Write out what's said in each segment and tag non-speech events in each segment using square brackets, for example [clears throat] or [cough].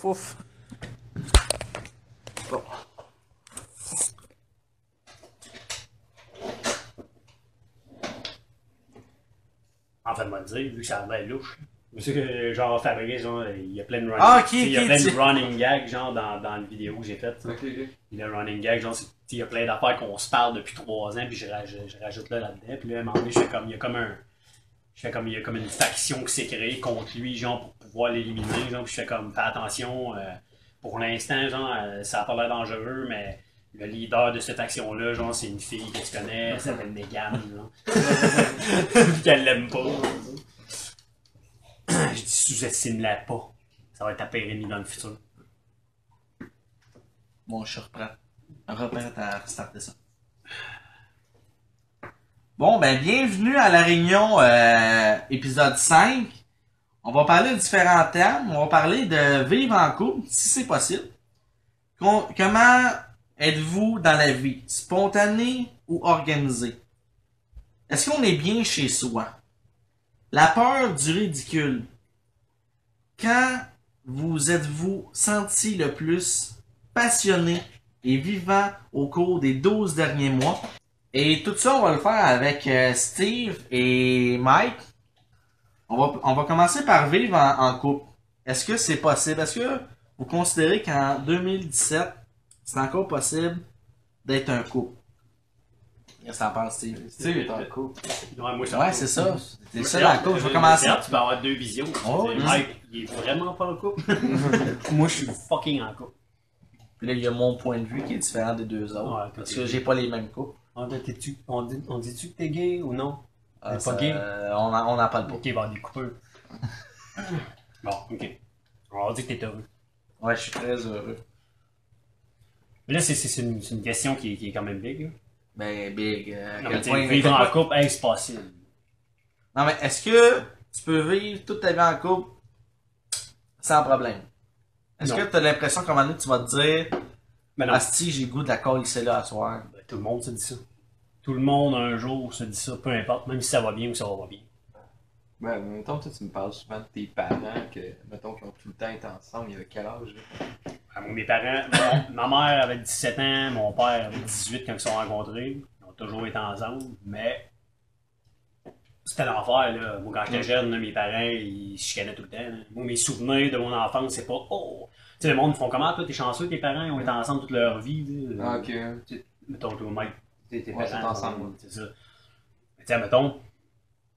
Fouf. Bon. En fait, moi, dire, vu que ça a l'air louche. Parce que, genre, Fabrice, genre, il y a plein de running, Ah, il y a plein de running gags, genre, dans, dans la vidéo que j'ai faite. Il y a le running gag, genre, il y a plein d'affaires qu'on se parle depuis trois ans, puis je, je rajoute là là-dedans. Puis là, à un moment donné, je fais comme, il y a comme un. Je fais comme, il y a comme une faction qui s'est créée contre lui, genre, pour pouvoir l'éliminer, genre, puis je fais comme, fais attention, euh, pour l'instant, genre, euh, ça a pas l'air dangereux, mais le leader de cette faction-là, genre, c'est une fille que tu connais, elle s'appelle Megan, genre. [laughs] Qu'elle l'aime pas. Je dis, sous-estime-la pas. Ça va être ta ennemie dans le futur. Bon, je reprends. Reprends à restarter ça. Bon, ben, bienvenue à la réunion euh, épisode 5. On va parler de différents thèmes. On va parler de vivre en couple, si c'est possible. Com- comment êtes-vous dans la vie? Spontané ou organisé? Est-ce qu'on est bien chez soi? La peur du ridicule. Quand vous êtes-vous senti le plus passionné et vivant au cours des 12 derniers mois? Et tout ça, on va le faire avec euh, Steve et Mike. On va, on va commencer par vivre en, en couple. Est-ce que c'est possible? Est-ce que vous considérez qu'en 2017, c'est encore possible d'être un couple? Qu'est-ce que t'en penses, Steve? Steve est en couple. Ouais, moi, Ouais, c'est ça. C'est ça la couple. Je vais commencer. Tu peux avoir deux visions. Oh, oui. Mike, il est vraiment pas en couple. [laughs] moi, je suis fucking en couple. Puis là, il y a mon point de vue qui est différent des deux autres. Ouais, parce que j'ai pas les mêmes couples. On dit-tu on dit, on que t'es gay ou non? Ah, T'es pas gay? euh, on en, on en parle pas. Ok, avoir des coupeurs. [laughs] bon, ok. On va dire que t'es heureux. Ouais, je suis très heureux. Mais là, c'est, une, question qui est, qui est quand même big. là. Ben, big. euh, Non, mais point- vivre en couple, hey, c'est possible. Non, mais est-ce que tu peux vivre toute ta vie en couple sans problème? Est-ce que tu as l'impression qu'à un moment donné, tu vas te dire Asti, j'ai le goût de la colle ici là à soir? ben, tout le monde se dit ça. Tout le monde, un jour, se dit ça, peu importe, même si ça va bien ou ça va pas bien. Ouais, mais mettons, toi, tu me parles souvent de tes parents, que, mettons, qui ont tout le temps été ensemble, il y avait quel âge, là? Ah, moi, mes parents, mon- ma mère avait 17 ans, mon père avait 18 quand ils se sont rencontrés. Ils ont toujours été ensemble, mais c'était l'enfer, là. Moi, quand j'étais jeune, là, mes parents, ils se chicanaient tout le temps. là. Moi, mes souvenirs de mon enfance, c'est pas « Oh! » Tu sais, le monde, ils font comment, toi, t'es chanceux, tes parents, ils ont été ensemble toute leur vie, là. Ah, ok. Mettons, toi, Mike, tes Ouais, ensemble, c'est ça. Mais tu sais, mettons,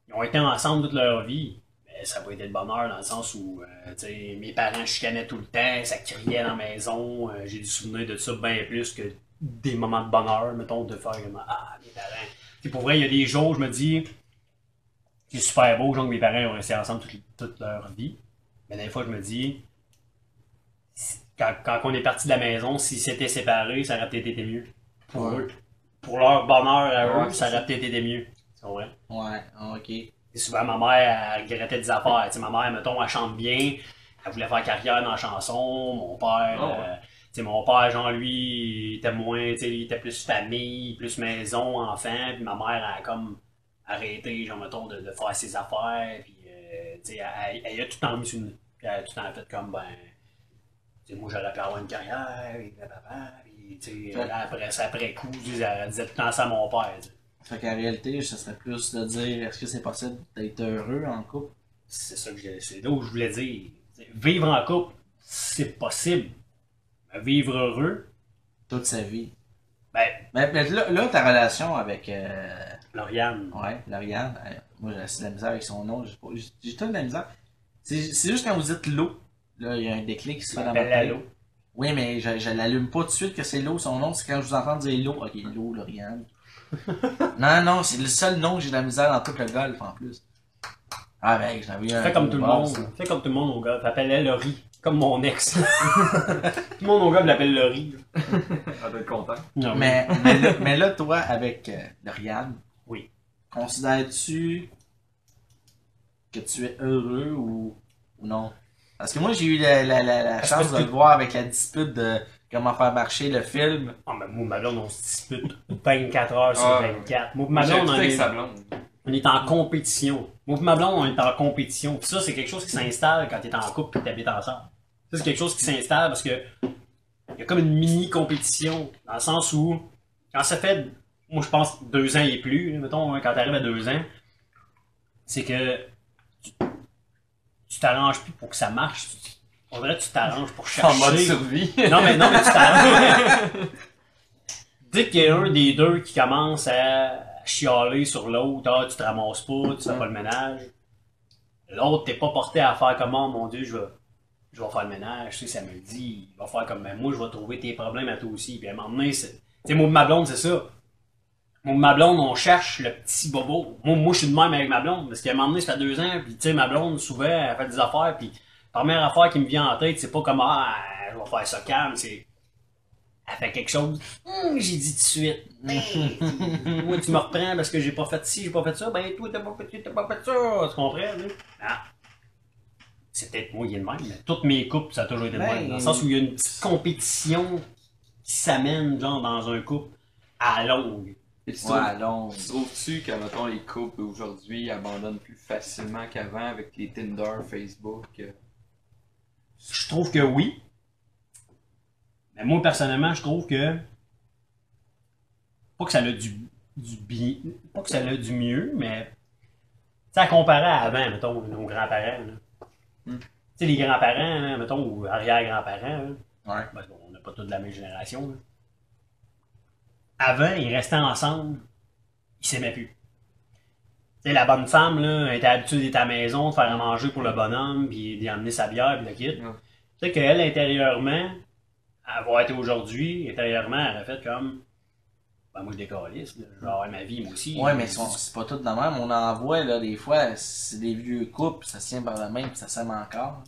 ils ont été ensemble toute leur vie. Mais ça n'a pas été le bonheur dans le sens où, euh, tu sais, mes parents chicanaient tout le temps, ça criait dans la maison. euh, J'ai du souvenir de ça bien plus que des moments de bonheur, mettons, de faire comme Ah, mes parents. Tu sais, pour vrai, il y a des jours où je me dis, c'est super beau, genre que mes parents ont resté ensemble toute, toute leur vie. Mais des fois, je me dis, quand, quand on est parti de la maison, s'ils s'étaient séparés, ça aurait peut-être été mieux. Pour Ouais. eux. Pour leur bonheur à eux, Ouais, ça aurait peut-être été mieux. C'est vrai. Ouais, ok. Et souvent, ma mère, elle regrettait des affaires. Tu sais, ma mère, mettons, elle chante bien. Elle voulait faire carrière dans la chanson. Mon père, Oh, ouais. euh, tu sais, mon père, genre, lui, il était moins, tu sais, il était plus famille, plus maison, enfant. Puis ma mère, elle a comme arrêté, genre, mettons, de, de faire ses affaires. Puis, euh, tu sais, elle, elle a tout le temps mis sur une. Elle a tout le temps fait comme, ben, tu sais, moi, j'aurais pu avoir une carrière, et blablabla. Puis, Ouais. après, après coup, elle disait tout le temps ça à mon père. tu sais. Fait qu'en réalité, ce serait plus de dire est-ce que c'est possible d'être heureux en couple? C'est ça que je, c'est là où je voulais dire. T'sais, Vivre en couple, c'est possible. Mais vivre heureux, Toute sa vie. ben, Mais, mais là, là, ta relation avec euh, Lauriane, ouais, Lauriane, euh, moi j'ai de la misère avec son nom, j'ai pas- j'ai j'ai tout de la misère. C'est c'est juste quand vous dites l'eau, là, il y a un déclic qui se fait dans ma tête. Oui, mais je, je l'allume pas tout de suite que c'est l'eau, son nom, c'est quand je vous entends dire l'eau. Ok, l'eau, Lauriane. [laughs] non, non, c'est le seul nom que j'ai de la misère dans tout le golf en plus. Ah ben, j'en ai eu un. Fais comme tout le monde. Fais comme tout le monde au gars. T'appelais Laurie. Comme mon ex. [laughs] tout le monde au gars l'appelle Laurie. [laughs] Elle doit être content. Non, Mais, mais, là, mais là, toi, avec euh, Lauriane, Oui. considères-tu que tu es heureux ou, ou non? Parce que moi, j'ai eu la, la, la, la Parce chance que de le voir avec la dispute de comment faire marcher le film. Ah, mais moi, ma blonde, on se dispute 24 heures sur Ah, 24. Moi, pis ma J'ai blonde, on est, sa blonde. on est en compétition. Moi, ma blonde, on est en compétition. Pis ça, c'est quelque chose qui s'installe quand t'es en couple et que t'habites ensemble. Ça, c'est quelque chose qui s'installe parce que il y a comme une mini compétition dans le sens où quand ça fait, moi je pense deux ans et plus, mettons hein, quand t'arrives à deux ans, c'est que tu- tu t'arranges plus pour que ça marche. Tu- On dirait que tu t'arranges pour chercher. En mode survie. Non, mais, non, mais tu t'arranges. [laughs] Dès qu'il y a un des deux qui commence à chialer sur l'autre, ah, tu te ramasses pas, tu fais pas le ménage. L'autre, t'es pas porté à faire comment, mon Dieu, je vais, je vais faire le ménage, tu sais, ça me le dit, il va faire comme, ben, moi, je vais trouver tes problèmes à toi aussi. Puis à un moment donné, c'est, tu sais, moi, ma blonde, c'est ça. Ma blonde, on cherche le petit bobo. Moi, moi, je suis de même avec ma blonde, parce qu'à un moment donné, ça fait deux ans, puis tu sais, ma blonde, souvent, elle fait des affaires, puis la première affaire qui me vient en tête, c'est pas comme, ah, je vais faire ça calme, c'est, elle fait quelque chose. Hum, j'ai dit tout de suite. [laughs] [laughs] Moi, tu me reprends parce que j'ai pas fait ci, j'ai pas fait ça. Ben, toi, t'as pas fait, t'as pas fait ça. Tu comprends, là? Ah. C'est peut-être moi qui est de même, mais toutes mes couples, ça a toujours été de Ben, même. Dans le sens où il y a une petite compétition qui s'amène, genre, dans un couple à longue. Et tu Ouais, trouves- donc. tu trouves-tu que, mettons, les couples aujourd'hui abandonnent plus facilement qu'avant avec les Tinder, Facebook? Je trouve que oui. Mais moi, personnellement, je trouve que. Pas que ça a du, du bien. Pas que ça a du mieux, mais. Tu sais, à comparer à avant, mettons, nos grands-parents. Hmm. Tu sais, les grands-parents, là, mettons, ou arrière-grands-parents, là, Ouais. ben, on n'a pas tous de la même génération. là. Avant, ils restaient ensemble, ils s'aimaient plus. Tu sais, la bonne femme, là, elle était habituée d'être à la maison, de faire à manger pour le bonhomme, puis d'y emmener sa bière, puis le kit. Ouais. Tu sais qu'elle, intérieurement, avoir été aujourd'hui, intérieurement, elle a fait comme. Ben, moi, je décalisse, là. je vais avoir ma vie, moi aussi. Ouais, mais c'est c'est pas tout de même. On en voit, là, des fois, c'est des vieux couples, ça se tient par la main, puis ça s'aime encore.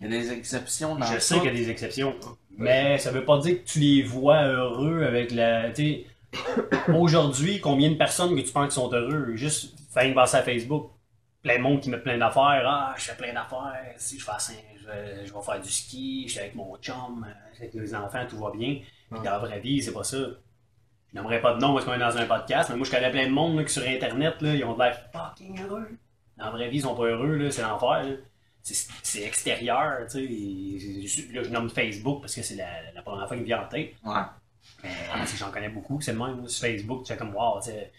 Il y a des exceptions dans Je sais qu'il y a des exceptions. Mais ça veut pas dire que tu les vois heureux avec la. Tu sais, [coughs] aujourd'hui, combien de personnes que tu penses qui sont heureux? Juste, faire passer à Facebook. Plein de monde qui met plein d'affaires. Ah, je fais plein d'affaires. Si je fais ça, je vais, je vais faire du ski, je suis avec mon chum, avec les enfants, tout va bien. Puis dans la vraie vie, c'est pas ça. Je n'aimerais pas de nom parce qu'on est dans un podcast, mais moi je connais plein de monde là, qui sur internet, là, ils ont de l'air fucking heureux. Dans la vraie vie, ils sont pas heureux, là, c'est l'enfer. C'est extérieur, tu sais. Là, je nomme Facebook parce que c'est la, la première fois qui me vient en tête. Ouais. Mais si j'en connais beaucoup, c'est le même. Sur Facebook, tu fais comme, wow, tu sais,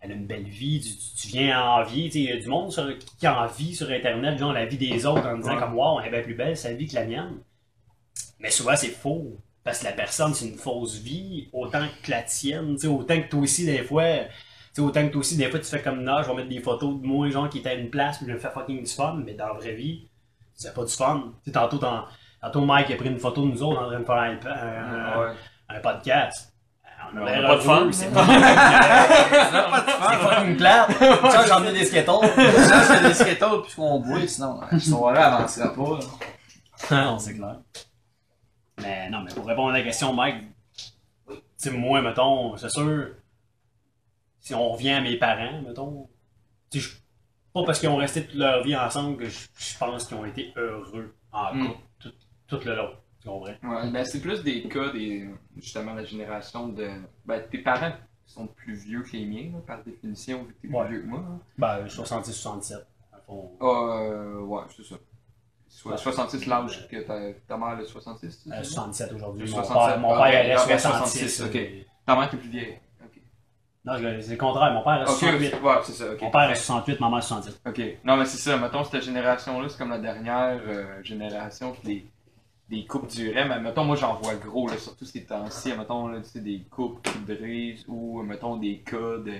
elle a une belle vie, tu, tu- tu viens envier. tu sais, Il y a du monde sur, qui envie sur Internet, genre la vie des autres, en disant Ouais. comme, wow, elle est bien plus belle sa vie que la mienne. Mais souvent, c'est faux. Parce que la personne, c'est une fausse vie, autant que la tienne. tu sais, Autant que toi aussi, des fois. Tu sais, autant que toi aussi, des fois, tu fais comme, non, je vais mettre des photos de moi, genre, qui était à une place, puis je me fais fucking du fun. Mais dans la vraie vie, c'est pas du fun. Tu sais, tantôt, tantôt, Mike a pris une photo de nous autres en train de faire un, un- Ouais. un podcast. On a pas [laughs] de fun. c'est C'est fucking plate. Ça, j'en ai des skateurs. [laughs] Ça, c'est des skateurs puisqu'on boit, sinon, la soirée avancera pas. [laughs] non, c'est clair. Mais non, mais pour répondre à la question, Mike, tu sais, moi, mettons, c'est sûr, si on revient à mes parents, mettons, je- pas parce qu'ils ont resté toute leur vie ensemble que je, je pense qu'ils ont été heureux en Mm. couple tout, tout le long. Tu comprends? Ouais, ben c'est plus des cas des justement la génération de ben tes parents sont plus vieux que les miens là, par définition vu que t'es plus Ouais. vieux que moi. hein. Ben, 66-67, à fond. Ah, euh, ouais, c'est ça. Soit Ouais. 66 l'âge que ta, ta mère a 66, c'est Euh, ça? 67 aujourd'hui. Mon 67, père, mon ah, père ouais, a ah, 66. 66, ok. mais- Ta mère est plus vieille. Non, c'est le contraire. Mon père a Ok, 68. ouais, c'est ça, ok. Mon père a Ouais. 68, ma mère a 70. Ok. Non, mais c'est ça. Mettons, cette génération-là, c'est comme la dernière euh, génération des couples duraient. Mais mettons, moi, j'en vois gros, là, surtout ces temps-ci. Mettons, là, tu sais, des couples qui brisent ou, mettons, des cas de.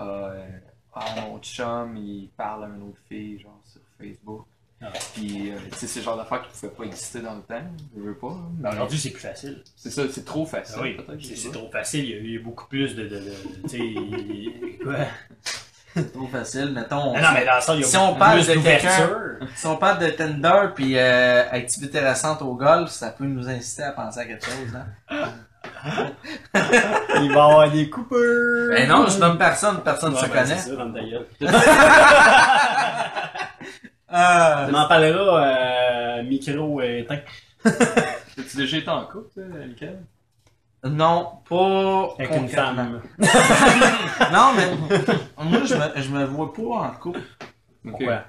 Euh, ah, mon chum, il parle à une autre fille, genre, sur Facebook. Ah. Puis, euh, tu sais, c'est le genre d'affaires qui ne pouvaient pas exister dans le temps. Je veux pas. Ben, Aujourd'hui, c'est plus facile. C'est ça, c'est trop facile, Ah oui, c'est trop facile. Il y a eu beaucoup plus de. de, de- tu sais. Quoi? C'est trop facile, mettons. Non, mais dans ça, il y a Si on parle plus de d'ouverture. Si on parle de Tinder puis euh, activité récente au golf, ça peut nous inciter à penser à quelque chose, hein? [laughs] Il va y avoir des coupeurs. Ben non, je nomme personne, personne Ouais, se ben, connaît. C'est ça, dans ta gueule. [laughs] [laughs] Euh, On en parlera euh, micro éteint. [laughs] As-tu déjà été en couple, Michael? non, pas Avec une femme. [laughs] Non, mais moi, je me, je me vois pas en couple. Ok. Pourquoi?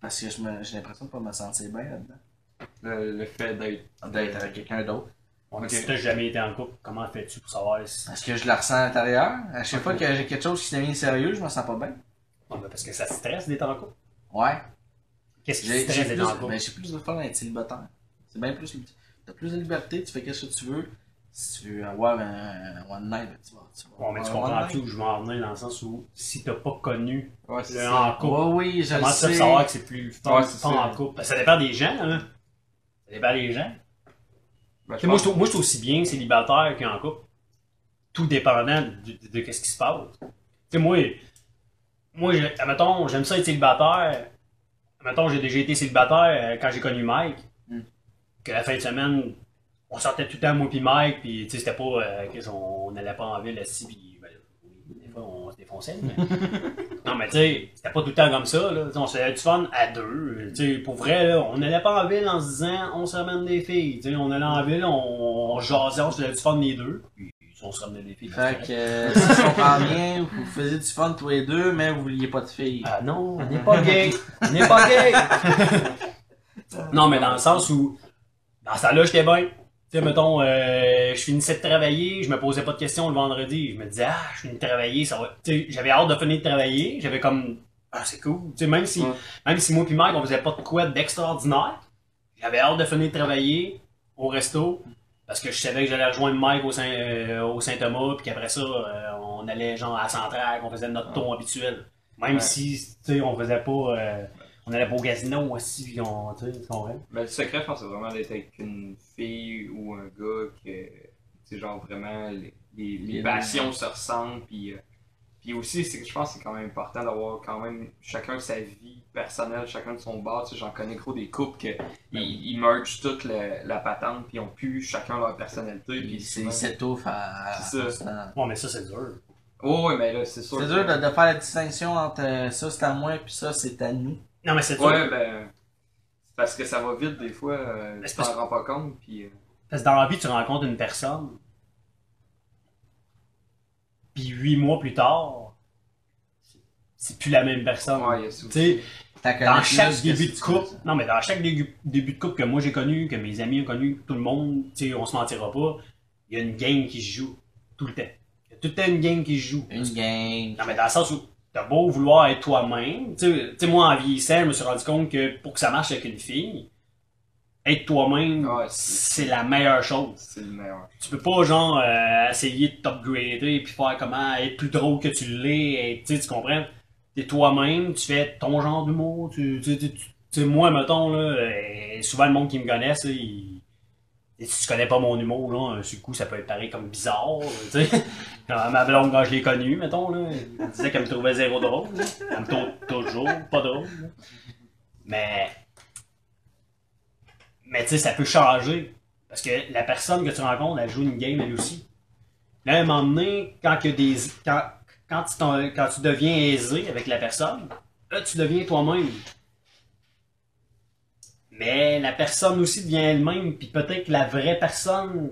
Parce que je me- j'ai l'impression de pas me sentir bien là-dedans. Le, le fait d'être. d'être avec quelqu'un d'autre. Ouais, mais Ok. Si t'as jamais été en couple, comment fais-tu pour savoir si. Parce que je la ressens à l'intérieur? À chaque fois que j'ai quelque chose qui devient sérieux, je me sens pas bien. Ouais, parce que ça te stresse d'être en couple. Ouais. Qu'est-ce qui plus, d'être en couple? ben, j'ai plus de fun à être célibataire. C'est bien plus. T'as plus de liberté, tu fais qu'est-ce que tu veux. Si tu veux avoir un one night, ben, tu vas. Tu vas Bon, mais tu avoir un comprends one tout, je vais en venir dans le sens où si t'as pas connu Ouais, le en couple, Ouais, oui, je comment le tu peux sais. savoir que c'est plus fun, Ouais, en couple? Ça dépend des gens, hein. Ça dépend des gens. Ben, moi, je trouve, moi, je trouve aussi bien célibataire qu'en couple. Tout dépendant de, de, de qu'est-ce qui se passe. Tu sais, moi, moi, je- admettons, j'aime ça être célibataire. J'ai déjà été célibataire euh, quand j'ai connu Mike. Mm. Que la fin de semaine, on sortait tout le temps, moi puis Mike, puis tu sais, c'était pas, euh, qu'on on n'allait pas en ville, assis, puis ben, des fois, on se défonçait, mais... [laughs] non, mais tu sais, c'était pas tout le temps comme ça, là. On se faisait du fun à deux. Sais, pour vrai, là, on n'allait pas en ville en se disant, on se ramène des filles. On allait en ville, on, on jasait, on se faisait du fun les deux. Puis, on se ramenait des filles. Fait que, euh, si je comprends bien, vous faisiez du fun tous les deux, mais vous vouliez pas de filles. Ah non, on n'est pas gay. [laughs] On n'est pas gay. [laughs] non, mais dans le sens où, dans ce temps-là, j'étais bien. Tu sais, mettons, euh, je finissais de travailler, je me posais pas de questions le vendredi. Je me disais, ah, je finis de travailler, ça va. Tu sais, j'avais hâte de finir de travailler. J'avais comme, ah, c'est cool. Tu sais, même si, Ouais. même si moi puis Mike, on faisait pas de quoi d'extraordinaire, j'avais hâte de finir de travailler au resto. Parce que je savais que j'allais rejoindre Mike au Saint, euh, au Saint-Thomas, puis qu'après ça, euh, on allait genre à la centrale, qu'on faisait notre ton habituel. Même Ouais. si, tu sais, on faisait pas. euh, on allait pas au casino aussi, puis on. Tu comprends? Ben, le secret, je pense, c'est vraiment d'être avec une fille ou un gars que, tu sais, genre vraiment, les, les, les Les passions se ressemblent, puis, euh, puis aussi, c'est que je pense que c'est quand même important d'avoir quand même chacun sa vie personnelle, chacun de son bar, tu sais, j'en connais gros des couples que ils, ils mergent toute la, la patente, puis ils ont plus chacun leur personnalité, puis Puis c'est souvent- s'étouffe à. C'est ça. Ouais, mais ça, c'est dur. Oh, ouais, mais là, c'est sûr. C'est dur de, de faire la distinction entre euh, ça c'est à moi puis ça c'est à nous. Non, mais c'est dur. Ouais, ben, c'est parce que ça va vite des fois, euh, tu t'en rends pas compte, puis... euh, Parce que dans la vie, tu rencontres une personne, puis huit mois plus tard, c'est- plus la même personne. ouais, Tu dans chaque que début de couple, non mais dans chaque début, début de couple que moi j'ai connu, que mes amis ont connu, tout le monde, tu sais, on se mentira pas, il y a une game qui se joue tout le temps. Il y a tout le temps une game qui se joue. Une game. Non mais dans le sens où t'as beau vouloir être toi-même, tu sais moi en vieillissant, je me suis rendu compte que pour que ça marche avec une fille, être toi-même, Ouais, c'est- la meilleure chose. C'est le meilleur. Tu peux pas genre euh, essayer de t'upgrader puis faire comment être plus drôle que tu l'es, et, tu comprends? T'es toi-même, tu fais ton genre d'humour, tu tu tu- moi mettons là, euh, souvent le monde qui me connaît, ça, il et si tu connais pas mon humour, là, sur le coup, ça peut être pareil comme bizarre, tu sais. [laughs] Ma blonde, quand je l'ai connue, mettons, là, elle disait qu'elle me trouvait zéro drôle. là. Elle me trouve toujours pas drôle. là. Mais, mais tu sais, ça peut changer. Parce que la personne que tu rencontres, elle joue une game elle aussi. Là, à un moment donné, quand, des, quand, quand, tu t'en- quand tu deviens aisé avec la personne, là, tu deviens toi-même. Mais la personne aussi devient elle-même, puis peut-être que la vraie personne,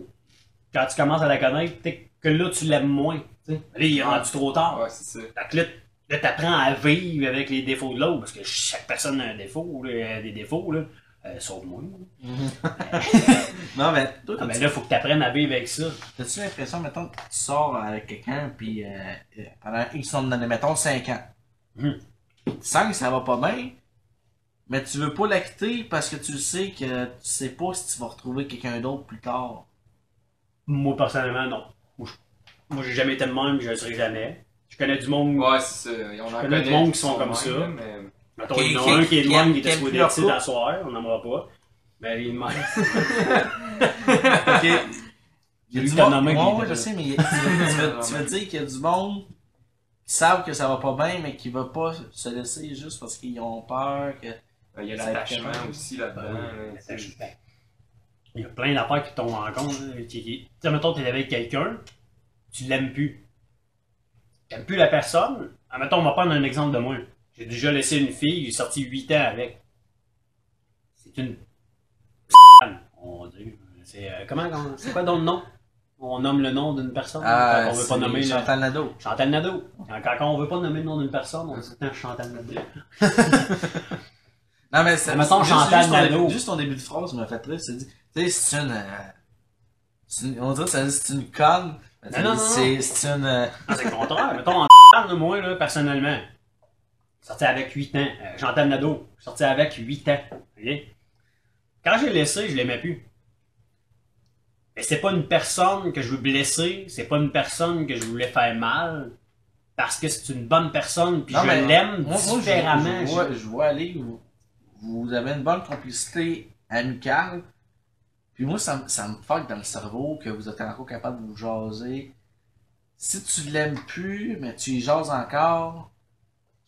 quand tu commences à la connaître, peut-être que là, tu l'aimes moins. Là, il est rendu trop tard. Ouais, c'est ça. Fait que là, là t'apprends à vivre avec les défauts de l'autre, parce que chaque personne a un défaut, là, a des défauts, là. Euh, sauf moi. [laughs] Non, mais toi, Ah, mais t'as-tu là, faut que t'apprennes à vivre avec ça. t'as-tu l'impression, mettons, que tu sors avec quelqu'un, puis euh, euh, pendant X nombre d'années, mettons 5 ans. Mhm. Tu sens que ça va pas bien, mais tu veux pas la quitter parce que tu sais que tu sais pas si tu vas retrouver quelqu'un d'autre plus tard. Moi, personnellement, non. Moi, je- j'ai jamais été de même, je le serai jamais. Je connais du monde. Ouais, c'est ça. On en connais du monde qui sont comme ça. mais... Mettons, il y en qui- a un qui est de qui même, qui était couple. à soir, on n'aimera pas. Mais il est de même. [laughs] Ok. Il y a du monde. Ouais, je sais, mais il y a- tu veux, tu veux- tu veux dire qu'il y a du monde qui savent que ça va pas bien, mais qui va pas se laisser juste parce qu'ils ont peur que. Euh, Il y a l'attachement aussi là-dedans. Ben là, tu sais. ben, Il y a plein d'affaires qui tombent en compte. là, qui- qui- Tu sais, mettons, t'es avec quelqu'un, tu l'aimes plus. Tu n'aimes plus la personne. Ah, mettons, on va prendre un exemple de moi. J'ai déjà laissé une fille, j'ai sorti 8 ans avec. C'est une. On. C'est, euh, comment, c'est quoi dans le nom? On nomme le nom d'une personne? Quand on veut pas nommer le- Ah, Chantal Nadeau. Chantal Nadeau. Quand, quand on veut pas nommer le nom d'une personne, on dit le Chantal Nadeau. [laughs] Non, mais c'est. Mettons Chantal juste ton Nadeau. début- Juste ton début de phrase m'a fait rire. C'est dit, tu sais, c'est une, euh, c'est une- On dirait que c'est une conne. Non, non, dit, non, C'est une. euh, Ah, c'est le contraire. [laughs] Mettons, en de moi, là, personnellement, sorti avec 8 ans. Euh, Chantal Nadeau, sorti avec 8 ans. OK? Quand j'ai laissé, je l'aimais plus. Mais c'est pas une personne que je veux blesser, c'est pas une personne que je voulais faire mal, parce que c'est une bonne personne, puis Non, je l'aime moi- moi, je- différemment. Je, vois, je vois aller, vous, vous avez une bonne complicité amicale. Puis moi, ça, me- ça me fuck dans le cerveau que vous êtes encore capable de vous jaser. Si tu l'aimes plus, mais tu y jases encore,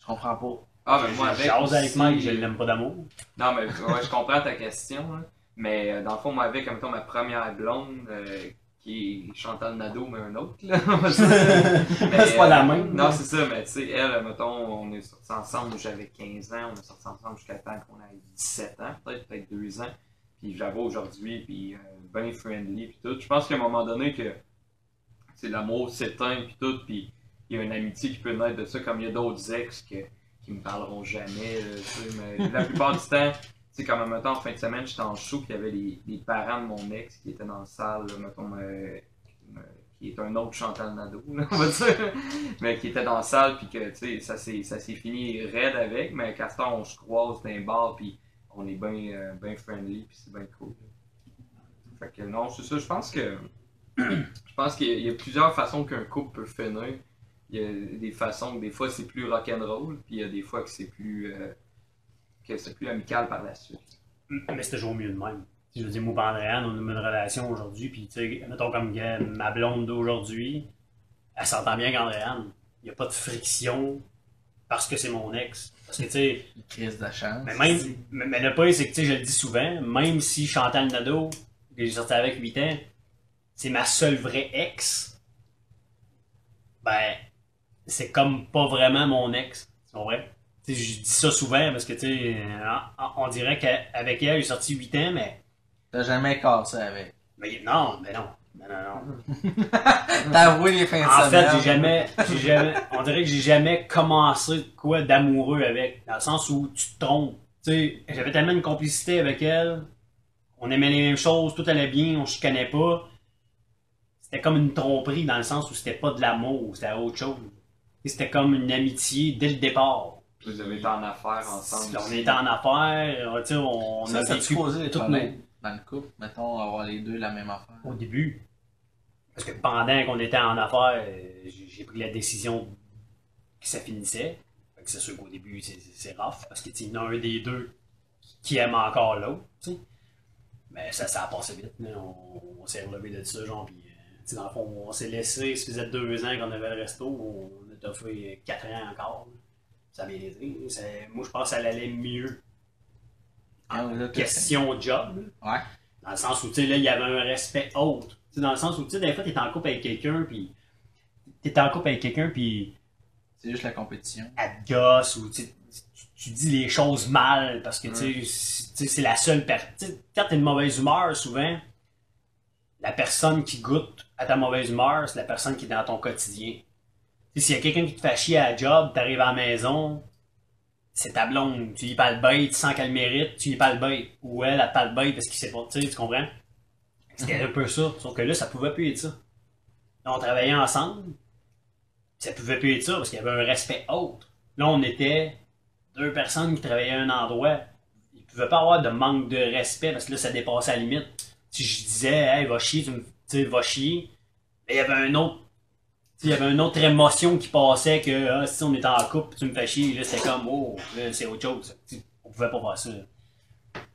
comprends pas. Ah, ben moi, avec. jase avec Mike, je l'aime pas d'amour. Non, mais ouais, je comprends ta question. là. Mais euh, dans le fond, moi, avec, mettons, ma première blonde, euh, qui est Chantal Nadeau, mais un autre, là. Mais, [laughs] C'est pas la même. Non, c'est ça, mais tu sais, elle, mettons, on est sortis ensemble, j'avais 15 ans, on est sortis ensemble jusqu'à temps qu'on ait 17 ans, peut-être, peut-être 2 ans. Puis vois aujourd'hui, puis euh, bien friendly, puis tout. Je pense qu'à un moment donné, que c'est l'amour s'éteint, puis tout, puis il y a une amitié qui peut naître de ça, comme il y a d'autres ex que, qui me parleront jamais, là, mais [laughs] la plupart du temps, tu sais, comme, mettons, en fin de semaine, j'étais en show, puis il y avait les, les parents de mon ex qui étaient dans la salle, là, mettons, euh, euh, qui est un autre Chantal Nadeau, là, on va dire, [laughs] mais qui était dans la salle, puis que, tu sais, ça s'est fini raide avec, mais qu'à ce temps, on se croise dans un bar, puis on est bien euh, bien friendly, puis c'est bien cool. Fait que non, c'est ça, je pense que [clears throat] je pense qu'il y, y a plusieurs façons qu'un couple peut finir. Il y a des façons que des fois c'est plus rock'n'roll, puis il y a des fois que c'est plus euh, que c'est plus amical par la suite. Mais c'est toujours mieux de même. Je veux dire, moi, Andréane, on a une relation aujourd'hui, puis tu sais, mettons comme ma blonde d'aujourd'hui, elle s'entend bien qu'Andréane. Il n'y a pas de friction parce que c'est mon ex. Parce que, tu sais, Une crise de chance. mais même, mais, mais le pire, c'est que, tu sais, je le dis souvent, même si Chantal Nadeau, que j'ai sorti avec 8 ans, c'est ma seule vraie ex, ben, c'est comme pas vraiment mon ex. C'est vrai? Je dis ça souvent parce que, tu sais, on dirait qu'avec elle, j'ai sorti 8 ans, mais T'as jamais cassé avec. mais non, mais non. Mais non, non. [laughs] T'as avoué les fins de En fait, j'ai jamais, j'ai jamais, on dirait que j'ai jamais commencé quoi d'amoureux avec, dans le sens où tu te trompes. Tu sais, j'avais tellement une complicité avec elle, on aimait les mêmes choses, tout allait bien, on se connaît pas. C'était comme une tromperie dans le sens où c'était pas de l'amour, c'était autre chose. Et C'était comme une amitié dès le départ. Vous avez été en affaires ensemble. On était en affaires, tu sais, on, ça, a ça vécu causé toutes problèmes dans le couple. Mettons, avoir les deux la même affaire. au début. Parce que pendant qu'on était en affaires, euh, j'ai pris la décision que ça finissait. C'est sûr qu'au début, c'est- rough. Parce qu'il y en a un des deux qui aime encore l'autre. Mais ça, ça a passé vite. On, on s'est relevé de ça, genre. Puis, euh, dans le fond, on s'est laissé. Ça faisait deux ans qu'on avait le resto. On a toffé quatre ans encore. Ça a bien été. Ça- Moi, je pense que ça allait mieux Ah, là, t'as- question job. Ouais. Dans le sens où, tu sais, là, il y avait un respect autre. Dans le sens où, tu sais, des fois, t'es en couple avec quelqu'un, puis. T'es en couple avec quelqu'un, puis. C'est juste la compétition. Elle te gosse, ou tu, dis les choses mal, parce que, tu sais, c'est la seule personne. Quand t'es de mauvaise humeur, souvent, la personne qui goûte à ta mauvaise humeur, c'est la personne qui est dans ton quotidien. Tu sais, S'il y a quelqu'un qui te fait chier à la job, t'arrives à la maison, c'est ta blonde. Tu lui parles bête, tu sens qu'elle le mérite, tu lui parles bête. Ou elle, elle parle bête parce qu'il sait pas. Tu sais, tu comprends? C'était un peu ça. Sauf que là, ça pouvait plus être ça. Là, on travaillait ensemble. Ça pouvait plus être ça parce qu'il y avait un respect autre. Là, on était deux personnes qui travaillaient à un endroit. Il pouvait pas avoir de manque de respect parce que là, ça dépassait la limite. Si je disais, hey, va chier, tu me, tu sais, va chier. Mais il y avait un autre il y avait une autre émotion qui passait que ah, si on était en couple tu me fais chier, là c'était comme oh, c'est autre chose. On pouvait pas faire ça.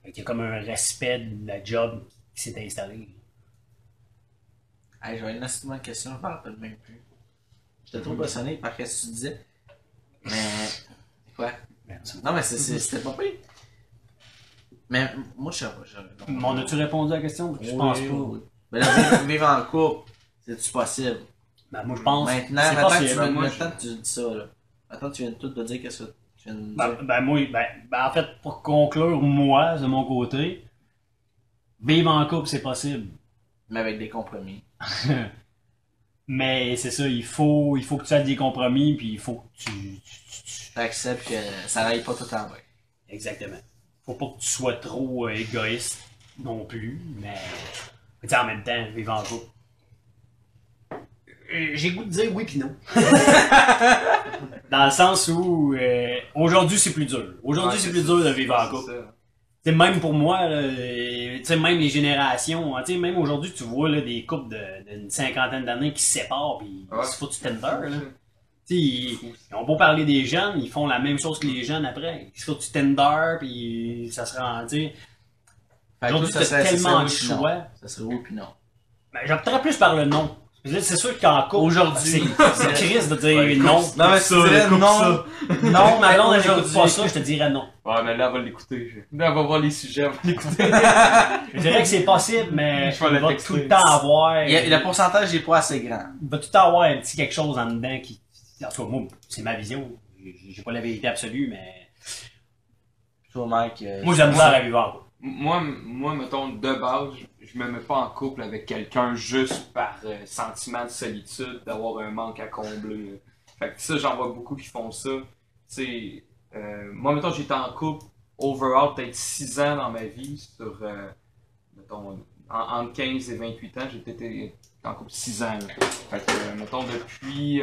Fait qu'il y a comme un respect de la job qui s'est installé. Hey, j'avais une de question, je m'en rappelle même plus. J'étais trop passionné par ce que tu disais. Mais. Quoi? Non, mais c'était pas pire. Mais moi, je sais pas. on a-tu répondu à la question? Je pense Oui, pas. oui. Mais là, vivre en couple, c'est-tu possible? Ben, moi je pense. Maintenant, que possible. tu, viens- moi, maintenant que tu dis ça, là. Maintenant, tu viens de tout de dire qu'est-ce que tu viens de Ben, ben, moi, ben, ben, en fait, pour conclure, moi, de mon côté, vivre en couple, c'est possible. Mais avec des compromis. [laughs] Mais c'est ça, il faut, il faut que tu aies des compromis, puis il faut que tu. tu- tu- acceptes que ça n'aille pas tout en bas. Exactement. faut pas que tu sois trop euh, égoïste non plus, mais tu en même temps, vivre en couple. Euh, J'ai goût de dire oui puis non. [laughs] Dans le sens où euh, aujourd'hui c'est plus dur. Aujourd'hui Ouais, c'est plus dur de vivre en couple. ça. Tu sais, même pour moi, là, euh, tu sais, même les générations, hein, tu sais, même aujourd'hui, tu vois là, des couples de- d'une cinquantaine d'années qui se séparent puis Ouais. ils se foutent du Tinder. Là. Ouais. Tu sais, ils, ils ont beau parler des jeunes, ils font la même chose que les jeunes après. Ils se foutent du Tinder puis ça se rend, Aujourd'hui, ça t'as tellement de choix. Ça serait oui puis non. Ben, j'opterais plus par le non. C'est sûr qu'en couple, Aujourd'hui. c'est c'est triste de dire Ouais, non. Non, mais dirais non. Non, Non, ma mais écoute aujourd'hui. pas ça, je te dirais non. Ouais, mais là, elle va l'écouter. Là, elle va voir les sujets, elle va l'écouter. Je dirais que c'est possible, mais Je il va tout le temps avoir. Il y a- le pourcentage n'est pas assez grand. il va tout le temps avoir un petit quelque chose en dedans qui. En tout cas, moi, c'est ma vision. J'ai pas la vérité absolue, mais. Toi, Mike. euh, Moi, j'aime ça la vivre. Moi, moi, mettons, de base, je- me mets pas en couple avec quelqu'un juste par euh, sentiment de solitude, d'avoir un manque à combler. Fait que ça, j'en vois beaucoup qui font ça. Euh, moi, mettons, j'étais en couple, overall, peut-être 6 ans dans ma vie, sur, euh, mettons, en, entre 15 et 28 ans, été en couple 6 ans. Fait que, mettons, depuis,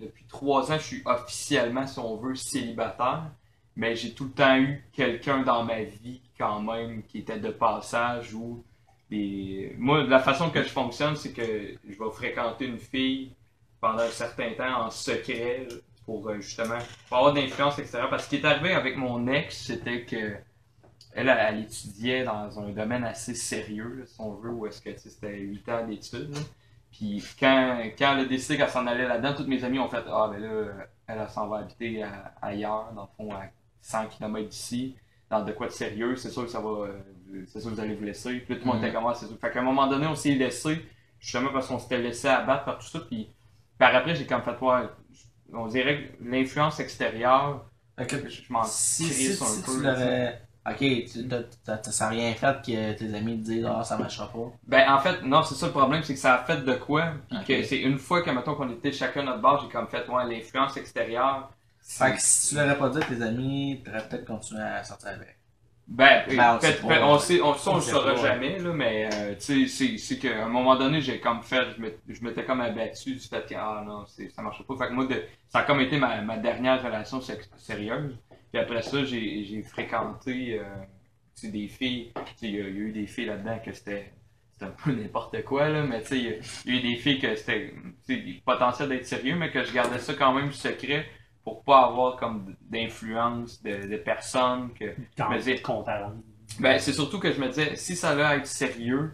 depuis 3 ans, je suis officiellement, si on veut, célibataire mais j'ai tout le temps eu quelqu'un dans ma vie quand même qui était de passage ou des... moi la façon que je fonctionne c'est que je vais fréquenter une fille pendant un certain temps en secret pour euh, justement pas avoir d'influence extérieure parce que ce qui est arrivé avec mon ex c'était que elle, elle, étudiait dans un domaine assez sérieux si on veut où est-ce que c'était 8 ans d'études puis quand, quand elle a décidé qu'elle s'en allait là-dedans toutes mes amis ont fait ah ben là elle, s'en va habiter ailleurs dans le fond à 100 km d'ici, dans de quoi de sérieux, c'est sûr que ça va. C'est sûr que vous allez vous laisser. Puis là, tout le monde Mhm. était comme, Ah, c'est sûr. Fait qu'à un moment donné, on s'est laissé, justement parce qu'on s'était laissé abattre par tout ça. Puis par après, j'ai comme fait, ouais, on dirait que l'influence extérieure, je m'en si, un si peu. tu. Ok, tu t'as- ça rien fait que tes amis te disent Ah, ça marchera pas. Ben, en fait, non, c'est ça le problème, c'est que ça a fait de quoi. Puis que c'est une fois que, mettons, qu'on était chacun notre bord, j'ai comme fait, ouais, l'influence extérieure. Fait que si tu l'aurais pas dit à tes amis, t'aurais peut-être continué à sortir avec. Ben, Ben, on pas. on sait, on, ça, on On le saura pas, ouais. jamais, là, mais euh, tu sais, c'est- c'est qu'à un moment donné, j'ai comme fait, je m'étais- je m'étais comme abattu du fait que, ah non, c'est- ça marche pas. Fait que moi, de, ça a comme été ma, ma dernière relation sérieuse. Puis après ça, j'ai j'ai fréquenté euh, tu sais, des filles. Tu sais, Il y, a il y a eu des filles là-dedans que c'était c'était un peu [laughs] n'importe quoi, là, mais tu sais, il y a- il y, a eu des filles que c'était tu sais, le potentiel d'être sérieux, mais que je gardais ça quand même secret pour pas avoir comme d'influence de, de personnes que Quand Mais c'est- compte à rendre. ben, c'est surtout que je me disais, si ça va être sérieux,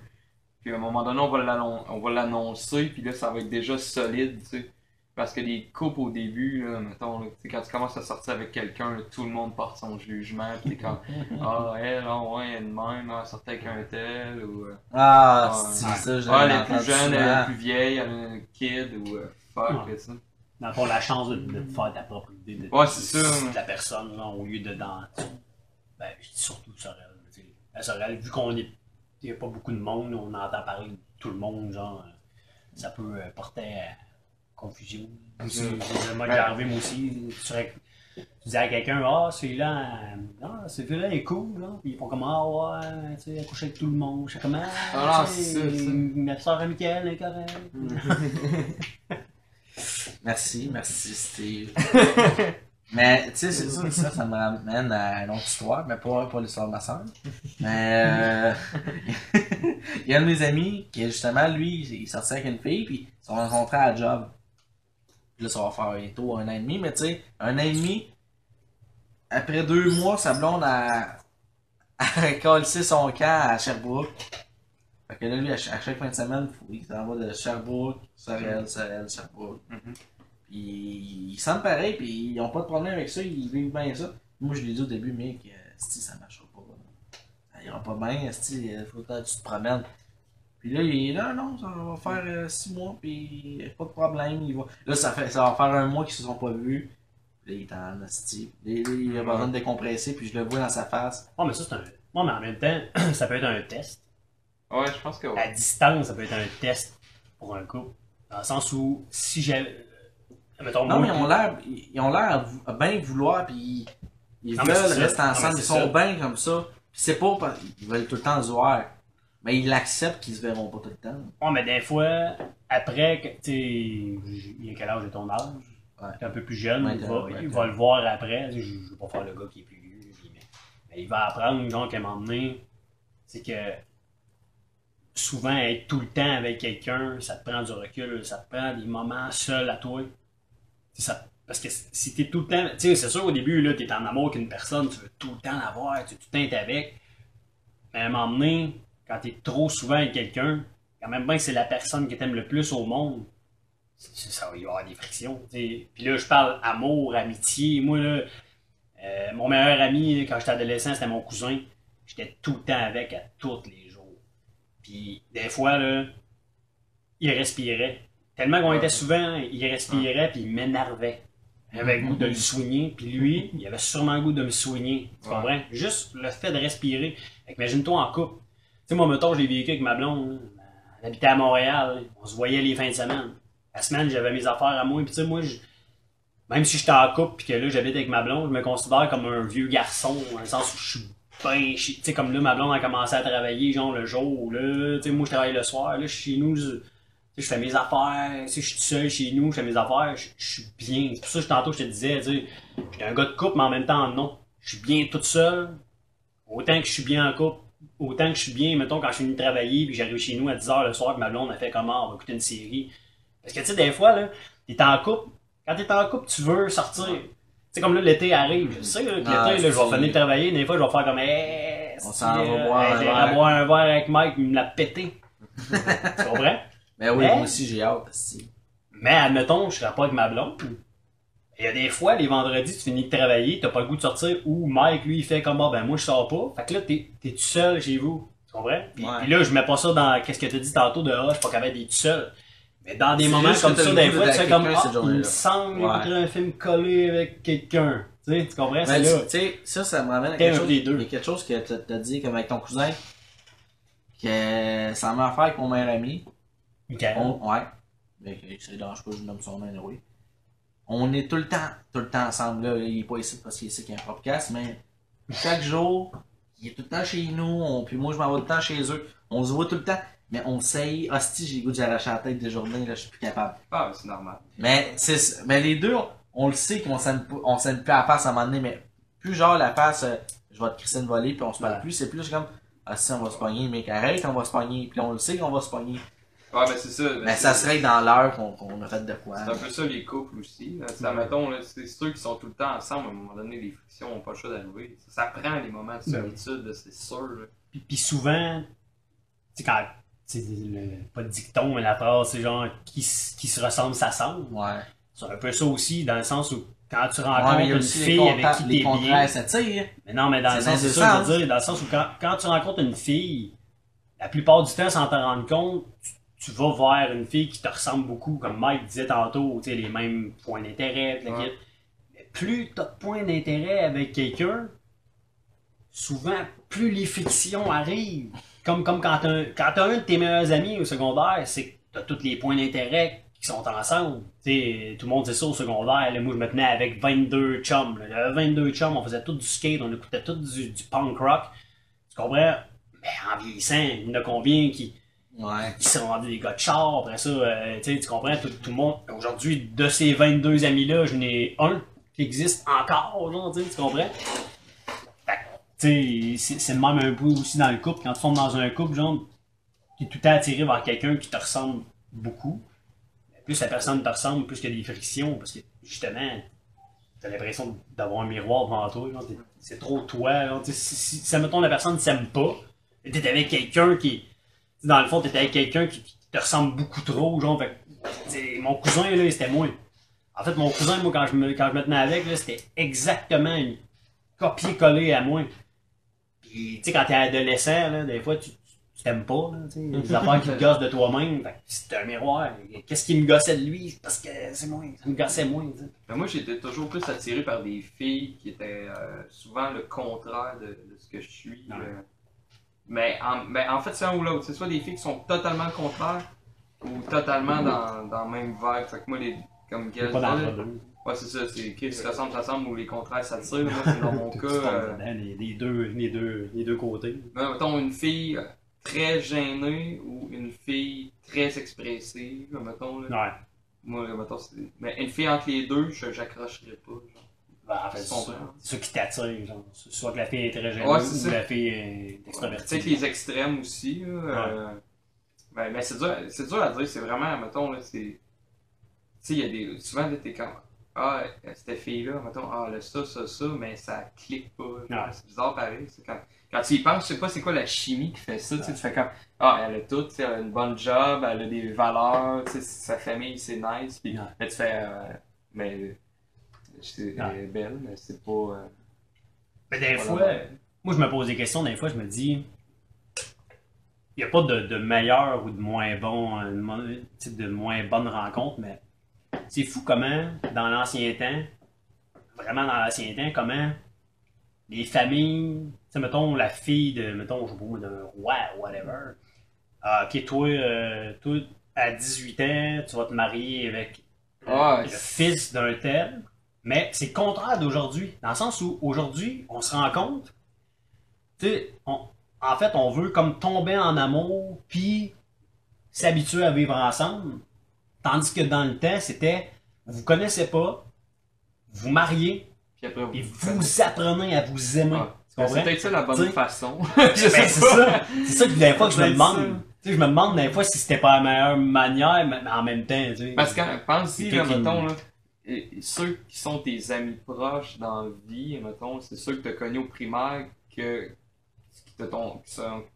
puis à un moment donné, on va l'annon- on va l'annoncer, puis là, ça va être déjà solide, tu sais. Parce que les couples au début, là, mettons, là, quand tu commences à sortir avec quelqu'un, là, tout le monde porte son jugement, puis t'es comme, ah, [laughs] elle, ah, ouais, elle de même, ah, elle sortait avec un tel, ou, euh, Ah, Ouais. c'est ça, j'ai ah, elle est plus jeune, elle est plus vieille, elle a un kid, ou, euh, fuck, Ouais. ça. Dans le fond, la chance de, de faire ta propre idée de, Ouais, c'est ça. de la personne, là, au lieu de dans. Ben, je dis surtout Sorel. tu sais. À Sorel, vu qu'on est. Il n'y a pas beaucoup de monde, on entend parler de tout le monde, genre. euh, Ça peut euh, porter à confusion. Ouais. c'est le mode arrivé, moi aussi. Tu, serais- tu disais à quelqu'un, ah, celui-là, euh, ah, celui-là est cool, là. Puis ils font comment, ah, ouais, tu sais, elle couche avec tout le monde. Je sais comment, Ah, c'est ça, ça. Ma soeur à Mickaël est correcte. [laughs] [laughs] Merci, merci Steve. [laughs] mais tu sais, c'est ça, ça, ça me ramène à une autre histoire, mais pas, pas l'histoire de ma soeur. Mais euh, [laughs] il y a un de mes amis qui, justement, lui, il sortait avec une fille, puis ils se sont rencontrés à la job. Puis là, ça va faire bientôt un an et demi, mais tu sais, un an et demi, après deux mois, sa blonde a, [laughs] a récolté son camp à Sherbrooke. Fait que là, lui, à ch- à chaque fin de semaine, il s'en va de Sherbrooke, Sorel, Sorel, Sherbrooke. Mhm. Puis ils sentent pareil, puis ils ont pas de problème avec ça, ils vivent bien ça. Moi, je lui ai dit au début, mec, euh, si ça marchera pas. Ça ira pas bien, si faut que tu te promènes. Puis là, il est là, non, ça va faire euh, six mois, puis pas de problème. Il va... Là, ça, fait, ça va faire un mois qu'ils se sont pas vus. Puis là, il est en hostie. Il a besoin de décompresser, puis je le vois dans sa face. Oh, mais ça, c'est un. Ouais, mais en même temps, [clears throat] ça peut être un test. Ouais, je pense que À ouais. distance, ça peut être un test pour un couple. Dans le sens où, si j'avais. Mettons, Non, mais ils ont l'air, ils ont l'air à à bien vouloir, puis ils, Non, veulent rester ensemble, ils sont bien comme ça. Puis c'est pas parce qu'ils veulent tout le temps se voir. Mais ils l'acceptent qu'ils se verront pas tout le temps. Ouais, mais des fois, après, tu sais, il y a quel âge de ton âge? Ouais. T'es un peu plus jeune, il, va, il va le voir après. Je, je vais pas faire le gars qui est plus vieux. Mais, mais il va apprendre, genre, qu'à un moment donné, c'est que souvent, être tout le temps avec quelqu'un, ça te prend du recul, ça te prend des moments seuls à toi. Sais, Ça, parce que si t'es tout le temps. Tu sais, c'est sûr, au début, là, t'es en amour avec une personne, tu veux tout le temps la voir, tu veux tout le temps avec. Mais à un moment donné, quand t'es trop souvent avec quelqu'un, quand même bien que c'est la personne que t'aimes le plus au monde, c'est- c'est- ça va y avoir des frictions. Puis là, je parle amour, amitié. Moi, là, euh, mon meilleur ami, quand j'étais adolescent, c'était mon cousin. J'étais tout le temps avec à tous les jours. Puis des fois, là, il respirait. Tellement qu'on était souvent, il respirait puis il m'énervait. J'avais le goût de le soigner, puis lui, il avait sûrement le goût de me soigner. Tu Ouais. comprends? Juste le fait de respirer. Imagine-toi en couple. Tu sais, moi, mettons, je l'ai vécu avec ma blonde. Elle habitait à Montréal. On se voyait les fins de semaine. La semaine, j'avais mes affaires à moi. Puis tu sais, moi, je- même si j'étais en couple puis que là, j'habite avec ma blonde, je me considère comme un vieux garçon, dans le sens où je suis ben Tu sais, comme là, ma blonde a commencé à travailler, genre, le jour, là. Tu sais, moi, je travaille le soir. Là, je suis chez nous, je, je fais mes affaires. Tu sais, je suis tout seul chez nous, je fais mes affaires. Je, je suis bien. C'est pour ça que tantôt, je te disais, tu sais, j'étais un gars de couple, mais en même temps, non. Je suis bien toute seule. Autant que je suis bien en couple, autant que je suis bien, mettons, quand je finis de travailler, puis j'arrive chez nous à 10h le soir, puis ma blonde a fait comment, on va écouter une série. Parce que, tu sais, des fois, là, t'es en couple. Quand t'es en couple, tu veux sortir. Tu sais, comme là, l'été arrive. Je sais, là, que l'été, Ah, là, je vais finir de travailler. Des fois, je vais faire comme, hey, On s'en va boire hey, un J'ai verre. à boire un verre avec Mike, il me l'a pété. [laughs] tu comprends? Mais oui, moi aussi j'ai hâte. Mais admettons, je serais pas avec ma blonde. Il y a des fois, les vendredis, tu finis de travailler, t'as pas le goût de sortir, ou Mike, lui, il fait comme, ah, ben moi, je sors pas. Fait que là, t'es, t'es tout seul chez vous. Tu comprends? Puis, Ouais. puis là, je mets pas ça dans, qu'est-ce que tu dit tantôt de, ah, je suis pas capable d'être tout seul. Mais dans des moments comme t'as ça, des fois, tu fais comme, ah, il me semble écouter un film collé avec quelqu'un. Tu sais, tu comprends? Mais C'est tu là. tu sais, ça, ça me ramène à quelque chose. des deux. Il y a quelque chose que t'as t'as dit comme avec ton cousin. Que ça m'a fait avec mon meilleur ami. Ok. On, ouais. Mais ça ne dérange pas, je nomme son nom, oui. On est tout le temps, tout le temps ensemble. Là. Il est pas ici parce qu'il est ici qu'il y a un podcast, mais chaque jour, il est tout le temps chez nous. On, puis moi, je m'en vais tout le temps chez eux. On se voit tout le temps. Mais on sait, hostie, j'ai le goût de la tête des journées, là, je suis plus capable. Ah, c'est normal. Mais, c'est, mais les deux, on, on le sait qu'on s'aime on s'aime plus à la face à un moment donné, mais plus genre la face, euh, je vais te crisser une volée, puis on se parle Ouais. plus, c'est plus comme, ah si, on va se pogner, mec, arrête, on va se pogner, puis on le sait qu'on va se pogner. Ouais, mais c'est ça. Mais c'est- ça serait dans l'heure qu'on, qu'on a fait de quoi. C'est un peu ça les couples aussi. Là. Mettons, c'est ceux qui sont tout le temps ensemble, à un moment donné, les frictions n'ont pas le choix d'arriver. Ça, ça prend les moments de solitude, c'est sûr. Puis, puis souvent, tu sais, quand, le- pas le dicton, mais la phrase, c'est genre, qui, qui se ressemble, s'assemble. Ouais. C'est un peu ça aussi, dans le sens où quand tu rencontres une fille avec qui t'es bien. s'attirent. Mais non, mais dans le C'est sens, c'est ce ça, je veux dire, dans le sens où quand, quand tu rencontres une fille, la plupart du temps, sans t'en rendre compte, tu, tu vas vers une fille qui te ressemble beaucoup, comme Mike disait tantôt, tu sais, les mêmes points d'intérêt, Ouais. plus t'as de points d'intérêt avec quelqu'un, souvent, plus les frictions arrivent. Comme, comme quand t'as un, quand t'as un de tes meilleurs amis au secondaire, c'est que t'as tous les points d'intérêt qui sont ensemble. Tu tout le monde sait ça au secondaire. Là, moi, je me tenais avec 22 chums. là. J'avais 22 chums, on faisait tout du skate, on écoutait tout du, du punk rock. Tu comprends? Mais en vieillissant, il y en a combien qui, Ouais. qui sont rendus des gars de char, après ça, euh, tu comprends, tout, tout le monde. Aujourd'hui, de ces 22 amis-là, je n'ai un qui existe encore, genre, tu comprends? C'est- le même un peu aussi dans le couple. Quand tu tombes dans un couple, genre, tu es tout le temps attiré vers quelqu'un qui te ressemble beaucoup. Plus la personne te ressemble, plus qu'il y a des frictions, parce que justement, t'as l'impression d'avoir un miroir devant toi, t'es- c'est trop toi, si, si, si, mettons, la personne ne s'aime pas, t'es avec quelqu'un qui, dans le fond, t'étais avec quelqu'un qui, qui te ressemble beaucoup trop, genre, fait mon cousin, là, c'était moi. En fait, mon cousin, moi, quand je me, quand je me tenais avec, là, c'était exactement une copier-coller à moi. Puis, tu sais, quand t'es adolescent, là, des fois, tu, tu t'aimes pas, là, tu sais, des affaires qui te gossent de toi-même, c'est un miroir. Qu'est-ce qui me gossait de lui? Parce que c'est moi, ça me gossait moins, moi, j'étais toujours plus attiré par des filles qui étaient euh, souvent le contraire de, de ce que je suis. Euh. Mais, en, mais en fait, c'est un ou l'autre. C'est soit des filles qui sont totalement le contraire ou totalement dans, dans le même vibe. Fait que moi, les, comme Gaël Pas dans le. Ouais, c'est ça, c'est qui se ressemble, ça ressemble ou les contraires s'attirent. Moi, c'est dans mon [laughs] cas. Euh, les, les deux, les, deux, les deux côtés. ben, mettons une fille très gênée ou une fille très expressive, mettons. Là. Ouais. Moi, mettons, c'est. Mais une fille entre les deux, je j'accrocherais pas. Ben, en fait, c'est ça, qui t'attire. genre. Soit que la fille est très gênée Ouais, c'est ou ça. la fille est extravertie. Peut-être les extrêmes aussi. Là, euh, ben, mais c'est dur, c'est dur à dire, c'est vraiment, mettons, là, c'est. Tu sais, il y a des. Souvent, t'es comme. Ah, cette fille-là, mettons, ah, elle a ça, ça, ça, mais ça clique pas. Ouais. C'est bizarre pareil. Quand, quand tu y penses, je sais pas c'est quoi la chimie qui fait ça. Tu sais, tu fais comme. Ah, elle a tout, tu sais, elle a une bonne job, elle a des valeurs, tu sais, sa famille, c'est nice. Puis Ouais. là, tu fais. euh, mais. Elle est belle, mais c'est pas. euh, Mais des fois, moi je me pose des questions, des fois je me dis, il n'y a pas de, de meilleur ou de moins bon, euh, de de moins bonne rencontre, mais c'est fou comment, dans l'ancien temps, vraiment dans l'ancien temps, comment les familles, tu sais, mettons la fille de, mettons, je moi, d'un roi, whatever, ah, ok, toi, euh, toi, à 18 ans, tu vas te marier avec le- Ah, le fils d'un tel, mais c'est le contraire d'aujourd'hui. Dans le sens où aujourd'hui, on se rend compte, tu sais, en fait, on veut comme tomber en amour, puis s'habituer à vivre ensemble. Tandis que dans le temps, c'était, vous connaissez pas, vous mariez, Puis après, et vous. vous apprenez à vous aimer. Ah. C'est peut-être ça la bonne T'sais, façon. [laughs] Ben, c'est ça. C'est ça que des fois que je me demande. je me demande des fois si c'était pas la meilleure manière, mais en même temps. Parce que là, toi qui- mettons, là, et- ceux qui sont tes amis proches dans la vie, mettons, c'est ceux que tu as connus au primaire que, qui, te t'ont-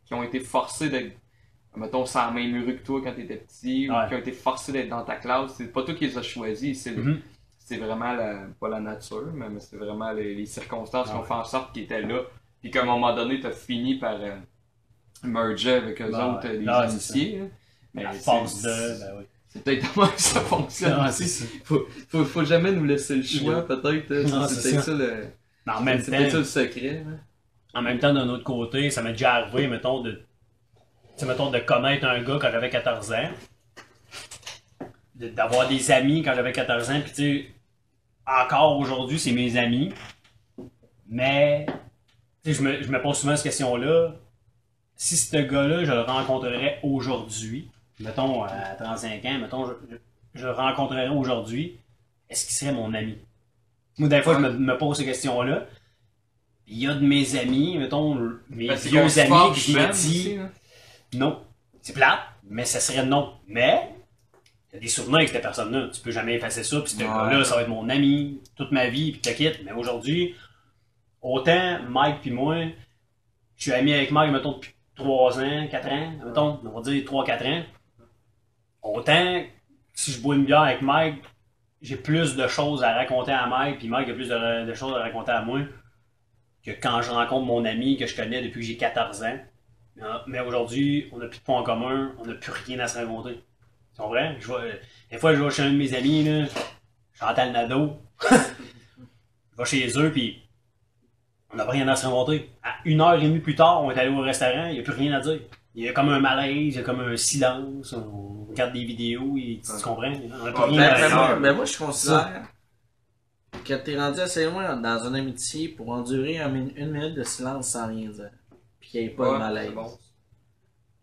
qui ont été forcés d'être, mettons, sans la même rue que toi quand tu étais petit, ou qui ont été forcés d'être dans ta classe. C'est pas toi qui les as choisis, c'est Mhm. c'est vraiment la, pas la nature, mais, mais c'est vraiment les, les circonstances Ah qui ont ouais. fait en sorte qu'ils étaient là. Puis qu'à un moment donné, tu as fini par euh, merger avec eux Ben autres, ouais. les Ah. Mais force de. Ben oui. C'est peut-être que ça fonctionne c'est ça. Faut, faut, faut jamais nous laisser le choix, Non. peut-être. Non, C'est c'est peut-être ça. ça le, en même c'est peut-être ça temps, le secret. hein. en même temps, d'un autre côté, ça m'est déjà arrivé, mettons, de. Mettons, de connaître un gars quand j'avais 14 ans. de- D'avoir des amis quand j'avais 14 ans, puis tu sais, encore aujourd'hui, c'est mes amis. Mais, tu sais, je me, je me pose souvent cette question-là. Si ce gars-là, je le rencontrerais aujourd'hui, mettons à 35 ans, mettons, je, je- je rencontrerais aujourd'hui, est-ce qu'il serait mon ami? Moi, des fois, je me, me pose ces questions-là. Il y a de mes amis, mettons, mes qu'on vieux amis, que je me jeune dis, aussi, hein. non. C'est plate, mais ça serait non. Mais, a des souvenirs avec cette personne-là. Tu peux jamais effacer ça, puis ce Ouais. gars-là, ça va être mon ami toute ma vie, puis te quitte. Mais aujourd'hui, autant Mike puis moi, je suis ami avec Mike, mettons, depuis 3 ans, 4 ans, mettons, on va dire 3-4 ans. Autant, si je bois une bière avec Mike, j'ai plus de choses à raconter à Mike, puis Mike a plus de, choses à raconter à moi que quand je rencontre mon ami que je connais depuis que j'ai 14 ans. Ah, Mais aujourd'hui, on n'a plus de points en commun, on n'a plus rien à se raconter. C'est vrai? Des fois, je vais chez un de mes amis, là, Chantal Nadeau. [laughs] je vais chez eux, puis on n'a rien à se raconter. À une heure et demie plus tard, on est allé au restaurant, il n'y a plus rien à dire. Il y a comme un malaise, il y a comme un silence, on regarde des vidéos, et tu, tu comprends? On Ah, Ben, ben, dire. moi, ben, moi, je considère que t'es rendu assez loin dans une amitié pour endurer un min- une minute de silence sans rien dire. Puis qu'il n'y ait pas de malaise. bon.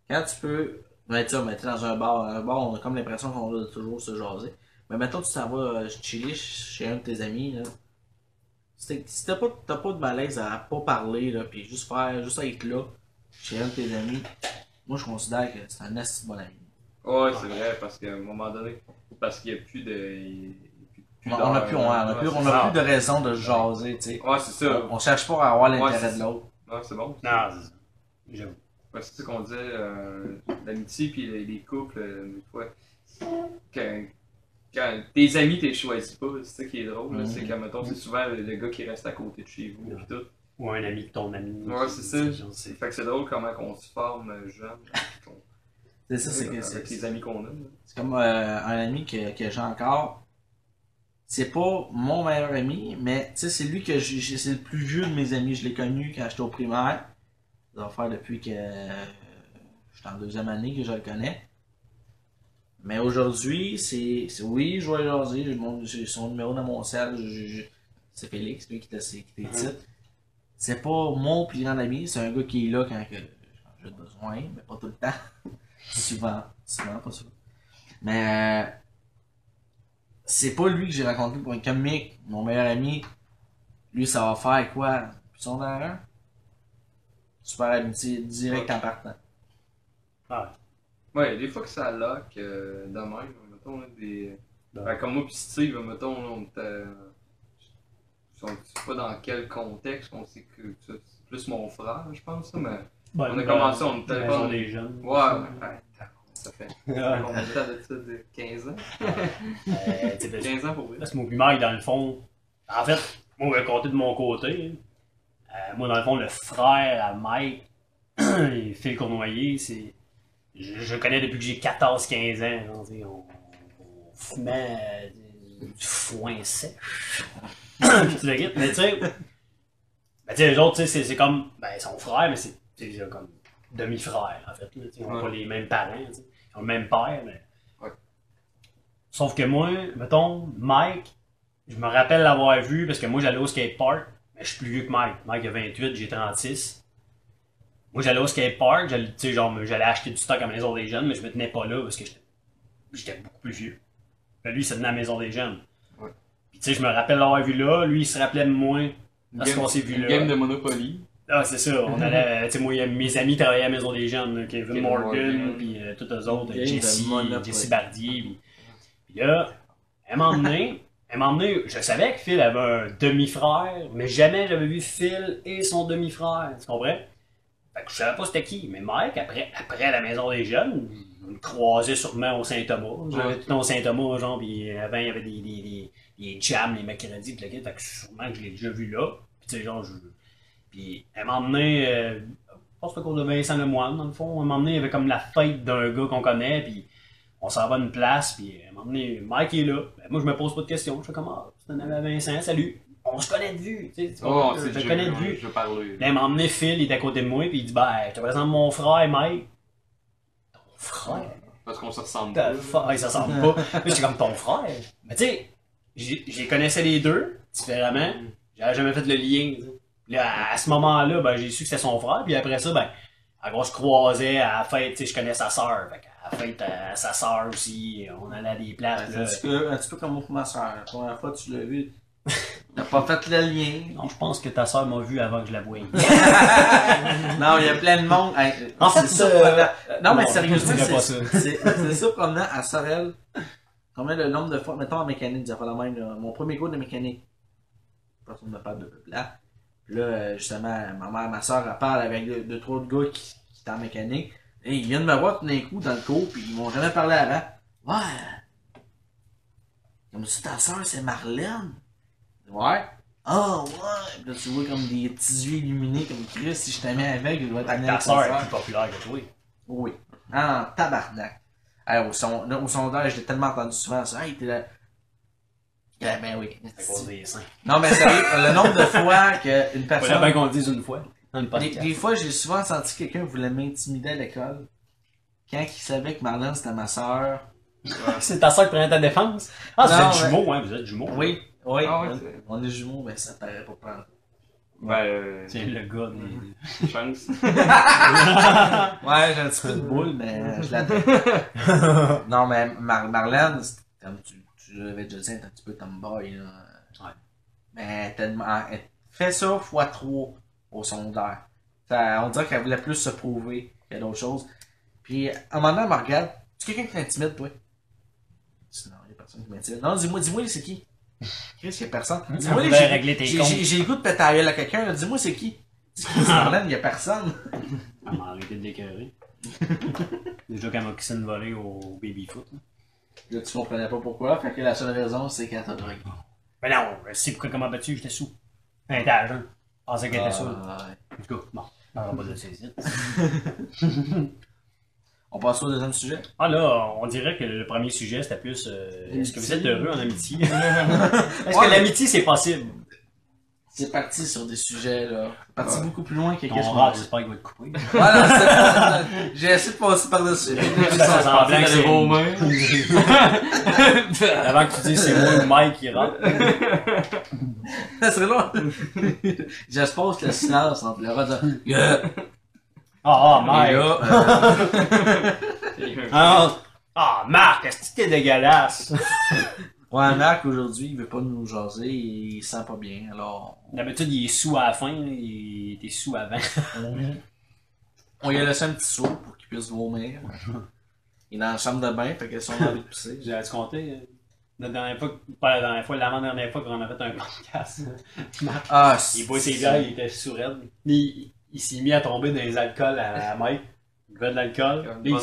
Quand tu peux. Ben, tu sais, mais dans un bar. Un bar, on a comme l'impression qu'on va toujours se jaser. Mais maintenant, tu t'en vas euh, chiller chez un de tes amis, là. Si t'as pas, t'as pas de malaise à pas parler, là, puis juste faire, juste être là, chez un de tes amis, moi, je considère que c'est un assez bon ami. Ouais, c'est vrai, parce qu'à un moment donné, parce qu'il n'y a plus de. plus- On on a d'heures, plus, on a, plus, on a plus de raison de se jaser, tu sais. Ouais, c'est ça. On, on cherche pas à avoir l'intérêt de l'autre. Ouais, c'est bon. Non. J'avoue. Ouais, c'est ça qu'on disait, euh, l'amitié puis les, les couples, euh, des fois. Quand, quand tes amis, t'es choisis pas, c'est ça qui est drôle. Mhm. C'est que, mettons, c'est souvent le, le gars qui reste à côté de chez vous. Pis tout. Ou un ami de ton ami. Ouais, c'est ça. genre, c'est- Fait que c'est drôle comment on se forme euh, jeune. [laughs] C'est ça, c'est que avec c'est. les amis qu'on a. là. C'est comme euh, un ami que, que j'ai encore. C'est pas mon meilleur ami, mais tu sais, c'est lui que j'ai, j'ai- c'est le plus vieux de mes amis. Je l'ai connu quand j'étais au primaire. Ça va faire depuis que euh, j'étais en deuxième année que je le connais. Mais aujourd'hui, c'est, c'est- oui, je vais jaser, j'ai, son numéro dans mon j'ai- c'est Félix, lui, qui t'a qui t'a titre. C'est pas mon plus grand ami, c'est un gars qui est là quand j'ai besoin, mais pas tout le temps. [laughs] souvent, souvent, pas souvent. Mais euh, c'est pas lui que j'ai rencontré pour un comique, mon meilleur ami. Lui, ça va faire quoi? Son un? Super amitié, direct en partant. Ah, Ouais, il y a des fois que ça lock euh, de même. Mettons, là, des... Ben, comme moi pis Steve, mettons, là, on était... Je sais pas dans quel contexte on sait que c'est plus mon frère, je pense, ça, mais... ben, On a commencé, on était pas- des jeunes. Ouais, ça fait de temps de ça? De 15 ans? Euh, tu sais, parce [laughs] que- 15 ans pour vrai. Parce que mon dans le fond, en fait, moi, je vais compter de mon côté. Euh, moi, dans le fond, le frère à Mike, [clears throat] et Phil Cournoyer, c'est. Je, je connais depuis que j'ai 14-15 ans. sais, on, on fumait euh, du foin sèche. [coughs] Tu le. Mais tu sais, ben, tu sais, les autres, c'est- comme. Ben, son frère, mais c'est comme demi-frère, en fait. Là, ils n'ont Ouais. pas les mêmes parents. Ils ont le même père, mais. Ouais. Sauf que moi, mettons, Mike, je me rappelle l'avoir vu parce que moi j'allais au skatepark, mais je suis plus vieux que Mike. Mike a 28, j'ai 36. Moi j'allais au j'allais, sais, genre, j'allais acheter du stock à la maison des jeunes, mais je me tenais pas là parce que j'étais, beaucoup plus vieux. Puis lui, il se tenait à la maison des jeunes. Puis tu sais, je me rappelle l'avoir vu là, lui il se rappelait de moi. Parce qu'on s'est vu une là. game de Monopoly. Ah, c'est ça, on allait, tu sais, moi, mes amis travaillaient à la maison des jeunes, là, Kevin Kevin Morgan, Morgan. puis euh, tous eux autres, Jesse. Jesse Bardier. Puis, puis là, elle m'a emmené, [laughs] elle m'a emmené, je savais que Phil avait un demi-frère, mais jamais j'avais vu Phil et son demi-frère, tu comprends? Fait que je savais pas c'était qui, mais Mike, après, après la maison des jeunes, je me croisais sûrement au Saint-Thomas. J'avais tout le temps au Saint-Thomas, genre, puis avant, il y avait des, des, des, des jams les mercredis, puis le kit, fait que sûrement que je l'ai déjà vu là. Puis tu sais, genre, je... Puis elle m'a emmené, euh, je pense que cause de Vincent Lemoine, dans le fond. Elle m'a emmené, il y avait comme la fête d'un gars qu'on connaît, puis on s'en va à une place, puis elle m'a emmené, Mike est là. Ben, moi, je me pose pas de questions. Je fais comme, ah, c'est un Vincent, salut. On se connaît de vue, tu sais. tu Oh, je te connais de vu, vue. Je il m'a emmené Phil, il était à côté de moi, puis il dit, ben, je te présente mon frère, Mike. Ton frère? Parce qu'on se ressemble pas. fa- Ouais, ça ressemble pas. Là, j'étais comme ton frère? Mais tu sais, j'ai- connaissais les deux, différemment. J'avais jamais fait le lien. Là, à ce moment-là, ben, j'ai su que c'était son frère. Puis après ça, ben, on se croisait à la fête, tu sais, je connais sa sœur. Qu'à la fête, à sa sœur aussi, on allait à des places. Là. un petit peu- un petit peu comme moi pour ma soeur. La première fois que tu l'as vu, [laughs] t'as pas fait le lien. Non, je pense que ta sœur m'a vu avant que je la voie. [laughs] non, il y a plein de monde. Hey, En fait, c'est euh. Non, mais sérieusement, ça. c'est surprenant à Sorel. Combien le nombre de fois, mettons en mécanique, ça fait la même, là, mon premier cours de mécanique. Personne ne me parle de peu là. Puis là, euh, justement, ma mère, ma soeur, elle parle avec deux, deux, trois gars qui, qui sont en mécanique. Et ils viennent me voir tout d'un coup dans le cours, puis ils m'ont jamais parlé avant. Ouais. Comme si ta soeur, c'est Marlène. Ouais. Ah, ouais. Puis là, tu vois comme des petits yeux illuminés, comme Chris, si je t'aimais avec, je dois t'amener ta avec sœur ta est sœur. plus populaire que toi. Oui. Ah, tabarnak. Hey, au, son, au sondage, je l'ai tellement entendu souvent ça. Hey, t'es là. Eh ben oui. Non, mais sérieux, [laughs] le nombre de fois qu'une Faudrait personne. bien qu'on le dise une fois. Dans le Des, podcast. des fois, j'ai souvent senti que quelqu'un voulait m'intimider à l'école. Quand il savait que Marlène c'était ma soeur. [laughs] C'est ta soeur qui prenait ta défense? Ah, vous êtes ouais. jumeaux, hein, vous êtes jumeaux. Oui, oui. Ah ouais, on- c'est- on est jumeaux, mais ça paraît pas prendre. Ben, euh, C'est le gars des... chance. [laughs] [laughs] Ouais, j'ai un petit peu de boule, mais [laughs] je l'attends. non, mais Mar- Marlène, comme tu, tu l'avais déjà dit, elle est un petit peu tomboy. Là. Ouais. Mais tellement, elle fait ça fois trois au secondaire. Ça, on dirait qu'elle voulait plus se prouver que d'autres choses. Puis, à un moment donné, elle me regarde. Tu es quelqu'un qui t'intimide, toi? Je dis, Non, il n'y a personne qui m'intimide. Non, dis-moi, dis-moi, c'est qui? Chris, il n'y a personne. Dis-moi, voulait j'ai- régler tes j'ai- comptes. j'ai j'ai le goût de péter à quelqu'un. là. Dis-moi, c'est qui? C'est qui, Marlène? Il n'y a personne. Elle m'a arrêté de l'écœurer. [laughs] Déjà qu'elle m'a kissé une volée au baby-foot. là. Là, tu comprenais pas pourquoi. Fait que la seule raison, c'est qu'elle t'a drogué. Mais non, je sais pourquoi comment battu, j'étais sous. Un étage, hein. Je pensais qu'elle était sous. Ah, ouais. En tout cas, bon, on parlera pas de saisie. [laughs] On passe au deuxième sujet. Ah là, on dirait que le premier sujet, c'était plus... euh, Est-ce que vous êtes heureux en amitié? [laughs] Est-ce Ouais. que l'amitié, c'est possible? C'est parti sur des sujets, là. C'est parti Ouais. beaucoup plus loin que Ton qu'est-ce qu'on j'espère qu'il va te couper. [laughs] Voilà, c'est pas- J'ai essayé de passer par-dessus. [laughs] Ça semblait que c'est vos mains. Avant que tu dises c'est moi ou Mike qui rentre. Ça serait long. J'espère que le silence entre le Yeah. Ah, ah, Et Mike. là, [laughs] euh, Ah, ah, Marc, est-ce que t'es dégueulasse? [laughs] ouais, Marc, aujourd'hui, il veut pas nous jaser, il sent pas bien, alors... D'habitude, il est sous à la fin, là, il était sous avant. [laughs] On lui a laissé un petit saut pour qu'il puisse vomir. Il est dans la chambre de bain, fait que si on a envie de pisser... J'ai tu compter? euh, La dernière fois, pas la dernière fois, l'avant-dernière fois qu'on a fait un podcast, Marc, Ah, il boit ses bières, il était sous raide. Il, il s'est mis à tomber dans les alcools à la Mike. Il buvait de l'alcool. Il il-.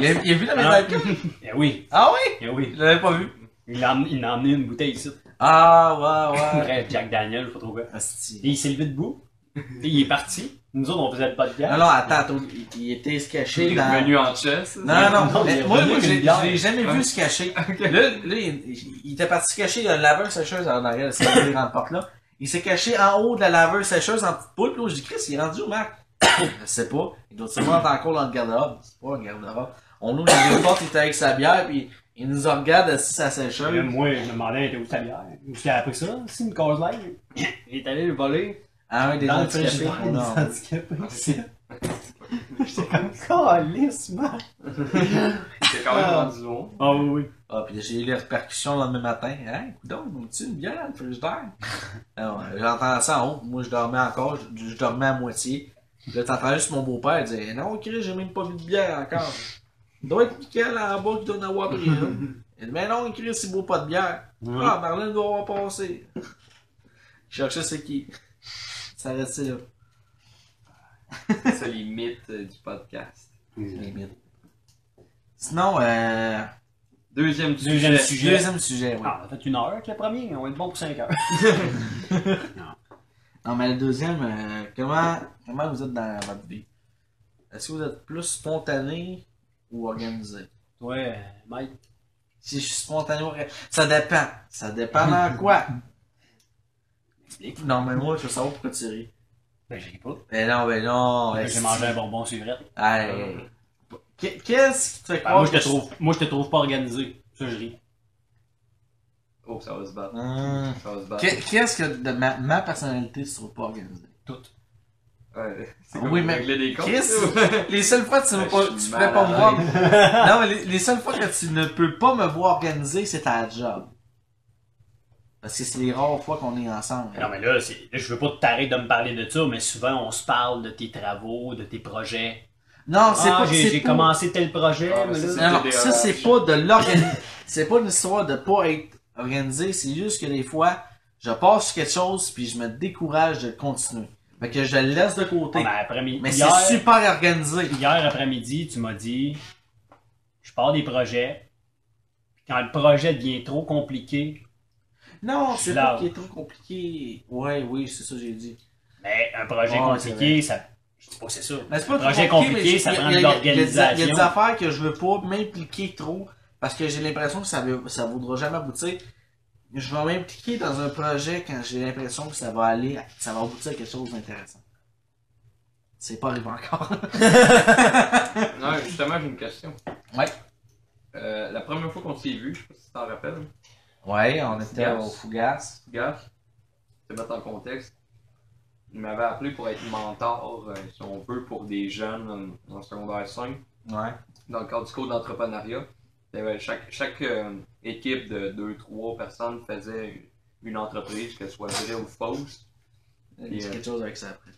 Il a, il a vu la Ah. médaille? [laughs] Eh oui, Ah oui? eh oui. Je l'avais pas vu. Il a, il a emmené une bouteille ici. Ah, ouais, ouais. Bref, Jack Daniel, je sais pas trop quoi. Asti. Et il s'est levé debout. [laughs] Et il est parti. Nous autres, on faisait le podcast. Non, non, attends, attends, il, il était se Il cacher est dans... revenu en chess. Non, non, non, Non, il mais est moi, moi, une l'ai- jamais vu se cacher. [laughs] Là, là il, il était parti se cacher, il y a une laveuse sécheuse en arrière, c'est la grande porte là. Il s'est caché en haut de la laveuse sécheuse en petite poule, puis là, je dis, Chris, il est rendu où, Marc? [coughs] je sais pas. Il doit sûrement être encore dans le garde-robe. C'est pas un garde-robe. On ouvre la deux portes, il était avec sa bière, puis il nous regarde sa Là, sécheuse. moi, je me demandais, était où ta bière? Où j'ai appris ça? C'est une cause live. [coughs] Il est allé le voler. Ah, un des dans le handicapés. handicapés. C'est- [laughs] J'étais comme, calice, man. C'est quand même Ah. rendu long. Ah oui, oui. Ah, puis j'ai eu les répercussions le lendemain matin. Hein, coudonc, tu une bière dans le frigidaire? [laughs] Ah J'entends ça en haut. Moi, je dormais encore. Je, je dormais à moitié. Puis Là, t'entends juste mon beau-père dire Non, Chris, j'ai même pas vu de bière encore. Il doit être Michael en bas qui doit en avoir pris une. Il dit Mais non, Chris, il boit pas de bière. Ah, Marlène doit avoir passé. Je cherchais c'est qui. Ça restait là. C'est ça les mythes du podcast. Limite. Sinon, euh. Deuxième sujet. Deuxième sujet. Deuxième sujet, oui. Ah, on a fait une heure avec le premier, on va être bon pour 5 heures. [laughs] Non, mais le deuxième, euh, comment, comment vous êtes dans votre vie? Est-ce que vous êtes plus spontané ou organisé? Toi, euh, Mike? Si je suis spontané ou organisé, ça dépend. Ça dépend dans [laughs] quoi? Explique. Non, mais moi, je veux savoir pourquoi tu ris. Ben, j'ai pas. Ben non, ben non. J'ai esti. mangé un bonbon suvrette. Hey. Qu- Qu'est-ce qui te fait Ben, croire moi, je te que trouve, moi, je te trouve pas organisé. Ça, je ris. Oh, ça va se battre. Hum. Ça va se battre. Qu'est- Qu'est-ce que de ma, ma personnalité tu trouves pas organisée? Tout. Ouais, c'est Ah comme oui, mais régler des comptes. Chris, [laughs] les seules fois que tu, Ouais, veux pas, je suis tu pourrais pas me voir. Non, mais les, les seules fois que tu ne peux pas me voir organiser, c'est à la job. Parce que c'est les rares fois qu'on est ensemble. Non, mais là, c'est- là, je veux pas t'arrêter de me parler de ça, mais souvent, on se parle de tes travaux, de tes projets. Non, c'est Ah, pas. j'ai c'est j'ai pas- commencé tel projet, Ah, mais là- Non, ça c'est pas de l'organiser. [laughs] c'est pas une histoire de pas être organisé. C'est juste que des fois, je passe sur quelque chose puis je me décourage de continuer. Fait que je le laisse de côté. Ah, ben, après-midi. mais c'est super organisé. hier après-midi, tu m'as dit, je pars des projets. Puis Quand le projet devient trop compliqué, Non, c'est pas qu'il est trop compliqué. Ouais, oui, c'est ça que j'ai dit. mais un projet compliqué, ça. Je dis pas que c'est ça. Mais c'est pas projet compliqué, compliqué, mais ça il y a- prend il de y a- Il y, a des- il y a l'organisation. des affaires que je veux pas m'impliquer trop parce que j'ai l'impression que ça ne ça voudra jamais aboutir. Je vais m'impliquer dans un projet quand j'ai l'impression que ça va aller, ça va aboutir à quelque chose d'intéressant. C'est pas arrivé encore. [laughs] Non, justement, j'ai une question. Ouais. Euh, la première fois qu'on s'est vu, je sais pas si tu t'en rappelles, ouais, on était Fougas. au Fougas. gars, te mettre en contexte, il m'avait appelé pour être mentor, euh, si on veut, pour des jeunes en, en secondaire 5, Ouais. dans le cadre du cours d'entrepreneuriat. Chaque, chaque euh, équipe de 2-3 personnes faisait une entreprise, qu'elle soit vraie ou fausse. Il y a euh, quelque chose avec ça après.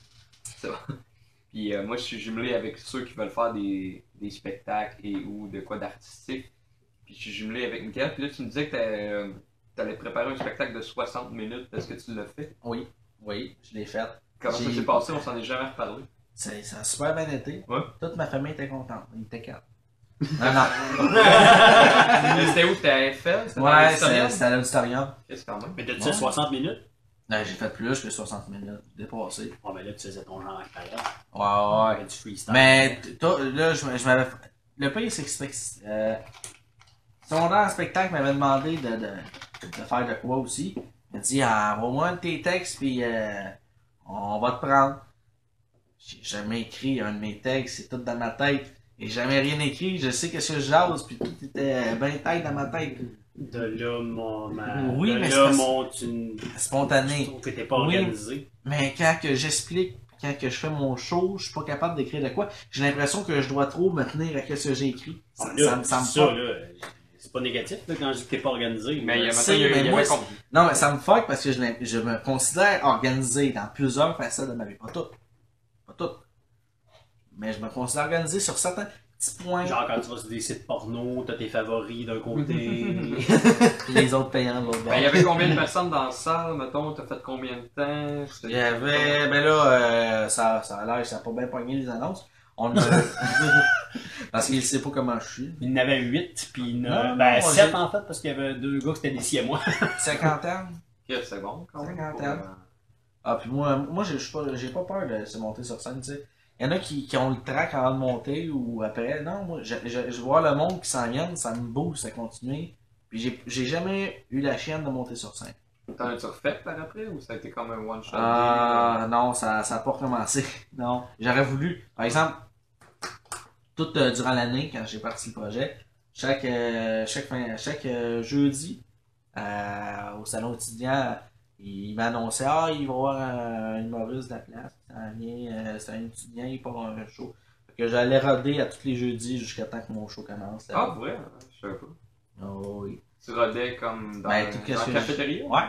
C'est bon. [laughs] Puis euh, moi, je suis jumelé avec ceux qui veulent faire des, des spectacles et ou de quoi d'artistique. Puis je suis jumelé avec Mickaël. Puis là, tu me disais que tu allais préparer un spectacle de 60 minutes. Est-ce que tu l'as fait? Oui, oui, je l'ai fait. Comment ça s'est passé? On s'en est jamais reparlé. Ça, ça a super bien été. Ouais. Toute ma famille était contente. Ils étaient quatre. [laughs] Non, non. [laughs] Mais C'était où? C'était à Eiffel? C'était dans Ouais, l'auditorium? c'était à l'auditorium. Qu'est-ce quand même? Mais t'as dit Ouais. ça 60 minutes? Non, j'ai fait plus que 60 minutes. Dépassé. Oh, mais là, tu faisais ton genre avec pareil. Ouais, ouais. Avec du freestyle. Mais t- toi, là, je, je m'avais. Le pire, c'est que c'était. Euh, son en spectacle m'avait demandé de, de, de faire de quoi aussi. Il m'a dit, ah, envoie-moi un de tes textes, puis euh, on va te prendre. J'ai jamais écrit un de mes textes, c'est tout dans ma tête. J'ai jamais rien écrit, je sais que je jase, puis tout était bien tête dans ma tête. De là, mon. ma- Oui, de mais c'est là, mon. Tu je Spontané. trouve que t'es pas Oui. organisé. Mais quand que j'explique, quand que je fais mon show, je suis pas capable d'écrire de quoi. J'ai l'impression que je dois trop me tenir à ce que j'ai écrit. Ça, Ah, là, ça me- ça là, c'est pas négatif là, quand je dis que t'es pas organisé. Mais il y a maintenant, il y a- mais il y moi, avait c'est- com- Non, mais ça me fuck parce que je, je me considère organisé dans plusieurs facettes de ma vie. Pas toutes. Pas toutes. Mais je me considère organisé sur certains petits points. Genre quand tu vas sur des sites porno, t'as tes favoris d'un côté. Puis [laughs] les autres payants de l'autre. Ben, il y avait combien de personnes dans la salle, mettons, t'as fait combien de temps? Il y avait, ben là, euh, ça, ça a l'air, ça a pas bien pogné les annonces. On a... [laughs] Parce qu'il sait pas comment je suis. il en avait 8, puis il en Ben non, 7 j'ai- en fait, parce qu'il y avait deux gars qui étaient des à moi. [laughs] 50 ans. Ok, c'est bon, quand même. Cinquante pour, ans. euh, Ah, puis moi, moi j'ai je suis pas, j'ai pas peur de se monter sur scène, tu sais. Il y en a qui, qui ont le trac avant de monter ou après. Non, moi, je, je, je vois le monde qui s'en vient, ça me booste à continuer. Puis j'ai, j'ai jamais eu la chienne de monter sur scène. T'en as-tu refait par après ou ça a été comme un one-shot? Ah, non, ça, ça a pas recommencé. [laughs] Non. J'aurais voulu. Par exemple, tout euh, durant l'année, quand j'ai parti le projet, chaque, euh, chaque, fin- chaque euh, jeudi, euh, au salon étudiant, il m'annonçait Ah, il va y avoir un, humoriste de la place. Ça vient, euh, c'est un étudiant, il part un show. Fait que j'allais roder à tous les jeudis jusqu'à temps que mon show commence. Ah, vrai? Je savais pas. Oh, oui. Tu rodais comme dans, Ben, tout dans qu'est-ce la cafétéria? Ouais.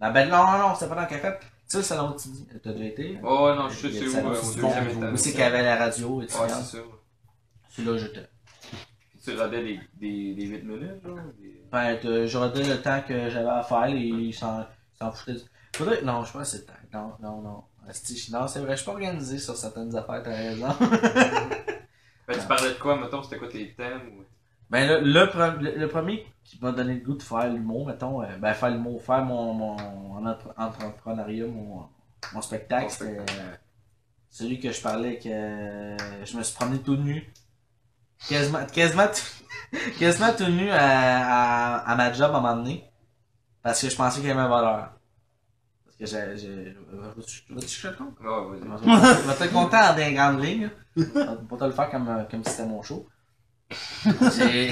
La ben, non, non, non, c'était pas dans le café. Tu sais, le salon étudiant, t'as déjà été? Oh, ouais, non, je sais c'est où, au deuxième Où étage. c'est qu'il y avait la radio Ouais, étudiante. c'est ça. Celui-là, j'étais. Puis tu rodais des, des, des 8 minutes, genre? Des... Ben, je redais le temps que j'avais à faire et ils s'en s'en foutaient. du- Faudrait... Non, je pense que c'est le temps. Non, non, non. Non, c'est vrai, je suis pas organisé sur certaines affaires, t'as raison. [laughs] Ben, tu parlais de quoi, mettons? C'était quoi tes thèmes? Ou... ben, le, le, le- premier qui m'a donné le goût de faire l'humour, mettons, euh, ben, faire l'humour, faire mon, mon en entre- entrepreneuriat, mon, mon spectacle, c'était euh, celui que je parlais que euh, je me suis promené tout nu. Quasiment, quasiment, tout, [laughs] quasiment tout nu à, à, à ma job à un moment donné. Parce que je pensais qu'il y avait un voleur. Parce que j'ai. j'ai- Vas-tu que je te compte? Ouais, vas-y. Je vais te le compter en des grandes lignes. pas [laughs] te le faire comme, comme si c'était mon show. [laughs]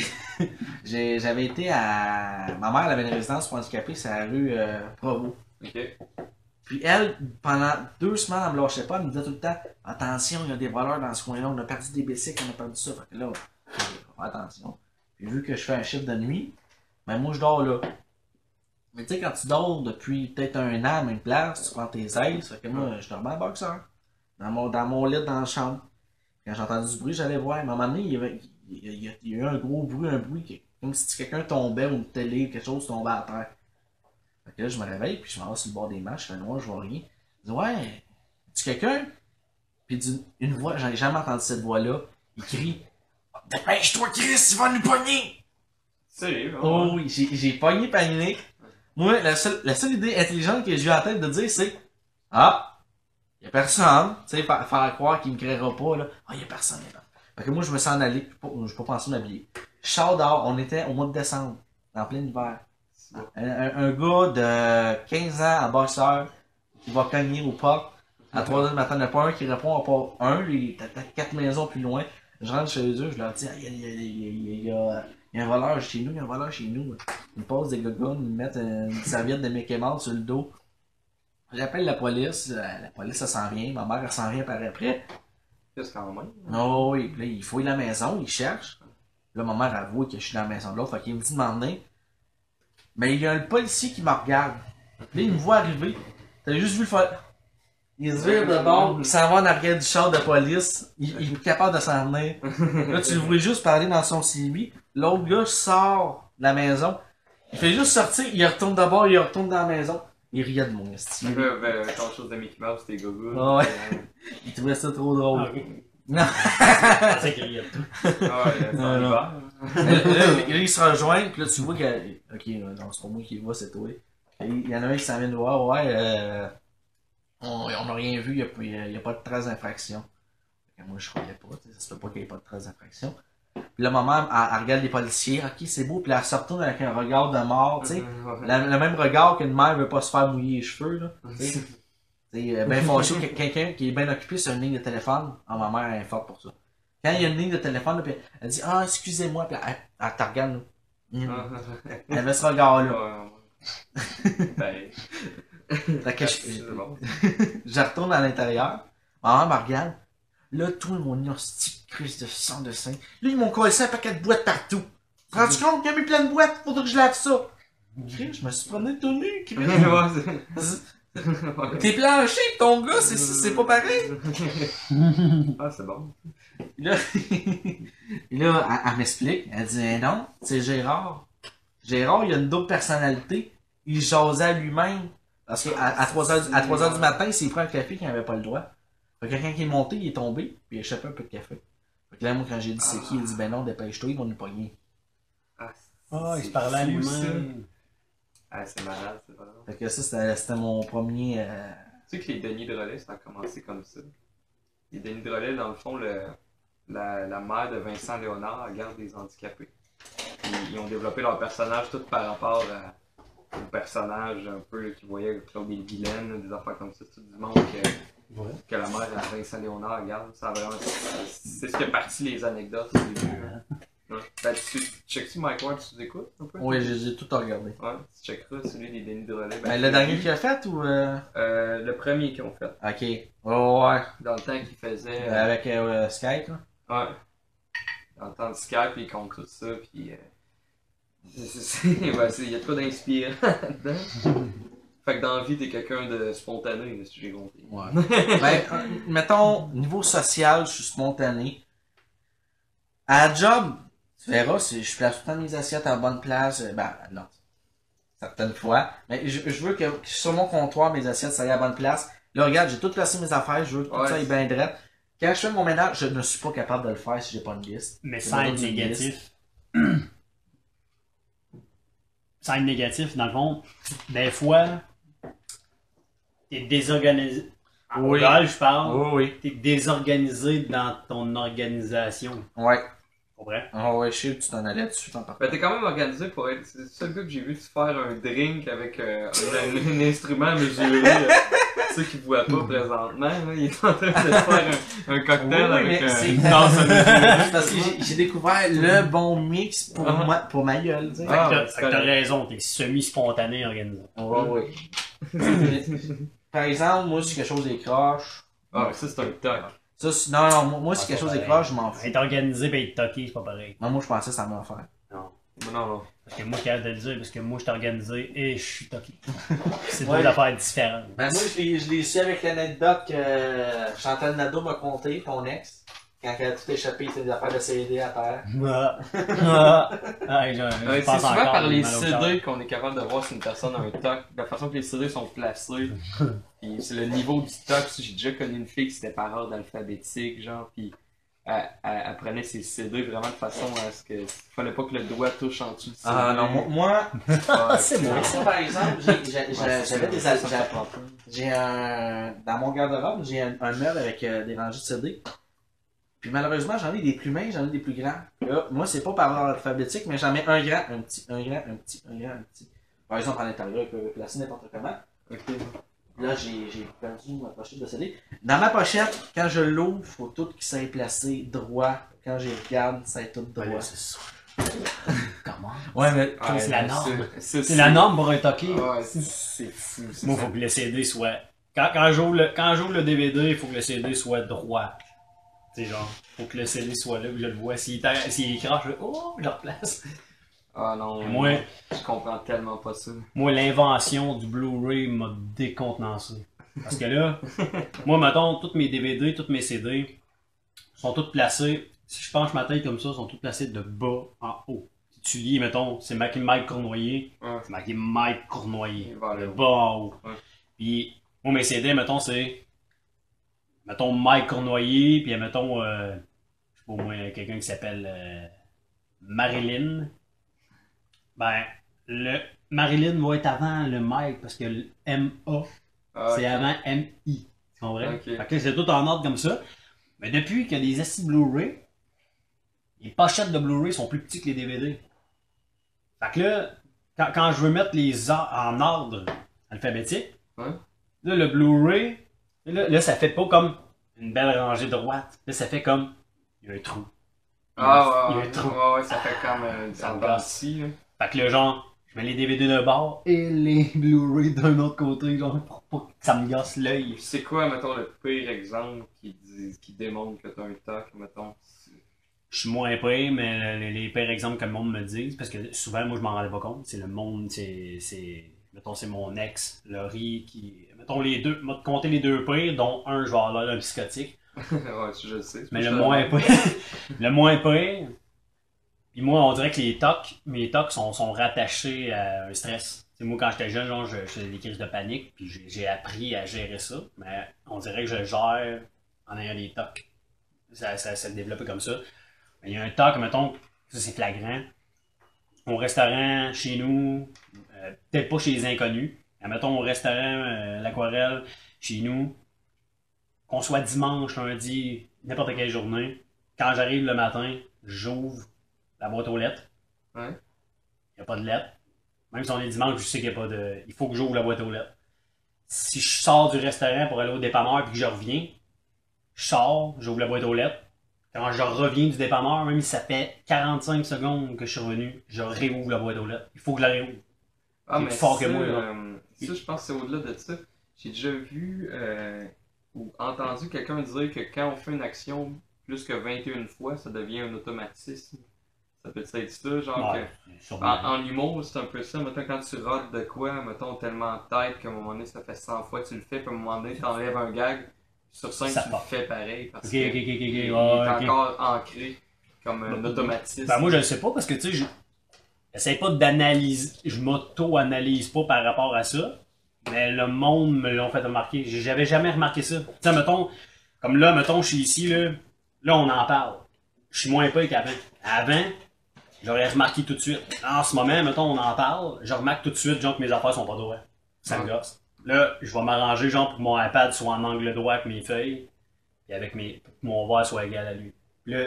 J'avais été à. Ma mère elle avait une résidence pour handicapés, c'est à la rue euh, Provo. Puis elle, pendant deux semaines, elle me lâchait pas, elle me disait tout le temps Attention, il y a des voleurs dans ce coin-là, on a perdu des bicycles, on a perdu ça. Fait que là, faire attention. Puis vu que je fais un chiffre de nuit, ben moi je dors là. Mais tu sais, quand tu dors depuis peut-être un an à même place, tu prends tes ailes, fait que moi, je dormais en boxeur. Dans mon, dans mon lit dans la chambre. Quand j'ai entendu du bruit, j'allais voir. Mais à un moment donné, il y, avait, il, y a, il y eu un gros bruit, un bruit qui, comme si quelqu'un tombait ou une télé quelque chose tombait à terre. Fait que là, je me réveille, puis je m'en vais sur le bord des marches, je fais noir, je vois rien. Je dis, ouais, tu quelqu'un? Puis dit, une voix, j'en ai jamais entendu cette voix-là. Il crie, dépêche-toi, Chris, il va nous pogner! Sérieux? hein? Oh oui, j'ai j'ai pogné paniqué. Moi, la seule, la seule idée intelligente que j'ai eu en tête de dire, c'est Ah, y a personne. Tu sais, faire, croire qu'il me créera pas, là. Ah, y a personne, y a personne. Que moi, je me suis en allé, je j'ai pas pensé m'habiller. Sors dehors, on était au mois de décembre, en plein hiver. Un, gars de 15 ans en boxeur qui va cogner au portes à 3 h du matin. Il n'y a pas un qui répond à pas un, il est à 4 maisons plus loin. Je rentre chez eux, je leur dis, il y y a- un voleur chez nous, il y a un voleur chez nous. Ils me posent des gogoons, ils me mettent une serviette de Mickey sur le dos. J'appelle la police, euh, la police, ça s'en vient, ma mère, elle s'en vient par après. Quand même? Oh oui, puis là, il fouille la maison, il cherche. Là, ma mère avoue que je suis dans la maison de l'autre, fait qu'il me dit de m'emmener. Mais il y a un policier qui me regarde. Là, il me voit arriver. T'as juste vu le faire. Il se vire de bord, il s'en va en arrière du char de police. Il, il est capable de s'en venir. Là, tu le vois juste parler dans son CB. L'autre gars sort de la maison. Il fait juste sortir, il retourne d'abord, il retourne dans la maison. Il riait de mon style. Là, ben, quelque chose de Mickey Mouse, tes gogoons. Ah ouais. [laughs] Il trouvait ça trop drôle. Ah. Non. Je pensais qu'il y a. Ah c'est Non, non. là, ils se rejoignent, puis là, tu vois que. Ok, non, c'est pas moi qui le vois, c'est toi. Il y en a un qui s'en vient de voir, ouais, euh, on n'a rien vu, il n'y a, pas- il y a pas de trace d'infraction. Moi, je croyais pas, tu sais, ça se peut pas qu'il n'y ait pas de trace d'infraction. Puis là, maman, elle, elle regarde les policiers. Ok, c'est beau. Puis là, elle se retourne avec un regard de mort, tu sais. La- le même regard qu'une mère veut pas se faire mouiller les cheveux, là. [laughs] C'est bien fâché que quelqu'un qui est bien occupé sur une ligne de téléphone. Ah, ma mère elle est forte pour ça. Quand il y a une ligne de téléphone, là, puis elle dit Ah, excusez-moi, puis elle, elle te regarde, là. Hum. Elle avait ce regard-là. [laughs] Ben, je, bon. [laughs] je retourne à l'intérieur. Ma mère me regarde. Là, tout mon hostie crise de sang de sein. Là, ils m'ont collé un paquet de boîtes partout. Tu rendu compte qu'il y a mis plein de boîtes? Faudrait que je lave ça. Chris, je me suis promené tout nu. [laughs] Chris. [laughs] T'es planché, ton gars, c'est, c'est pas pareil. [laughs] Ah, c'est bon. Là, là elle, elle m'explique. Elle dit, Eh non, c'est Gérard. Gérard, il a une double personnalité. Il jasait à lui-même. Parce qu'à à 3h, à 3 heures du matin, il s'est pris un café qu'il n'avait pas le droit. Fait que quand il est monté, il est tombé, puis il a échappé un peu de café. Fait que là, moi, quand j'ai dit c'est qui, il dit, ben non, dépêche-toi, ils vont nous pogner. Ah, Ah, il se parlait à lui-même. Ah, c'est malade, c'est vraiment. Fait que ça, c'était, c'était mon premier. euh, Tu sais que les Denis de relais, ça a commencé comme ça. Les Denis de relais, dans le fond, le, la, la mère de Vincent Léonard, elle garde des handicapés. Puis, ils ont développé leur personnage tout par rapport à, au personnage un peu qu'ils voyaient Claude et Guylaine, des affaires comme ça. C'est tout du monde que, Ouais. que la mère de Vincent Léonard garde. Ça vraiment, c'est ce qui a parti les anecdotes au début. là. [laughs] Ouais. Ben, tu, tu checkes-tu Mike Ward, tu écoutes un peu? Oui, j'ai, tout regardé. Ouais, tu checkeras celui des Denis de relais. Ben, le dernier qu'il a fait ou. euh, Euh, le premier qu'ils ont fait. Ok. Oh, ouais. Dans le temps qu'ils faisaient. euh, Avec euh, Skype, là. Ouais. Dans le temps de Skype, ils comptent tout ça, puis. Euh... [laughs] ouais, Il y a trop d'inspirant là-dedans. [laughs] fait que dans la vie, t'es quelqu'un de spontané, si j'ai compris. Ouais. [laughs] ben, euh, mettons, niveau social, je suis spontané. À la job, tu verras, si je place tout le temps mes assiettes en bonne place, euh, ben, non. Certaines fois. Mais je, je veux que, que sur mon comptoir, mes assiettes, ça aille à la bonne place. Là, regarde, j'ai tout placé mes affaires, je veux que tout Ouais. ça aille bien droit. Quand je fais mon ménage, je ne suis pas capable de le faire si j'ai pas une liste. Mais une négatif. [clears throat] sans être négatif, dans le fond, des fois, t'es désorganisé. En Oui. oral, je parle. Oui, oui. T'es désorganisé dans ton organisation. Ouais. Comprends? Ah ouais, je sais où tu t'en allais dessus, t'en parles. Ben, t'es quand même organisé pour être. C'est le seul gars que j'ai vu se faire un drink avec euh, un, un instrument mesuré. [laughs] euh, Ceux qui voient pas présentement, là, il est en train de se faire un, un cocktail Oui, avec c'est- une à mesurer. [laughs] Parce que j'ai- découvert le bon mix pour, Ah. moi, pour ma gueule, tu sais. Fait que Ah, t'as- c'est raison, t'es semi-spontané organisé. Ouais, ouais. [laughs] Par exemple, moi, si quelque chose est croche. Ah, ça, c'est un toc. Ça, c'est- non, non, moi, moi, si Ah, quelque chose est pareil. croche, je m'en fous. Être organisé et être toqué, c'est pas pareil. Non, moi, je pensais que ça m'en faire. Non. Mais non, non. Parce que moi, je suis capable de le dire, parce que moi, je suis organisé et je suis toqué. [laughs] C'est Ouais. deux affaires différentes. Ben, moi, je l'ai- je l'ai su avec l'anecdote que Chantal Nadeau m'a conté, ton ex, quand elle a tout échappé, il fait des affaires de CD à terre. Ah. Ah. Ah, Ouais, [laughs] c'est souvent par les. CD qu'on est capable de voir si une personne a un toc. La façon que les CD sont placés. [laughs] Puis c'est le niveau du toc. J'ai déjà connu une fille qui c'était par ordre alphabétique, genre. Puis elle, elle- elle prenait ses CD vraiment de façon à ce que. fallait pas que le doigt touche en dessous du CD. Ah non, moi, [laughs] c'est moi. par exemple, c'est j'avais des ça, j'ai- un. Dans mon garde-robe, j'ai un, un meuble avec euh, des rangées de CD. Puis malheureusement, j'en ai des plus minces, j'en ai des plus grands. Là, moi, c'est pas par ordre alphabétique, mais j'en mets un grand, un petit, un grand, un petit, un grand, un petit. Par exemple, à l'intérieur, il peut placer n'importe comment? Ok. Là, j'ai perdu ma pochette de CD. Dans ma pochette, quand je l'ouvre, faut tout qu'il s'aille placé droit. Quand je regarde, ça est tout droit. Ouais, c'est ça. [laughs] Comment? Ouais, mais. Ouais, c'est la norme. c'est- la norme pour un toqué. Ouais, c'est- c'est fou. c'est Moi, ça. faut que le CD soit. Quand, quand j'ouvre le, quand j'ouvre le DVD, il faut que le CD soit droit. Sais, genre, faut que le CD soit là, que je le vois. S'il est crache, je oh, je le replace. Ah non. Moi, Je comprends tellement pas ça. moi l'invention du Blu-ray m'a décontenancé. Parce que là, [laughs] moi, mettons, tous mes DVD, tous mes CD sont tous placés. Si je penche ma tête comme ça, sont tous placés de bas en haut. Si tu lis, mettons, c'est marqué Mike Cournoyer, Ouais. c'est marqué Mike Cournoyer. De bas en haut. Ouais. Puis, moi, mes CD, mettons, c'est. Mettons Mike Cournoyer, puis mettons. Euh, je sais pas, moi, quelqu'un qui s'appelle. euh, Marilyn. Ben, le. Marilyn va être avant le Mike, parce que le MA, Ah, c'est avant MI. Tu comprends? Ok. Fait que c'est tout en ordre comme ça. Mais depuis qu'il y a des assis Blu-ray, les pochettes de Blu-ray sont plus petites que les DVD. Fait que là, quand, quand je veux mettre les en ordre alphabétique, là, le Blu-ray, là, là, ça fait pas comme une belle rangée droite. Là, ça fait comme. Il y a un trou. Ah Il y a ouais, un ouais, trou. ouais, ouais, ça fait comme euh, [laughs] Ça ici. Fait que le genre, je mets les DVD d'un bord et les [laughs] Blu-ray d'un autre côté, genre, pour pas que ça me gosse l'œil. C'est quoi, mettons, le pire exemple qui, dit, qui démontre que t'as un toc, mettons? c'est- Je suis moins prêt, mais les, les pires exemples que le monde me dit, parce que souvent, moi, je m'en rendais pas compte. C'est le monde, c'est. c'est- Mettons, c'est mon ex, Laurie, qui. Mettons, les deux. M'a compté les deux pires, dont un, je vais avoir l'air d'un psychotique. [laughs] ouais, je le sais. Mais le ça. moins pire. [laughs] le moins pire. Puis moi, on dirait que les tocs, mes tocs sont, sont rattachés à un stress. Tu sais, moi, quand j'étais jeune, genre, je, faisais des crises de panique, puis j'ai appris à gérer ça. Mais on dirait que je le gère en ayant des tocs. Ça, ça s'est développé comme ça. Mais il y a un toc, mettons, ça c'est flagrant. Au restaurant, chez nous, euh, peut-être pas chez les inconnus. Mettons au restaurant, euh, l'aquarelle, chez nous, qu'on soit dimanche, lundi, n'importe quelle journée, quand j'arrive le matin, j'ouvre la boîte aux lettres. Ouais. Il n'y a pas de lettres. Même si on est dimanche, je sais qu'il n'y a pas de. Il faut que j'ouvre la boîte aux lettres. Si je sors du restaurant pour aller au dépanneur puis que je reviens, je sors, j'ouvre la boîte aux lettres. Quand je reviens du dépanneur, même si ça fait 45 secondes que je suis revenu, je réouvre la boîte aux lettres. Il faut que je la réouvre. Ah, mais plus fort que moi, là. euh, ça, je pense que c'est au-delà de ça. J'ai déjà vu euh, ou entendu quelqu'un dire que quand on fait une action plus que 21 fois, ça devient un automatisme. Ça peut être ça, genre Ouais, que. En, en humour, c'est un peu ça. Mettons, quand tu rates de quoi, mettons, tellement en tête qu'à un moment donné, ça fait 100 fois que tu le fais, puis à un moment donné, t'enlèves un gag, sur 5, Ça tu part. le fais pareil. Parce que ok, ok, ok, ok, il, est encore ancré comme un automatisme. Ben moi je le sais pas parce que tu sais, j'essaie pas d'analyser, je m'auto-analyse pas par rapport à ça, mais le monde me l'ont fait remarquer. J'avais jamais remarqué ça. Tu mettons, comme là, mettons, je suis ici, là, là on en parle. Je suis moins pire qu'avant. Avant, j'aurais remarqué tout de suite. En ce moment, mettons, on en parle, je remarque tout de suite, genre, que mes affaires sont pas droites. Ça me gosse. Là, je vais m'arranger, genre, pour que mon iPad soit en angle droit avec mes feuilles, et avec mes, pour que mon verre soit égal à lui. Là,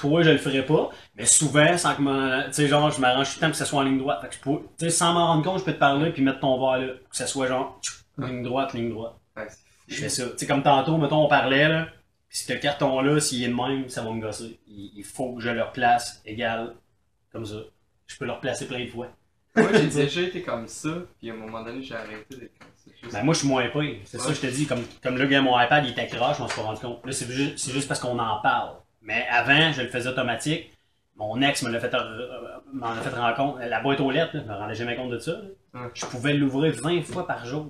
toi, je le ferais pas, mais souvent, sans que mon, tu sais, genre, je m'arrange tout le temps que ça soit en ligne droite. Fait que je peux, tu sais, sans m'en rendre compte, je peux te parler puis mettre ton verre là, que ça soit genre, ligne droite, ligne droite. Ouais. Je fais ça. Tu sais, comme tantôt, mettons, on parlait, là, pis ce carton-là, s'il est de même, ça va me gosser. Il, il faut que je le replace égal, comme ça. Je peux le replacer plein de fois. Moi, j'ai [laughs] déjà été comme ça, puis à un moment donné, j'ai arrêté d'être comme ça. Juste- Ben, moi, je suis moins pire. C'est ça, Ouais. je te dis, comme, comme là, gars, mon iPad, il était croche, je m'en suis pas rendu compte. Là, c'est juste, c'est juste parce qu'on en parle. Mais avant, je le faisais automatique. Mon ex me l'a fait, euh, m'en a fait rendre compte. La boîte aux lettres, là, je me rendais jamais compte de ça. là. Je pouvais l'ouvrir 20 fois par jour.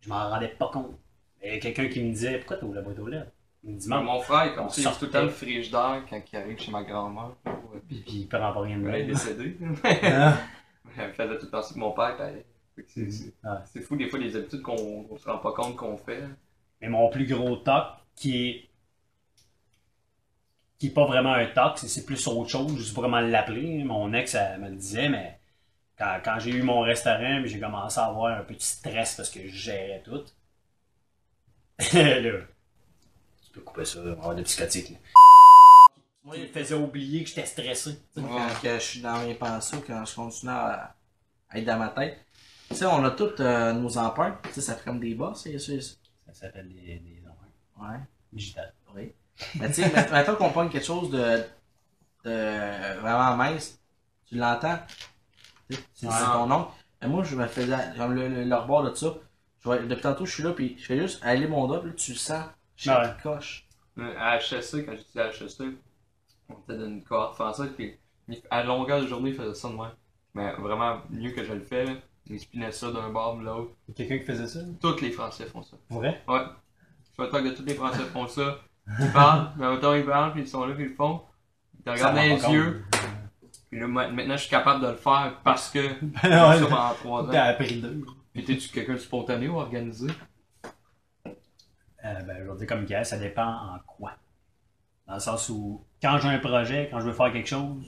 Je m'en rendais pas compte. Il y a quelqu'un qui me disait, pourquoi tu ouvres la boîte aux lettres? Il me dit, mon frère, comme ça, il tout le temps le frigidaire quand il arrive chez ma grand-mère. Ouais, puis, puis il peut en pas rien de Elle est mal. décédée. Ah. [laughs] Elle faisait tout le temps ça mon père, c'est- fou des fois les habitudes qu'on on se rend pas compte qu'on fait. Mais mon plus gros toc, qui est qui est pas vraiment un toc, c'est- plus autre chose, je sais pas comment l'appeler. Mon ex elle me le disait, mais quand, quand j'ai eu mon restaurant, j'ai commencé à avoir un petit stress parce que je gérais tout. [laughs] là, tu peux couper ça, on va avoir des psychotiques. là. Moi, Il me faisait oublier que j'étais stressé. Sais, Quand que je suis dans mes pensées, quand je continue à, à être dans ma tête. Tu sais, on a toutes euh, nos empreintes. Tu sais, ça fait comme des bas, c'est c'est- Ça s'appelle des, des empreintes Ouais, digitales. oui. Mais tu sais, mettons qu'on pogne quelque chose de, de vraiment mince. Tu l'entends? Tu sais, C'est Ouais. ton nom. Mais moi, je me faisais, comme le, le, le rebord de ça. Je vois, depuis tantôt, je suis là, puis je fais juste aller mon doigt, puis là, tu le sens. Chaque Ouais. coche. Euh, À HSC, quand j'étais à HSC, on était dans une cohorte française, puis à longueur de journée, il faisait ça de moi. Mais vraiment, mieux que je le fais, là, il spinait ça d'un bord de l'autre. Quelqu'un qui faisait ça? Tous les Français font ça. Vrai? Ouais. Je me que tous les Français font ça. Ils parlent, mais temps, ils parlent, puis ils sont là, puis ils le font. Ils te regardent dans les yeux, puis là, ma- maintenant, je suis capable de le faire parce que [laughs] pendant trois ans. T'as appris deux. Puis t'es-tu quelqu'un de spontané ou organisé? Euh, ben, je vais dire comme Gaz, ça dépend en quoi. Dans le sens où, quand j'ai un projet, quand je veux faire quelque chose,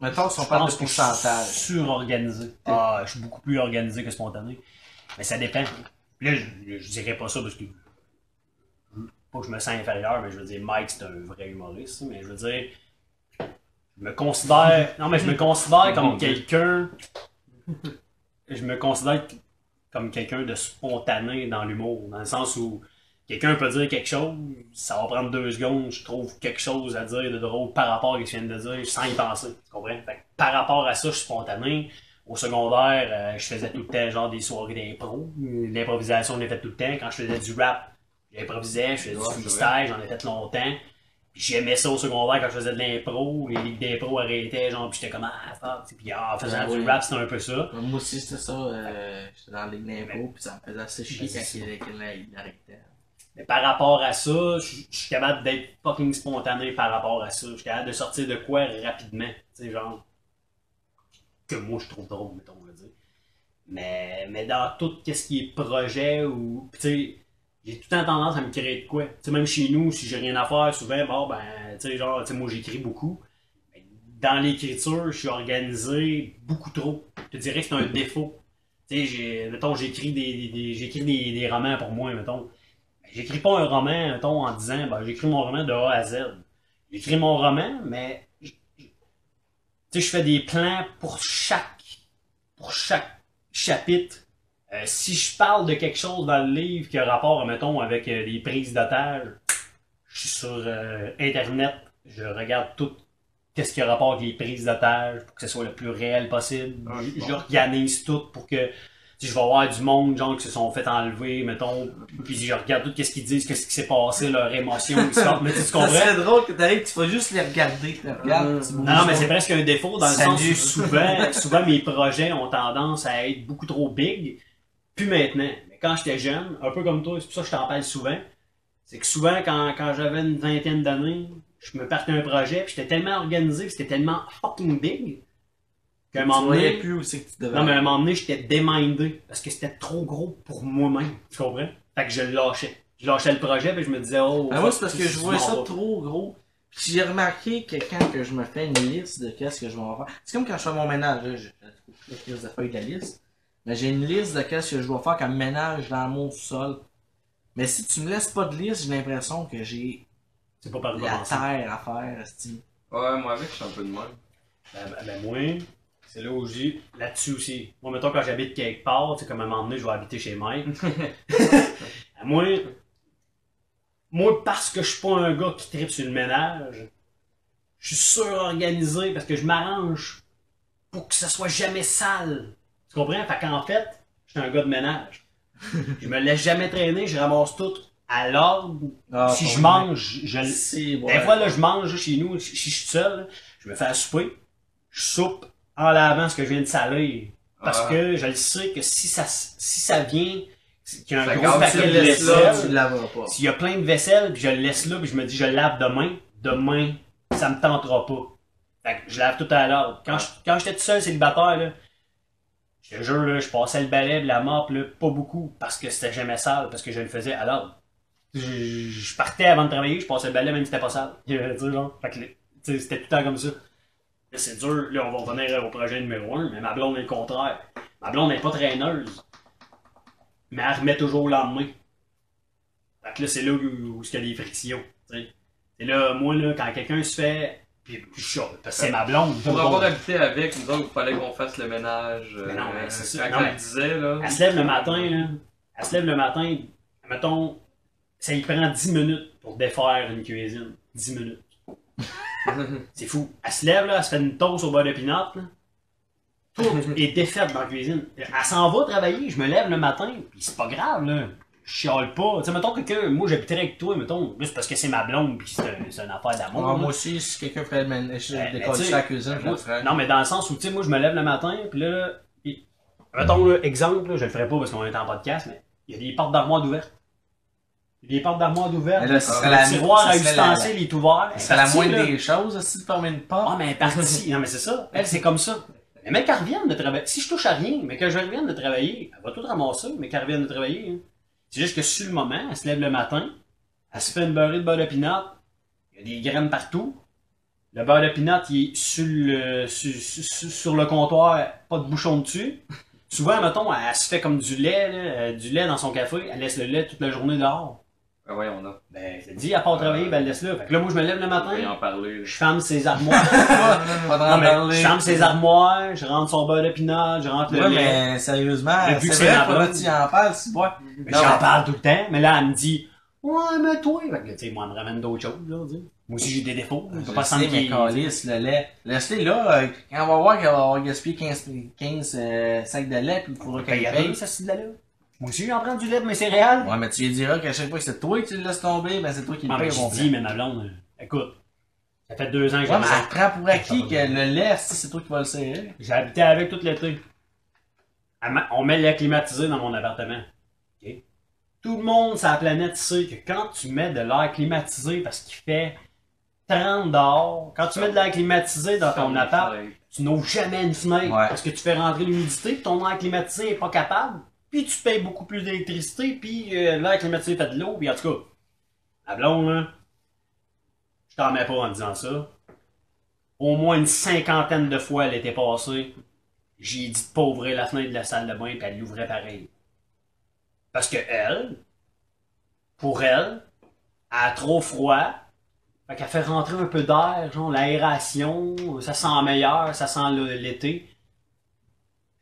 Mettons, si on je parle de que je suis pourcentage. surorganisé. Ah, je suis beaucoup plus organisé que spontané. Mais ça dépend. Puis Là, je, je dirais pas ça parce que pas que je me sens inférieur, mais je veux dire, Mike, c'est un vrai humoriste, mais je veux dire, je me considère, non, mais je me considère comme quelqu'un, je me considère comme quelqu'un de spontané dans l'humour, dans le sens où quelqu'un peut dire quelque chose, ça va prendre deux secondes, je trouve quelque chose à dire de drôle par rapport à ce que je viens de dire, sans y penser, tu comprends? Fait que par rapport à ça, je suis spontané. Au secondaire, euh, je faisais tout le temps genre des soirées d'impro. L'improvisation, je l'ai fait tout le temps. Quand je faisais du rap, j'improvisais, je faisais du freestyle, j'en ai fait longtemps. J'aimais ça au secondaire quand je faisais de l'impro. Les ligues d'impro arrêtaient, genre, puis j'étais comme ah, fuck. Puis en faisant Ah, du rap, c'était un peu ça. Moi aussi, c'était ça. Euh, J'étais dans la ligue d'impôt, puis ça me faisait assez chier quand il, arrêtait. Mais par rapport à ça, je je suis capable d'être fucking spontané par rapport à ça. Je suis capable de sortir de quoi rapidement. Tu sais, genre. Que moi je trouve drôle, mettons, on va dire. Mais, mais dans tout ce qui est projet ou. Tu sais, j'ai tout le temps tendance à me créer de quoi. Même chez nous, si j'ai rien à faire, souvent, bon, ben, tu sais, genre, moi j'écris beaucoup. Dans l'écriture, je suis organisé beaucoup trop. Je te dirais que c'est un défaut. Tu mettons, j'écris des, des, des- romans pour moi, mettons. J'écris pas un roman, mettons, en disant, ben, j'écris mon roman de A à Z. J'écris mon roman, mais, je fais des plans pour chaque, pour chaque chapitre. Euh, si je parle de quelque chose dans le livre qui a rapport, mettons, avec euh, des prises d'otages, je suis sur euh, Internet, je regarde tout qu'est-ce qui a rapport avec les prises d'otages pour que ce soit le plus réel possible. Ah, Je-. J'organise tout pour que si je vais voir du monde, genre, qui se sont fait enlever, mettons, puis je regarde tout qu'est-ce qu'ils disent, qu'est-ce qui s'est passé, leur émotion, l'histoire. Mais tu, tu Ça comprends? serait drôle que t'arrives, tu vas juste les regarder. Tu les regardes, tu bouges Non, mais pas. c'est presque un défaut dans le Salut. sens où souvent, [laughs] souvent mes projets ont tendance à être beaucoup trop big. Plus maintenant. Mais quand j'étais jeune, un peu comme toi, c'est pour ça que je t'en parle souvent. C'est que souvent, quand, quand j'avais une vingtaine d'années, je me partais un projet, puis j'étais tellement organisé, puis c'était tellement fucking big, qu'à un Tu moment voyais donné, plus où c'est que tu devais non, mais à un moment donné, j'étais démindé parce que c'était trop gros pour moi-même. Tu comprends? Fait que je le lâchais. Je lâchais le projet, puis je me disais, oh. Ah, moi, c'est parce que je vois m'en ça trop gros. Puis j'ai remarqué que quand que je me fais une liste de qu'est-ce que je vais faire. C'est comme quand je fais mon ménage. Là, j'ai la feuilles de la liste. Mais j'ai une liste de qu'est-ce que je dois faire comme ménage dans mon sol. Mais si tu me laisses pas de liste, j'ai l'impression que j'ai C'est pas par où la commencer. terre à faire. Ouais, moi avec, je suis un peu de même. Ben, ben, ben, moi, c'est là où j'ai là-dessus aussi. Moi, mettons, quand j'habite quelque part, tu sais, comme à un moment donné, je vais habiter chez Mike. [laughs] Ben, moi, moi, parce que je suis pas un gars qui tripe sur le ménage, je suis surorganisé parce que je m'arrange pour que ça soit jamais sale. Tu comprends? Fait qu'en fait, je suis un gars de ménage. je me laisse jamais traîner, je ramasse tout à l'ordre. Ah, si je mange, je le C'est des fois, là, je mange chez nous, si je suis seul, là, je me fais à souper, je soupe en lavant ce que je viens de saler. Parce Ah. que je le sais que si ça, si ça vient, qu'il y a un gros paquet de vaisselle, s'il y a plein de vaisselle, puis je le laisse là, puis je me dis je le lave demain, demain, ça me tentera pas. Fait que je lave tout à l'ordre. Quand j'étais tout seul célibataire, là, je te jure, là, je passais le balai, la mop, là, pas beaucoup, parce que c'était jamais sale, parce que je le faisais à l'ordre. Je, partais avant de travailler, je passais le balai même si c'était pas sale. [laughs] Genre, c'était tout le temps comme ça. C'est dur, là, on va revenir au projet numéro 1, mais ma blonde est le contraire. Ma blonde n'est pas traîneuse, mais elle remet toujours le lendemain. Fait que là, c'est là où, où il y a des frictions. tu sais. Et là, moi, là, quand quelqu'un se fait. Puis, je c'est ma blonde. Pour avoir habité avec, nous autres, il fallait qu'on fasse le ménage. Mais non, mais euh, c'est. Quand le disait, là. Elle se lève le matin, là. Elle se lève le matin, mettons, ça lui prend 10 minutes pour défaire une cuisine. 10 minutes. [laughs] C'est fou. Elle se lève, là, elle se fait une toast au beurre de pinot, là. Tout est défaite dans la cuisine. Elle s'en va travailler, je me lève le matin, puis c'est pas grave, là. Je chiale pas. Tu sais, mettons quelqu'un, moi j'habiterais avec toi, mettons, juste parce que c'est ma blonde, puis c'est un- c'est une affaire d'amour. Ah, moi aussi, si quelqu'un ferait le ménage, Ben, je tu sais, la cuisine, je le ferais. Non, mais dans le sens où, tu sais, moi, je me lève le matin, puis là, mettons, là, exemple, là, je le ferai pas parce qu'on est en podcast, mais il y a des portes d'armoire ouvertes. Il y a des portes d'armoire ouvertes. Le tiroir à ustensiles est ouvert. C'est la Parti, moindre des choses, aussi, de fermer une porte. Ah, mais partie. [laughs] non, mais c'est ça. Elle, c'est comme ça. Mais mec, qu'elle revienne de travailler. Si je touche à rien, mais que je revienne de travailler, elle va tout ramasser, mais qu'elle revienne de travailler. hein. C'est juste que sur le moment, elle se lève le matin, elle se fait une beurrée de beurre de pinot, il y a des graines partout. Le beurre de pinot, il est sur le, sur, le comptoir, pas de bouchon dessus. Souvent, mettons, elle se fait comme du lait, euh, du lait dans son café, elle laisse le lait toute la journée dehors. Ah ouais, on a. Ben, te dis, à part travailler, ben laisse-le. Fait que là, moi, je me lève le matin, en parler. là. je ferme ses armoires. [laughs] Non, mais je ferme ses armoires, je rentre son beurre de pinot, je rentre le Ouais, lait. mais sérieusement, Vu que c'est c'est vrai, que tu en parles, si bois. Mais J'en mais- parle tout le temps, mais là, elle me dit, ouais, mais toi, fait que, tu sais, moi, elle me ramène d'autres choses, là, tu sais. Moi aussi, j'ai des défauts. Je peux pas sentir mais qu'il- calisse, le lait. Laisse-les là, euh, quand on va voir qu'elle va avoir gaspillé 15, 15 euh, sacs de lait, puis il faudra Ben, qu'elle il y a paye. ça, c'est de là. Moi aussi, j'en prends du lait pour mes céréales. Ouais, mais tu lui diras qu'à chaque fois que c'est toi que tu le laisses tomber, ben c'est toi qui le Ah, payes au dis, mais ma blonde, euh, écoute, ça fait deux ans que Ouais, mais elle prend pour acquis que le lait, si c'est toi qui vas le serrer. J'ai habité avec tout l'été. On met l'air climatisé dans mon appartement. Tout le monde sur la planète sait que quand tu mets de l'air climatisé parce qu'il fait 30 dehors, quand tu mets de l'air climatisé dans ton appart, tu n'ouvres jamais une fenêtre Ouais. parce que tu fais rentrer l'humidité, puis ton air climatisé n'est pas capable, puis tu payes beaucoup plus d'électricité, puis euh, l'air climatisé fait de l'eau, puis en tout cas, la blonde, là, je t'en mets pas en disant ça. Au moins une cinquantaine de fois, elle était passée. J'ai dit de pas ouvrir la fenêtre de la salle de bain, puis elle l'ouvrait pareil. Parce que elle, pour elle, elle a trop froid, fait qu'elle fait rentrer un peu d'air, genre l'aération, ça sent meilleur, ça sent l'été.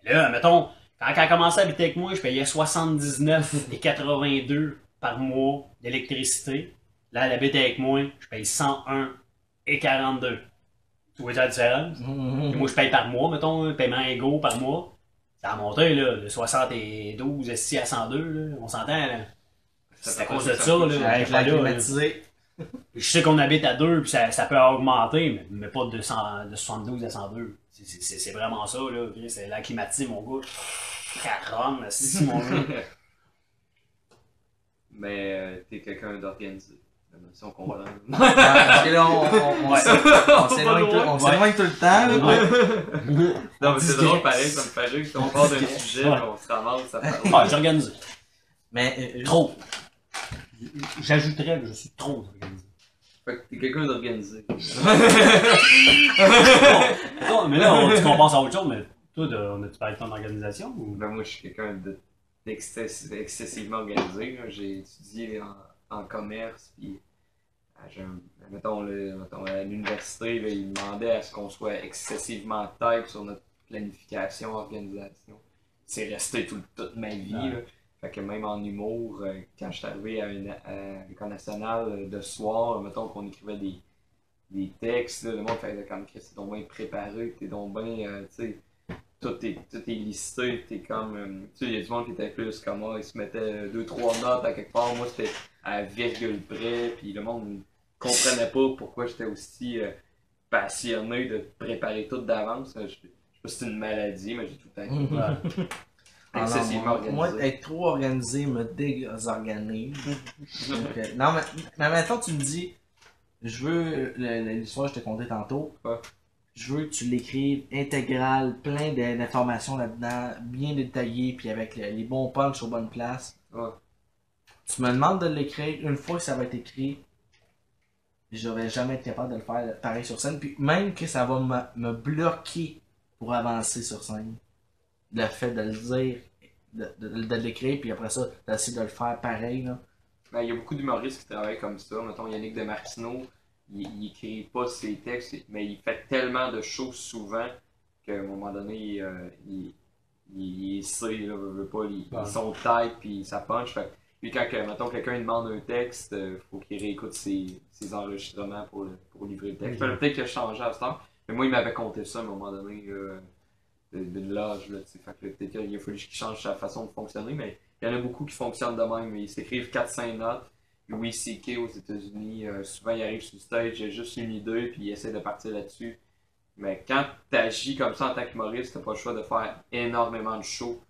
Là, mettons, quand elle a commencé à habiter avec moi, je payais 79 et 82 par mois d'électricité. Là, elle habite avec moi, je paye 101 et 42. Tu vois la différence? Mhm. Puis moi, je paye par mois, mettons, un paiement égaux par mois. Ça a monté, là, de 72 ici à 102, là. On s'entend, là. C'est à cause de ça, là. Avec la là, climatisée. Je sais qu'on habite à 2, puis ça, ça peut augmenter, mais, mais pas de, 100 de 72 à 102. C'est- vraiment ça, là. C'est la climatisée, mon gars. Caronne, si mon gars. [laughs] Mais euh, t'es quelqu'un d'organisé. Si on comprend. [laughs] Ouais, parce que là, on, on, s'éloigne tout, Ouais. le temps, là. Ouais. Non, mais c'est [laughs] drôle pareil, ça me fait rire. On part d'un sujet, Ouais. on se ramasse, ça j'organise. Mais, euh, Trop. J'ajouterais que je suis trop organisé. Fait que t'es quelqu'un d'organisé. [laughs] Non, mais là, on dit qu'on passe à autre chose, mais toi, de- on a-tu parlé de ton organisation ou... Ben moi, je suis quelqu'un de- d'excess- d'excessivement organisé. J'ai étudié en, en commerce, puis un- mettons, le- mettons, à l'université, ils demandaient à ce qu'on soit excessivement tête sur notre planification, organisation. C'est resté tout- toute ma vie. Ouais. là. Fait que même en humour, euh, quand je suis arrivé à, une, à l'école nationale de soir, mettons qu'on écrivait des, des textes, là, le monde faisait comme Chris, t'es donc bien préparé, t'es donc bien, euh, tu sais, tout est, tout est listé, t'es comme, euh, tu sais, il y a du monde qui était plus comme moi, ils se mettaient deux, trois notes à quelque part, moi c'était à virgule près, puis le monde comprenait pas pourquoi j'étais aussi euh, passionné de préparer tout d'avance. Je, je sais pas si c'est une maladie, mais j'ai tout le temps [laughs] excessivement moi, organisé. moi, être trop organisé me désorganise. Donc, euh, non, mais, mais maintenant, tu me dis, je veux, l'histoire que je t'ai conté tantôt, Ouais. je veux que tu l'écrives intégral, plein d'informations là-dedans, bien détaillé, puis avec le- les bons punchs aux bonnes places. Ouais. Tu me demandes de l'écrire, une fois que ça va être écrit, j'aurais jamais été capable de le faire pareil sur scène, puis même que ça va me, me bloquer pour avancer sur scène. Le fait de le dire, de, de, de l'écrire, puis après ça, d'essayer de le faire pareil, là. Ben, il y a beaucoup d'humoristes qui travaillent comme ça. Mettons, Yannick Demartino, il, il écrit pas ses textes, mais il fait tellement de choses souvent qu'à un moment donné, euh, il, il, il sait, là, veut, veut pas, il, Ouais. il son tête, puis ça punch. Fait que lui, quand que, mettons, quelqu'un demande un texte, il faut qu'il réécoute ses, ses enregistrements pour, le- pour livrer le texte. Ok. Peut-être qu'il a changé à ce temps, mais moi, il m'avait compté ça à un moment donné, de- d'une loge, là. Fait que peut-être qu'il a fallu qu'il change sa façon de fonctionner, mais il y en a beaucoup qui fonctionnent de même. Ils s'écrivent 4-5 notes. Louis C.K. aux États-Unis, euh, souvent il arrive sur le stage, il a juste une idée, puis il essaie de partir là-dessus. Mais quand tu agis comme ça en tant qu'humoriste, t'as pas le choix de faire énormément de shows.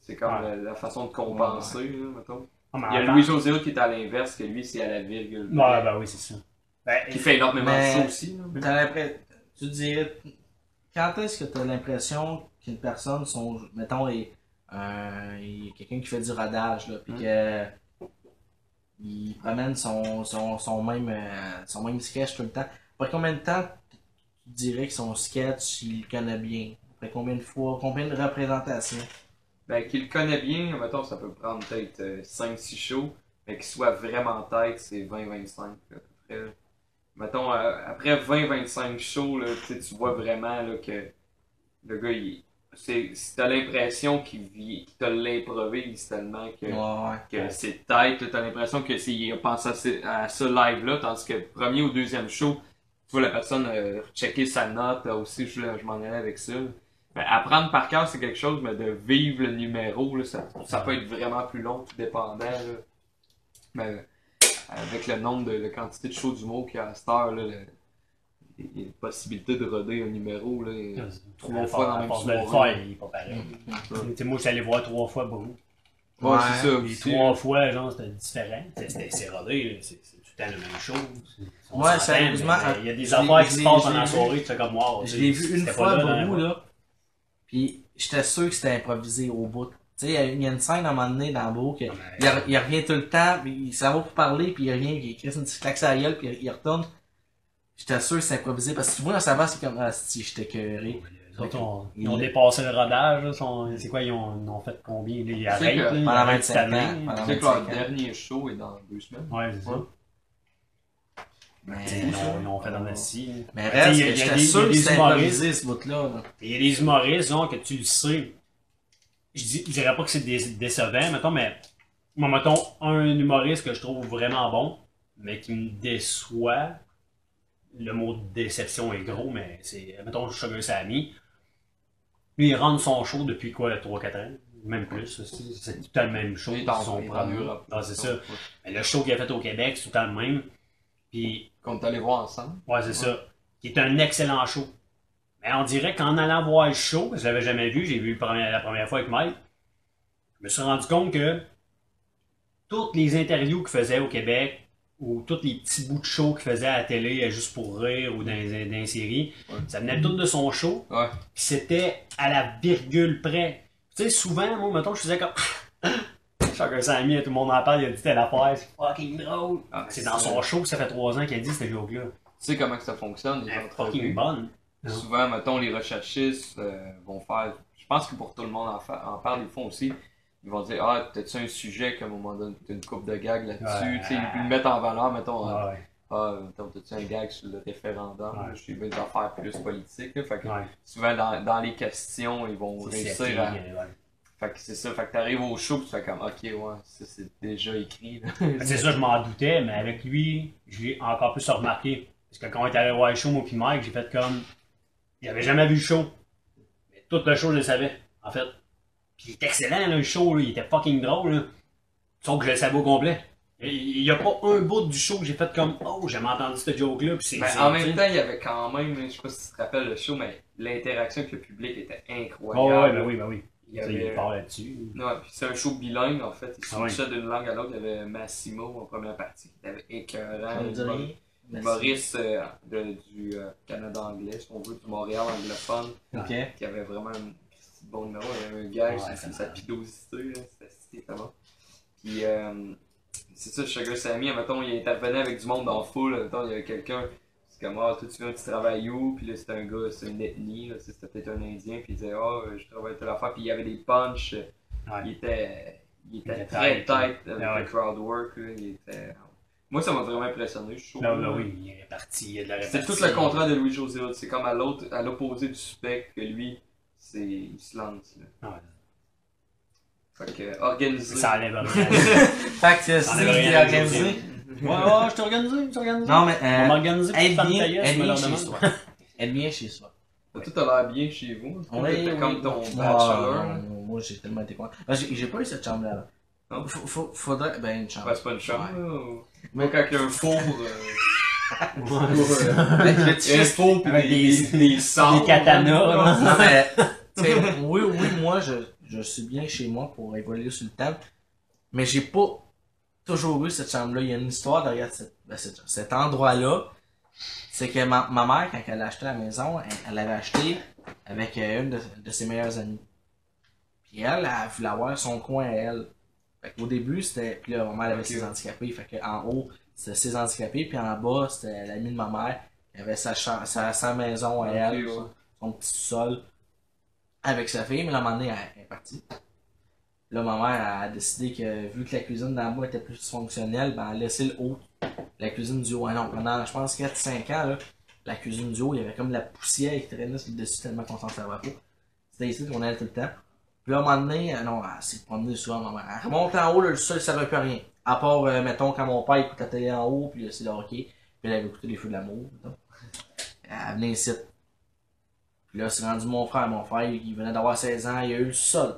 C'est comme Ouais. la, la façon de compenser, là, mettons. Ah, Il y a attends. Louis-José Hood qui est à l'inverse, que lui, c'est à la virgule. Ouais, ben oui, c'est ça. Ben, Qui fait énormément de shows aussi. là. Tu dirais, quand est-ce que tu as l'impression qu'une personne, son, mettons, est, euh, est quelqu'un qui fait du rodage, là, puis Mm. que il promène son, son, son, même, euh, son même sketch tout le temps. Après combien de temps tu dirais que son sketch, il le connaît bien? Après combien de fois, combien de représentations? Ben, qu'il le connaît bien, mettons, ça peut prendre peut-être 5-6 shows. mais qui soit vraiment tête, c'est 20-25 à peu près. Mettons, euh, après 20-25 shows, là, tu vois vraiment là, que le gars, il, c'est, si t'as l'impression qu'il vit, qu'il te l'improvise tellement que, Ouais, ouais. que c'est tête, t'as l'impression que c'est, il a pensé à, ce- à ce live-là, tandis que premier ou deuxième show, tu vois la personne euh, checker sa note, là aussi, je, je m'en allais avec ça. Mais apprendre par cœur, c'est quelque chose, mais de vivre le numéro, là, ça, ça peut être vraiment plus long, tout dépendant. Là. Mais avec le nombre de la quantité de shows d'humour qu'il y a à cette heure, là, le- il y a une possibilité de roder un numéro. Là, Trois fois dans la même soirée. faire, il est pas pareil. Mm. Moi, je suis allé voir trois fois Brou. Ouais, Ouais. c'est ça. Trois fois, genre, c'était différent. C'est rodé, c'est tout le temps la même chose. On Ouais, sérieusement, mais Il y a des affaires qui se passent pendant la soirée, tu fais comme moi. Je l'ai vu une fois, Brou, là. Puis j'étais sûr que c'était improvisé au bout. Tu sais, il y a une scène à un moment donné dans Beau que il, re- il revient tout le temps, puis il s'en va pour parler, puis il revient, puis il crée une petite claque sur la gueule, puis il retourne. J'étais sûr que c'est improvisé, parce que tu vois dans sa c'est comme, ah, si, j'étais ont, Il- ils ont dépassé le rodage. là, sont- C'est quoi, ils ont, ils ont fait combien? Là, Ils arrêtent, là, pendant arrêtent 25 cette année. ans, pendant Tu sais que 25 leur dernier show est dans deux semaines. Ouais, c'est ça. Ouais. Mais, T'sais, Ils ont, ils ont fait dans la scie. mais reste j'étais des- sûr il y a que des c'était humoristes. improvisé, ce bout-là. là. Il y a des humoristes, genre, que tu le sais. Je, dirais pas que c'est dé- décevant, mettons, mais moi, mettons, un humoriste que je trouve vraiment bon, mais qui me déçoit. Le mot déception est gros, mais c'est, mettons, Sugar Sammy. Lui, il rentre son show depuis quoi, 3-4 ans? Même plus. C'est, tout le temps le même show. Son. Europe. Ah, c'est ça. Mais le show qu'il a fait au Québec, c'est tout le temps le même. Puis Qu'on est allé voir ensemble. Ouais, c'est ça. Qui est un excellent show. Mais on dirait qu'en allant voir le show, parce que je l'avais jamais vu, j'ai vu le premier- la première fois avec Mike, je me suis rendu compte que toutes les interviews qu'il faisait au Québec, ou tous les petits bouts de show qu'il faisait à la télé, euh, juste pour rire, ou dans, dans les séries, Ouais. ça venait tout de son show, Ouais. c'était à la virgule près. Tu sais, souvent, moi, mettons, je faisais comme... [laughs] Chacun s'est mis, tout le monde en parle, il a dit telle affaire, c'est fucking drôle. Ah, C'est dans son show que ça fait trois ans qu'il a dit cette joke-là. Tu sais comment que ça fonctionne, les entrevues. fucking bonne. Non. Souvent, mettons, les recherchistes euh, vont faire. Je pense que pour tout le monde en, fa- en parle, ils font aussi. Ils vont dire Ah, t'as-tu un sujet qu'à un moment donné, t'as une coupe de gags là-dessus? Ouais. Ils le mettent en valeur, mettons. Ah Ah, ouais. ah, mettons, t'as-tu un gag sur le référendum? Ouais. Je suis des affaires plus politiques. là. Fait que souvent, dans, dans les questions, ils vont réussir à. euh. Fait que c'est ça. Fait que t'arrives au show, pis tu fais comme Ok, ouais, ça c'est déjà écrit. [laughs] C'est ça, je m'en doutais, mais avec lui, je l'ai encore plus remarqué. Parce que quand on est allé voir le show, moi puis Mike, j'ai fait comme. Il avait jamais vu le show. Mais tout le show, je le savais, en fait. Puis il était excellent, là, le show, là. il était fucking drôle. Là. Sauf que je le savais au complet. Il n'y a pas un bout du show que j'ai fait comme Oh, j'ai entendu ce joke-là. Mais c'est- en même temps, il y avait quand même, je sais pas si tu te rappelles le show, mais l'interaction avec le public était Oh, incroyable. ouais, ben oui, ben oui. Il y Ça, Il avait- parle là-dessus. Non, puis c'est un show bilingue en fait. Il Ah switchait d'une langue à l'autre. Il y avait Massimo en première partie qui était écœurant. Maurice euh, de- du euh, Canada anglais, si on veut, du Montréal anglophone, qui avait vraiment un bon numéro. Il y avait un gag Ouais, sa là, c'était bon. Puis euh, c'est ça, Sugar Sammy, mettons, il intervenait avec du monde dans foule. Mettons, il y avait quelqu'un, c'est comme, ah, toi tu viens, tu travailles où? Puis là, c'était un gars, c'est une ethnie, c'était peut-être un Indien, puis il disait, ah, euh, je travaille à telle affaire. Puis il y avait des punchs. Ouais. il était, il était était très tight, tight avec Ah ouais. le crowd work. là, il était... Moi, ça m'a vraiment impressionné. Je trouve. Là, là, oui, il est parti, il y a de la C'est tout le contraire de Louis José. C'est comme à l'autre, à l'opposé du spec que lui, c'est il se lance. là. Ouais. Fait que euh, organisé. Ça enlève [laughs] rien. Fait que rien à organisé. Ouais, ouais, je t'ai organisé, je t'ai organisé. Non, mais On euh, m'organiser pour aide faire bien, ta gueule, aide je me bien chez soi. [laughs] Bien chez soi. Tout a l'air bien chez vous. T'es oui, comme ton bachelor. Ah, Moi, j'ai tellement été content. J'ai j'ai pas eu cette chambre-là. Non? Faudrait. Ben, une chambre. Ouais, c'est pas une chambre. Ouais. là, ou- Mais- quand il y a un four. euh, [laughs] Ouais, pour, le il y a [laughs] un petit- four pis des, katanas. Non, mais, tu sais, oui, oui, moi, je, je suis bien chez moi pour évoluer sur le temps. Mais j'ai pas toujours eu cette chambre-là. Il y a une histoire derrière cette- ben, cette- cet endroit-là. C'est que ma, ma mère, quand elle a acheté la maison, elle, elle l'avait acheté avec euh, une de, de ses meilleures amies. Puis elle, elle voulait avoir son coin à elle. Fait qu'au début, c'était. Puis là, ma mère avait ses handicapés. Fait qu'en haut, c'était ses handicapés. Puis en bas, c'était l'ami de ma mère. qui avait sa, sa, sa maison à elle, ouais. son petit sol avec sa fille. Mais à un moment donné, elle, elle est partie. Là, ma mère a décidé que vu que la cuisine d'en bas était plus fonctionnelle, ben, elle a laissé le haut. La cuisine du haut. Ah non, pendant, je pense, 4-5 ans, là, la cuisine du haut, il y avait comme de la poussière qui traînait sur le dessus tellement qu'on s'en servait pas. C'était ici qu'on allait tout le temps. Puis là, à un moment donné, euh, non, elle s'est promenée souvent, ma mère. Elle remonte en haut, là, le sol, ça servait plus à rien. À part, euh, mettons, quand mon père écoute la télé en haut, puis là, c'est le hockey. Puis elle avait écouté les feux de l'amour, mettons. Elle venait ici. Puis là, c'est rendu mon frère. Mon frère, il venait d'avoir 16 ans, il a eu le sol.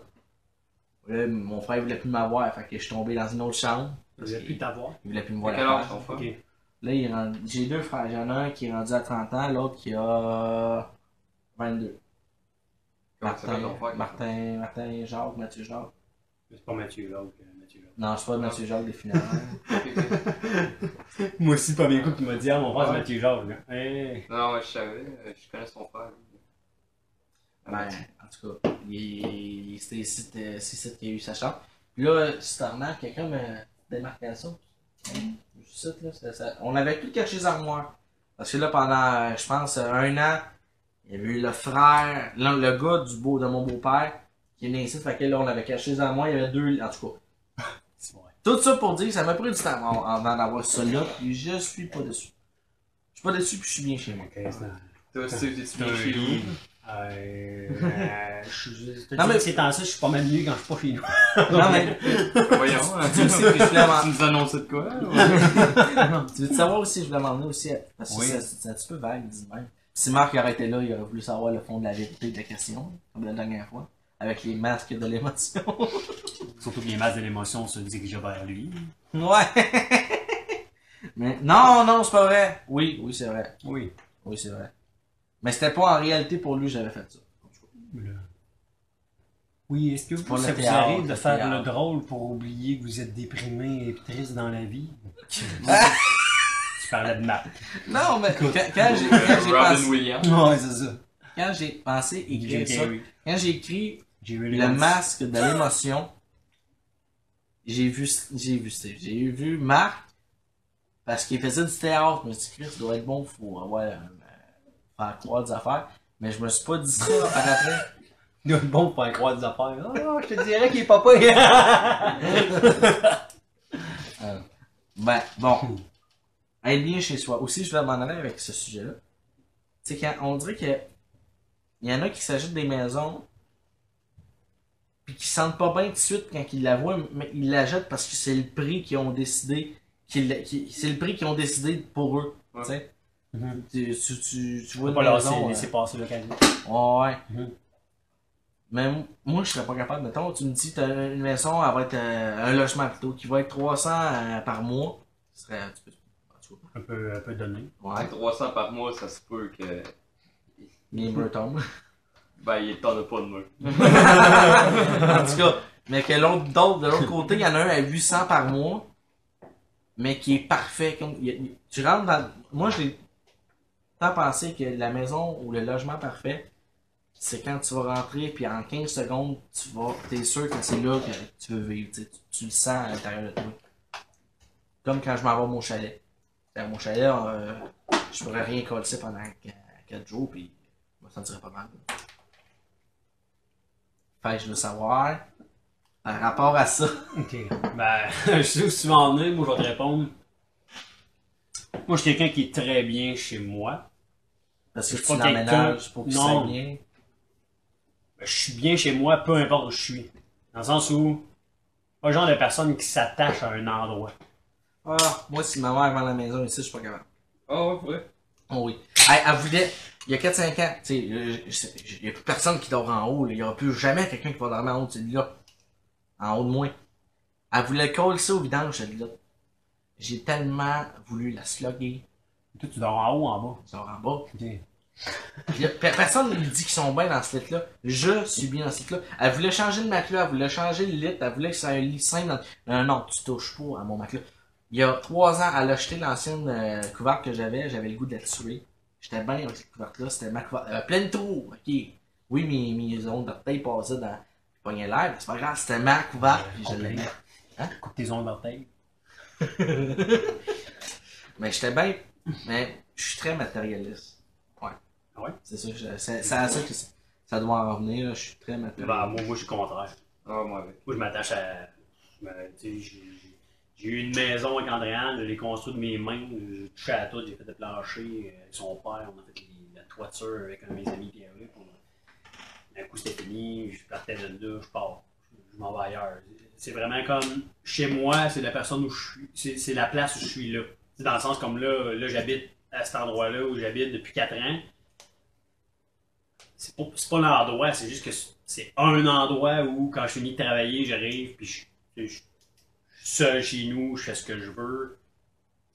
Là, mon frère, il voulait plus m'avoir, fait que je suis tombé dans une autre chambre. Vous avez pu t'avoir. Il voulait plus me voir Quel âge ton frère? Ok. Là, il rendu- j'ai deux frères. J'en ai un qui est rendu à 30 ans, l'autre qui a 22. Ça Martin, frère? Martin, Martin Jacques, Mathieu Jacques. C'est pas Mathieu là, que Mathieu. Non, c'est pas Mathieu Jacques des finales. [laughs] Moi aussi, pas bien coup, tu m'as dit, ah, mon frère, c'est. Mathieu Jacques. là. Hey. Non, je savais, euh, je connais son frère. ben, en tout cas, il, c'était ici, c'est ici qu'il a eu sa chambre. Puis là, si t'en remarques, il y a comme euh, démarcation. Juste là, c'était ça. On avait tout caché les armoires. Parce que là, pendant, euh, je pense, euh, un an, il y avait eu le frère, le, le gars du beau, de mon beau-père, qui est né ici. Fait que là, on avait caché les armoires. Il y avait deux, en tout cas. [laughs] Tout ça pour dire que ça m'a pris du temps avant d'avoir ça là, puis je suis pas dessus. Je suis pas dessus, puis je suis bien chez moi. Toi aussi, tu bien chez nous. Euh, euh, je suis. Non, mais- c'est temps ça, je suis pas mal mieux quand je suis pas chez nous. Non, mais Voyons. tu le sais que je voulais m'en- Tu nous annonçais de quoi? ou? [laughs] Tu veux savoir aussi, je voulais m'emmener aussi, à- parce que Oui. c'est- c'est un petit peu vague, dis même. Si Marc aurait été là, il aurait voulu savoir le fond de la vérité de la question, comme la dernière fois, avec les masques de l'émotion. [laughs] Surtout que les masses de l'émotion se dirigent vers lui. ouais. [laughs] Mais non, non, c'est pas vrai. Oui, oui, c'est vrai. Oui. Oui, c'est vrai. Mais c'était pas en réalité pour lui que j'avais fait ça. Oui, est-ce que vous, le ça vous arrive de le faire le drôle pour oublier que vous êtes déprimé et triste dans la vie? [laughs] Parlais de Marc. Non, mais quand, quand j'ai quand j'ai Robin pensé, Williams. Ouais, c'est ça. quand j'ai pensé écrire ça, quand j'ai écrit le masque de l'émotion, j'ai vu, j'ai vu Steve, j'ai vu Marc, parce qu'il faisait du théâtre, je me suis dit, Chris, ça doit être bon, faut avoir, euh, faire croire des affaires, mais je me suis pas dit ça par après. [laughs] Il doit être bon pour faire croire des affaires. Ah, je te dirais qu'il est pas pire. [laughs] Ben, bon. [laughs] Être bien chez soi. Aussi, je vais m'en aller avec ce sujet-là. Tu sais, quand on dirait que il y en a qui s'achètent des maisons puis qui sentent pas bien tout de suite quand ils la voient, mais ils la jettent parce que c'est le prix qu'ils ont décidé qu'ils la- qui- c'est le prix qu'ils ont décidé pour eux. Ouais. Mhm. Tu, tu, tu, tu vois une pas maison, laisser, euh, laisser passer l'occasion. Ouais. Mhm. Mais moi, je serais pas capable. Mettons, tu me dis, t'as une maison, elle va être euh, un logement plutôt, qui va être 300 euh, par mois. Ce serait un petit Un peu, un peu donné. Ouais. 300 par mois, ça se peut que. Gamer tombe. Ben, il t'en a pas de moi. [laughs] en tout cas, mais que l'autre, d'autre, de l'autre côté, il y en a un à 800 par mois, mais qui est parfait. Comme, il y a- il- tu rentres dans. Moi, j'ai tant pensé que la maison ou le logement parfait, c'est quand tu vas rentrer, puis en 15 secondes, tu vas. T'es sûr que c'est là que tu veux vivre. Tu le sens à l'intérieur de toi. Comme quand je m'en vais à mon chalet. Mon chalet, euh, je pourrais rien coller pendant 4 jours, puis je me sentirais pas mal. Fait que je veux savoir, par rapport à ça, [laughs] Ok. Ben, [laughs] je sais où tu vas en venir, moi je vais te répondre. Moi je suis quelqu'un qui est très bien chez moi. parce que Je suis pas l'emménages pour quelqu'un- soit non. bien. Ben, Je suis bien chez moi, peu importe où je suis. Dans le sens où, pas le genre de personne qui s'attache à un endroit. Ah, moi, si ma mère vend la maison ici, je suis pas capable. Ah, ouais, vrai? Oh oui. Elle, elle voulait, il y a 4-5 ans, tu sais, euh, il y a plus personne qui dort en haut, là. il y aura plus jamais quelqu'un qui va dormir en haut de celui-là. En haut de moi. Elle voulait coller ça au vidange, celui-là. J'ai tellement voulu la slugger. Toi, tu dors en haut ou en bas. Ça en bas. Personne ne lui dit qu'ils sont bien dans ce lit-là. Je suis bien dans ce lit-là. Elle voulait changer le matelas, elle voulait changer le lit, elle voulait que ça ait un lit simple. Dans... Non, non, tu touches pas à mon matelas. Il y a trois ans, elle a acheté l'ancienne euh, couverte que j'avais, j'avais le goût de la tuer. J'étais bien avec cette couverte-là, c'était ma couverte. Elle avait plein de trous, ok. Oui, mes, mes ondes d'orteil passaient dans. Je pognais l'air, mais c'est pas grave, c'était ma couverte, puis je Complet. l'aimais. Coupe tes ongles d'orteil. [laughs] Mais j'étais bien. Mais je suis très matérialiste. Ouais. Ah ouais? C'est ça, je- c'est c'est à ça que ça, ça doit en revenir, là. je suis très matérialiste. Ben, moi, moi, je suis contraire. Ah, moi avec. Moi, je m'attache à. je me- tu sais, J'ai j'ai eu une maison avec Andréane, je l'ai construite de mes mains, j'ai touché à tout, j'ai fait le plancher euh, avec son père, on a fait la toiture avec un de mes amis Pierre-Luc. on- Un coup c'était fini, je partais de là, je pars, je m'en vais ailleurs. C'est vraiment comme chez moi, c'est la personne où je suis, c'est- la place où je suis là. C'est dans le sens comme là, là j'habite à cet endroit-là où j'habite depuis 4 ans. C'est pas, pas l'endroit, c'est juste que c'est un endroit où quand je finis de travailler, j'arrive puis je, je- je suis seul chez nous, je fais ce que je veux.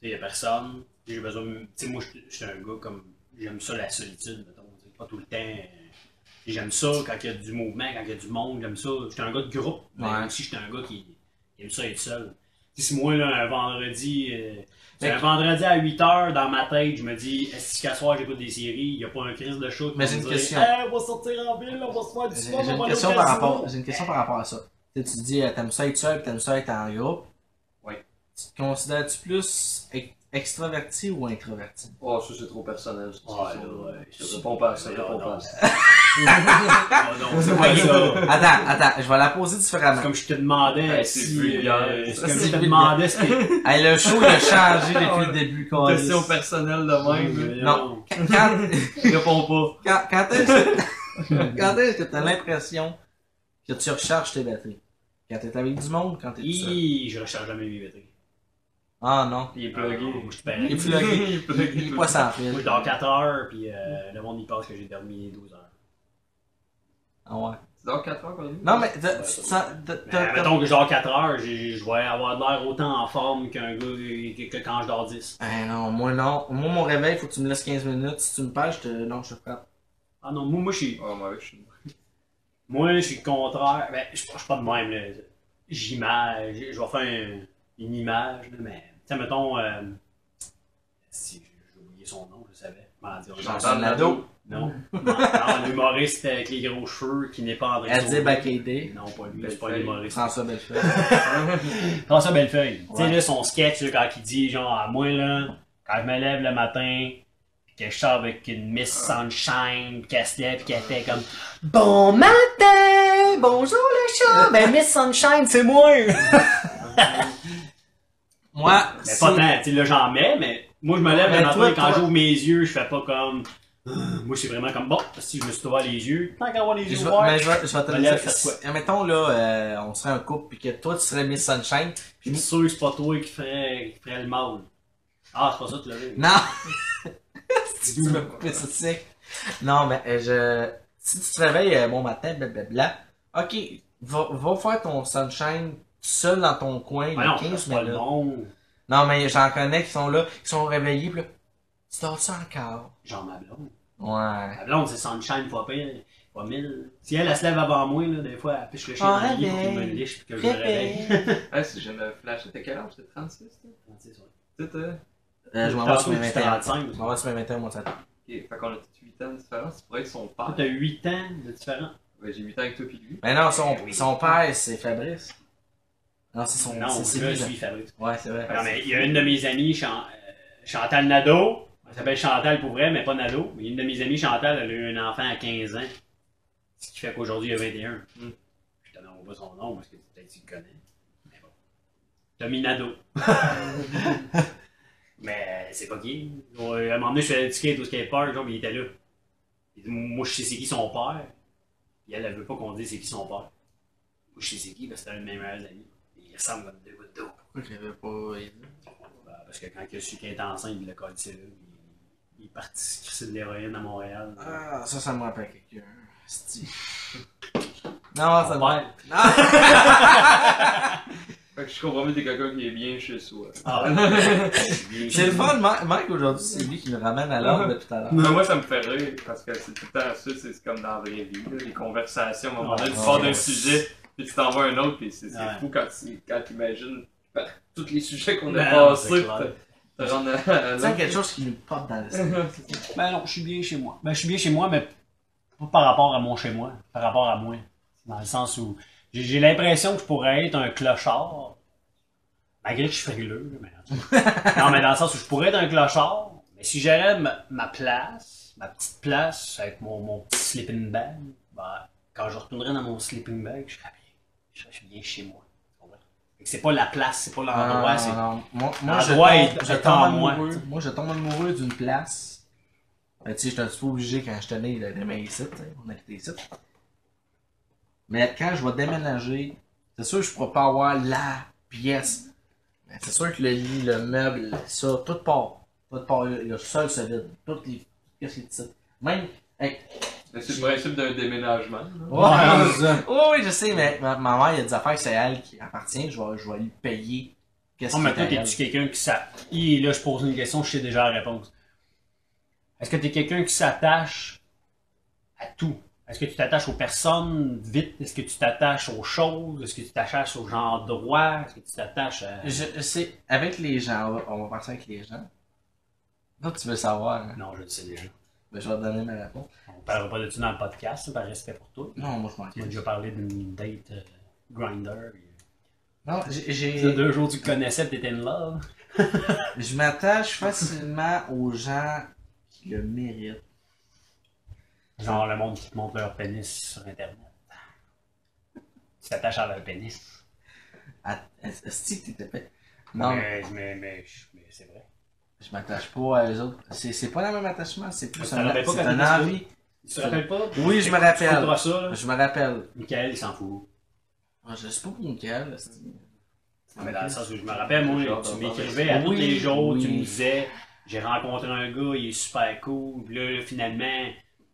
Il n'y a personne. J'ai besoin de. Tu sais, moi, je suis un gars comme. J'aime ça la solitude, mettons. Pas tout le temps. J'aime ça quand il y a du mouvement, quand il y a du monde, j'aime ça. J'étais un gars de groupe, mais Ouais. aussi j'étais un gars qui, aime ça être seul. Si moi, là, un vendredi, euh, Mais- un vendredi à 8h, dans ma tête, je me dis, est-ce qu'à soir j'écoute des séries, il n'y a pas un crise de show qui me. Hey, on va sortir en ville, on va se faire du sport, on va question par rapport, une question par rapport à ça. Tu tu dis, euh, t'aimes ça être seul, t'aimes ça être en groupe. Oui. Tu te considères-tu plus ex- extraverti ou introverti? Oh, ça c'est trop personnel. Ouais, ouais. Je réponds pas à ça, je réponds pas à ça. Ah non, c'est pas ça. Attends, attends, je vais la poser différemment. C'est comme je te demandais si. euh, comme je te [laughs] demandais ce que. [laughs] Hey, le show, il a changé depuis le début. Question personnelle de même. là. Non. Quand, Réponds pas. quand, quand est-ce que, [laughs] quand est-ce que t'as l'impression que tu recharges tes batteries? Quand t'es avec du monde, quand t'es tout seul? Je recharge jamais mes batteries. Ah non. Il est Ah, plugué. Moi, je te. Il est plugué. Il est Il est pas sans fil. Moi, je dors 4 heures, puis euh, le monde y pense que j'ai dormi 12 heures. Ah ouais. Tu dors 4 heures par nuit? Non, mais Mais, mettons que je dors 4 heures, je vais avoir de l'air autant en forme qu'un gars que, que quand je dors 10. Eh non, moi non. Moi, mon réveil, faut que tu me laisses 15 minutes. Si tu me perds, je te... Non, je te frappe. Ah non, moi, moi je suis. Oh, moi je suis. Moi, je suis le contraire. Ben, je je suis pas de même, là. J'image. Je vais faire un- une image, là, mais. Tu sais, mettons. euh, si j'ai oublié son nom, je savais. Nadeau? Non. un humoriste avec les gros cheveux qui n'est pas André Adib. Akede. Non, pas lui, c'est pas un Bellefeuille. humoriste. François Bellefeuille. [laughs] François Bellefeuille. Tu sais, là, son sketch, là, quand il dit, genre, à moi, là, quand je me lève le matin, que je sors avec une Miss Sunshine, qu'elle se lève, pis qu'elle fait comme Bon matin! Bonjour le chat! [laughs] Ben, Miss Sunshine, c'est moi! [laughs] Moi, Mais pas tant, tu sais, là, j'en mets, mais moi, je me lève le matin, quand j'ouvre mes yeux, je fais pas comme. Ah, Moi, c'est vraiment comme bon, si je me suis ouvert les yeux, tant qu'à avoir les yeux ouverts. mais je vais, je vais te dire. Si- Mettons, là, euh, on serait un couple, puis que toi, tu serais Miss Sunshine. Je suis sûr que c'est pas toi qui ferais, qui ferais le mal. Ah, c'est pas ça tu l'avais. Non! [laughs] [laughs] si tu me couper ça sec. Non, mais euh, je... Si tu te réveilles euh, bon matin, blablabla, ok, va, va faire ton Sunshine seul dans ton coin, non, 15 c'est pas le minutes. Non, mais j'en connais qui sont là, qui sont réveillés, pis là, tu dors ça encore? Genre ma blonde. Ouais. Ma blonde, c'est Sunshine fois pire, fois mille. Si elle, elle se lève avant moi, là, des fois, elle piche le chien dans le lit pour qu'il me liche puis que je me réveille. Ah, [laughs] si je me flash, t'as quel âge? T'as 36, toi? C'est ça. Tu sais, Euh, je m'en vais sur mes Tantôt, 21. 35. Je m'en vais sur mes 21 au mois de septembre. Ok, fait qu'on a tous 8 ans de différence. Tu pourrais être son père. t'as 8 ans de différence. Ouais, j'ai 8 ans avec toi pis lui. Mais non, son, Ben oui. son père, c'est Fabrice. Non, c'est son... Non, c'est- lui, je là. suis Fabrice. Ouais, c'est vrai. Non, mais il y a une de mes amies, Chan- euh, Chantal Nadeau. Elle s'appelle Chantal pour vrai, mais pas Nadeau. Mais une de mes amies, Chantal, elle a eu un enfant à 15 ans. Ce qui fait qu'aujourd'hui, il a 21. Hmm. Je te donne pas son nom parce que peut-être tu le connais. Mais bon. Tommy Nadeau. [laughs] mais c'est pas qui? Ouais, À un moment donné, je faisais du skate au skatepark, genre, il était là. Il dit, moi, je sais c'est qui son père. Puis elle, elle veut pas qu'on dise c'est qui son père. Moi, je sais c'est qui, parce que c'était un de mes meilleurs amis. Il ressemble comme deux gouttes d'eau. Pourquoi je l'avais pas aidé? Ben, Parce que quand il a su qu'elle était enceinte, il l'a collé là. Il, il est parti crisser de l'héroïne à Montréal. Ah, ça, ça me rappelle quelqu'un. [laughs] Non, ça me père. [laughs] Fait que je comprends mieux que t'es quelqu'un qui est bien chez soi. Ah, C'est [laughs] le fun, Mike, aujourd'hui, c'est lui qui me ramène à l'ordre depuis tout à l'heure. Mais moi, ça me fait rire parce que c'est tout le temps ça, c'est comme dans la vraie vie. Là, les conversations, à un moment donné, tu Ouais. pars d'un sujet, puis tu t'en vas à un autre, puis c'est c'est Ouais. fou quand tu quand imagines tous les sujets qu'on a Ben, c'est passés, sens quelque chose qui nous pop dans le cerveau. [laughs] Ben non, je suis bien chez moi. Ben je suis bien chez moi, mais pas par rapport à mon chez moi, par rapport à moi. Dans le sens où j'ai l'impression que je pourrais être un clochard. Malgré que je suis frileux, mais. [laughs] non, mais dans le sens où je pourrais être un clochard, mais si j'aurais ma, ma place, ma petite place avec mon, mon petit sleeping bag, ben, quand je retournerai dans mon sleeping bag, je serais bien. je serais bien chez moi. C'est pas la place, c'est pas l'endroit, Ah, c'est. non. Moi, moi, je tombe, je moi, amoureux. Moi, je tombe amoureux d'une place. Ben, tu sais, j'étais un petit peu obligé quand je tenais de déménager ici. On a quitté ici. Mais quand je vais déménager, c'est sûr que je pourrais pas avoir la pièce. Mais c'est sûr que le lit, le meuble, ça, tout part. Tout part. Le le sol se vide. Toutes les. Qu'est-ce qui ici? Même. hey, C'est le principe d'un déménagement. là. Ouais, c'est ça. Oui, je sais, mais ma, ma mère, il y a des affaires que c'est elle qui appartient. Je vais, je vais lui payer. Qu'est-ce toi, à elle. t'es-tu quelqu'un qui s'a. Hi, là, je pose une question, je sais déjà la réponse. Est-ce que t'es quelqu'un qui s'attache à tout? Est-ce que tu t'attaches aux personnes vite? Est-ce que tu t'attaches aux choses? Est-ce que tu t'attaches aux gens droits? Est-ce que tu t'attaches à. Je, sais, avec les gens, on va, partir avec les gens. Toi, tu veux savoir, hein? Non, je le sais déjà. Ben, je vais te donner ma réponse. On parlera pas de ça dans le podcast, par respect pour toi. Non, moi, je m'en Tu m'as déjà parlé d'une date euh, grinder. Non, j'ai- Ça, deux jours, tu connaissais, t'étais in love. [laughs] Je m'attache facilement aux gens qui le méritent. Genre le monde qui te montre leur pénis sur Internet. Tu t'attaches à leur pénis. Est-ce que t'étais fait? Non, mais, mais, mais, mais c'est vrai. je m'attache pas à eux autres. C'est c'est pas le même attachement, c'est plus Tu un, pas c'est quand un envie. Tu te rappelles pas? Oui, je me Tu rappelle. ça. Je me rappelle. Michael, il s'en fout. Ah, Je sais pas pour Nickel. c'est- Mais dans le sens où je me rappelle, moi, tu m'écrivais à tous les jours, tu me disais, j'ai rencontré un gars, il est super cool, puis là, finalement,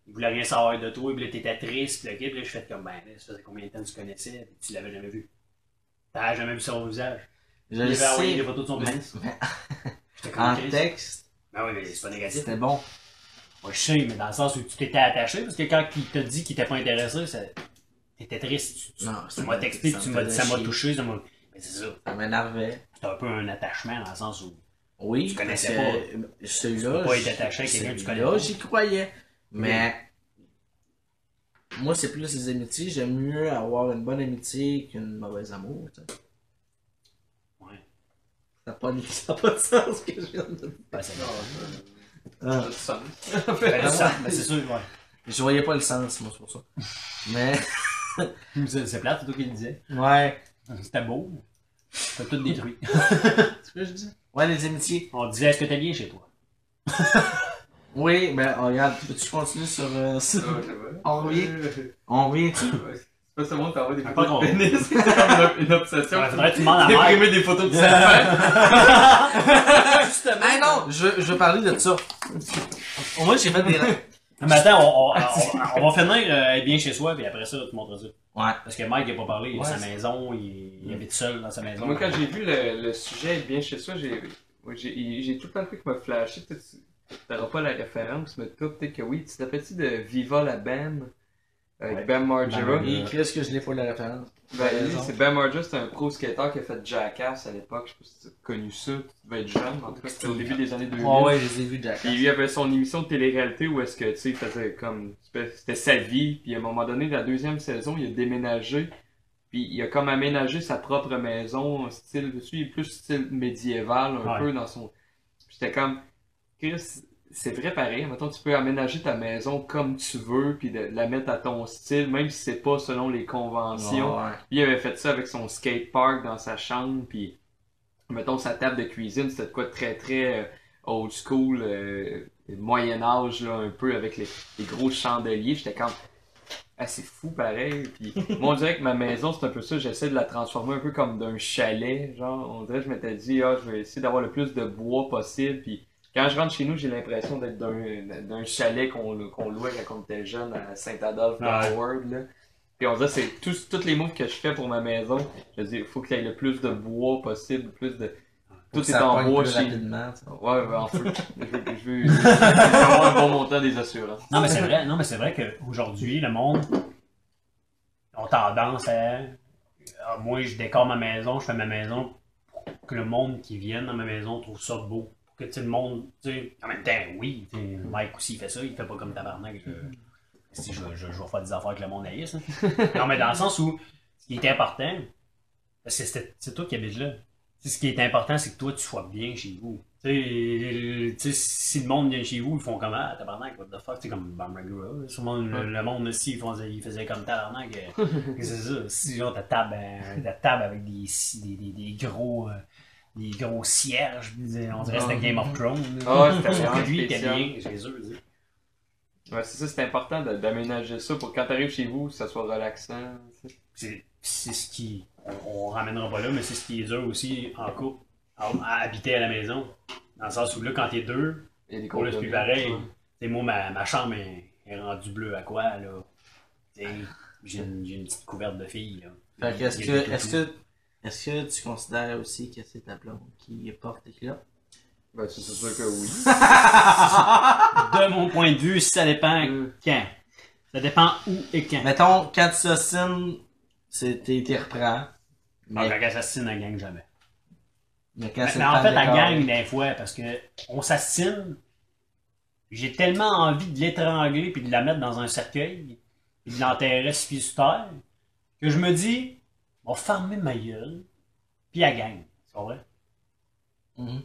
il voulait rien savoir de toi, puis là, t'étais triste, puis là, puis là, je fais comme, ben, là, ça faisait combien de temps que tu connaissais, puis tu l'avais jamais vu. T'as jamais vu son visage. Je il avait envoyé des photos de son pénis. mais [laughs] en Chris. texte, Ben oui, mais c'est pas négatif. c'était bon. Moi, je sais, mais dans le sens où tu t'étais attaché, parce que quand il t'a dit qu'il était pas intéressé, ça... t'étais triste. Tu, Non, tu ça m'as texté, ça tu m'as dit ça m'a touché, ça m'a. Mais c'est ça. Ça m'énervait. C'est un peu un attachement dans le sens où. Oui, Tu connaissais que celui-là, Tu peux pas être attaché à quelqu'un que tu connais pas. j'y croyais. Mais moi, c'est plus les amitiés. J'aime mieux avoir une bonne amitié qu'une mauvaise amour. Ouais. Ça n'a pas, de- [laughs] pas de sens ce que je viens de dire. Ben, Ah. ça a du sens. Ben, ben, c'est sûr, ouais. Je voyais pas le sens, moi, c'est pour ça. Mais, [laughs] C'est c'est plate, c'est toi qui le disais. ouais. C'était beau. T'as tout détruit. [laughs] C'est ce que je dis. Ouais, les amitiés. On disait, est-ce que t'es bien chez toi? Oui, ben, oh, regarde, peux-tu continuer sur, euh, [laughs] sur- Ah. On revient. On C'est pas seulement t'envoies des photos de pénis, [laughs] c'est comme une, une obsession. Ouais, faudrait que tu Mike. Imprimer des photos de serpents. [laughs] Ah non, je, je veux parler de ça. Au moins, j'ai fait des... Mais attends, on, on, on, on va finir euh, être bien chez soi, puis après ça, tu montres ça. Ouais. Parce que Mike, il a pas parlé, il a Ouais, sa c'est- maison, il, il habite seul dans sa maison. Moi, quand j'ai vu le, le sujet être bien chez soi, j'ai ouais, j'ai j'ai tout le temps le truc qui m'a flashé. N'auras pas la référence, mais toi, peut-être que oui. Tu t'appelles-tu de Viva la Bam? Avec Ouais. Bam Margera. Et qu'est-ce que je l'ai pas la référence? Ben, c'est Bam Margera, c'est un pro skater qui a fait Jackass à l'époque. Je sais pas si tu as connu ça. Tu devais être jeune, en tout cas. C'était au début des années 2000. Oh ouais, je les ai vus, Jack. Puis lui avait son émission de télé-réalité où est-ce que, tu sais, il faisait comme, c'était sa vie. Puis à un moment donné, la deuxième saison, il a déménagé. Puis il a comme aménagé sa propre maison, style, tu sais, plus style médiéval, un Ouais. peu dans son. Puis j'étais comme, Chris, c'est vrai pareil. Maintenant, tu peux aménager ta maison comme tu veux, puis de la mettre à ton style, même si c'est pas selon les conventions. Ouais. Puis il avait fait ça avec son skatepark dans sa chambre, puis mettons sa table de cuisine, c'était de quoi de très très euh, old school, euh, Moyen Âge là, un peu avec les, les gros chandeliers. J'étais comme c'est fou pareil. Puis [laughs] moi on dirait que ma maison c'est un peu ça, j'essaie de la transformer un peu comme d'un chalet, genre on dirait que je m'étais dit ah je vais essayer d'avoir le plus de bois possible, puis quand je rentre chez nous, j'ai l'impression d'être d'un d'un chalet qu'on qu'on louait quand on était jeune à Saint-Adolphe Ouais. d'Howard. là. Puis on dirait c'est tous tous les moves que je fais pour ma maison. Je dis, il faut qu'il y ait le plus de bois possible, plus de. Tout est en bois chez. Ouais, en fait, [laughs] je veux, je veux, je veux avoir un bon montant des assurances. Non, mais c'est vrai, non, mais c'est vrai qu'aujourd'hui, le monde a tendance à. Ah, moi, je décore ma maison, je fais ma maison pour que le monde qui vient dans ma maison trouve ça beau. Pour que sais, le monde. En même temps, oui, Mike aussi il fait ça, il fait pas comme tabarnak. Je, si je, je, je vais faire des affaires que le monde haïsse. hein. Non, mais dans le sens où ce qui est important, parce que c'est c'est toi qui habites là. Ce qui est important, c'est que toi, tu sois bien chez vous. Si le monde vient chez vous, ils font comment? Ah, tabarnak, what the fuck? Sais, comme Bamragura. Sûrement, le, le monde aussi, ils, font, ils faisaient comme tabarnak. euh, [laughs] c'est ça. Si, genre, ta table, euh, ta table avec des, des, des, des gros. euh, des gros cierges, on dirait que c'était Game of Thrones. Ah, c'était lui, était bien. Ouais, c'est ça, c'est important de- d'aménager ça pour que quand t'arrives chez vous, ça soit relaxant. C'est c'est ce qui. On, on ramènera pas là, mais c'est ce qui est dur aussi en couple, à, à habiter à la maison. Dans le sens où là, quand t'es deux, Il y a des Pour là, c'est plus pareil. Tu sais, moi, ma, ma chambre est, est rendue bleue à quoi, là? J'ai une, j'ai une petite couverte de filles, là. Que, est-ce que, est-ce que tu considères aussi que c'est ta blonde qui porte tes culottes? Ben, c'est sûr que oui. [laughs] De mon point de vue, ça dépend quand. Ça dépend où et quand. Mettons, quand tu s'ostines, c'est, t'es, reprends. Mais Mais, quand assassine, elle gagne jamais. mais quand Mais, mais le en fait, elle gagne des fois parce que on s'assine. J'ai tellement envie de l'étrangler puis de la mettre dans un cercueil et de l'enterrer sous terre que je me dis, on va fermer ma gueule puis elle gagne. C'est pas vrai? Mhm.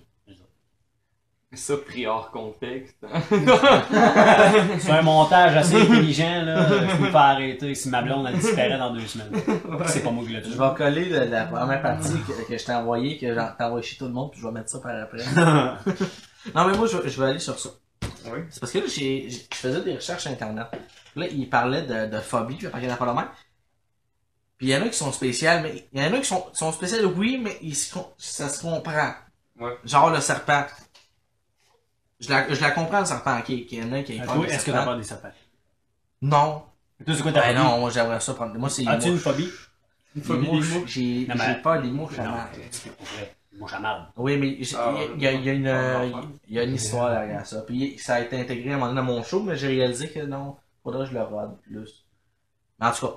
Ça pris hors contexte. hein. [laughs] [laughs] C'est un montage assez intelligent, là. Je peux faire arrêter si ma blonde elle disparaît dans deux semaines. C'est pas moi qui l'ai Je vais coller la première partie que, que je t'ai envoyée, que t'as envoyé chez tout le monde, puis je vais mettre ça par après. [laughs] non, mais moi, je, vais- je vais aller sur ça. Oui. C'est parce que là, je faisais des recherches sur Internet. Là, il parlait de, de phobie, puis il parlait d'affaires de même. Puis il y en a qui sont spéciales, mais il y en a qui sont, sont spéciales, oui, mais ils se ça se comprend. Ouais. Genre le serpent. Je la, je la comprends, le serpent, ok, qu'il y en a qui a peur Toi, des est-ce que t'as peur des serpents? Non. Toi, c'est quoi ta Ben phobie? non, moi j'aimerais ça prendre. Moi, c'est As-tu une mouches. phobie? Les phobie des mouches, mouches? J'ai, Non, j'ai mais- peur des mouches à Non, marde. c'est pour vrai. Mouche à marde. Oui, mais Ah, il y a, il y a une, ah, ah. il y a une histoire derrière ça. Puis ça a été intégré à un moment donné dans mon show, mais j'ai réalisé que non, faudrait que je le rode plus. Mais en tout cas,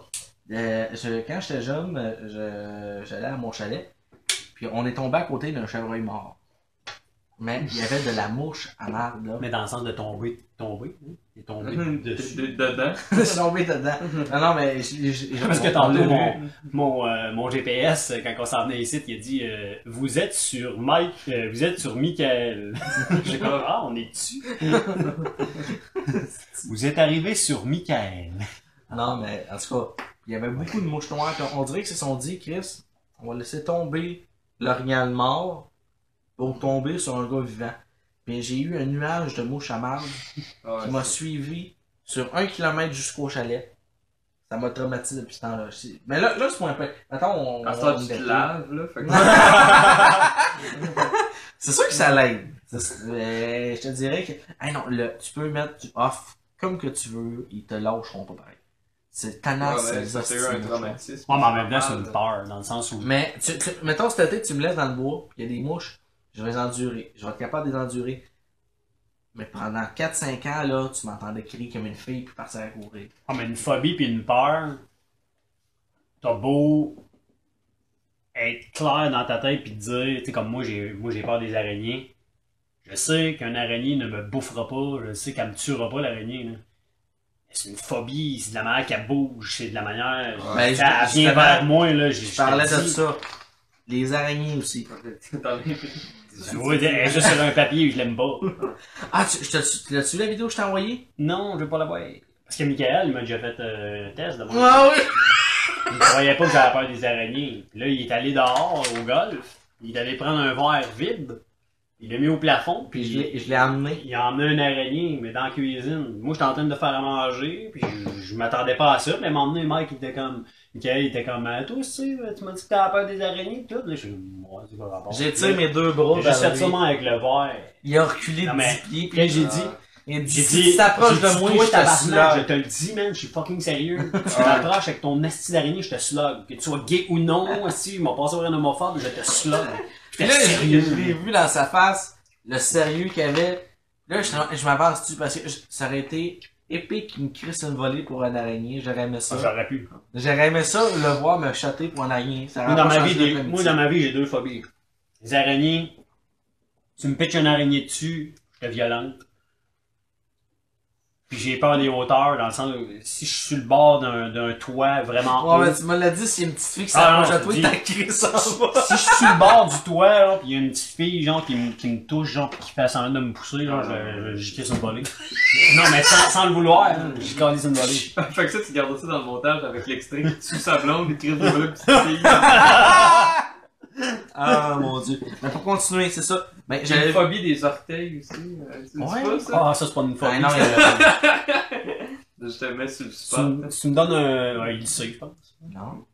euh, je- quand j'étais jeune, euh, je- j'allais à mon chalet, puis on est tombé à côté d'un chevreuil mort. Mais il y avait de la mouche à marde, là. Mais dans le sens de tomber, tomber, hein? Tombé De- dessus. de- Dedans. Je suis tombé dedans. Non, non, mais je, je, je- Parce que tantôt, mon, vu. mon, euh, mon GPS, quand on s'en venait ici, il a dit euh, Vous êtes sur Mike, euh, vous êtes sur Michael. [laughs] J'ai comme Ah, on est dessus. [laughs] vous êtes arrivé sur Michael. Non, mais en tout cas, il y avait beaucoup de mouches noires. On dirait que se sont dit, Chris, on va laisser tomber l'orignal mort pour tomber sur un gars vivant. Puis j'ai eu un nuage de mouches à marde [laughs] qui m'a suivi sur un kilomètre jusqu'au chalet. Ça m'a traumatisé depuis ce temps-là. Mais là, là c'est un peu. Attends, on. Ce on- on te laves, là. Fait que... [laughs] C'est sûr que ça l'aide. Euh, je te dirais que. Hey non, tu peux mettre du off comme que tu veux, ils te lâcheront pas pareil. C'est tannant, Ouais, c'est ça, un traumatisme. Ouais, mais en même temps, c'est Ah, une peur, dans le sens où. Mais, tu, tu- mettons cet été, tu me laisses dans le bois, pis il y a des mouches, je vais les endurer. Je vais être capable de les endurer. Mais pendant 4-5 ans, là, tu m'entendais crier comme une fille puis partir à courir. Ah, mais une phobie puis une peur, t'as beau être clair dans ta tête puis te dire, tu sais, comme moi, j'ai moi j'ai peur des araignées. Je sais qu'un araignée ne me bouffera pas, je sais qu'elle me tuera pas, l'araignée. là. C'est une phobie, c'est de la manière qu'elle bouge, c'est de la manière. Ben, Ça, elle je- vient vers moi, là. Je, Je parlais de ça. Les araignées aussi. [laughs] Vois, elle est juste sur un papier, je l'aime pas. Ah, tu, tu l'as-tu vu la vidéo que je t'ai envoyée? Non, je veux pas la voir. Parce que Michael, il m'a déjà fait euh, un test de moi. Ah oui! Il croyait pas que j'avais peur des araignées. Puis là, il est allé dehors au golf. Il est allé prendre un verre vide. Il l'a mis au plafond. Puis je l'ai- je l'ai amené. il a emmené une araignée, mais dans la cuisine. Moi, j'étais en train de faire à manger. Puis je, je m'attendais pas à ça. Mais donné, Mike, il était comme. Michael, il était comme. Ah, Toi aussi, tu m'as dit que t'avais peur des araignées. Tout. Là, je suis ouais, c'est pas rapport. J'ai tiré mes deux bras J'ai fait moi, avec le verre. Il a reculé Non, de mais 10 pieds. Puis j'ai dit. il dit, J'ai si tu t'approches de moi, je te tabarnak, je slug. te le dis, man, je suis fucking sérieux. [laughs] Tu t'approches avec ton esti d'araignée, je te slug. Que tu sois gay ou non, [laughs] si il m'a passé pour un homophobe, je te slug. Puis là, je, l'ai vu dans sa face, le sérieux qu'il avait. Là, je, je m'avance dessus parce que je- ça aurait été épique qu'il me crisse une volée pour un araignée. J'aurais aimé ça. J'aurais pu. J'aurais aimé ça, le voir me chatter pour un araignée. Ça Moi, aurait dans pas ma changé vie, notre des- amitié. moi, dans ma vie, j'ai deux phobies. Les araignées, tu me pitches une araignée dessus, je te violente. Puis j'ai peur des hauteurs, dans le sens où si je suis sur le bord d'un d'un toit vraiment Ouais, haut, mais tu me l'as dit, s'il y a une petite fille qui Ah, s'approche à je toi, t'as crié ça en bas. si je suis sur le bord du toit, là, pis il y a une petite fille, genre, qui me, qui me touche, genre, pis qui fait semblant de me pousser, genre, je, je, j'y crisse une volée. non, mais sans, sans le vouloir, hein, j'y calisse une volée. [laughs] fait que ça, tu gardes ça dans le montage avec l'extrait sous sa blonde, il crie petite fille. Ah, mon dieu. Mais pour continuer, c'est ça. Ben, J'ai une phobie des orteils aussi. euh, Ouais. pas ça? Ah, ça, c'est pas une fois. Ben, non, il y a- Je te mets sur le tu, spot. me- tu me donnes un, un lycée, je pense. Non.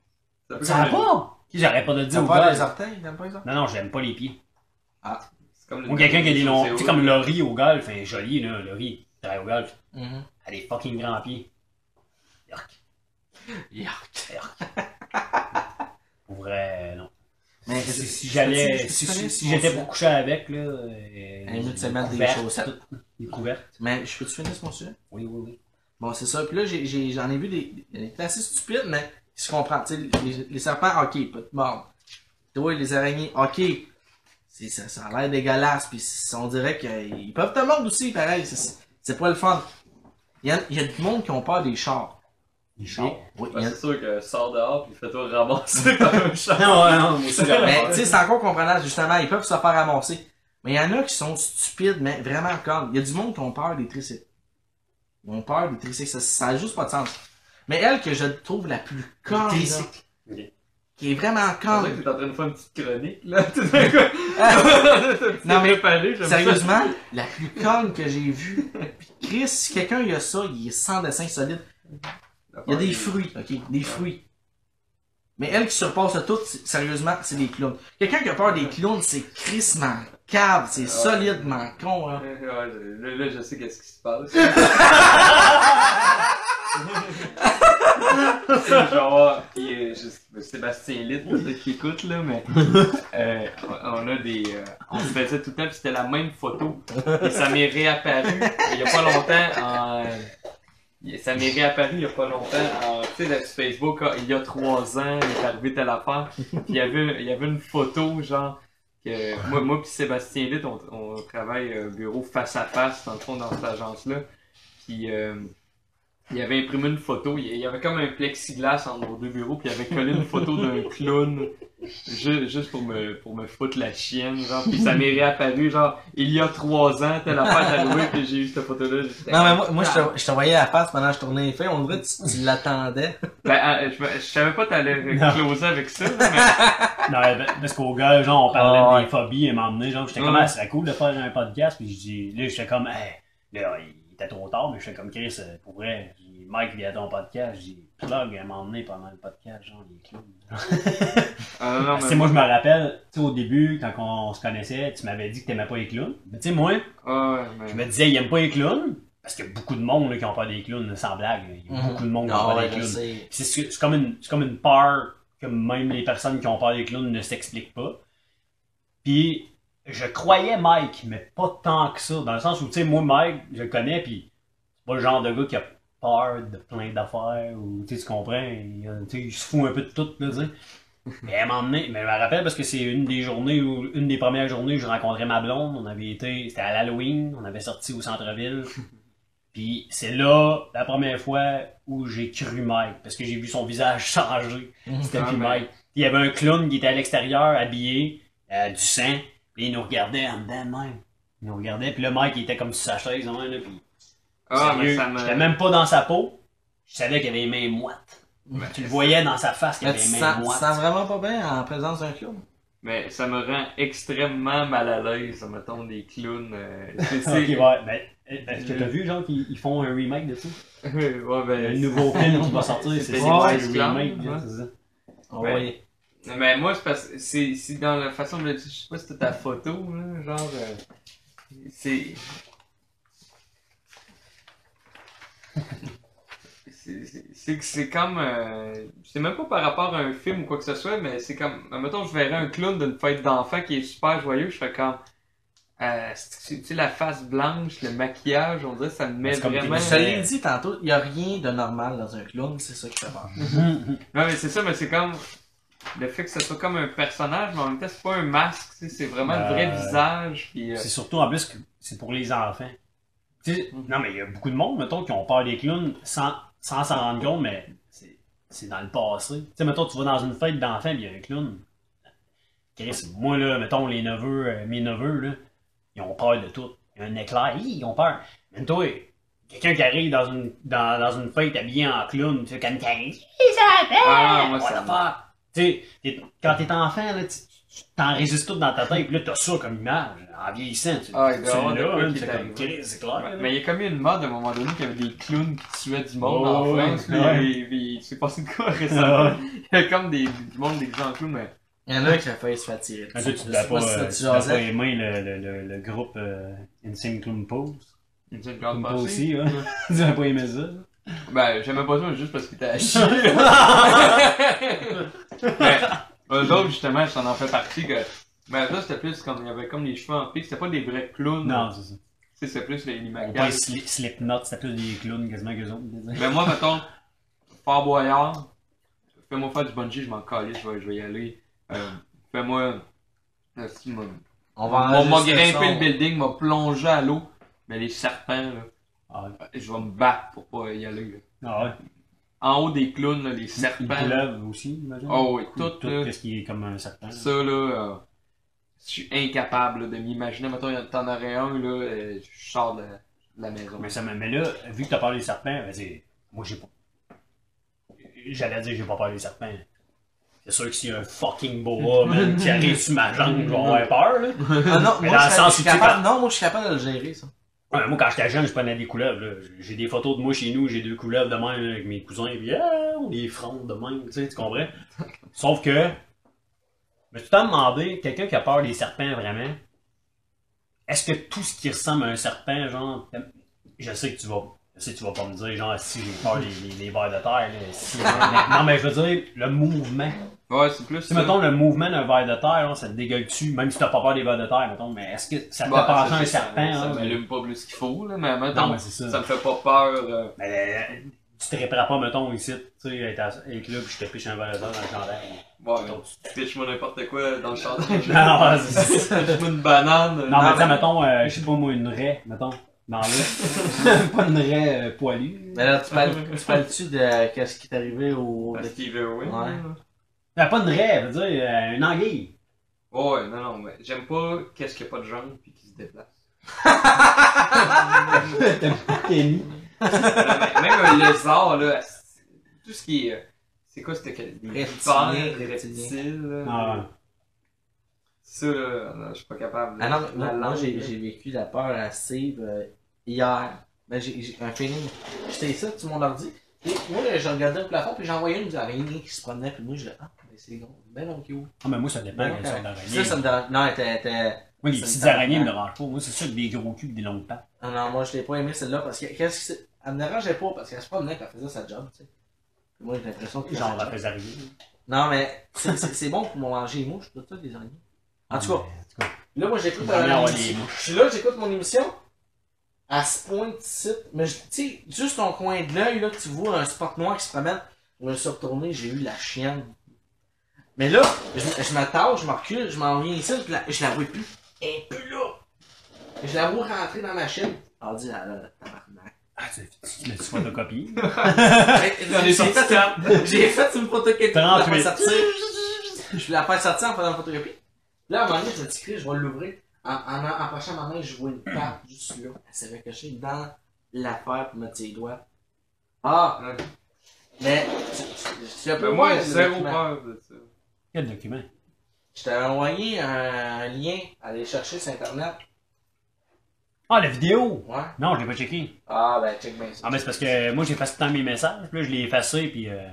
Ça va pas! J'arrête pas de dire peur gars. des orteils? T'aimes pas les orteils? Non, non, j'aime pas les pieds. c'est comme le- Ou quelqu'un qui a des longs. Tu sais, comme Laurie au golf, hein, joli, là, Laurie, qui travaille au golf. Mhm. Elle a des fucking grands pieds. Yark. Yuck. Pour vrai, non. Mais Si, j'allais, si, j'étais pour coucher avec, là, euh, Elle veut te mettre des chaussettes. Des couvertes. Mais je peux-tu finir mon sujet? Oui, oui, oui. Bon, c'est ça. Puis là, j'en ai, vu des, des assez stupides, mais ils se comprennent. Tu sais, les, les serpents, ok, pas de mort. Toi, les araignées, ok. Ça, ça a l'air dégueulasse. Puis on dirait qu'ils peuvent te mordre aussi, pareil. C'est, c'est pas le fun. Il y a, il y a du monde qui ont peur des chars. Oui, il Ouais, a- c'est sûr que sors dehors pis fais-toi ramasser par un [laughs] chat. Non, ouais, non, aussi, j'aurais Mais tu sais, c'est encore comprenable, justement, ils peuvent se faire ramasser. Mais il y en a qui sont stupides, mais vraiment comme. Il y a du monde qui ont peur des tricycles. Ils ont peur des tricycles, ça, ça a juste pas de sens. Mais elle que je trouve la plus conne, là, tricycles. Ok. qui est vraiment conne. t'es en train de faire une petite chronique, là. [laughs] Tout d'un coup. [laughs] Non, mais préparé. Sérieusement, la plus conne que j'ai vue. Puis Chris, si quelqu'un y a ça, il est sans dessin solide. Il y a des fruits, ok? Des fruits. Mais elle qui surpasse à tout, c'est- sérieusement, c'est des clowns. Quelqu'un qui a peur des clowns, c'est crissement cave, c'est solidement con, hein. Ouais, là, je sais qu'est-ce qui se passe. [laughs] C'est genre, Sébastien Litt, peut-être qui écoute, là, mais euh, on a des. euh, on se faisait tout le temps, puis c'était la même photo. Et ça m'est réapparu il y a pas longtemps en. Ça m'est réapparu il y a pas longtemps tu sais, Facebook, ah, il y a trois ans, il est arrivé telle affaire. [laughs] Puis il y avait, il y avait une photo, genre, que moi, moi puis Sébastien Litt, on, on travaille euh, bureau face à face, dans le fond, dans cette agence-là. Puis euh, il avait imprimé une photo, il y avait comme un plexiglas entre nos deux bureaux, puis il avait collé une photo d'un clown, juste pour me, pour me foutre la chienne, genre. Puis ça m'est réapparu, genre, il y a trois ans, telle affaire arrivée, puis j'ai eu cette photo-là. j'étais Non, mais moi, moi je, te, je te voyais à la face pendant que je tournais les faits, on dirait que tu, tu l'attendais. Ben, ah, je, je savais pas t'allais Non. closer avec ça, là, mais [laughs] Non, ben, parce qu'au gars, genre, on parlait Ah, ouais. des phobies, et m'a emmené, genre, j'étais comme, ah, c'est cool de faire un podcast, puis je dis, là, j'étais comme, hey, là, il était trop tard, mais j'étais comme, Chris, euh, pour vrai, Mike, viens à ton podcast, j'ai plug, elle m'a emmené pendant le podcast, genre, les clowns. [laughs] Ah, non, Tu sais, mais moi, je me rappelle, tu sais, au début, quand on se connaissait, tu m'avais dit que t'aimais pas les clowns. Mais tu sais, moi, Ah, ouais, mais- je me disais, il aime pas les clowns, parce qu'il y a beaucoup de monde, là, qui ont pas des clowns, sans blague. Il y a beaucoup de monde qui ont Ah pas ouais, des clowns. C'est c'est- c'est comme une, c'est comme une peur que même les personnes qui ont peur des clowns ne s'expliquent pas. Puis je croyais Mike, mais pas tant que ça, dans le sens où, tu sais, moi, Mike, je le connais, puis c'est pas le genre de gars qui a peur de plein d'affaires, ou, tu comprends, il, se fout un peu de tout, là, tu sais. Mais elle m'a emmené, mais je me rappelle parce que c'est une des journées où, une des premières journées où je rencontrais ma blonde, on avait été, c'était à l'Halloween, on avait sorti au centre-ville. [laughs] Puis c'est là, la première fois où j'ai cru Mike, parce que j'ai vu son visage [laughs] changer. C'était Ah, plus mais- Mike. Il y avait un clown qui était à l'extérieur, habillé, euh, du sang, puis il nous regardait en dedans de même. Il nous regardait, puis le Mike il était comme sur sa chaise, hein, là, puis Ah, mais ça me. j'étais même pas dans sa peau, je savais qu'il avait les mains moites. tu le voyais dans sa face qu'il avait les mains moites. sens vraiment pas bien en présence d'un clown? Mais ça me rend extrêmement mal à l'aise, mettons, des clowns. euh, [laughs] c'est- Ok, c'est- ouais, ben, est-ce que t'as vu, genre, qu'ils ils font un remake de ça? [laughs] ouais, ben, Un nouveau film qui va sortir, c'est Clowns, remake, ouais. là, c'est ça. Ah Ouais. ouais. Mais moi, c'est parce que c'est c'est dans la façon de le dire. Je sais pas si c'était ta photo, là, genre. euh, c'est. C'est- comme. euh, c'est même pas par rapport à un film ou quoi que ce soit, mais c'est comme. Mettons, je verrais un clown d'une fête d'enfant qui est super joyeux, je fais comme. Euh, tu sais, la face blanche, le maquillage, on dirait que ça me met vraiment. des- Je l'ai dit tantôt, il y a rien de normal dans un clown, c'est ça qui fait peur. [laughs] Non, mais c'est ça, mais c'est comme. Le fait que ce soit comme un personnage, mais en même temps, c'est pas un masque, c'est vraiment le vrai Euh, visage. Puis, euh, C'est surtout en plus que c'est pour les enfants. Sais, non, mais il y a beaucoup de monde, mettons, qui ont peur des clowns sans sans s'en rendre compte, mais c'est- dans le passé. Tu sais, mettons, tu vas dans une fête d'enfants, il y a un clown. Chris, moi, là, mettons, les neveux, euh, mes neveux, là, ils ont peur de tout. Il y a un éclair, ils ont peur. Mais toi, quelqu'un qui arrive dans une, dans, dans une fête habillé en clown, tu fais comme Ah, moi, ça? Tu sais, quand t'es enfant, là, tu tu t'enregistres tout dans ta tête, puis là, t'as ça comme image. En vieillissant, tu, Ah, il tu l'as, quoi hein, qui tu fais est comme. Chris, c'est clair. Mais il y a comme eu une mode à un moment donné qu'il y avait des clowns qui tuaient du monde Oh, en France. ouais. Puis, puis, c'est passé de quoi récemment? Il y a comme des, du monde déguisé en clown, mais. Il y en a qui a failli se faire tirer. Ah, tu devais sais pas, si euh, pas aimer le, le, le, le groupe euh, Insane Clown Pose. Regarde toi passer. aussi, hein. [laughs] tu devais pas aimer ça? Ben, j'aimais pas ça juste parce qu'il était à chier. [laughs] [laughs] mais, eux autres, justement, ça en fait partie que. Ben, ça, c'était plus comme, il y avait comme les cheveux en pique, c'était pas des vrais clowns. Non, c'est ça. Tu sais, c'était plus les pas Slip, Slipknot, c'était plus des clowns quasiment qu'eux autres. Mais moi, mettons, Fort Boyard, fais-moi faire du bungee, je m'en calisse, je vais, je vais y aller. Euh, fais-moi. euh, si, moi, On va m'a grimpé le building, m'a plongé à l'eau. Mais les serpents, là, Ah ouais. je vais me battre pour pas y aller. là. Ah ouais. En haut des clowns, là, les serpents. pleuvent aussi, j'imagine. Oh oui, tout, tout, là. ce qui est comme un serpent. Ça, là, euh, je suis incapable là, de m'imaginer. Mettons, t'en aurais un, là, euh, je sors de la, de la maison. Mais, ça, me- là, vu que t'as peur des serpents, c'est- moi j'ai pas. J'allais dire j'ai pas peur des serpents. C'est sûr que s'il y a un fucking boa [laughs] man, qui arrive sur ma jambe, je vais avoir peur. Là. Ah non, Mais moi, dans le sens où tu capable, non, moi je suis capable de le gérer, ça. Ouais, moi, quand j'étais jeune, je prenais des couleuvres. là. J'ai des photos de moi chez nous, j'ai deux couleuvres de même là, avec mes cousins, puis ah, on les fronde de même, tu sais, tu comprends? Sauf que, je me suis tout le temps demandé, quelqu'un qui a peur des serpents vraiment, est-ce que tout ce qui ressemble à un serpent, genre, je sais que tu vas, je sais que tu vas pas me dire, genre, si j'ai peur des, des, des vers de terre, là, si- mais- non, mais je veux dire, le mouvement. Ouais, c'est plus ça. mettons, le mouvement d'un ver de terre, là, ça te dégueule dessus, même si t'as pas peur des vers de terre, mettons, mais est-ce que ça te Bah, fait penser ça, à un ça, serpent, Ça, hein, m'allume pas plus qu'il faut, là, mais Non, mettons, mais c'est ça. ça me fait pas peur. euh, Mais euh, tu te réparais pas, mettons, ici, tu sais, être, être là, puis je te piche un verre dans le chandail. Ouais, tu pitches-moi n'importe quoi dans le chandail. [laughs] Non, c'est ça. Une banane. Non, mais Non, mais- mettons, euh, je sais pas moi, une raie, mettons, dans l'eau. [laughs] pas une raie euh, poilue. Mais là, tu parles, tu parles-tu de qu'est-ce qui est arrivé au. À Steve Irwin. Ouais. là. Euh, pas une raie, je veux dire, euh, une anguille. Ouais, non, non, mais j'aime pas qu'est-ce qu'il y a pas de jambes puis qui se déplace. Kenny. Non, mais Même un lézard, là, tout ce qui est. euh, C'est quoi, c'était quel- des Reptiliens, des reptiles, là. Ah. Ça, là, non, je suis pas capable. Ah non, mais moi, La moi, langue, j'ai là. j'ai vécu la peur à Steve euh, hier. Ben, j'ai j'ai un feeling. J'étais ici sur mon ordi. Et moi, là, je regardais le plafond, puis j'envoyais une araignée qui se promenait, puis moi, je disais, ah, ben c'est ben non, cute. Ah, mais moi, ça dépend Ben, quelle sorte ok. d'araignée. Ça, ça me dérange. Non, elle était. Moi, les ça petites araignées me dérangent pas. Moi, c'est ça, avec des gros culs et des longues pattes. Ah non, moi, je l'ai pas aimé celle-là, parce que, qu'est-ce que c'est. Elle me dérangeait pas, parce qu'elle se promenait, puis elle faisait sa job, tu sais. Puis moi, j'ai l'impression que. Genre, après araignées. Non, mais c'est- bon pour manger les mouches, tout ça, des araignées. En tout cas, Là, moi, j'écoute des mouches. Je suis là, j'écoute mon émission. À ce point de site. Mais, tu sais, juste ton coin de l'œil, là, que tu vois un spot noir qui se promène. Je me suis retourné, j'ai eu la chienne. Mais là, je, m'attache, je me recule, je m'en viens ici, je la, je la vois plus. Elle est plus là. Je la vois rentrer dans ma chaîne. Ah là, là, tabarnak. ah, tu, tu mets tu photocopie. J'en [laughs] ai J'ai sorti fait, quatre. j'ai fait une photocopie pour la 38. faire sortir. Je vais la faire sortir en faisant une photocopie. Là, à un moment donné, je me dis, je vais l'ouvrir. En, en, en approchant ma main, je vois une patte juste là. Elle s'avait cachée dans l'affaire pour mettre ses doigts. Ah! Ouais. Mais, tu- tu- tu as Mais pas moi, j'ai zéro peur de ça. Quel document? Je t'avais envoyé un lien à aller chercher sur Internet. Ah, la vidéo! Ouais. Non, je l'ai pas checké. Ah, ben, check bien ça. Ah, mais c'est parce que moi, j'ai effacé temps mes messages. Puis là, je l'ai effacé, puis. Euh...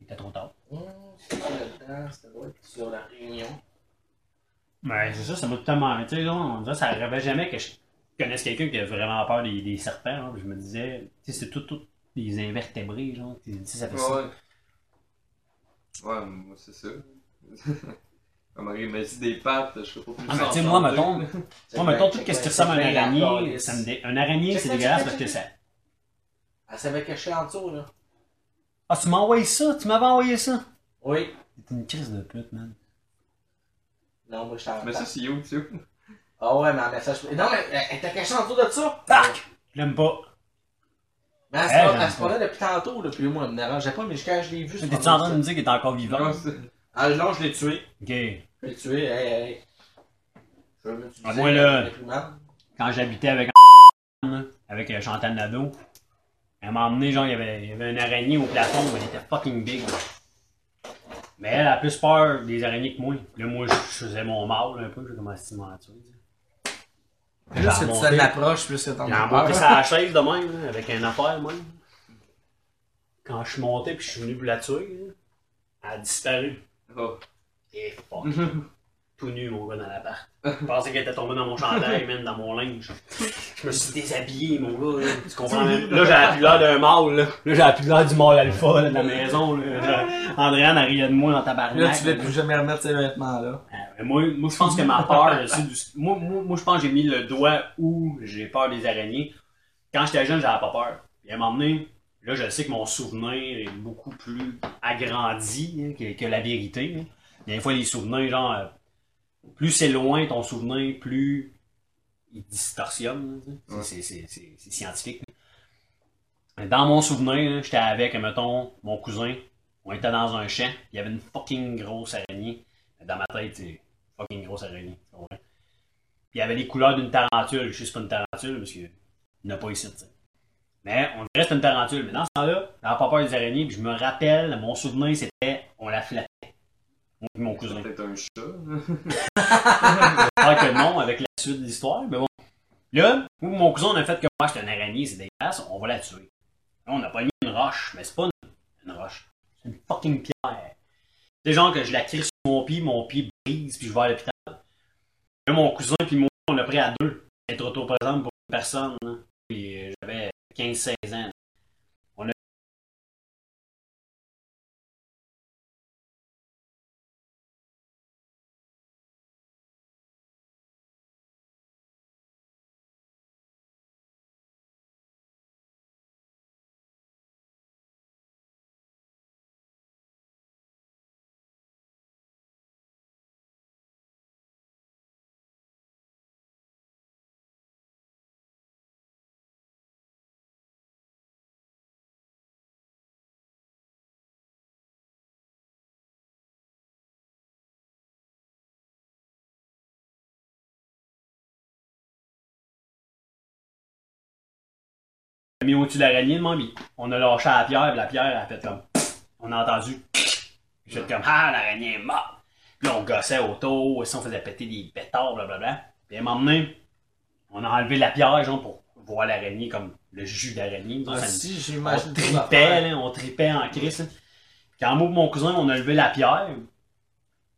Il était trop tard. Hum, c'est ça là-dedans, ça doit être sur la réunion. Mais c'est ça, ça m'a tout tellement. Tu sais, là, on dirait ça rêvait jamais que je connaisse quelqu'un qui a vraiment peur des, des serpents. hein. Puis Je me disais, tu sais, c'est tout, tout des invertébrés, genre. Tu sais, ça fait ça. Ouais. Ouais, moi, c'est ça. [laughs] Marie m'a dit des pattes, je serais pas plus Ah, mais tu sais, moi, mettons, [laughs] moi, mettons, tout ce qui ressemble à un araignée, ça me dé... un araignée, c'est dégueulasse parce que ça. Elle s'avait cachée en dessous, là. Ah, tu m'as envoyé ça? Tu m'avais envoyé ça? Oui. T'es une crise de pute, man. Non, moi, je t'en Mais ça, c'est YouTube. Ah ouais, mais en message. Non, mais elle- t'a caché en dessous de ça? Tac! Je l'aime pas. Mais elle se prenait depuis tantôt, là, puis moi, elle me dérangeait pas, mais quand je l'ai vu, T'es-tu en train de me dire qu'il est encore vivant? Ah non, je l'ai tué. Ok. Je l'ai tué, hey, hey. Je veux m'utiliser Ah, moi, là- l'imprimante. Quand j'habitais avec là, [laughs] avec euh, Chantal Nadeau, elle m'a emmené, genre, il y avait, il y avait une araignée au plafond, mais elle était fucking big. Mais elle a plus peur des araignées que moi. Là, moi, je je faisais mon mal un peu, j'ai commencé à m'en tuer. Plus que tu t'en approches, plus que t'en J'ai monté approches. sa chaise de même, là, avec une affaire, même. Quand je suis monté puis je suis venu pour la tuer, là, elle a disparu. Oh. Et fuck. Tout nu, mon gars, dans l'appart. [laughs] Je pensais qu'elle était tombée dans mon chandail, même dans mon linge. Je me suis déshabillé, mon gars. Là, tu comprends? Même? Là, j'avais plus l'air d'un mâle. Là, là j'avais plus l'air du mâle alpha là, de la maison. Là. Andréane arrivait de moi dans tabarnak. Là, tu voulais plus jamais remettre ces vêtements-là. Euh, moi, moi, je pense que ma peur, c'est du... moi, moi, moi, je pense que j'ai mis le doigt où j'ai peur des araignées. Quand j'étais jeune, j'avais pas peur. Puis à un moment donné, là, je sais que mon souvenir est beaucoup plus agrandi hein, que, que la vérité. hein. Des fois, les souvenirs, genre, euh, plus c'est loin ton souvenir, plus il distorsionne. Ouais. C'est- scientifique. Dans mon souvenir, j'étais avec, mettons, mon cousin. On était dans un champ. Il y avait une fucking grosse araignée. Dans ma tête, c'est fucking grosse araignée. Puis il y avait les couleurs d'une tarentule. Je sais pas une tarentule parce qu'il n'y en a pas ici. tu sais. Mais on dirait que c'est une tarentule. Mais dans ce temps-là, j'avais pas peur des araignées. Puis je me rappelle, mon souvenir, c'était on la flattait. Mon cousin. Peut-être un chat. J'espère [laughs] que non, avec la suite de l'histoire, mais bon. Là, où mon cousin, on a fait que moi, j'étais une araignée, c'est dégueulasse, on va la tuer. Là, on a pas mis une roche, mais c'est pas une, une roche. C'est une fucking pierre. C'est genre que je la tire sur mon pied, mon pied brise, puis je vais à l'hôpital. Là, mon cousin puis moi, on l'a pris à deux. Être trop présent pour une personne. là. Puis euh, j'avais 15-16 ans. On a mis au-dessus de l'araignée de mamie. On a lâché à la pierre, puis la pierre, a fait comme. On a entendu. Fait comme Ah, l'araignée est morte. Puis là, on gossait autour, on faisait péter des pétards, blablabla. Puis à un moment donné, on a enlevé la pierre, genre, pour voir l'araignée comme le jus d'araignée. Ah, si, on tripait, là, on tripait en crise. là. Quand moi et mon cousin, on a levé la pierre,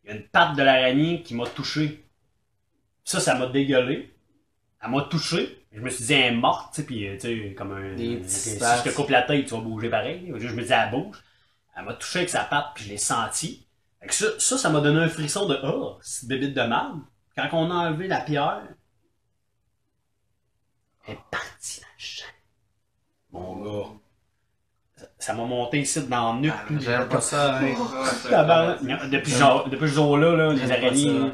il y a une patte de l'araignée qui m'a touché. Ça, ça m'a dégueulé. Elle m'a touché. Je me suis dit, elle est morte, tu sais, puis, euh, tu sais, comme un. Des un- petits si je te coupe la tête, tu vas bouger pareil. Je me dis, elle bouge. Elle m'a touché avec sa patte, puis je l'ai senti. Fait que ça, ça, m'a donné un frisson de, oh, c'est bébite de marde. Quand on a enlevé la pierre, elle est partie dans le champ. Mon gars. Ça- m'a monté ici dans le nuque. Ah, J'aime pas ça, hein. Depuis, ce genre- depuis ce jour-là, là, les araignées, ça. là,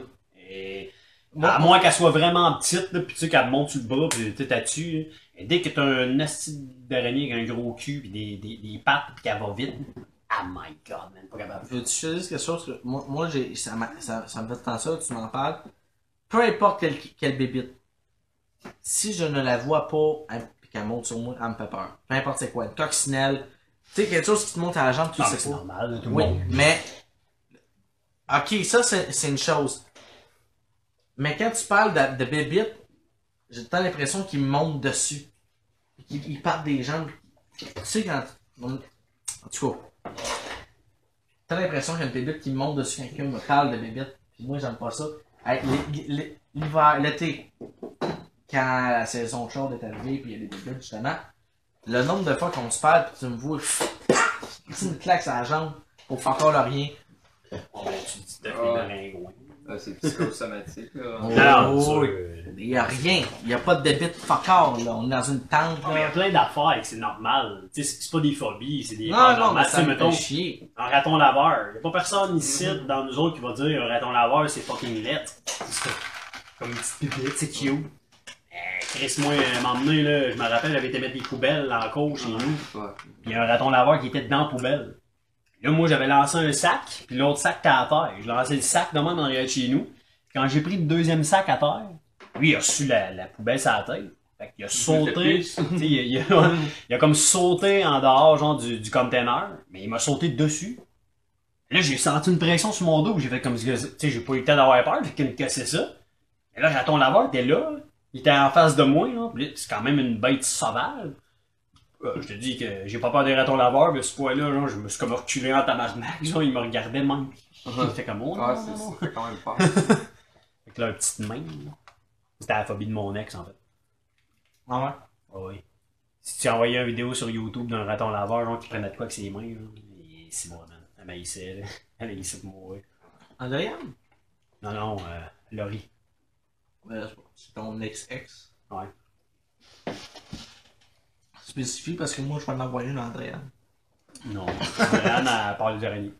et- Moi- à moins qu'elle soit vraiment petite, là, puis tu sais, qu'elle monte sur le bras, puis tu sais, t'as dessus. Et dès que t'as un asti d'araignée avec un gros cul, puis des, des, des pattes, puis qu'elle va vite, oh my god, man, pas capable. Veux-tu dise quelque chose? que Moi, moi j'ai, ça, ça, ça me fait tant ça, tu m'en parles. Peu importe quelle, quelle bébite, si je ne la vois pas et qu'elle monte sur moi, elle me fait peur. Peu importe c'est quoi, une coccinelle, tu sais, quelque chose qui te monte à la jambe, tu Non, mais sais c'est normal, tout le Oui, monde. mais. Ok, ça c'est c'est une chose. Mais quand tu parles de, de bébite, j'ai tant l'impression qu'ils montent dessus. Qu'ils ils des jambes. Tu sais, quand. En tout cas. T'as l'impression qu'il y a une bébite qui monte dessus quelqu'un me parle de bébite. Puis moi, j'aime pas ça. L'été, quand la saison chaude est arrivée, puis il y a des bébites, justement, le nombre de fois qu'on se parle, puis tu me vois, tu me claques la jambe pour faire encore le rien. Tu Ah, c'est psychosomatique, là. Oh. Euh, Il y a rien. Il y a pas de bébite fuck all, là. On est dans une tente, Ah, mais il y a plein d'affaires que c'est normal. Tu sais, c'est pas des phobies, c'est des Non, non, mais normales. Ça mettons, fait chier. un raton laveur. Il a pas personne ici, dans nous autres, qui va dire un raton laveur, c'est fucking ça. comme une petite pipette, c'est cute. Euh, Chris, moi, donné, là, je me rappelle, j'avais été mettre des poubelles dans la cour chez nous. Ouais. Puis il y a un raton laveur qui était dedans la poubelle. Là, moi, j'avais lancé un sac, puis l'autre sac était à terre. Je lancé le sac de même en arrière de chez nous. Quand j'ai pris le deuxième sac à terre, lui, il a reçu la, la poubelle sur la tête. Fait qu'il a sauté. [laughs] il, a, il a- [laughs] il a comme sauté en dehors, genre, du, du container, mais il m'a sauté dessus. Là, j'ai senti une pression sur mon dos, j'ai fait comme si, tu sais, j'ai pas eu le temps d'avoir peur, fait qu'il me cassait ça? Et là, raton laveur était là, il était en face de moi, là, c'est quand même une bête sauvage. Euh, je te dis que j'ai pas peur des ratons laveurs, mais ce point-là, je me suis comme reculé en tabarnak, [laughs] genre, il me regardait même. J'étais comme, oh, non, c'est quand même que [laughs] là, une petite main, là. C'était la phobie de mon ex, en fait. Ah ouais? Ah oui. Si tu envoyais une vidéo sur YouTube d'un raton laveur, genre, qui prenait de quoi avec ses mains, là, c'est bon, man. Elle maïssait, là. [laughs] Elle haïssait de mourir. Andréane? Non, non, euh, Laurie. Ouais, c'est ton ex-ex. Ouais. Spécifie parce que moi, je vais en envoyer une à Andréane. Non. Anne, elle parle des araignées.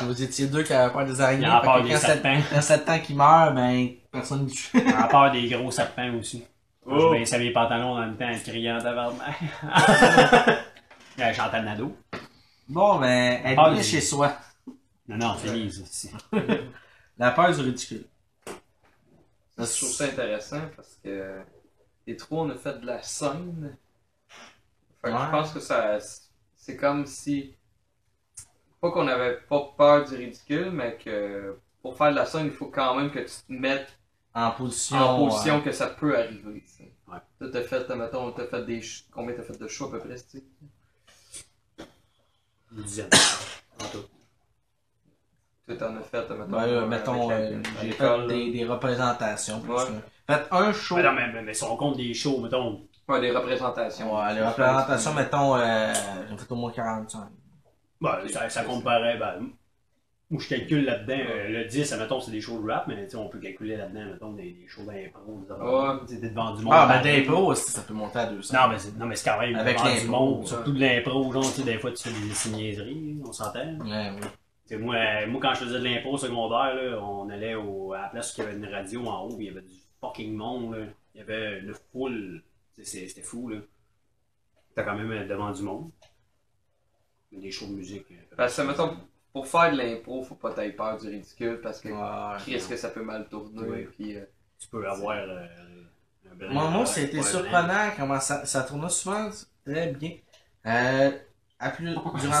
Vous étiez deux qui avaient peur des araignées. Il parle que des serpents. Quand temps qui meurt, ben, personne ne tue. Elle a peur des gros serpents aussi. Oh. Je baissais mes pantalons dans le temps en criant tabarnak. [laughs] Elle chantait le nado. Bon, ben, elle est chez soi. Non, non, lise. c'est- [laughs] La peur du ridicule. Je trouve ça intéressant parce que les trois, on a fait de la scène. Fait que Ouais. je pense que ça. C'est comme si. Pas qu'on avait pas peur du ridicule, mais que pour faire de la scène, il faut quand même que tu te mettes En position. en position ouais. que ça peut arriver. tu sais. Ouais. Toi, t'as fait, mettons, t'as fait des. Combien t'as fait de shows à peu près, tu sais? Une dizaine. En tout. T'en as fait, mettons. Ben, euh, mettons, euh, j'ai fait des, des représentations. plus Ouais. que- Fait un show. Mais non, mais, mais, mais si on compte des shows, mettons. Ouais, des représentations. Ouais, les représentations, mettons, euh, j'ai fait au moins 45. Ben, ça, ça compte pareil. Ben, moi, je calcule là-dedans. euh, le 10, mettons, c'est des shows de rap, mais on peut calculer là-dedans, mettons, des, des shows d'impro. Ouais. T'es devant du monde. Ah, ben d'impro aussi, ça peut monter à 200. Non, mais c'est, non, mais c'est quand même Avec devant du monde. ouais. Surtout de l'impro, genre, tu sais, des fois, tu fais des, des niaiseries, on s'entend. Ouais, oui. Moi, moi, quand je faisais de l'impro au secondaire, là, on allait au, à la place où il y avait une radio en haut, il y avait du fucking monde. Là. Il y avait une foule. C'est- C'était fou. là. T'as quand même euh, devant du monde. Mais des shows de musique. euh, Parce que, mettons, pour faire de l'impro, faut pas t'avoir peur du ridicule parce que Ouais. est-ce que ça peut mal tourner. Oui. Puis, euh, tu peux avoir euh, un brin Moi, c'était surprenant comment ça, ça tournait souvent très bien. Euh, à plus, [laughs] durant...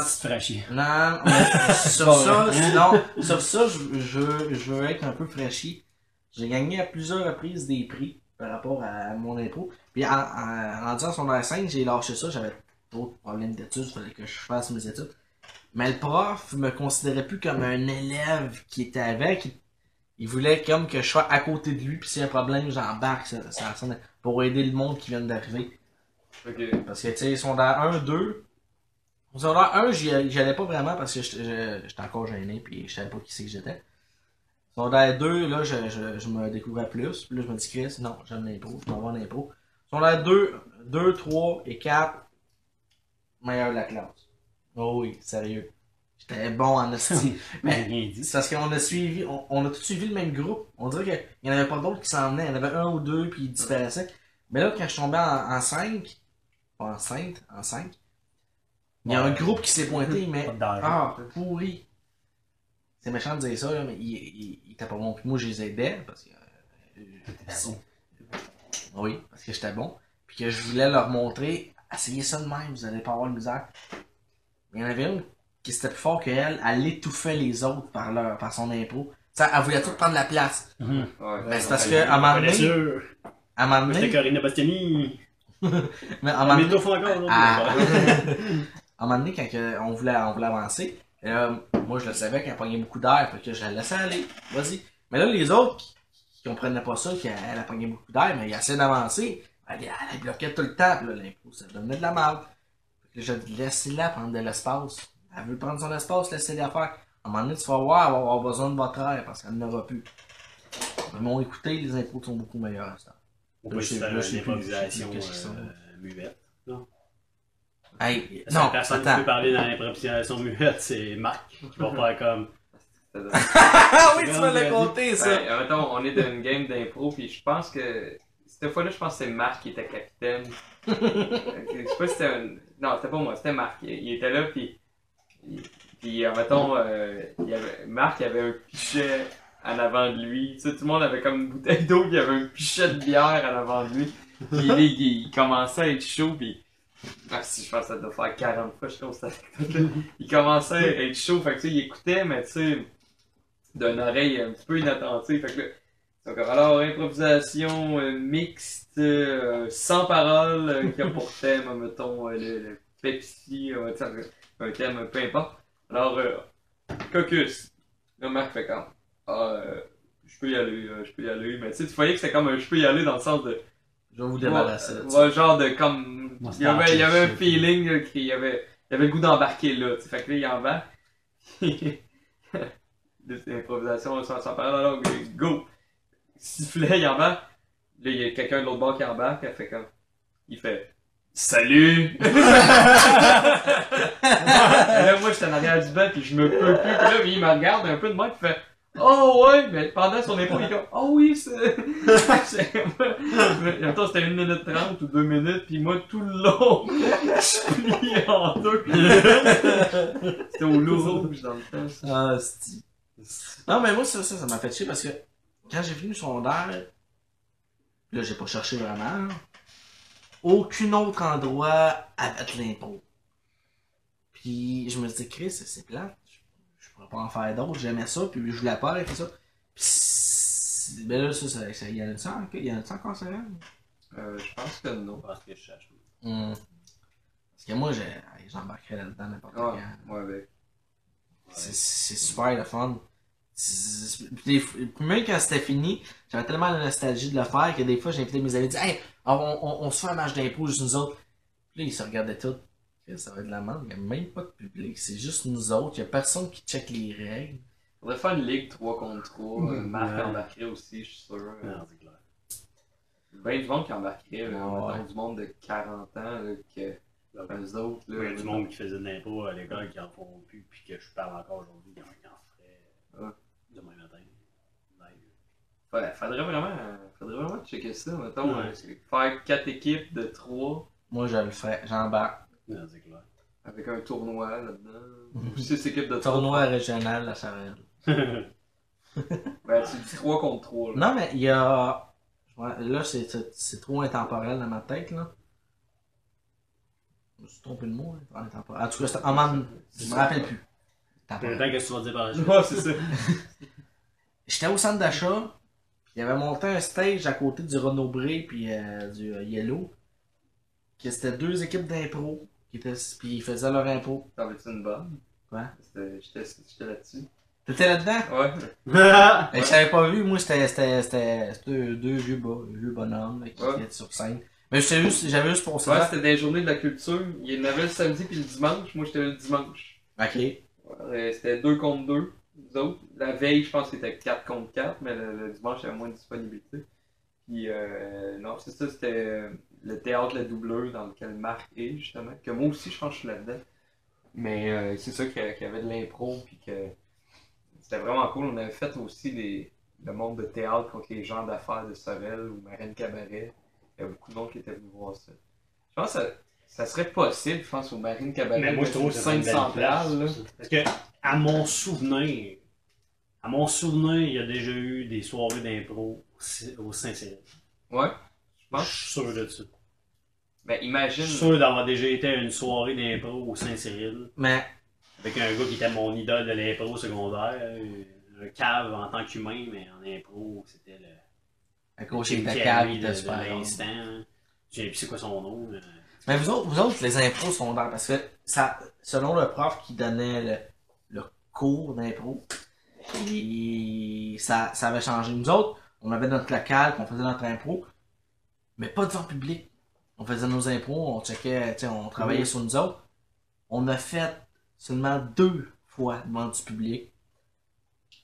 Non, mais sur [laughs] ça, sinon, sur ça, je, je, je veux être un peu fraîchi. J'ai gagné à plusieurs reprises des prix par rapport à mon impro. Puis en, en, rendu en son 5, j'ai lâché ça, j'avais trop de problèmes d'études, il fallait que je fasse mes études. Mais le prof me considérait plus comme un élève qui était avec. Il, il voulait comme que je sois à côté de lui, puis s'il y a un problème, j'embarque ça, ça, pour aider le monde qui vient d'arriver. Parce que, tu sais, secondaire 1, 2. Au secondaire 1, j'y allais pas vraiment parce que j'étais encore gêné puis je savais pas qui c'est que j'étais. Secondaire 2, là, je, je, je me découvrais plus. Puis là, je me dis, Chris, non, j'aime l'impro, je m'en vais en impro. Secondaire 2, 2, 3 et 4, meilleur de la classe. Oh oui, sérieux. J'étais bon en hostie. [laughs] Mais. C'est parce qu'on a suivi, on, on a tous suivi le même groupe. On dirait qu'il n'y en avait pas d'autres qui s'en venaient. Il y en avait un ou deux, puis ils disparaissaient. Mais là, quand je tombais en 5, en 5, en 5, il y a un groupe qui s'est pointé, mais ah, pourri. C'est méchant de dire ça, là, mais il, il, il était pas bon. Puis moi, je les aidais, parce que... euh. Oui, parce que j'étais bon. Puis que je voulais leur montrer, essayez ça de même, vous allez pas avoir de misère. Mais il y en avait une qui était plus fort qu'elle, elle étouffait les autres par, leur, par son impro. Ça, elle voulait tout prendre la place. Mhm. Ouais. Ben, c'est parce que, à un moment donné, à un moment donné, Corinne Bastiani. [laughs] mais à un moment donné, Ah. [laughs] à un moment donné, quand on, voulait, on voulait avancer, euh, moi je le savais qu'elle pognait beaucoup d'air, fait que je la laissais aller, vas-y. Mais là, les autres qui comprenaient pas ça, qu'elle elle a pogné beaucoup d'air, mais ils essayaient d'avancer, elle, elle bloquait tout le temps, puis là, l'impro, ça devenait de la merde. Je laissez-la prendre de l'espace. Elle veut prendre son espace, laissez-la faire. À un moment donné, tu vas voir, elle va avoir besoin de votre air, parce qu'elle n'aura plus. Ils m'ont écouté, les impros sont beaucoup meilleurs à ça. On Là, peut faire une improvisation euh, muette. Hey, La non, personne qui peut parler dans l'improvisation muette, c'est Marc. Qui va [laughs] faire comme. Drôle. [laughs] Ah oui, tu l'as grand compté, ça. Ben, mettons, on est dans une game d'impro, puis je pense que. Cette fois-là, je pense que c'est Marc qui était capitaine. [laughs] Je sais pas si c'était un. Non, c'était pas moi, c'était Marc. Il, il était là, puis. il- Puis, mettons, euh, il avait, Marc il avait un pichet en avant de lui. Tu sais, tout le monde avait comme une bouteille d'eau, puis il y avait un pichet de bière en avant de lui. Puis il, il commençait à être chaud, puis. Ah, si, je pense que ça doit faire 40 fois, je trouve ça. il commençait à être chaud, fait que tu sais, il écoutait, mais tu sais, d'une oreille un petit peu inattentive. Fait que là, alors, improvisation euh, mixte, euh, sans parole, euh, qui a pour [laughs] thème, mettons, le, le Pepsi, un thème, peu importe. Alors, Caucus. Là, Marc fait comme, ah, je peux y aller, je peux y aller. Mais tu sais, tu voyais que c'était comme un je peux y aller dans le sens de. Je vais vous débarrasser Ouais, genre de comme. Il y avait, il y avait un feeling qu'il y avait, il y avait le goût d'embarquer là. Fait que là, il embarque. [laughs] Là, c'est improvisation sans, sans parole. Alors, go! Sifflet, il embarque. Là, il y a quelqu'un de l'autre bord qui embarque. Elle fait comme. Il fait. Salut! [laughs] Là, moi, j'étais en arrière du banc, puis je me peux plus. Puis là, il me regarde un peu de moi, puis fait Oh ouais! Mais pendant son épaule, il est Oh oui, c'est. c'était une minute trente ou deux minutes, puis moi, tout le long, je pliais en deux. C'était au loup rouge dans le temps. Ah, c'est. Non, mais moi, ça, ça, ça m'a fait chier parce que quand j'ai fini le secondaire, là, j'ai pas cherché vraiment. Aucun autre endroit avait de l'impôt. Puis je me disais, Chris, c'est plate. Je, je pourrais pas en faire d'autres. J'aimais ça, puis je voulais pas et tout ça. Puis, ben là, ça, ça, ça, y en a-tu encore, y en encore, ça? Euh, je pense que non. Parce que je cherche. Hum. Parce que moi, j'embarquerais là-dedans n'importe Ouais, quand. ouais, ben. C'est c'est super le fun. Même quand c'était fini, j'avais tellement la nostalgie de le faire que des fois j'invitais mes amis, dire Hey, on, on, on se fait un match d'impôt juste nous autres. Puis là, ils se regardaient tous. Ça va être de la merde, il n'y a même pas de public, c'est juste nous autres, il n'y a personne qui check les règles. Faudrait faire une ligue 3 contre 3. Euh, Marc Ouais. embarquerait aussi, je suis sûr. Non, c'est clair. Ben du monde qui embarquerait, là, Ouais. mettons, du monde de 40 ans, là, que eux autres, là. Il y a du monde qui faisait de l'impôt à l'école qui en font plus, puis que je parle encore aujourd'hui, qui en ferait Ouais. demain matin. Live. Ouais, faudrait vraiment, faudrait vraiment checker ça, mettons. Ouais. euh, faire 4 équipes de 3 Moi, je le ferais, c'est clair. avec un tournoi là-dedans. Ou 6 équipes de 3. Tournoi régional, la [laughs] Sarelle. Ben, c'est du 3 contre 3. Là. Non, mais il y a. Ouais, là, c'est- c'est c'est trop intemporel dans ma tête, là. Je me suis trompé de mot, hein, intemporel. En tout cas, c'est en man- je me rappelle plus. Temporel. Attends, qu'est-ce que tu vas dire par la suite? Ouais, c'est ça. [laughs] J'étais au centre d'achat, il y avait monté un stage à côté du Renault Bré puis euh, du euh, Yellow. Que c'était deux équipes d'impro qui étaient puis ils faisaient leur impro. T'en veux-tu une bonne? Ouais. C'était- J'étais là-dessus. T'étais là-dedans? Ouais. [laughs] Et je t'avais pas vu, moi c'était c'était c'était c'était deux, deux vieux, bo- vieux bonhommes là, qui Ouais. étaient sur scène. Mais j'étais juste j'avais juste pensé Ouais, là. c'était des journées de la culture. Il y en avait le samedi puis le dimanche. Moi, j'étais le dimanche. Ok. Ouais, C'était 2 contre 2. Nous autres. La veille, je pense que c'était 4 contre 4, mais le, dimanche, il y avait moins de disponibilité. Puis, euh, non, c'est ça, c'était euh, le théâtre La Doubleur dans lequel Marc est, justement. Que moi aussi, je pense que je suis là-dedans. Mais euh, c'est ça qu'il y avait de l'impro, puis que c'était vraiment cool. On avait fait aussi le monde de théâtre contre les gens d'affaires de Sorel ou Marine Cabaret. Il y a beaucoup de monde qui était venu voir ça. Je pense que ça, serait possible, je pense, au Marine Cabaret. Mais moi, je trouve une que c'est une scène belle centrale. là. place. Parce que, à mon souvenir, à mon souvenir, il y a déjà eu des soirées d'impro au- Saint-Cyril. Ouais, je Je pense. suis sûr de ça. Ben, Je imagine. suis sûr d'avoir déjà été à une soirée d'impro au Saint-Cyril Mais avec un gars qui était mon idole de l'impro secondaire. Un cave en tant qu'humain, mais en impro, c'était le. à cause Jim de cave, de, de drôle. l'instant. hein. Je sais plus c'est quoi son nom. mais- Mais vous autres, vous autres, les impros sont dans parce que ça, selon le prof qui donnait le, le cours d'impro, ça, ça avait changé. Nous autres, on avait notre local, on faisait notre impro, mais pas devant le public. On faisait nos impros, on checkait, on travaillait sur nous autres. On a fait seulement deux fois devant du public.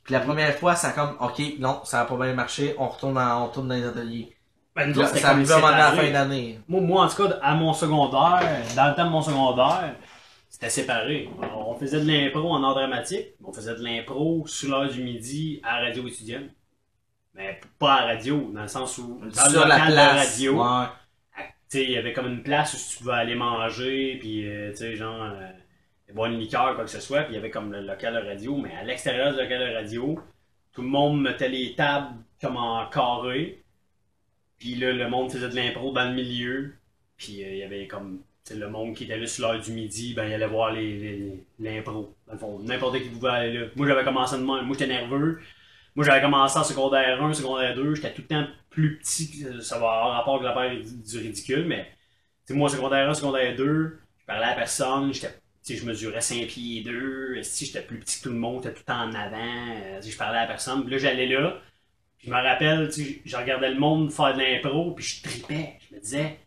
Puis la première fois, ça a comme, ok, non, ça a pas bien marché, on retourne dans, on retourne dans les ateliers. Ben, nous Là, autres, c'était ça comme arrivait à un moment donné à la séparé. fin d'année. Moi, moi, en tout cas, à mon secondaire, dans le temps de mon secondaire, c'était séparé. On faisait de l'impro en art dramatique, mais on faisait de l'impro sur l'heure du midi à la radio étudiante. Mais pas à la radio, dans le sens où, dans le Sur la local de place. radio, Ouais. tu sais, il y avait comme une place où tu pouvais aller manger, puis euh, tu sais, genre, euh, boire une liqueur, quoi que ce soit, puis il y avait comme le local de radio, mais à l'extérieur du local de radio, tout le monde mettait les tables comme en carré, puis là, le monde faisait de l'impro dans le milieu, puis euh, il y avait comme, le monde qui était là sur l'heure du midi, ben, il allait voir les- les- l'impro, dans le fond, n'importe qui pouvait aller là. Moi, j'avais commencé de même, moi, j'étais nerveux, moi, j'avais commencé en secondaire 1, secondaire 2, j'étais tout le temps plus petit, ça va avoir rapport avec la peur du ridicule, mais moi, secondaire 1, secondaire 2, je parlais à personne, je mesurais 5 pieds 2, si j'étais plus petit que tout le monde, j'étais tout le temps en avant, euh, je parlais à personne, puis là, j'allais là, je me rappelle, tu sais, je regardais le monde faire de l'impro, puis je tripais, je me disais,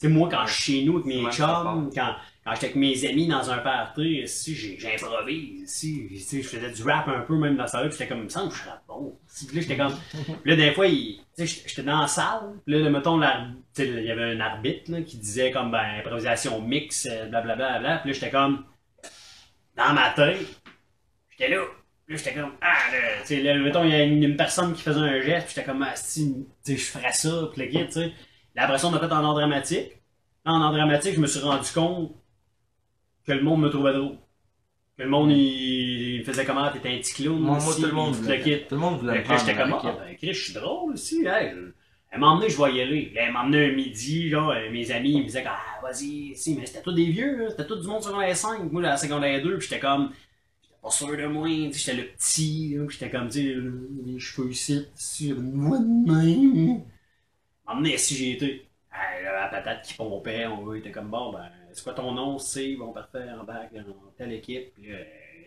tu sais, moi, quand je suis chez nous avec mes ça chums, quand, quand j'étais avec mes amis dans un party, si j'improvise, si, tu sais, je faisais du rap un peu même dans ça là, puis j'étais comme, il me je rappe bon. Puis là, j'étais comme, [laughs] puis là, des fois, il- tu sais, j'étais dans la salle, puis là, mettons, il y avait un arbitre, là, qui disait comme, ben, improvisation mix, euh, blablabla, bla, puis là, j'étais comme, dans ma tête, j'étais là, puis là, j'étais comme, ah, là, tu sais, là, mettons, il y a une, une personne qui faisait un geste, puis j'étais comme, ah, si, tu sais, je ferais ça, puis le kid, tu sais. Là, après ça, on a fait en art dramatique. Là, en art dramatique, je me suis rendu compte que le monde me trouvait drôle. Que le monde, il, il faisait comment, t'étais un petit clown, Moi, moi, aussi, tout le monde tout voulait. le. Tout le monde voulait Fait j'étais comme, ah, ben, Chris, je suis drôle aussi, hey. Elle m'a emmené, je vais y aller. Elle m'a emmené un midi, genre, euh, mes amis, ils me disaient, ah, vas-y, si, mais c'était tous des vieux, là. c'était tout du monde secondaire 5. Moi, à secondaire 2, puis j'étais comme, j'étais pas sûr de moi, tu sais, j'étais le petit, j'étais comme, sais, euh, les cheveux ici, sur une voix de même. Emmené, si j'ai été. La patate qui pompait, on était comme, bon, ben, c'est quoi ton nom, c'est, bon, parfait, en bac, en telle équipe, puis là,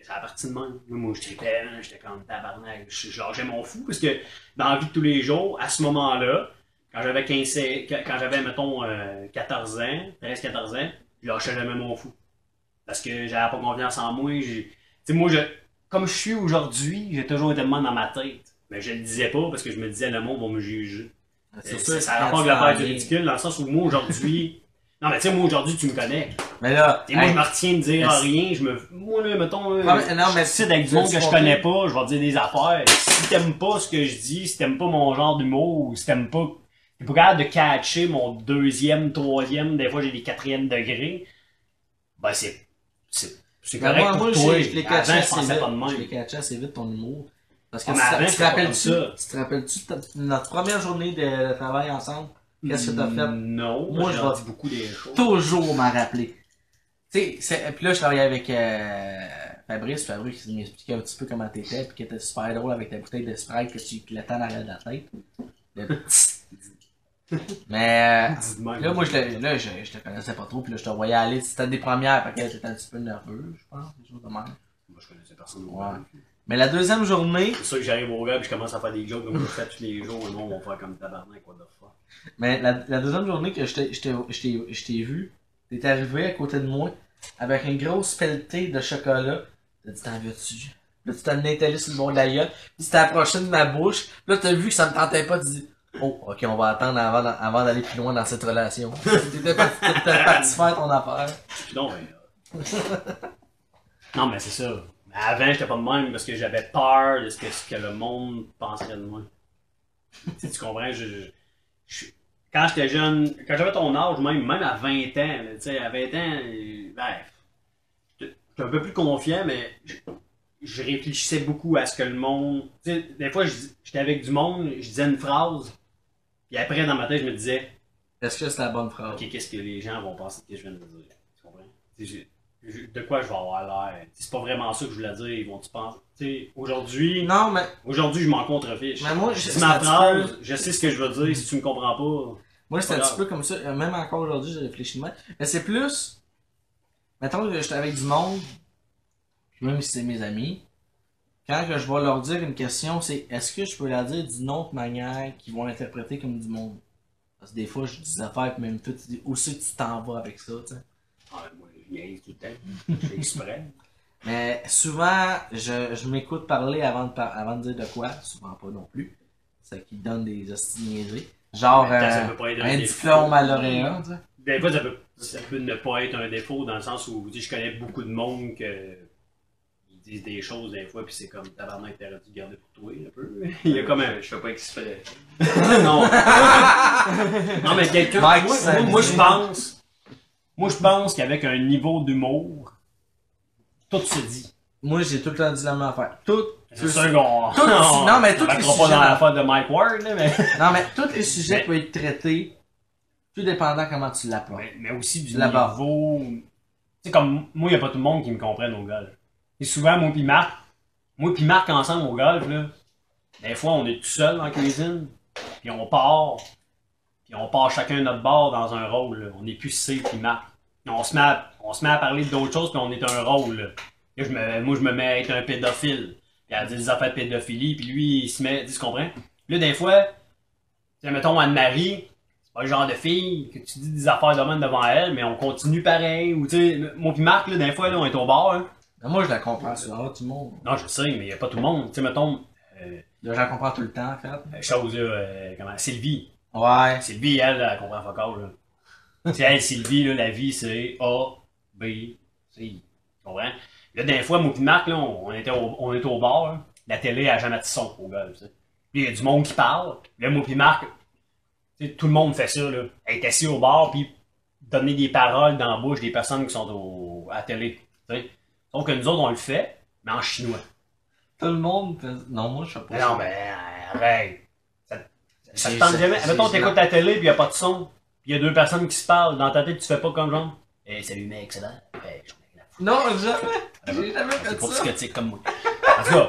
ça a parti de même. Moi, hein, j'étais comme tabarnak, je mon fou, parce que dans la vie de tous les jours, à ce moment-là, quand j'avais 15, quand j'avais, mettons, euh, 14 ans, 13-14 ans, je lâchais jamais mon fou. Parce que j'avais pas confiance en moi. j'ai- sais, moi, je, comme je suis aujourd'hui, j'ai toujours été dans ma tête. Mais je le disais pas parce que je me disais, le monde va me juger. C'est ça, ça a rapport avec du ridicule, dans le sens où moi, aujourd'hui. [laughs] non, mais tu sais, moi, aujourd'hui, tu me connais. Mais là, Et moi, hey, je me retiens de dire mais rien. Je me... Moi, là, mettons, là, mais non, mais je décide avec du monde que je connais pas, je vais dire des affaires. Si t'aimes pas ce que je dis, si t'aimes pas mon genre d'humour, ou si t'aimes pas... T'es pas capable de catcher mon deuxième, troisième, des fois j'ai des quatrièmes degrés, ben c'est... C'est c'est Ben, correct moi, moi, pour toi. je je l'ai catché je assez vite. pas de Je l'ai même. catché assez vite ton humour. Parce que Ah, tu, te- avant, tu te j'étais pas rappelles-tu, tu te rappelles-tu de notre première journée de, travail ensemble? Qu'est-ce que t'as fait? Non, Moi, moi je vais- beaucoup des choses. Toujours m'en rappeler. Tu sais, puis là, je travaillais avec euh, Fabrice. Fabrice, m'expliquait un petit peu comment t'étais, puis qu'il était super drôle avec ta bouteille de Sprite que tu clétais en arrière de la tête. Le petit. Mais, euh, de. Là, moi, je, là, je, je te connaissais pas trop, puis là, je te voyais aller. C'était des premières, parce que t'étais un petit peu nerveux, je pense, des choses de même. Moi, je connaissais personne. Ouais. Mais la deuxième journée, C'est sûr que j'arrive au gars et je commence à faire des jokes comme je fais tous les jours. Et non, on va faire comme tabarnak, what the fuck. mais la, la deuxième journée que je t'ai- vu, t'es arrivé à côté de moi avec une grosse pelletée de chocolat. T'as dit, t'en veux-tu? Là, tu t'en as étalé sur le bord de la gueule, puis tu t'es approché de ma bouche, là, t'as vu que ça me tentait pas, tu dis, oh, ok, on va attendre avant, d'aller plus loin dans cette relation. [laughs] T'étais parti, parti faire ton affaire. Non, mais. euh, non, mais c'est ça. Avant, j'étais pas de même parce que j'avais peur de ce que, le monde penserait de moi. tu tu comprends? Je, quand j'étais jeune, quand j'avais ton âge, même, même à 20 ans, tu sais, à 20 ans, euh, ben, j'étais un peu plus confiant, mais je, réfléchissais beaucoup à ce que le monde. Des fois, j'étais avec du monde, je disais une phrase, puis après, dans ma tête, je me disais, Est-ce que c'est la bonne phrase? Ok, qu'est-ce que les gens vont penser que je viens de dire? Tu comprends? De quoi je vais avoir l'air? C'est pas vraiment ça que je voulais dire, ils vont-tu penser? Tu sais, aujourd'hui, Non, mais aujourd'hui, je m'en contrefiche. Mais moi, je- c'est ma phrase, je sais ce que je veux dire, si tu me comprends pas. Moi, c'est un petit peu comme ça. Même encore aujourd'hui, je réfléchis de même. Mais c'est plus. Mettons que j'étais avec du monde, même si c'est mes amis, quand je vais leur dire une question, c'est est-ce que je peux la dire d'une autre manière qu'ils vont l'interpréter comme du monde? Parce que des fois, je dis des affaires, puis même toi, tu dis où c'est que tu t'en vas avec ça, tu sais. Ah, moi, je niaise tout le temps. Exprès. [laughs] Mais souvent, je, je m'écoute parler avant de, par- avant de dire de quoi, souvent pas non plus. C'est qui donne des hosties niaisées. Genre ça euh, un diplôme à lauréat, tu sais. des fois, ça peut, ça peut ne pas être un défaut dans le sens où je connais beaucoup de monde que disent des choses des fois, puis c'est comme tabarnak, t'aurais dû garder pour toi un peu. [laughs] Il y a comme un. Je fais pas exprès. non. [laughs] non, mais quelqu'un. Moi, moi, moi, je pense. Moi, je pense qu'avec un niveau d'humour, tout se dit. Moi, j'ai tout le temps dit la même affaire. Tout. C'est qu'on. [laughs] Tout- on- non, mais tous les embarquera pas sujets- dans l'affaire de Mike Ward, là, mais. Non, mais tous les sujets Mais- peuvent être traités, tout dépendant comment tu l'apportes. Ouais, mais aussi du niveau. Tu sais, comme moi, il n'y a pas tout le monde qui me comprenne au golf. Et souvent, moi pis Marc, moi pis Marc ensemble au golf, là, des fois, on est tout seul en cuisine, puis on part, puis on part chacun notre bord dans un rôle. On n'est plus C Marc. On se met à, on se met à parler d'autres choses, puis on est un rôle. là. Là, je me, moi, je me mets à être un pédophile, puis à dire des affaires de pédophilie, puis lui, il se met, tu comprends? Là, des fois, mettons Anne-Marie, c'est pas le genre de fille que tu dis des affaires de même devant elle, mais on continue pareil. Ou tu sais, moi pis Marc, là, des fois, là, on est au bar. Hein. Mais moi, je la comprends, ça. Ah, tout le monde. Non, je sais, mais y a pas tout le monde. Tu sais, mettons, euh, Je la comprends tout le temps, en fait. euh, chose, là, euh, comment, Sylvie. Ouais. Sylvie, elle, elle comprend pas encore, là. tu sais, elle, Sylvie, là, la vie, c'est A, B, C. Tu comprends? Là, des fois, moi Marc, là, on, était au, on était au bar, là. La télé a jamais de son au golf, tu sais. Puis il y a du monde qui parle. Là, moi pis Marc, tu sais, tout le monde fait ça, là. Être assis au bar, puis donner des paroles dans la bouche des personnes qui sont au, à la télé. Tu sais. Sauf que nous autres, on le fait, mais en chinois. Tout le monde fait... Non, moi, je fais pas Mais non, mais arrête. Ça, ça te tente jamais. Mettons, t'écoutes la télé, puis y a pas de son. Puis y a deux personnes qui se parlent. Dans ta tête, tu fais pas comme genre. Eh, salut mec, c'est là. Eh, foutre. Non, jamais. J'ai jamais C'est fait ça. psychotique comme moi. En tout cas.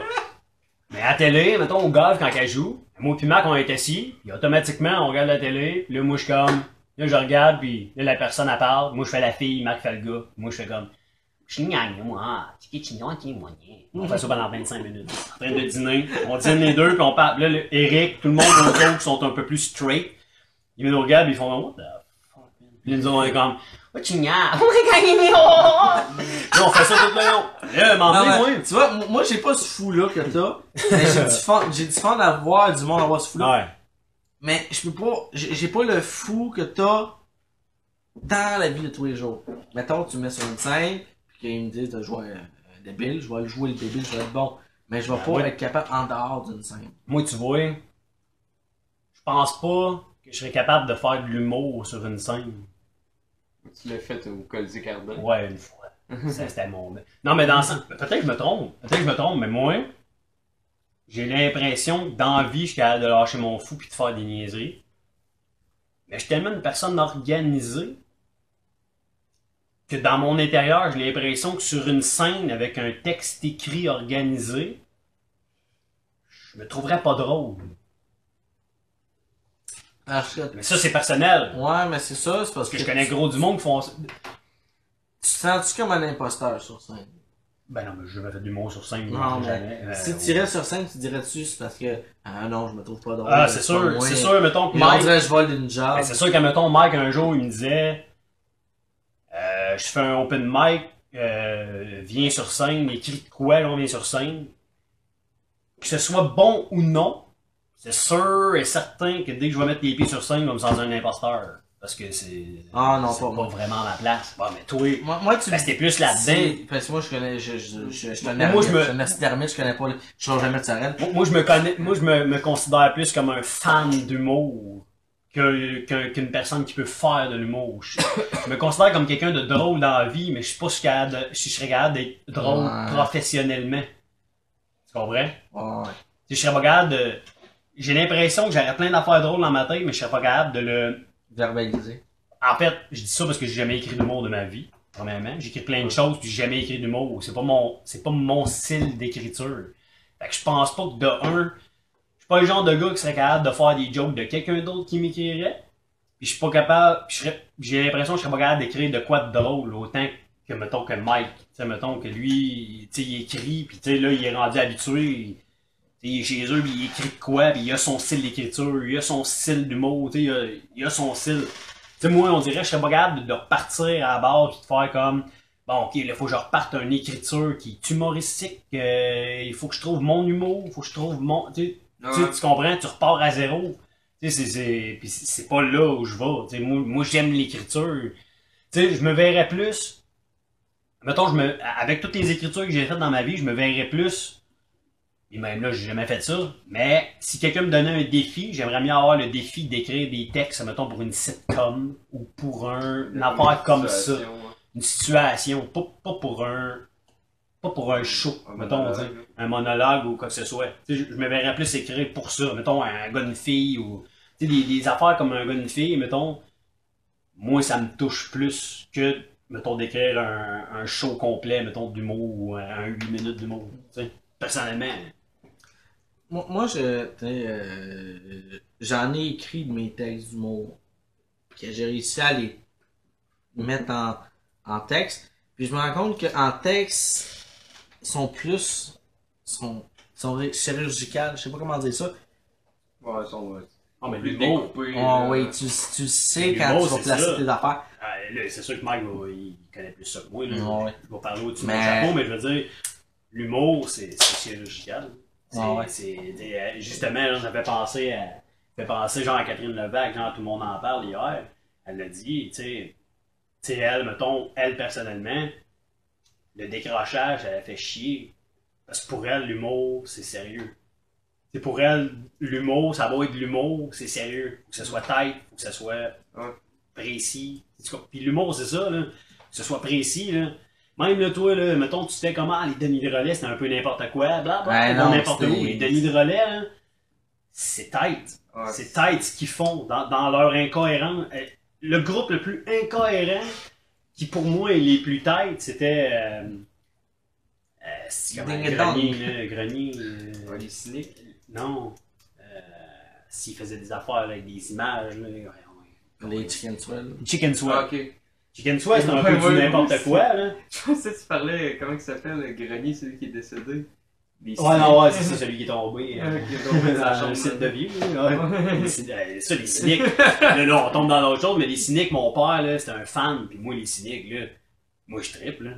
Mais à la télé, mettons, au golf, quand elle joue, moi pis Marc, on est assis, puis automatiquement, on regarde la télé, puis là, moi, je suis comme, là, je regarde, puis là, la personne, elle parle, moi, je fais la fille, Marc fait le gars, moi, je fais comme, Moi, chignon, moi, On fait ça pendant 25 minutes. En train de dîner, on dîne les deux, puis on parle, là, le- Eric, tout le monde autour qui sont un peu plus straight, ils nous regardent, puis ils font, what the fuck? Puis nous, on est comme, what chignagne? Là, on fait ça tout le long. Là, mais, moi, tu vois, moi, j'ai pas ce fou-là que t'as. Mais j'ai du fun, j'ai du fun à du monde avoir ce fou-là. Ouais. Mais je peux pas, j'ai pas le fou que t'as dans la vie de tous les jours. Mettons, tu me mets sur une scène, qu'ils me disent de jouer euh, débile, je vais le jouer le débile, je vais être bon. Mais je vais pas ouais. être capable en dehors d'une scène. Moi, tu vois, je pense pas que je serais capable de faire de l'humour sur une scène. Tu l'as fait au Colisée Cardin? Ouais, une fois. [laughs] Ça, c'était mon... Non, mais dans le sens- Peut-être que je me trompe. Peut-être que je me trompe, mais moi, j'ai l'impression que dans la vie, je suis capable de lâcher mon fou puis de faire des niaiseries. Mais je suis tellement une personne organisée que dans mon intérieur, j'ai l'impression que sur une scène avec un texte écrit organisé, je me trouverais pas drôle. Ah, Mais ça, c'est personnel. Ouais, mais c'est ça, c'est parce que, que je connais gros du monde qui font ça. tu te sens-tu comme un imposteur sur scène? Ben non, mais je jamais fait d'humour sur scène. Non, mais jamais. Euh, si tu irais sur scène, tu dirais-tu c'est parce que, ah non, je me trouve pas drôle. Ah, c'est sûr, c'est sûr, mettons que Mike. je vole une job. Ben, c'est sûr qu'à mettons, Mike, un jour, il me disait Je fais un open mic, euh, viens sur scène, écris quoi, là, on vient sur scène? Que ce soit bon ou non, c'est sûr et certain que dès que je vais mettre les pieds sur scène, je vais me sentir un imposteur. Parce que c'est. Ah, non, pas pas vraiment ma place. Bon, mais toi, Moi, moi, tu ben, c'était plus là-dedans. Parce que moi, je connais, je, je, je, je, Moi, je me- je suis un ermite, je connais pas, le- je change jamais de moi, je me connais, moi, je me, me considère plus comme un fan d'humour qu'une personne qui peut faire de l'humour. Je, je [coughs] me considère comme quelqu'un de drôle dans la vie, mais je suis pas capable si je serais capable d'être drôle Ouais. professionnellement. Tu comprends? Ouais. Si je serais pas capable de, j'ai l'impression que j'aurais plein d'affaires drôles dans ma tête, mais je serais pas capable de le, Verbaliser. en fait, je dis ça parce que j'ai jamais écrit d'humour de ma vie. Premièrement, j'ai écrit plein de choses puis j'ai jamais écrit d'humour. C'est pas mon, c'est pas mon style d'écriture. Fait que je pense pas que de un, suis pas le genre de gars qui serait capable de faire des jokes de quelqu'un d'autre qui m'écrirait. Puis je suis pas capable, j'ai l'impression que je serais pas capable d'écrire de quoi de drôle autant que mettons que Mike. Tu mettons que lui, tu il écrit puis tu là il est rendu habitué. Il est chez eux, puis il écrit de quoi, puis il a son style d'écriture, il a son style d'humour, tu sais, il a, son style. Tu sais, moi, on dirait que je serais pas capable de, repartir à la base puis de faire comme bon, ok, là, faut que je reparte une écriture qui est humoristique, euh, il faut que je trouve mon humour, il faut que je trouve mon. Tu tu comprends, tu repars à zéro. Tu Tu sais, c'est- pas là où je vais. Tu sais, moi, moi j'aime l'écriture. Tu sais, je me verrais plus. Mettons, je me, avec toutes les écritures que j'ai faites dans ma vie, je me verrais plus. Et même là, j'ai jamais fait ça. Mais si quelqu'un me donnait un défi, j'aimerais mieux avoir le défi d'écrire des textes, mettons, pour une sitcom ou pour un, une affaire comme ça. Une situation. Pas, pas pour un. Pas pour un show, Un mettons, monologue, tu sais là. un monologue ou quoi que ce soit. Tu sais, je, je me verrais plus écrire pour ça. Mettons, un gars, une fille ou. Tu sais, des, des affaires comme un gars, une fille, mettons. Moi, ça me touche plus que, mettons, d'écrire un, un show complet, mettons, d'humour ou un, un 8 minutes d'humour. Tu sais, personnellement. Moi, moi, je, tu sais, euh, j'en ai écrit de mes textes d'humour. Que j'ai réussi à les mettre en, en texte. Puis je me rends compte qu'en texte, sont plus. sont, sont chirurgicales. Je sais pas comment dire ça. Ouais, ils sont, ouais, Ah, mais plus l'humour. Oh, là. oui, tu, tu sais quand tu vas c'est placer ça. tes affaires. Ah, c'est sûr que Mike, va- il connaît plus ça que moi. Là. Ouais. Je vais parler au-dessus Mais- de mon chapeau, mais je veux dire, l'humour, c'est c'est chirurgical. C'est, Ah ouais. euh, justement, là, j'avais pensé à, j'avais pensé genre à Catherine Levac, genre tout le monde en parle hier. Elle l'a dit, tu sais, tu sais, elle, mettons, elle personnellement, le décrochage, elle a fait chier. Parce que pour elle, l'humour, c'est sérieux. C'est pour elle, l'humour, ça va être l'humour, c'est sérieux. Faut que ce soit tête, faut que ce soit précis. Puis l'humour, c'est ça, là. Que ce soit précis, là. Même là, toi, là, mettons, tu fais comment les Denis de relais, c'est un peu n'importe quoi, bla bla, Ouais, bla, non, n'importe où. Les Denis de relais, là, c'est tête. Ouais. C'est tête ce qu'ils font dans, dans leur incohérence. Euh, Le groupe le plus incohérent, qui pour moi est les plus têtes, c'était. Euh, euh, c'est et Grenier, là, Grenier. euh, Ouais, les cyniques. non. Euh, S'il faisait des affaires avec des images, là. ouais, ouais. Les chicken swell. Chicken Ah, Swell. ok. Chicken Swell, c'est un peu du n'importe quoi, là. [laughs] Je pensais que tu parlais, comment il s'appelle, le grenier, celui qui est décédé? Les Ouais, non, ouais, c'est ça, celui qui est tombé. Euh, qui est [laughs] tombé dans le site de là, ouais. Les euh, Ça, les cyniques. là, là, on tombe dans l'autre chose, mais les cyniques, mon père, là, c'était un fan, puis moi, les cyniques, là, moi, je trippe, là.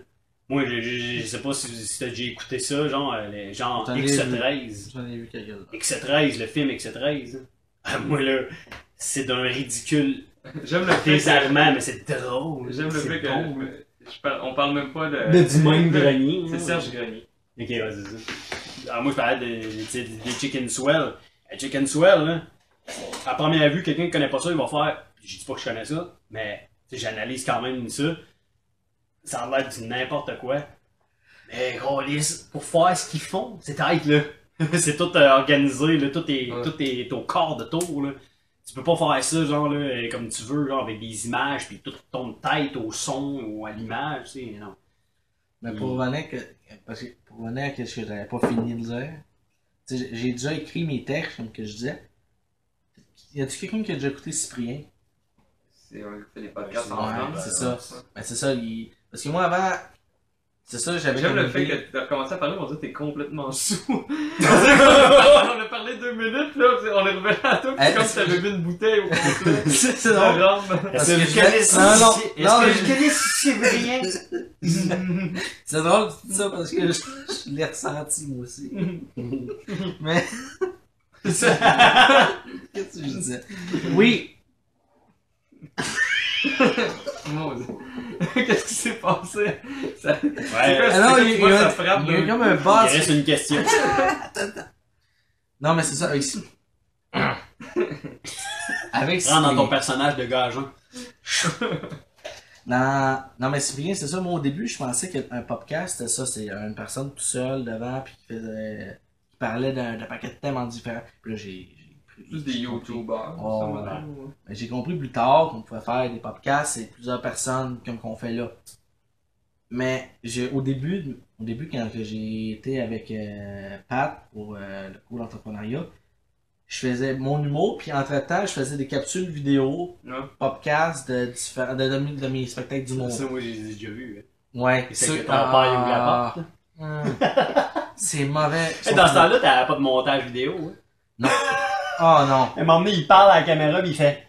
Moi, je, je, je sais pas si, si t'as déjà écouté ça, genre, euh, les- genre J'en ai vu. X13. J'en ai vu quelques-uns. X13, le film X13. Ah, moi, là, c'est d'un ridicule J'aime le désarmant, mais c'est drôle. J'aime le fait que... je parle- on parle même pas de... De du même grenier. C'est. Serge Grenier. Ok, ça. Alors, moi, je parlais de, des chicken swell. Un chicken swell, là, à première vue, quelqu'un qui connaît pas ça, il va faire. Je dis pas que je connais ça, mais j'analyse quand même ça. Ça a l'air du n'importe quoi. Mais gros, les, pour faire ce qu'ils font, c'est tight, là. [laughs] c'est tout euh, organisé, là. Tout est, Ouais. tout est au quart de tour, là. Tu peux pas faire ça, genre, là, euh, comme tu veux, genre, avec des images, puis tout ton tête au son ou à l'image, tu sais, non. Mais pour revenir, que, parce que revenir à ce que j'avais pas fini de dire, j'ai déjà écrit mes textes, comme que je disais. Y a-tu quelqu'un qui a déjà écouté Cyprien? C'est un qui fait des podcasts en Ouais, France. c'est ça. Ben, c'est ça, il... Parce que moi, avant, c'est ça, j'avais J'aime le fait que tu as commencé à parler, on dit que t'es complètement sous. [laughs] on a parlé deux minutes, là, on est revenu à toi, puis Eh, c'est comme si t'avais bu une bouteille au complet. [laughs] c'est drôle. rhum. Parce Est-ce que que je non, non, non, je connais Cyprien? [laughs] C'est drôle que tu dis ça parce que je, je l'ai ressenti moi aussi. Mais. Qu'est-ce que je disais? Oui. [laughs] Qu'est-ce qui s'est passé? Ça... Ouais, Ah non, c'est il y comme a, il y comme un il boss. reste une question. [laughs] Non, mais c'est ça, ici. [coughs] Avec Rentre dans ton personnage de gageant. [laughs] Non, non, mais Cyprien, c'est ça. Moi, au début, je pensais qu'un podcast, c'était ça. C'est une personne tout seul devant, puis qui faisait. qui parlait d'un d'un paquet de thèmes en différents. Puis là, j'ai. Juste des youtubeurs. Oh, j'ai compris plus tard qu'on pouvait faire des podcasts et plusieurs personnes comme qu'on fait là. Mais au début, au début quand que j'ai été avec euh, Pat pour euh, le cours d'entrepreneuriat, je faisais mon humour, puis entre-temps, je faisais des capsules vidéo, Ouais. podcasts de, différents, de, de, mes- de mes spectacles d'humour. Ça, moi, j'ai déjà vu. hein. Ouais. C'est que ton père ouvre la porte. [laughs] C'est mauvais. Dans ce temps-là, t'avais pas de montage vidéo. Hein? Oh non. À un moment donné, il parle à la caméra, puis il fait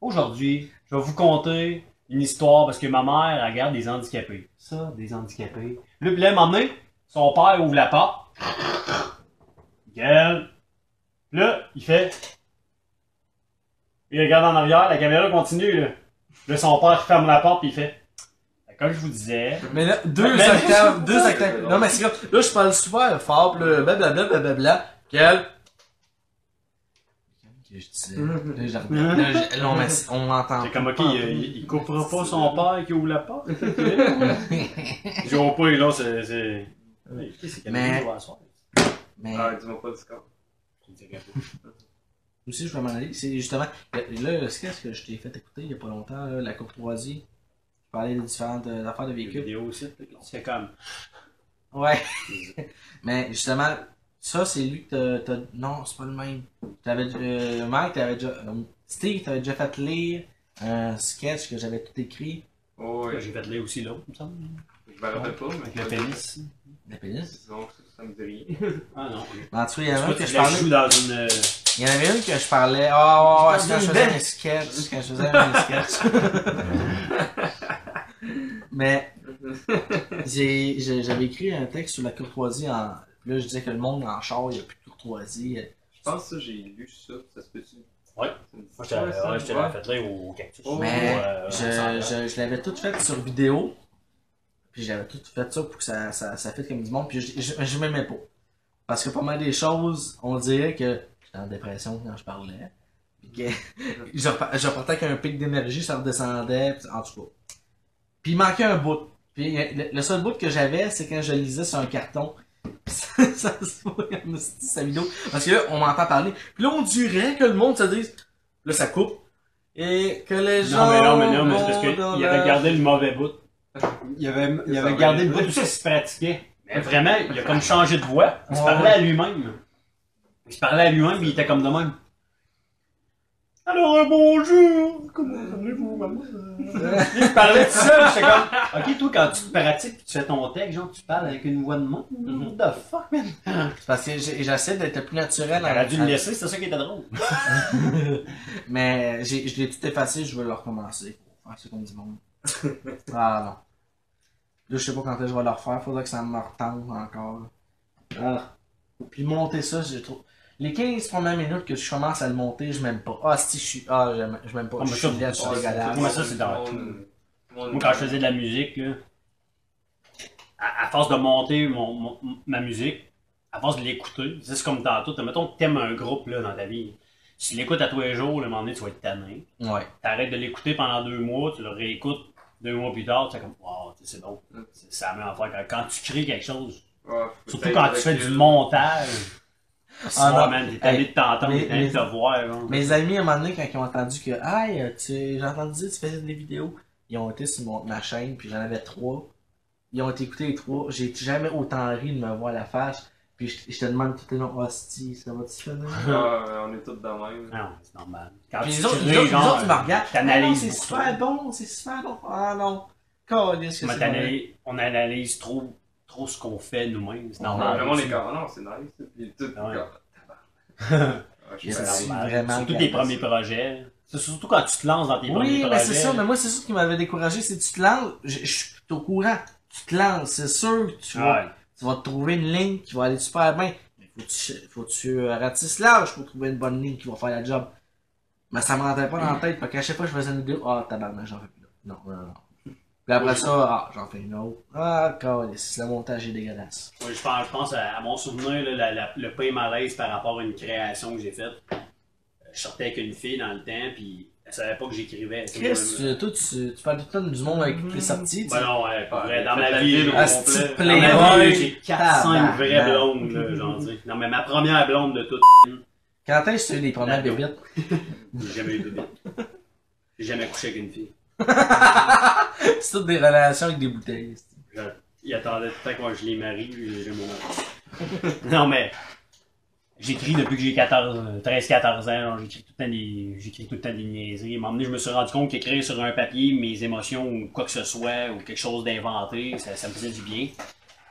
Aujourd'hui, je vais vous conter une histoire parce que ma mère, elle garde des handicapés. Ça, des handicapés. Là, puis là, à un moment donné, son père ouvre la porte. Gueule. Là, il fait Il regarde en arrière, la caméra continue, là. Là, son père qui ferme la porte, puis il fait. Comme je vous disais. Mais là, deux octaves, [laughs] deux Ouais, octaves. c'est Non, mais c'est comme, là, je parle super fort, pis là, blablabla, blablabla. Quel? Que je disais. Là, regarde. Là, je- là, on on m'entend. C'est comme, ok, il, il, il coupera pas son père qui ouvre la porte. [laughs] [laughs] Je vois pas, là, c'est. Mais- Mais, Ah, dis-moi pas du score. asseoir. aussi, je vais m'en aller. C'est justement, là, ce qu'est-ce que je t'ai fait écouter il y a pas longtemps, là, la courtoisie? Je parlais des différentes euh, affaires de Les véhicules. vidéos aussi, c'est comme. Ouais. [laughs] Mais justement, ça, c'est lui que t'as. Non, c'est pas le même. T'avais, euh, Mike, t'avais déjà. euh, Steve, t'avais déjà fait lire un sketch que j'avais tout écrit. Oh, oui. J'ai fait lire aussi l'autre, il me semble. Je me rappelle pas, mais. Le pénis. La pénis? Non, ça, ça me dit rien. [laughs] Ah non. Mais en tout cas, il y en a une que je la parlais. joues dans une. euh, Il y en avait une que je parlais. Ah, ouais, ouais, c'est quand je faisais un [laughs] sketch. Quand je faisais un sketch. Mais [laughs] j'avais écrit un texte sur la courtoisie en. Là, je disais que le monde en char, il n'y a plus de courtoisie. Je pense que ça, j'ai lu ça. Ça se peut-tu? Ouais. Moi, je te l'avais fait lire au cactus. Oh, Mais Euh, je, je, je l'avais tout fait sur vidéo. Puis j'avais tout fait ça pour que ça, ça, ça comme du monde. Puis je, je, je m'aimais pas. Parce que pas mal des choses, on dirait que j'étais en dépression quand je parlais. Puis que [laughs] je, repar- je repartais avec un pic d'énergie, ça redescendait. puis en tout cas. Puis il manquait un bout. Puis le, le seul bout que j'avais, c'est quand je lisais sur un carton. Ça, [laughs] ça se voit sa vidéo. Parce que là, on m'entend parler. Puis là, on dirait que le monde se dise. Là, ça coupe. Et que les gens. Non, mais non, mais non, mais c'est parce qu'il avait gardé le mauvais bout. Il avait, il avait gardé le bout où il se pratiquait. Mais vraiment, il a comme [laughs] changé de voix. Il se parlait à lui-même. Il se parlait à lui-même, puis il était comme de même. Alors, euh, bonjour! Comment allez-vous, maman? il parlait tout seul, j'étais comme, [laughs] ok, toi, quand tu te pratiques, tu fais ton texte, genre, tu parles avec une voix de main. Mhm. What the fuck, man? C'est Parce que j'ai- j'essaie d'être plus naturel. T'aurais dû à- le laisser, c'est ça qui était drôle. [laughs] Mais j'ai- je l'ai tout effacé, je veux le recommencer. Faire ça comme du monde. [laughs] ah non. Là, je sais pas quand est-ce que je vais le refaire, faudrait que ça me retente encore. Ah. Puis monter ça, j'ai trop. Les 15 premières minutes que je commence à le monter, je m'aime pas. Ah, si je suis. Ah, j'aime- je m'aime pas. Ah, mais je ça, suis laid, je suis dégueulasse. Moi, ça, c'est dans Tout Moi, quand je faisais de la musique, là, à, à force de monter mon, mon- ma musique, à force de l'écouter, c'est comme tantôt, t'as- mettons que t'aimes un groupe là, dans ta vie. Si tu l'écoutes à tous les jours, le moment donné, tu vas être tanné. Ouais. T'arrêtes de l'écouter pendant deux mois, tu le réécoutes deux mois plus tard, tu es comme, wow, c'est bon. C'est c'est la même affaire. Quand, quand tu crées quelque chose, Ouais, surtout quand tu fais du montage, Ah, ah, non. de t'entendre, de te voir. genre. Mes amis, à un moment donné, quand ils ont entendu que, hey, tu, j'ai entendu dire que tu faisais des vidéos, ils ont été sur mon, ma chaîne, puis j'en avais trois. Ils ont été écoutés les trois. J'ai jamais autant ri de me voir la face. Puis je, je te demande tout le long, hostie, ça va-tu finir? [laughs] Ah, on est tous de même. Non, c'est normal. Quand Puis tu les autres, les autres, les genre, autres, ils me regardent. Ah t'analyses c'est super bon, c'est super bon. Ah non. Calisse que t'analyses- on analyse trop, trop ce qu'on fait nous-mêmes. C'est normal. Le monde est comme, non, c'est nice. Puis tout, [laughs] Surtout tes premiers projets. C'est surtout quand tu te lances dans tes premiers Oui, projets. mais c'est ça. Mais moi, c'est ça qui m'avait découragé. C'est que tu te lances. Je, je suis au courant. Tu te lances. C'est sûr que tu vas, Ouais. tu vas te trouver une ligne qui va aller super bien. Mais faut que tu, faut tu euh, ratisses large pour trouver une bonne ligne qui va faire la job. Mais ça me rentrait pas dans la tête. Parce qu'à chaque fois je faisais une vidéo, ah, tabarnak, j'en fais plus là. Non, non, non. Puis après ça, ah, j'en fais une autre. Ah, calisse, le montage est dégueulasse. Moi, je pense, je pense à, à mon souvenir, là, la- la- le pire malaise par rapport à une création que j'ai faite. Euh, Je sortais avec une fille dans le temps, puis elle savait pas que j'écrivais. Chris, tu, toi, tu, tu parles tout le temps du monde avec les sorties. tu Ben non, ouais, pas vrai. Dans ma vie, au Ah, complet. c'est dans Playboy. ma vie, j'ai 4-5 Tabarnak. vraies blondes, là, tu sais. Non, mais ma première blonde de toute, Quand est-ce que tu as eu les premières bébites? [laughs] j'ai jamais eu de bébé. J'ai jamais couché avec une fille. [laughs] C'est toutes des relations avec des bouteilles. Il attendait tout le temps que je les marie, j'ai mon [laughs] Non, mais. J'écris depuis que j'ai 14, euh, 13-14 ans, j'écris tout le temps des, j'écris tout le temps des niaiseries. À un moment donné, je me suis rendu compte qu'écrire sur un papier mes émotions ou quoi que ce soit, ou quelque chose d'inventé, ça, me faisait du bien.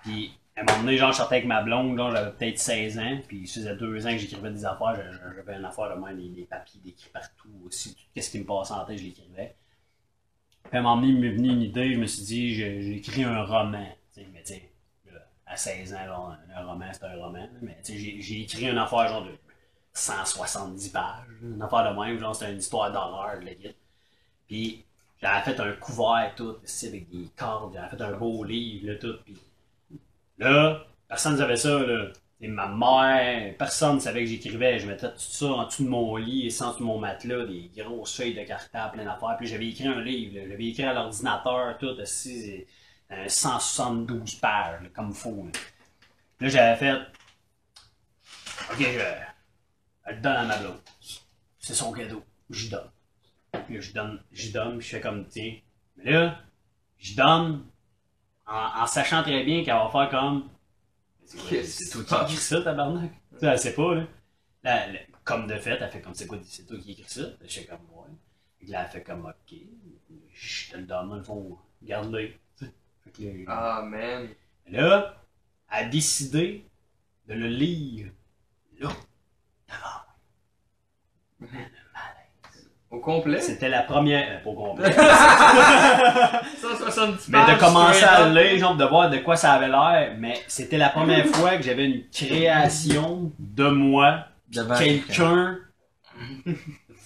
Puis, à un moment donné, genre, sortais avec ma blonde, j'avais peut-être 16 ans, puis ça faisait deux ans que j'écrivais des affaires, j'avais- une affaire de même, des, des papiers décrits partout aussi, tout ce qui me passait en tête, je l'écrivais. Puis à un moment donné, m'est venu une idée, je me suis dit, j'ai écrit un roman. mais tu sais, à 16 ans, un, roman, c'est un roman. Mais j'ai écrit une affaire genre de 170 pages. Une affaire de même, genre, c'était une histoire d'horreur, le guide. Puis, j'avais fait un couvert, tout, ici, avec des cordes, j'avais fait un beau livre, là, tout. Puis, là, personne ne savait ça, là. Et ma mère, personne ne savait que j'écrivais. Je mettais tout ça en dessous de mon lit et sans de mon matelas, des grosses feuilles de cartable, plein d'affaires. Puis j'avais écrit un livre, j'avais écrit à l'ordinateur, tout, aussi, euh, 172 pages, là, comme fou. Là, Là, j'avais fait. Ok, je, je donne à ma blonde. C'est son cadeau. J'y donne. Puis là, je donne, j'y donne, puis je fais comme, tiens. Mais là, je donne en sachant très bien qu'elle va faire comme. C'est toi qui se écris ça, tabarnak? Tu sais, elle sait pas, là. Comme de fait, elle fait comme, c'est quoi, c'est toi qui écris ça? Je fais comme, ouais. Puis là, elle fait comme, ok, je te le donne, dans le fond, garde-le. sais. Ah, man. Là, a décidé de le lire là. [laughs] Au complet? C'était la première. euh, pas au complet. [laughs] 170 mais de commencer à lire, genre de voir de quoi ça avait l'air. Mais c'était la première [laughs] fois que j'avais une création de moi. Quelqu'un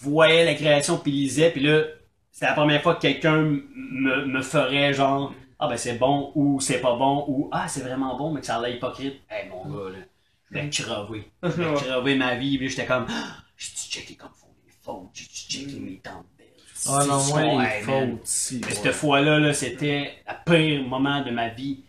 voyait la création puis lisait. Puis là, c'était la première fois que quelqu'un me, me ferait genre. Ah ben c'est bon ou c'est pas bon ou ah c'est vraiment bon mais que ça a l'air hypocrite. Eh mon gars là, je voulais crever. [laughs] Je crever ma vie, puis j'étais comme, Ah, j'ai-tu checké comme checké mes temps de belle. Ah non, moi, les Hey, man. fautes, si. Mais ouais. cette fois-là, là, c'était le pire moment de ma vie.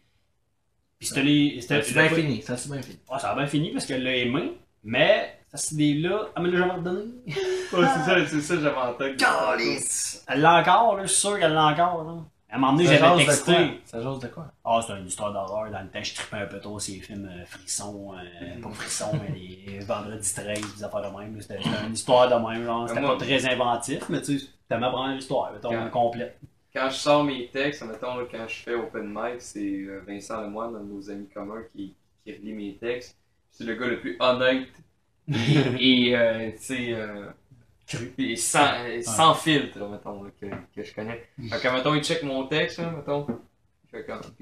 Puis c'était les. Ça c'était- bien fini, ça a bien fini? Ah, ça a bien fini parce qu'elle l'a aimé, mais cette idée-là, elle me l'a jamais redonné. Ouais, c'est ça, c'est ça, j'avais en tête. [laughs] Elle l'a encore, là, je suis sûr qu'elle l'a encore, là. À un moment donné, j'avais texté. quoi? Ça jase de quoi? Ah, c'est une histoire d'horreur. Dans le temps, je trippais un peu trop ces films euh, frissons, euh, pas frissons, mais les vendredis 13, des affaires de même. C'était c'était une histoire de même, genre. C'était moi- pas très inventif, mais tu sais, t'aimes apprendre l'histoire, mettons, Quand- complète. Quand je sors mes textes, mettons, là, quand je fais open mic, c'est euh, Vincent Lemoine, un de nos amis communs, qui, qui relit mes textes. C'est le gars le plus honnête [laughs] et, et, euh, tu sais, euh. Et sans, euh, sans filtre, mettons, là, que, que je connais. Fait que, mettons, il check mon texte, là, mettons. Je fais comme, ok.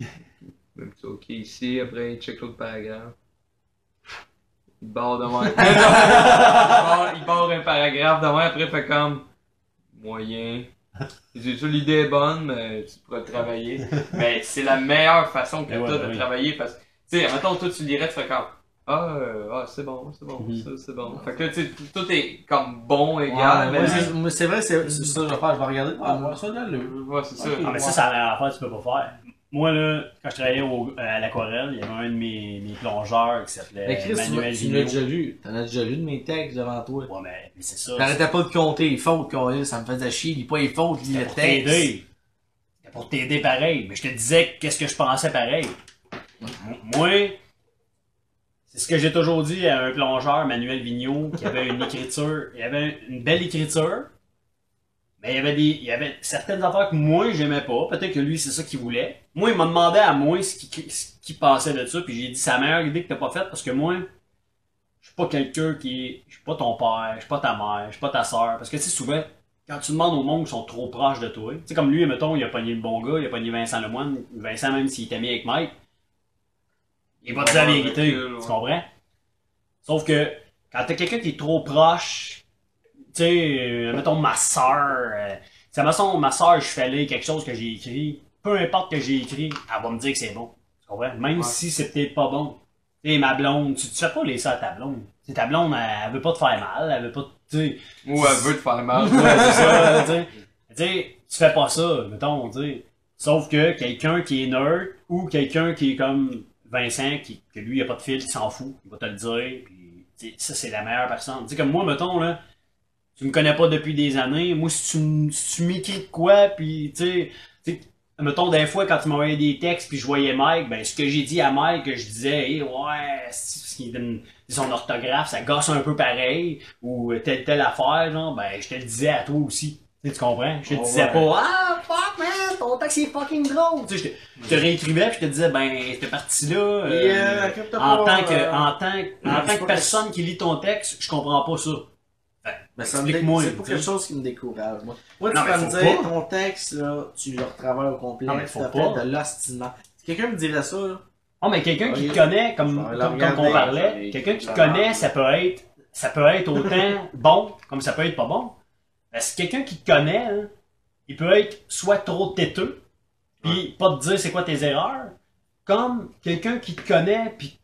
[laughs] Même ça, ok, ici, après, il check l'autre paragraphe. Il barre de moi. [laughs] il, barre, il barre un paragraphe de moi, après, il fait comme, moyen. Dit, ça, l'idée est bonne, mais tu pourrais le travailler. [laughs] mais c'est la meilleure façon que Ben ouais, ben de oui. travailler parce que, tu sais, mettons, toi, tu lirais, tu fais comme, ah, euh, ah c'est bon, c'est bon, Mhm. ça, c'est bon. Fait que là, tu sais, tout- est comme bon, Ouais, égal, moi, mais c'est- vrai, c'est ça que je vais faire. Je vais regarder. Ah, moi, ça, là, le. Ouais, c'est ça. Ah, mais ça, c'est la meilleure affaire que tu peux pas faire. Moi, là, quand je travaillais au- à l'aquarelle, il y avait un de mes, mes plongeurs qui s'appelait Mais Chris, tu Manuel m'as- tu l'as déjà lu. T'en as déjà lu de mes textes devant toi. Ouais, mais, mais c'est ça. T'arrêtais pas de compter les fautes a, ça me faisait chier. Lis pas les fautes, lis le pour texte. t'aider. C'était pour t'aider pareil. Mais je te disais qu'est-ce que je pensais pareil. M- Moi, c'est ce que j'ai toujours dit à un plongeur, Manuel Vigneault, qui avait une [laughs] écriture, il avait une belle écriture, mais il y avait des, il y avait certaines affaires que moi j'aimais pas. Peut-être que lui c'est ça qu'il voulait. Moi, il m'a demandé à moi ce qu'il ce qu'il pensait de ça, puis j'ai dit c'est la meilleure idée que t'as pas faite parce que moi, je suis pas quelqu'un qui je suis pas ton père, je suis pas ta mère, je suis pas ta soeur, parce que tu sais souvent quand tu demandes au monde qui sont trop proches de toi, tu sais, comme lui, mettons, il a pogné le bon gars, il a pogné Vincent Lemoine, Vincent, même s'il était mis avec Mike, il va te dire la vérité, tu comprends? Sauf que, quand t'as quelqu'un qui est trop proche, tu sais, euh, mettons ma soeur, euh, tu sais, mettons ma soeur, je fais quelque chose que j'ai écrit, peu importe que j'ai écrit, elle va me dire que c'est bon, tu comprends? Même Ouais. si c'est peut-être pas bon. Tu sais, ma blonde, tu, tu fais pas les ça à ta blonde. Tu sais, ta blonde, elle, elle veut pas te faire mal, elle veut pas, te- tu sais, Ou elle veut te faire mal. Ouais, c'est ça, tu sais. Tu fais pas ça, mettons, tu sais. Sauf que quelqu'un qui est nerd ou quelqu'un qui est comme Vincent, qui, que lui, il a pas de fil, qui s'en fout, il va te le dire, puis ça, c'est la meilleure personne. Tu comme moi, mettons, là, tu me connais pas depuis des années, moi, si tu, si m'écris de quoi, puis tu sais, mettons, des fois, quand tu m'envoyais des textes, puis je voyais Mike, ben, ce que j'ai dit à Mike, que je disais, hey, ouais, son orthographe, ça gosse un peu pareil, ou telle, telle affaire, genre, ben, je te le disais à toi aussi. Tu comprends? Je te Oh, disais ouais. pas, ah, fuck, man, ton texte est fucking drôle. Tu sais, je te, réécrivais, puis je te disais, ben, partie-là, euh, Et, euh, capte en pas, tant que, euh, en tant, que- en tant que personne qui lit ton texte, je comprends pas ça. Explique-moi, C'est pas quelque chose qui me décourage, moi. Moi, tu Non, vas me dire, pas. ton texte, là, tu le retravailles au complet, Non, mais faut pas. de l'ostinement. Si quelqu'un me dirait ça, là, Oh, mais quelqu'un qui Ok. te connaît, comme, comme, comme on parlait, quelqu'un qui te connaît, ça peut être, ça peut être autant bon comme ça peut être pas bon. Parce que quelqu'un qui te connaît, hein, il peut être soit trop têteux, puis pas te dire c'est quoi tes erreurs, comme quelqu'un qui te connaît, puis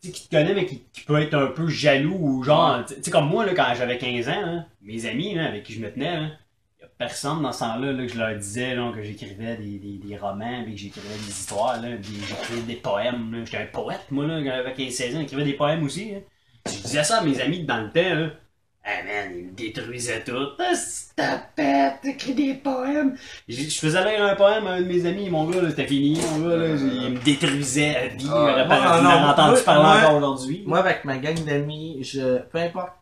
qui te connaît, mais qui, qui peut être un peu jaloux ou genre, tu sais, comme moi, là, quand j'avais 15 ans, hein, mes amis là, avec qui je me tenais, hein, y a personne dans ce temps-là là, que je leur disais là, que j'écrivais des, des, des romans, puis que j'écrivais des histoires, là, j'écrivais des poèmes. J'étais un poète, moi, là, quand j'avais 15-16 ans, j'écrivais des poèmes aussi. hein. Je disais ça à mes amis dans le temps, Ah man, ils me détruisaient tout. Ah, c'est ta pète, t'écris des poèmes. Je, je faisais lire un poème à un de mes amis, mon gars, là, c'était fini, mon gars, là. Il me détruisait à vie. Ah, J'aurais moi, pas non, entendu moi, parler moi- encore aujourd'hui. Moi, avec ma gang d'amis, je, peu importe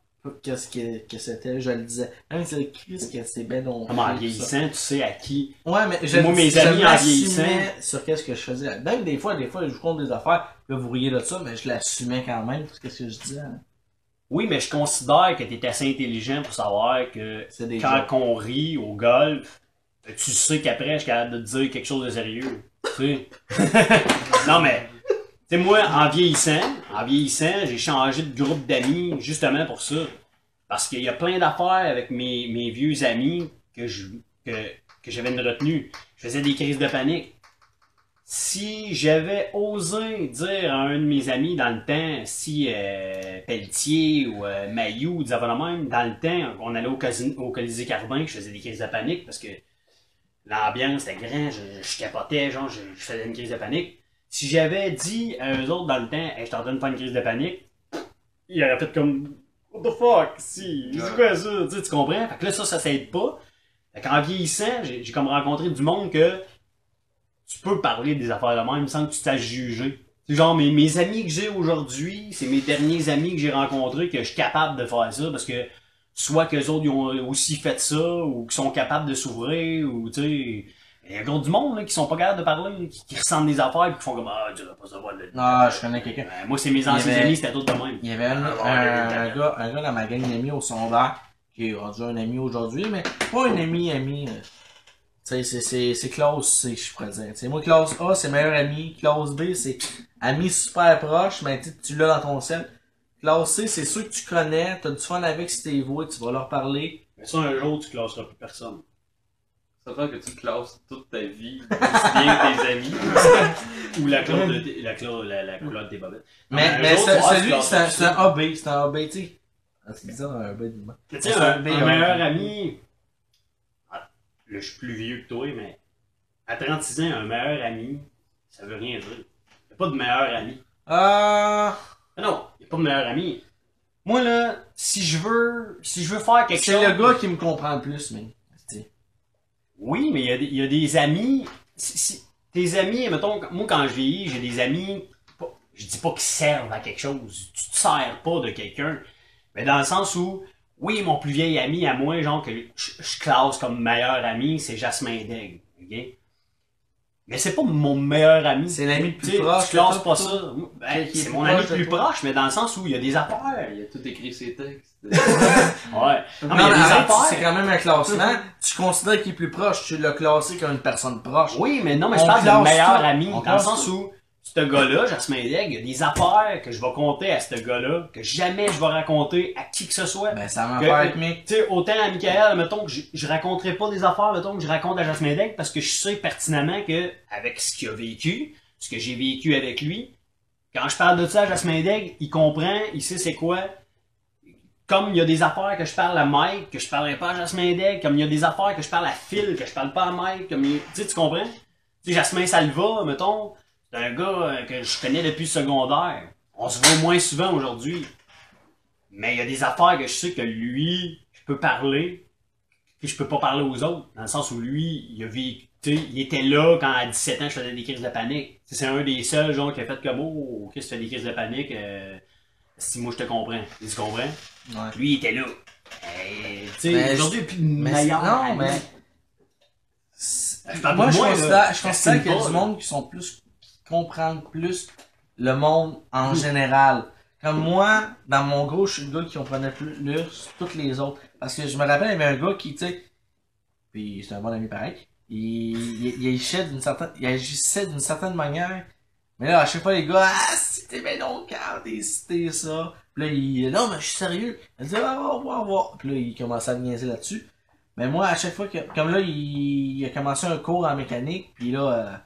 qu'est-ce que, que c'était, je le disais. Même si Chris que c'est ben non. Comme en vieillissant, tu sais à qui. Ouais, mais je, Moi, mes je amis en vieillissant. sur qu'est-ce que je faisais. Même des fois, des fois, je vous compte des affaires, là, vous riez de ça, mais je l'assumais quand même, tout ce que je disais. hein. Oui, mais je considère que t'es assez intelligent pour savoir que des quand on rit au golf, tu sais qu'après, je suis capable de te dire quelque chose de sérieux. Tu sais. [laughs] non, mais, tu sais, moi, en vieillissant, en vieillissant, j'ai changé de groupe d'amis justement pour ça. Parce qu'il y a plein d'affaires avec mes, mes vieux amis que je que, que j'avais une retenue. Je faisais des crises de panique. Si j'avais osé dire à un de mes amis dans le temps, si euh, Pelletier ou euh, Mayou disait avant même, dans le temps, on allait au, casino, au Colisée Carbin, je faisais des crises de panique parce que l'ambiance était grand, je, je capotais, genre, je, je faisais une crise de panique. Si j'avais dit à eux autres dans le temps, hey, je suis en train de faire une crise de panique, ils auraient fait comme, what the fuck, si, c'est quoi ça, tu sais, tu comprends? Fait que là, ça, ça s'aide pas. Fait qu'en vieillissant, j'ai comme rencontré du monde que tu peux parler des affaires de même sans que tu t'as jugé. C'est genre mes, mes amis que j'ai aujourd'hui, c'est mes derniers amis que j'ai rencontrés que je suis capable de faire ça parce que soit que les autres ils ont aussi fait ça ou qu'ils sont capables de s'ouvrir ou tu sais il y a encore du monde là, qui sont pas capables de parler, qui, qui ressentent des affaires et qui font comme ah tu vas pas savoir le Ah, je connais quelqu'un. Moi c'est mes anciens avait- amis, c'était tout de même. Il y avait un, Ah, un, ouais, un gars, un gars dans ma gang d'amis au secondaire qui est rendu un ami aujourd'hui, mais pas un ami ami. Tu sais, c'est, c'est, c'est classe C, je pourrais dire. Tu sais, moi, classe A, c'est meilleur ami. Classe B, c'est ami super proche, mais tu sais, tu l'as dans ton sel. Classe C, c'est ceux que tu connais, t'as du fun avec si t'es voué, tu vas leur parler. Mais ça un jour tu classeras plus personne. Ça fait que tu classes toute ta vie, [laughs] aussi bien que tes amis. [laughs] Ou la couleur de tes- la, couleur- la, la couleur de tes bobettes. Mais, un mais jour, celui, c'est un, c'est un AB, c'est un AB, tu sais. Ah, c'est bizarre, un AB. Mais tu sais, C'est un, un B, un ouais. meilleur ami. Là, je suis plus vieux que toi, mais à 36 ans, un meilleur ami, ça veut rien dire. Il n'y a pas de meilleur ami. Ah, non, il n'y a pas de meilleur ami. Moi, là, si je veux, si je veux faire quelque c'est chose. le gars qui me comprend le plus, mais. Oui, mais il y, a des- il y a des amis. Si, si- tes amis, mettons, moi quand je vieillis, j'ai des amis. je dis pas qu'ils servent à quelque chose. Tu te sers pas de quelqu'un. Mais dans le sens où, oui, mon plus vieil ami à moi, genre que je, je classe comme meilleur ami, c'est Jasmin Daigle. ok? Mais c'est pas mon meilleur ami. C'est l'ami le plus proche Tu classes pas ça. Ben, c'est mon ami le plus toi. proche, mais dans le sens où il y a des affaires. Il a tout écrit ses textes. [laughs] Ouais. Non, Non, mais il y a mais des arrête, affaires. c'est quand même un classement. Tu considères qu'il est plus proche, tu l'as classé comme une personne proche. Oui, mais non, mais On je parle de meilleur tout. ami. On Dans le sens où, ce gars-là, Jasmin Daigle, il y a des affaires que je vais compter à ce gars-là, que jamais je vais raconter à qui que ce soit. Ben, ça faire avec Mick. Tu sais, autant à Michael, mettons que je, je raconterai pas des affaires, mettons que je raconte à Jasmin Daigle, parce que je sais pertinemment que, avec ce qu'il a vécu, ce que j'ai vécu avec lui, quand je parle de ça à Jasmin Daigle, il comprend, il sait c'est quoi. Comme il y a des affaires que je parle à Mike, que je parlerai pas à Jasmin Daigle, comme il y a des affaires que je parle à Phil, que je parle pas à Mike, comme il- tu sais, tu comprends? Tu sais, Jasmin Salva, mettons, c'est un gars euh, que je connais depuis le secondaire. On se voit moins souvent aujourd'hui. Mais il y a des affaires que je sais que lui, je peux parler, que je peux pas parler aux autres. Dans le sens où lui, il a vécu, il était là quand à 17 ans je faisais des crises de panique. C'est un des seuls genre qui a fait comme oh, qu'est-ce que tu fais des crises de panique, euh, si moi je te comprends. Tu comprends? Ouais. Lui il était là. Aujourd'hui, il plus de meilleur. non, mais. Je Moi, je je considère J'estime qu'il y a du monde qui sont plus, qui comprennent plus le monde en général. Comme moi, dans mon gros, je suis le gars qui comprenait plus toutes les autres. Parce que je me rappelle, il y avait un gars qui, tu sais, puis c'est un bon ami pareil, il, il, il agissait d'une certaine, il agissait d'une certaine manière Mais là, à chaque fois, les gars, ah, t'es bien non t'es cité ça. Puis là, il, non, mais je suis sérieux. Elle dit, ah, va voir, voir. Puis là, il commençait à niaiser là-dessus. Mais moi, à chaque fois que, comme là, il, il a commencé un cours en mécanique, puis là, euh,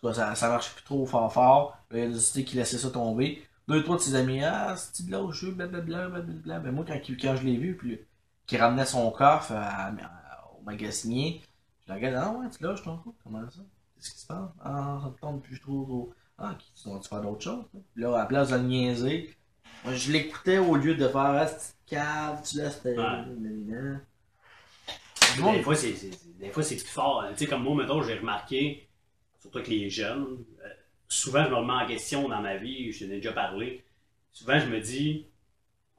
tout cas, ça, ça marchait plus trop fort fort. Là, il a décidé qu'il laissait ça tomber. Deux, trois de ses amis, ah, c'est de là au jeu, blablabla, blablabla. Mais moi, quand, quand je l'ai vu, puis qu'il ramenait son coffre à- à- au magasinier, je le regarde, ah ouais, tu lâches ton cours, comment ça? Qu'est-ce qui se passe? Ah, ça te tombe plus trop. Ah, qui- tu dois faire d'autres choses? toi? Puis là, à la place de le niaiser, moi, je l'écoutais au lieu de faire, ah, c'est cave, tu laisses ta. Ouais. Des fois, c'est, c'est- c'est- des fois, c'est plus fort. hein. Tu sais, comme moi, mettons, j'ai remarqué, surtout avec les jeunes, euh, souvent, je me remets en question dans ma vie, je t'en ai déjà parlé. Souvent, je me dis,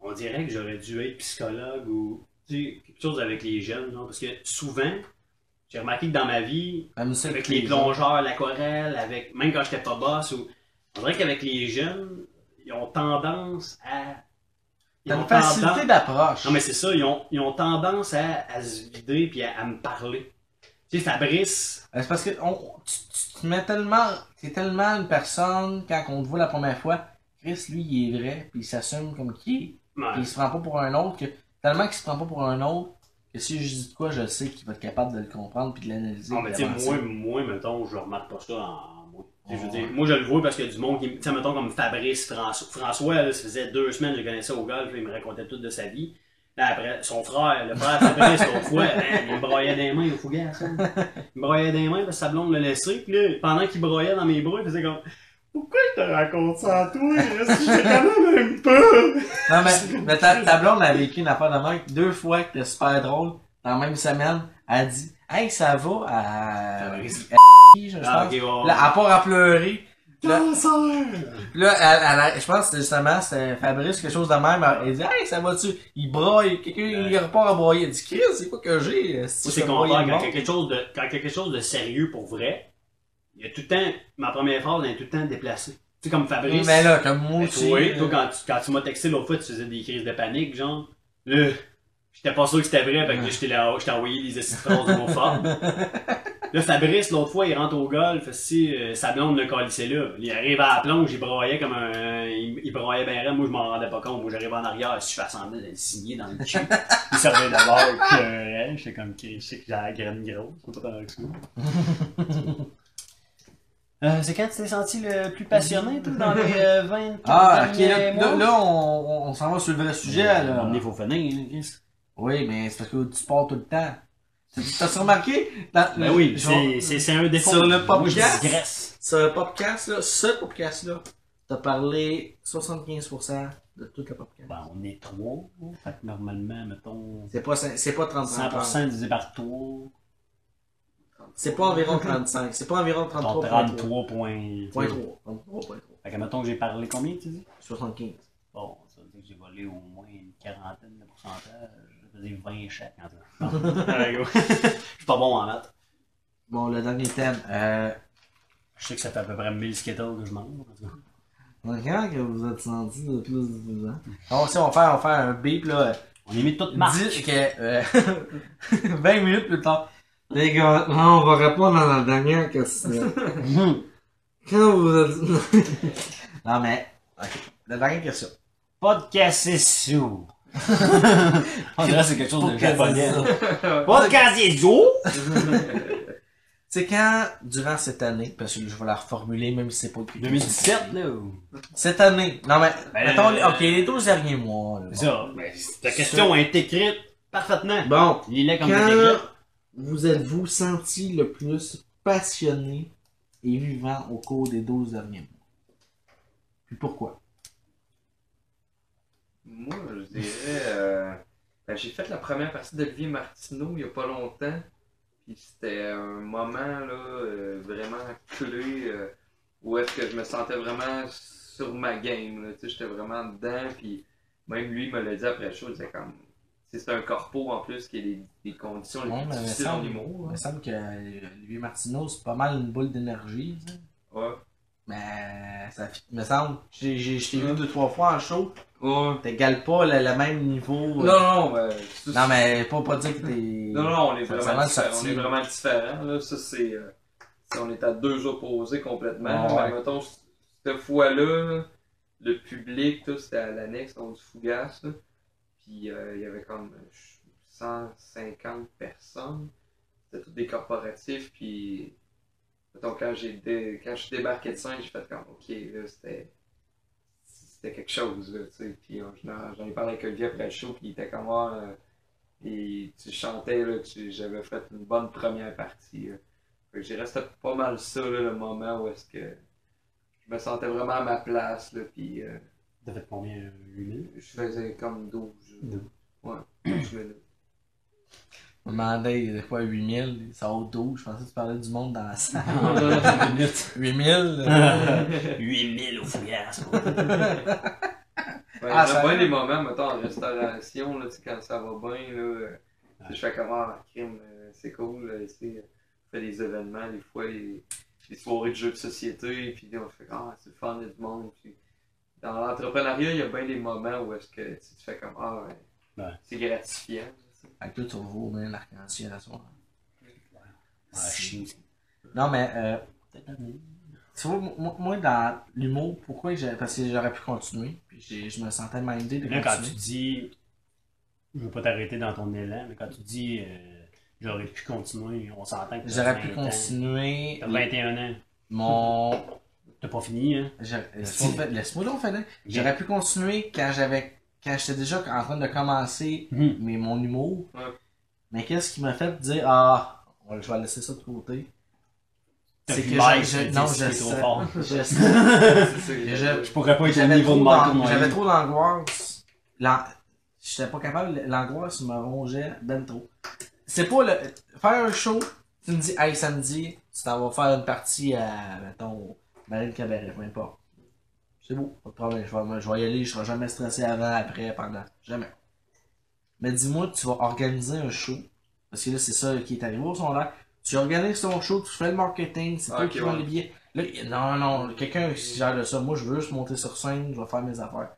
on dirait que j'aurais dû être psychologue ou, tu sais, quelque chose avec les jeunes, non? Parce que souvent, j'ai remarqué que dans ma vie, Même avec que les plongeurs, l'aquarelle, avec, même quand j'étais pas boss, ou, on dirait qu'avec les jeunes, ils ont tendance à. ils ont une facilité tendance- d'approche. non, mais c'est ça, ils ont, ils ont tendance à, à se vider puis à, à me parler. Tu sais, Fabrice, Euh, C'est parce que on, tu, tu mets tellement. T'es tellement une personne quand on te voit la première fois. Chris, lui, il est vrai, puis il s'assume comme qui est. ouais, Puis il se prend pas pour un autre que. Tellement qu'il se prend pas pour un autre que si je dis de quoi, je sais qu'il va être capable de le comprendre puis de l'analyser. non, mais tu sais, moi, moi, mettons, je remarque pas ça en moi. Je veux Ouais. dire, moi, je le vois parce qu'il y a du monde qui. Tu sais, mettons, comme Fabrice, François. François, là, ça faisait deux semaines que je le connaissais au golf, il me racontait tout de sa vie. Là, après, son frère, le frère de l'autre fois, man, il me broyait des mains au fougasse. hein. Il me broyait des mains parce que sa blonde l'a laissé. Puis là, pendant qu'il broyait dans mes bras, il faisait comme. Pourquoi je te raconte ça à toi? Je quand même même pas. Non, mais, mais ta, ta blonde a vécu une affaire de même deux fois que c'était super drôle. Dans la même semaine, elle a dit Hey, ça va à. Ah, ok, ouais, ouais. Là, à part à pleurer. Là, là, elle, je pense que c'était justement, c'était Fabrice, quelque chose de même. Elle dit, hey, ça va-tu? Il braille. Quelqu'un, il repart à broyer. Elle dit, Chris, c'est quoi que j'ai? Je c'est qu'on quand quelque chose de, quand quelque chose de sérieux pour vrai, il y a tout le temps, ma première phrase, elle est tout le temps déplacée. Tu sais, comme Fabrice. Mais là, comme moi aussi. toi, euh, toi, quand tu, quand tu m'as texté l'autre fois, tu faisais des crises de panique, genre. Là, j'étais pas sûr que c'était vrai, fait que je t'ai envoyé des acides phrases homophobes. Là, Fabrice, l'autre fois, il rentre au golf, si euh, sa blonde le calissait là. Il arrive à la plonge, il broyait comme un. Il, il broyait bien raide. Moi, je m'en rendais pas compte. Moi, j'arrive en arrière, si je fais semblant de le signer dans le cul. [laughs] il servait d'abord que J'étais comme, que je sais que j'ai la graine grosse. [laughs] Euh, c'est quand tu t'es senti le plus passionné, toi, dans les euh, 20 Ah, ok, derniers là, mois? là, là, on, on, on s'en va sur le vrai sujet, là. Il faut finir, hein, Chris. Oui, mais c'est parce que tu pars tout le temps. T'as remarqué? Dans, Ben oui, c'est- un défaut. Sur le Moi, podcast? digresse. Sur le podcast, là, ce podcast-là, t'as parlé 75% de tout le podcast. Ben, on est trois. Fait que normalement, mettons, C'est pas, c'est pas 30 100% divisé par 3. C'est pas environ 35. C'est pas environ 33. 33 points. Point 3. 33.3. Fait que mettons que j'ai parlé combien, tu dis? 75. Bon, ça veut dire que j'ai volé au moins une quarantaine de pourcentage. Je faisais 20 chèques en tout. Non. Allez, go. Je suis pas bon en maths. Bon, le dernier thème. Euh, Je sais que ça fait à peu près 1000 skittles que je mange. en tout cas. quand que vous êtes senti de plus de 12 ans? On, si on va faire, on va faire un beep, là. On est mis toute marque. Dis que, euh, [laughs] 20 minutes plus tard. Les gars, là, on va répondre à la dernière question. [laughs] Quand vous êtes... non, mais, ok. La dernière question. Podcast c'est sous. [laughs] On dirait que c'est quelque chose de japonais. [laughs] Podcast c'est sous? [laughs] C'est quand, durant cette année, parce que je vais la reformuler, même si c'est pas écrit. 2017, là. ou- Cette année. Non, mais, Ben, mettons, euh, ok, les 12 derniers mois, là. Ça. Ben, ta question est écrite parfaitement. Bon, Il est comme quand vous êtes-vous senti le plus passionné et vivant au cours des 12 derniers mois? Puis pourquoi? Moi, je dirais. euh, ben, j'ai fait la première partie d'Olivier Martineau il y a pas longtemps. Puis c'était un moment là, euh, vraiment clé euh, où est-ce que je me sentais vraiment sur ma game. J'étais vraiment dedans. Puis même lui me l'a dit après le show. Il disait comme. C'est un corpo en plus qui a des, des conditions les Ouais, plus mais il me difficiles en humour. Il me semble que Olivier Martineau, c'est pas mal une boule d'énergie. Ouais. Mais ça me semble. J'ai, j'ai, je t'ai vu deux, trois fois en show. Ouais. T'égales pas le, le même niveau. euh. Non, non, c'est- Non, mais pas, pas dire que t'es. [laughs] Non, non, on est vraiment, différents. sortir. on est vraiment différents. Là. Ça, c'est, euh, on était à deux opposés complètement. Ouais. Mais mettons, c- cette fois-là, le public, tout, c'était à l'annexe, donc du Fougas. là. Puis euh, il y avait comme euh, 150 personnes. C'était tous des corporatifs. Puis, mettons, quand j'ai dé- quand je suis débarqué de scène, j'ai fait comme, ok, là, c'était c'était quelque chose, là, tu sais. Puis euh, j'en ai parlé avec Olivier après le show, puis il était comme, ah, euh, et tu chantais, là, tu- j'avais fait une bonne première partie. j'ai resté pas mal ça, là, le moment où est-ce que je me sentais vraiment à ma place, là, puis euh, T'as fait combien 8000 je faisais comme 12. là. Douze. Ouais, [clears throat] 12 minutes. On demandait, il y a quoi, 8000, ça vaut 12. Je pensais que tu parlais du monde dans la salle. minutes. 8000? 8000 au fougasse. Ouais, Ah, il y ça a bien des moments, mettons, en restauration, là, tu sais, quand ça va bien, là, euh, je fais comme, ah, crime, euh, c'est cool, là, tu sais, on fait des événements, des fois, les, les soirées de jeux de société, puis on fait, ah, c'est le fun, il y a du monde, puis dans l'entrepreneuriat, il y a bien des moments où est-ce que tu sais, tu fais comme, ah, ouais, Ouais. c'est gratifiant, sais. Avec toi, tu revaux même l'arc-en-ciel à soir. Ah, chien. Non, mais, euh, tu vois, moi, moi, dans l'humour, pourquoi j'ai. Parce que j'aurais pu continuer, puis je me sentais mindé de Là, quand tu continuer. dis, je veux pas t'arrêter dans ton élan, mais quand tu dis, euh, j'aurais pu continuer, on s'entend que J'aurais pu 20 ans. continuer. T'as 21 ans. Mon. T'as pas fini, hein? Laisse-moi donc finir. J'aurais pu continuer quand j'avais. Quand j'étais déjà en train de commencer mais mon humour. Ouais. Mais qu'est-ce qui m'a fait dire Ah, je vais laisser ça de côté? C'est que Mike, je, je- non, je trop fort. [laughs] Je pourrais pas être au niveau trop de. J'avais trop d'angoisse. J'étais pas capable, l'angoisse me rongeait ben trop. C'est pas le. Faire un show, tu me dis, hey, samedi, tu t'en vas faire une partie à, mettons, Marine Cabaret, peu importe. C'est beau, pas de problème, je vais, me- je vais y aller, je serai jamais stressé avant, après, pendant. Jamais. Mais dis-moi, tu vas organiser un show. Parce que là, c'est ça qui est arrivé au sondage. Tu organises ton show, tu fais le marketing, c'est toi qui vends ouais. les billets. Là, non, non, quelqu'un qui gère de ça. Moi, je veux juste monter sur scène, je vais faire mes affaires.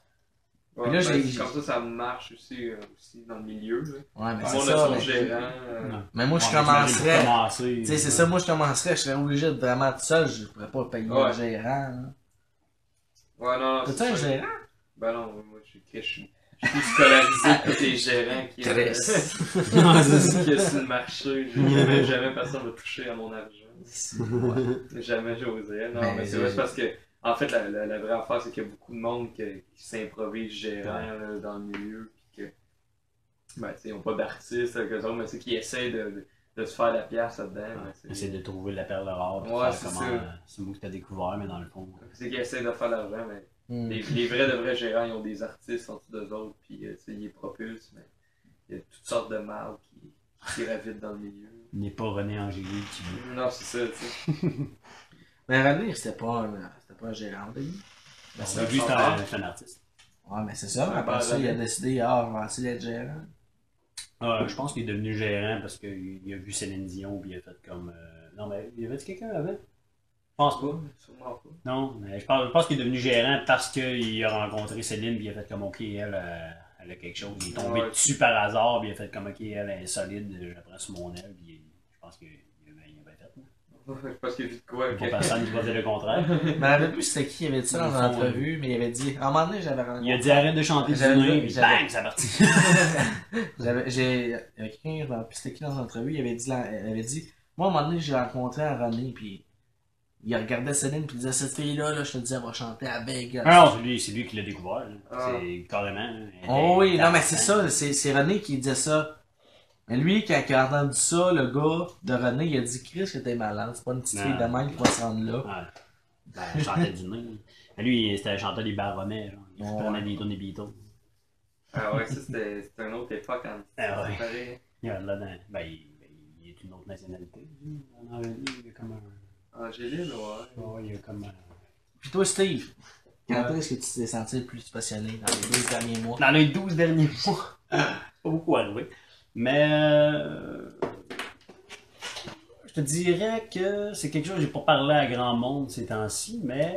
Ouais, Puis là, ben, j'ai- comme ça, ça marche aussi, euh, aussi dans le milieu, là. Ouais, mais c'est le ça. son mais- gérant. euh. Mais moi, je Ouais, commencerais. Tu sais, c'est ça, moi, je commencerais, je serais obligé de vraiment tout seul, je pourrais pas payer un Ouais. gérant. là. Ouais, non, non. T'as-tu un gérant? Ben non, moi, je suis je suis je suis scolarisé pour les gérants qui, euh. Ouais, [laughs] c'est ça. qui est sur le marché. Jamais, [laughs] jamais personne va toucher à mon argent. [laughs] Ouais. Jamais j'oserais. Non, Mais mais, c'est vrai c'est parce que, en fait, la, la, la vraie affaire, c'est qu'il y a beaucoup de monde qui, qui s'improvise gérant là, dans le milieu. Puis que, ben, tu sais, ils n'ont pas chose, mais c'est qui essaient de, de, de se faire la pièce là-dedans. c'est- Essayer de trouver la perle rare. Ouais, c'est comment, ça. euh, C'est moi que t'as découvert, mais dans le fond. C'est qu'ils essaient de faire l'argent, mais Hmm. les, les vrais de vrais gérants, ils ont des artistes en dessous d'eux autres, puis euh, tu sais, ils les propulsent, mais il y a toutes sortes de mal qui, qui gravitent dans le milieu. Il n'est pas René Angélique qui veut. Non, c'est ça, tu sais. [laughs] Mais René, c'était pas, pas un gérant au début. Ben, c'est- un, artiste. Ouais, mais c'est ça. Ouais, Après ça, il a décidé, ah, je vais essayer d'être gérant. Ah, je pense qu'il est devenu gérant parce qu'il il a vu Céline Dion puis il a fait comme. euh, Non, mais il y avait quelqu'un avant? Je pense pas. Sûrement pas. Non, mais je pense, qu'il est devenu gérant parce qu'il a rencontré Céline puis il a fait comme OK, elle, euh, elle a quelque chose. Il est tombé Ouais. dessus par hasard puis il a fait comme OK, elle est solide, je la prends sous mon aile puis je pense qu'il il a bien il a bien fait. là. [laughs] Parce qu'il a vu de quoi, Il y a ok? Pas personne qui va dire le contraire. Mais elle avait plus c'était qui, il avait dit ça dans une entrevue, mais il avait dit, à un moment donné, j'avais rencontré. Il a dit arrête de chanter du nez puis bang, ça parti. [laughs] J'avais, j'ai, il y avait quelqu'un, je plus c'était qui dans une entrevue, il avait dit, la- il avait dit, moi, à un moment donné, j'ai rencontré un René, puis il regardait Céline, puis il disait, cette fille-là, là, je te dis, elle va chanter à Vegas. Ah non, c'est lui, c'est lui qui l'a découvert. là. Ah. C'est carrément. Oh oui, non, mais c'est ça, c'est, c'est René qui disait ça. Mais lui, quand il a entendu ça, le gars de René, il a dit, Chris, que t'es malade, c'est pas une petite Non. fille de même qui va se rendre là. Ouais. Ben, il chantait du nez. Lui, c'était un chanteur des baromets. Genre. Il Ouais. prenait des tours des Beatles. Ah ouais, ça c'était une autre époque en Ah ouais. Il a là dans... ben, il, ben, il est une autre nationalité. Il y a comme un. Angéline, ouais. Ouais, il y a comme un. Puis toi, Steve, quand Ouais. est-ce que tu t'es senti le plus passionné dans les deux derniers mois? Dans les 12 derniers mois, pas beaucoup arrivé. Mais. euh, Je te dirais que c'est quelque chose que j'ai pas parlé à grand monde ces temps-ci, mais.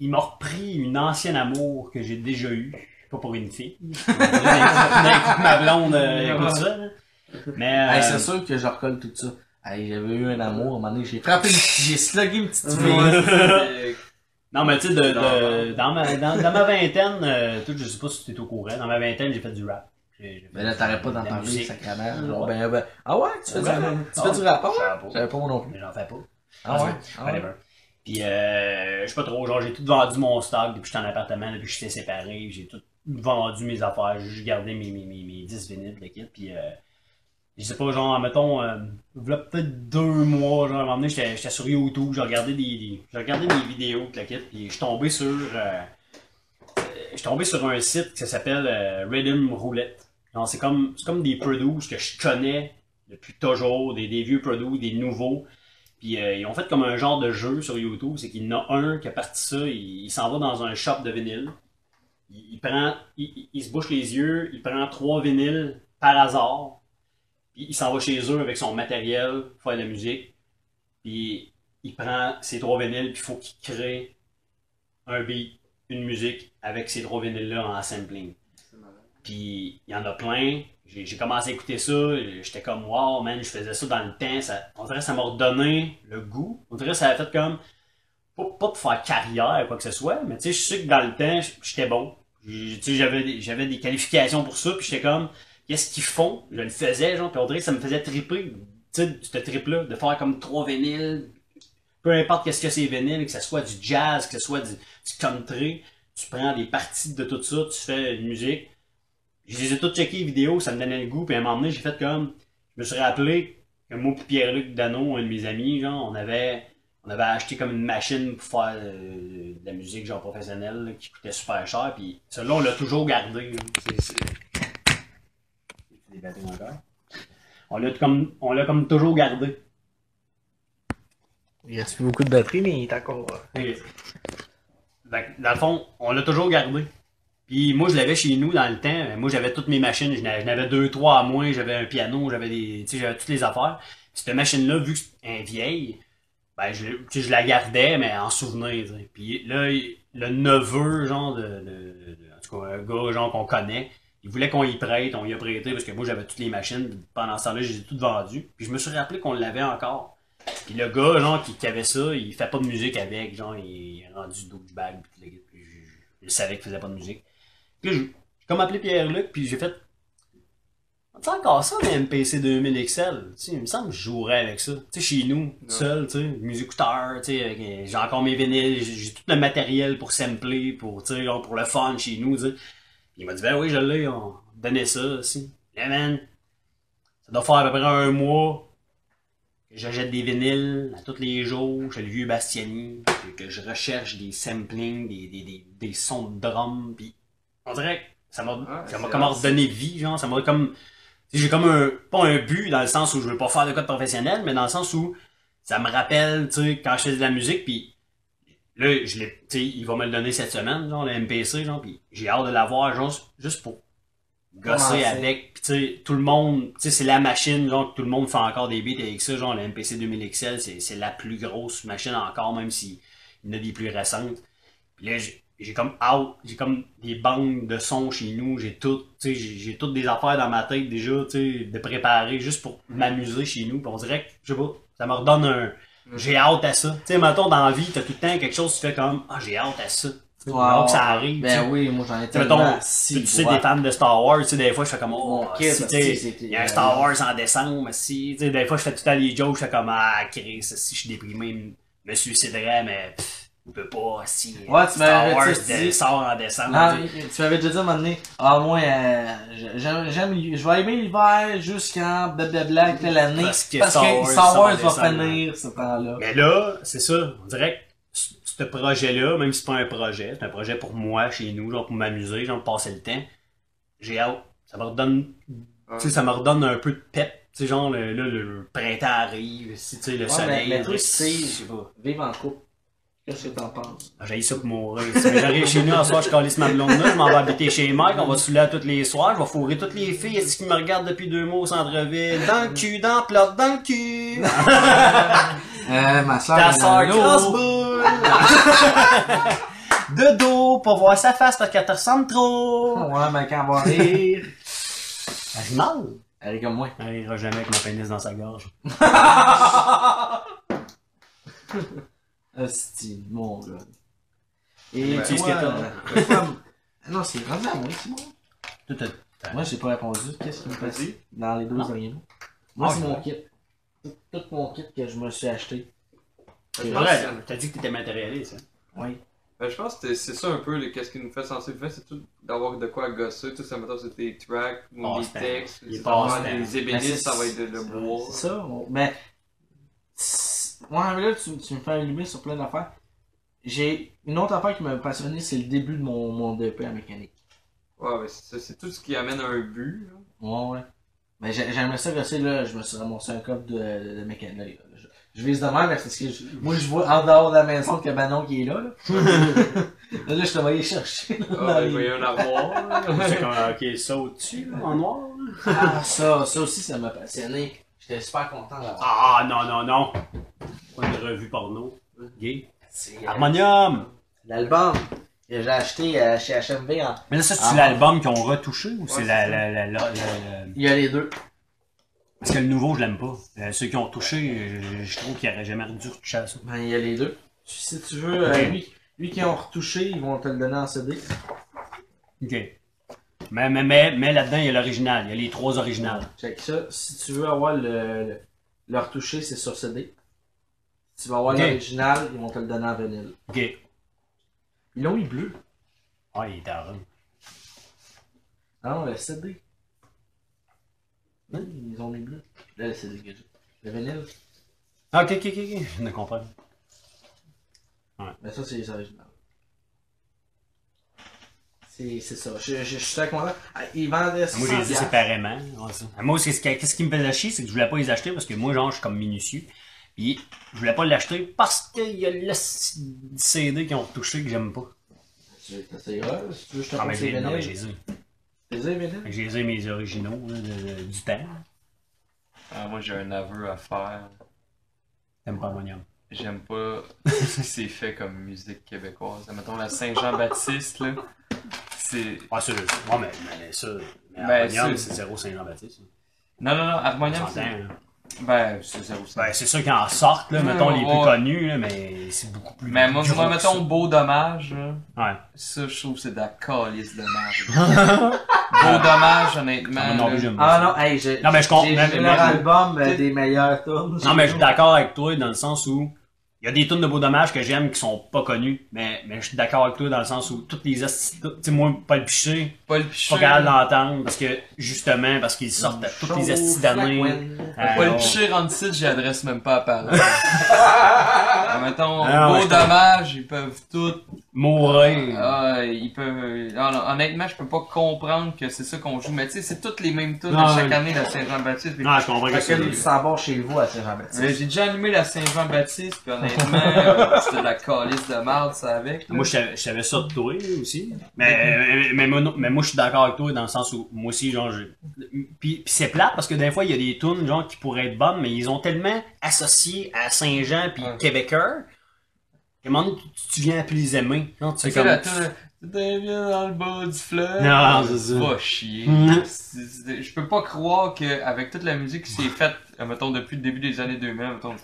Il m'a repris une ancienne amour que j'ai déjà eue. Pas pour une fille. [laughs] Ma blonde euh, écoute ça. là. Mais. Hey, euh, c'est sûr que je recolle tout ça. Hey, j'avais eu un amour, à un moment donné, j'ai frappé, une- j'ai slugué une petite fille. [laughs] Non, mais tu sais, de, dans, ma, dans, dans ma vingtaine, euh, tout, je sais pas si tu es au courant, dans ma vingtaine, j'ai fait du rap. Mais là, t'arrêtes pas de d'en la parler, sacrément. Genre, ben, ben, ah ouais, tu fais du? Tu Ah, fais du? Ah savais pas. Moi non plus. Mais j'en fais pas. Ah ouais? Ah? Whatever. Puis, euh, je sais pas trop, genre, j'ai tout vendu mon stock depuis que j'étais en appartement, depuis que j'étais séparé. J'ai tout vendu mes affaires. J'ai juste gardé mes, mes, mes, mes 10 vinyles, le kit. Puis, euh, je sais pas, genre, mettons, euh, peut-être deux mois, genre, à un moment donné, j'étais j'étais sur YouTube, j'ai regardé des, des, j'ai regardé des vidéos, de le kit. Puis, je suis tombé sur, euh, euh, je suis tombé sur un site qui s'appelle euh, Rhythm Roulette. C'est comme, comme des produits que je connais depuis toujours, des, vieux produits, des nouveaux. Puis euh, ils ont fait comme un genre de jeu sur YouTube, c'est qu'il y en a un qui a parti ça, il, s'en va dans un shop de vinyle. Il, prend, il, se bouche les yeux, il prend trois vinyles par hasard. Puis il s'en va chez eux avec son matériel, faire de la musique. Puis il prend ces trois vinyles, puis il faut qu'il crée un beat, une musique avec ces trois vinyles-là en sampling. Puis il y en a plein. J'ai commencé à écouter ça. J'étais comme, wow, man, je faisais ça dans le temps. Ça, on dirait que ça m'a redonné le goût. On dirait que ça a fait comme, pas, pas pour faire carrière ou quoi que ce soit, mais tu sais, je sais que dans le temps, j'étais bon. J'avais j'avais des qualifications pour ça. Puis j'étais comme, qu'est-ce qu'ils font? Je le faisais, genre. Puis on dirait que ça me faisait triper. Tu sais, ce trip-là, de faire comme trois vinyles. Peu importe qu'est-ce que c'est vinyles, que ce soit du jazz, que ce soit du, du country. Tu prends des parties de tout ça, tu fais une musique. Je les ai toutes checkées les vidéos, ça me donnait le goût, puis à un moment donné, j'ai fait comme. Je me suis rappelé que moi et Pierre-Luc Dano, un de mes amis, genre, on avait. On avait acheté comme une machine pour faire euh, de la musique genre professionnelle là, qui coûtait super cher, puis celui-là on l'a toujours gardé. là. C'est- c'est- Des batteries encore? On l'a comme, on l'a comme toujours gardé. Il reste plus beaucoup de batterie, mais il est encore. euh, dans le fond, on l'a toujours gardé. Puis moi, je l'avais chez nous dans le temps. Moi, j'avais toutes mes machines. J'en avais deux, trois à moi. J'avais un piano, j'avais des, j'avais toutes les affaires. Cette machine-là, vu que c'est vieille, ben, je, je la gardais, mais en souvenir. Puis là, le neveu, genre, de, en tout cas, un gars, genre, qu'on connaît, il voulait qu'on y prête. On y a prêté parce que moi, j'avais toutes les machines. Pendant ce temps-là, je les ai toutes vendues. Puis je me suis rappelé qu'on l'avait encore. Puis le gars, genre, qui, avait ça, il fait pas de musique avec, genre, il est rendu douchebag, puis puis je, je savais qu'il faisait pas de musique. Puis j'ai comme appelé Pierre-Luc, puis j'ai fait, tu encore ça, les MPC 2000 XL? Tu sais, il me semble que je jouerais avec ça. Tu sais, chez nous, tout seul, tu sais, mes écouteurs, tu sais, j'ai encore mes vinyles, j'ai tout le matériel pour sampler, pour, tu sais, pour le fun chez nous, tu sais. Puis il m'a dit, ben oui, je l'ai, on donnait ça aussi. Man, ça doit faire à peu près un mois que j'achète des vinyles à tous les jours chez le vieux Bastiani, que, que je recherche des samplings, des, des, des, des sons de drum, puis on dirait que ça m'a Ouais, ça m'a c'est comme hot, redonné vie, genre, ça m'a comme j'ai comme un pas un but dans le sens où je veux pas faire de code professionnel, mais dans le sens où ça me rappelle, tu sais, quand je faisais de la musique, puis là, je l'ai, tu sais, il va me le donner cette semaine, genre, le MPC, genre, puis j'ai hâte de l'avoir, genre, juste pour gosser Commencer. avec, puis tu sais, tout le monde, tu sais, c'est la machine, genre, que tout le monde fait encore des beats avec ça, genre, le MPC 2000 XL, c'est, c'est la plus grosse machine encore, même si il y en a des plus récentes. Puis là, j'ai, comme out, j'ai comme des banques de sons chez nous, j'ai tout, tu sais, j'ai, toutes des affaires dans ma tête déjà, tu sais, de préparer juste pour m'amuser chez nous. Puis on dirait que, je sais pas, ça me redonne un, j'ai hâte à ça. Tu sais, mettons, dans la vie, t'as tout le temps quelque chose, tu fais comme, ah, j'ai hâte à ça. Alors que ça arrive. Ben oui, moi j'en ai mettons, tellement tu si. tu sais, des fans de Star Wars, tu sais, des fois, je fais comme, oh, si, kid, tu sais, si, c'était- il y a un Star Wars en décembre, si, tu sais, des fois, je fais tout le temps les jokes, je fais comme, ah, Chris, si je suis déprimé, je me suiciderais, mais, pff, je peux pas, si, Ouais, tu Star Wars dit- de- sort en décembre, Ah, tu tu m'avais déjà dit à un moment donné, ah, moi, euh, j'aime, j'aime- je vais aimer l'hiver jusqu'en blablabla telle année. Parce que parce Star que Wars Star sort Wars va finir ce temps-là. Mais là, c'est ça, on dirait que ce projet-là, même si c'est pas un projet, c'est un projet pour moi, chez nous, genre pour m'amuser, genre pour passer le temps, j'ai hâte. Ça me redonne, tu sais, ça me redonne un peu de pep. Tu sais, genre, le, là, le printemps arrive, si, tu sais, le Ouais, soleil. mais, on c'est, je sais pas. vive en couple. Qu'est-ce que t'en penses? Ah, J'ai ça pour mourir. Si j'arrive chez nous, un soir, je calisse ma blonde là, je m'en vais habiter chez Mike, on va se saouler à tous les soirs, je vais fourrer toutes les filles, est-ce qu'ils me regardent depuis deux mois au centre-ville? Dans le cul, dans le plat, dans le cul! [laughs] Euh, ma soeur, Ta soeur crosse-boule! [laughs] De dos, pour voir sa face parce qu'elle te ressemble trop! Ouais, mais quand on va [laughs] rire. Elle rit mal. Elle est comme moi. Elle ira jamais avec mon pénis dans sa gorge. Hostie, mon gars. Et tu vois, sais ce que euh, comme- Ah Non, c'est rendu à moi, c'est moi. Tout est- Moi, j'ai pas répondu. Qu'est-ce qui me passe? Vas-y. dans les 12 derniers mots? Moi, Ah, c'est mon kit. Tout, tout mon kit que je me suis acheté. C'est Et- vrai, t'as dit que t'étais matérialiste. Hein? Oui. Ben, je pense que c'est ça un peu, le- qu'est-ce qui nous fait le fait, c'est tout d'avoir de quoi à gosser. Tout ça, mettons, c'est des tracks, ou des Passe-temps. textes, Les passe-temps. des Ben, ébénistes, c'est- ça va être de le bois. C'est ça. on- Mais. Ouais, mais là, tu, tu me fais allumer sur plein d'affaires. J'ai une autre affaire qui m'a passionné, c'est le début de mon, mon DP en mécanique. Ouais, ben, c'est ça, c'est tout ce qui amène à un but. là. Ouais, ouais. Mais j'ai- j'aimerais ça gosser, là, je me suis ramassé un cop de, de, de mécanique. là, Je, je vise de même, mais c'est que je- moi, je vois en dehors de la maison le cabanon qui est là. [laughs] Là, là, je te voyais chercher. là, Ah, dans les- je voyais un armoire. là. C'est comme, ok, ça au-dessus, là, en noir. Ah, ça, ça aussi, ça m'a passionné. J'étais super content d'avoir. Ah, non, non, non. Pas de revue porno. Gay. C'est euh, Harmonium! l'album que j'ai acheté euh, chez HMV. En... Mais là, ça, c'est Ah. l'album qu'ils ont retouché ou c'est Ouais, la, c'est la, la, la- la- la- Il y a les deux. Parce que le nouveau, je l'aime pas. Euh, ceux qui ont touché, je, je trouve qu'ils auraient jamais dû retoucher à ça. Ben, il y a les deux. Si tu veux, euh, lui, lui qui ont retouché, ils vont te le donner en CD. Ok. Mais, mais, mais, mais là-dedans, il y a l'original. Il y a les trois originales. Check ça. Si tu veux avoir le, le, le retouché, c'est sur CD. Si tu veux avoir Ok. l'original, ils vont te le donner en vinyle. Ok. Ils l'ont mis bleu. Ah, il est tard. Ah non, le CD. Oui, ils ont mis bleu. Là, le CD que j'ai. Le vinyle. Ah, ok, ok, ok, ok. Je ne comprends pas. Mais ça, c'est les originales. C'est c'est ça. Je, je, je suis très content. Ah, Ils vendaient ça. Moi, j'ai dit séparément. Ouais, ça. Ah, Moi, c'est ce qui- qu'est-ce qui me faisait chier, c'est que je voulais pas les acheter parce que moi, genre, je suis comme minutieux. Puis, je voulais pas l'acheter parce qu'il y a le CD qui ont retouché que j'aime pas. Tu t'essayeras, si tu veux, je te Non, mais les j'ai non, mais j'ai vinyles. les ai. Les? J'ai les ai, mes originaux là, de- de- du temps. Ah, moi, j'ai un aveu à faire. T'aimes pas. J'aime pas ce qui s'est fait comme musique québécoise. Mettons la Saint-Jean-Baptiste, là. C'est. Ah, ça, ouais, mais, mais ça. Mais Ben, Harmonium, c'est zéro Saint-Jean-Baptiste. Non, non, non, On Harmonium, c'est. Ben, c'est zéro Ben, c'est sûr qu'ils en sortent, là, Ouais, mettons, les plus ouais. connus, là, mais c'est beaucoup plus. Mais moi, gros moi que mettons, ça. Beau Dommage, là. Ouais. Ça, je trouve que c'est de la calice de merde. [laughs] Beau Dommage, honnêtement. Ah, non, là. Ah ça. non, hey, j'ai Non, mais je comprends- j'ai- leur album euh, des meilleurs tunes. Non, mais je suis d'accord avec toi dans le sens où il y a des tunes de beau dommage que j'aime qui sont pas connues, mais, mais je suis d'accord avec toi dans le sens où toutes les esti- tu sais, moi, pas le piché, Pas le pas piché. capable d'entendre parce que, justement, parce qu'ils sortent à toutes les estis d'années. Euh, on- piché rendu ici, j'y adresse même pas à parole. [laughs] mettons, Ah, Beau Dommage, ils peuvent tout Mourir. Ah, ils peuvent. ah, non, honnêtement, je peux pas comprendre que c'est ça qu'on joue. Mais tu sais, c'est toutes les mêmes tunes à chaque année, la Saint-Jean-Baptiste. Non, je comprends que c'est. s'en vas chez vous à Saint-Jean-Baptiste. Mais J'ai déjà allumé la Saint-Jean-Baptiste, puis honnêtement, [laughs] euh, c'était de la calice de merde, ça avec. là. Moi, je savais- je savais ça de toi aussi. Mais, mais, mais, moi, non- mais moi, je suis d'accord avec toi dans le sens où, moi aussi, genre, je... Puis, puis c'est plate parce que des fois, il y a des tunes, genre, qui pourraient être bonnes, mais ils ont tellement associé à Saint-Jean puis Ouais. Un moment donné, tu, tu viens à plus les aimer. Non, tu fais sais, comme... la T'es bien dans le bas du fleuve. Non, c'est ça. Pas chier. Je peux pas croire qu'avec toute la musique qui s'est faite, mettons, depuis le début des années 2000, mettons.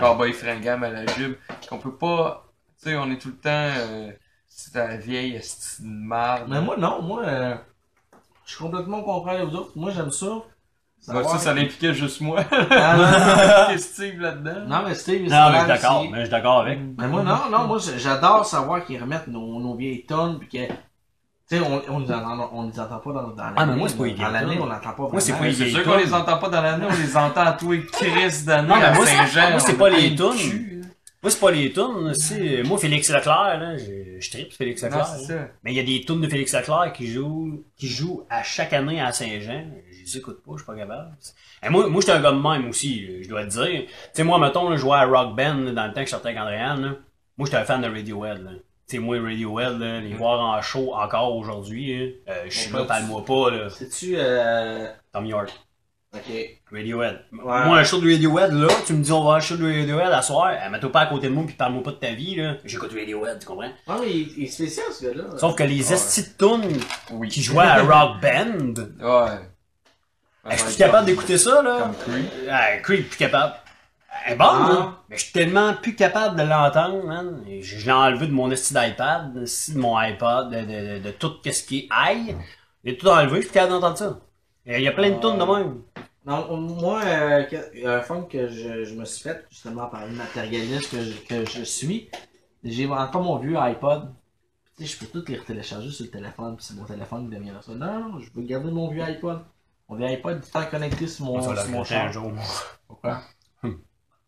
Cowboy fringant à la jube, qu'on peut pas. Tu sais, on est tout le temps. Euh, c'est la vieille esti de marde. Mais moi, non, moi, euh, je suis complètement contraire aux autres. Moi, j'aime ça. Savoir- ça, ça l'impliquait juste moi. Ah, [laughs] non, non. Steve là-dedans? Non, mais Steve, Non, mais je suis d'accord. Mais je suis d'accord avec. Mais moi, non, non, moi, j'adore savoir qu'ils remettent nos, nos vieilles tonnes, puis que, tu sais, on, on, les entend, on les entend pas dans, dans l'année. Ah, mais moi, c'est pas les Dans l'année, tonnes. on n'entend pas Moi, c'est vraiment. pas les C'est sûr qu'on les entend pas dans l'année, on les entend à tous les crises d'années. Non, mais à moi, c'est- Saint-Jean. moi, c'est on pas les plein Moi, c'est pas les tunes, c'est... Moi, Félix Leclerc, là, je, je tripe Félix Leclerc. là. Mais il y a des tunes de Félix Leclerc qui jouent, qui jouent à chaque année à Saint-Jean. Je les écoute pas, je suis pas capable. Et moi, moi, j'étais un gars de même aussi, je dois le dire. Tu sais, moi, mettons, je jouais à Rock Band, là, dans le temps que je sortais avec Andréane. Moi, j'étais un fan de Radiohead, là. Tu sais, moi, Radiohead, là, les voir en show encore aujourd'hui, hein, euh, je suis là, parle-moi pas, là. C'est-tu, euh, Tom York. Ok. Radiohead. Ouais. Moi, un show de Radiohead, là, tu me dis, on va à un show de Radiohead à soir, euh, mets-toi pas à côté de moi pis parle-moi pas de ta vie, là. J'écoute Radiohead, tu comprends? Non, mais il, il est spécial, ce gars-là. Sauf que les estis de tunes Oui. qui jouaient à Rock Band, [laughs] Ouais. Je suis plus capable d'écouter ça, là? Comme Creed. Ah, Creed, plus capable. Elle est bonne, Ah. là. Mais je suis tellement plus capable de l'entendre, man. Et Je je l'ai enlevé de mon esti d'iPad, de mon iPod, de, de, de, de tout ce qui est i. J'ai tout enlevé, je suis plus capable d'entendre ça. Et Il y a plein de tunes de même. Non, moi, euh, un fun que je, je me suis fait, justement, par une matérialiste que je, que je suis, j'ai encore mon vieux iPod. Tu sais, je peux tout les télécharger sur le téléphone, puis c'est mon téléphone qui devient ça. Non, non, je veux garder mon vieux iPod. Mon vieux iPod, il est connecté sur mon, le sur mon un jour. Pourquoi?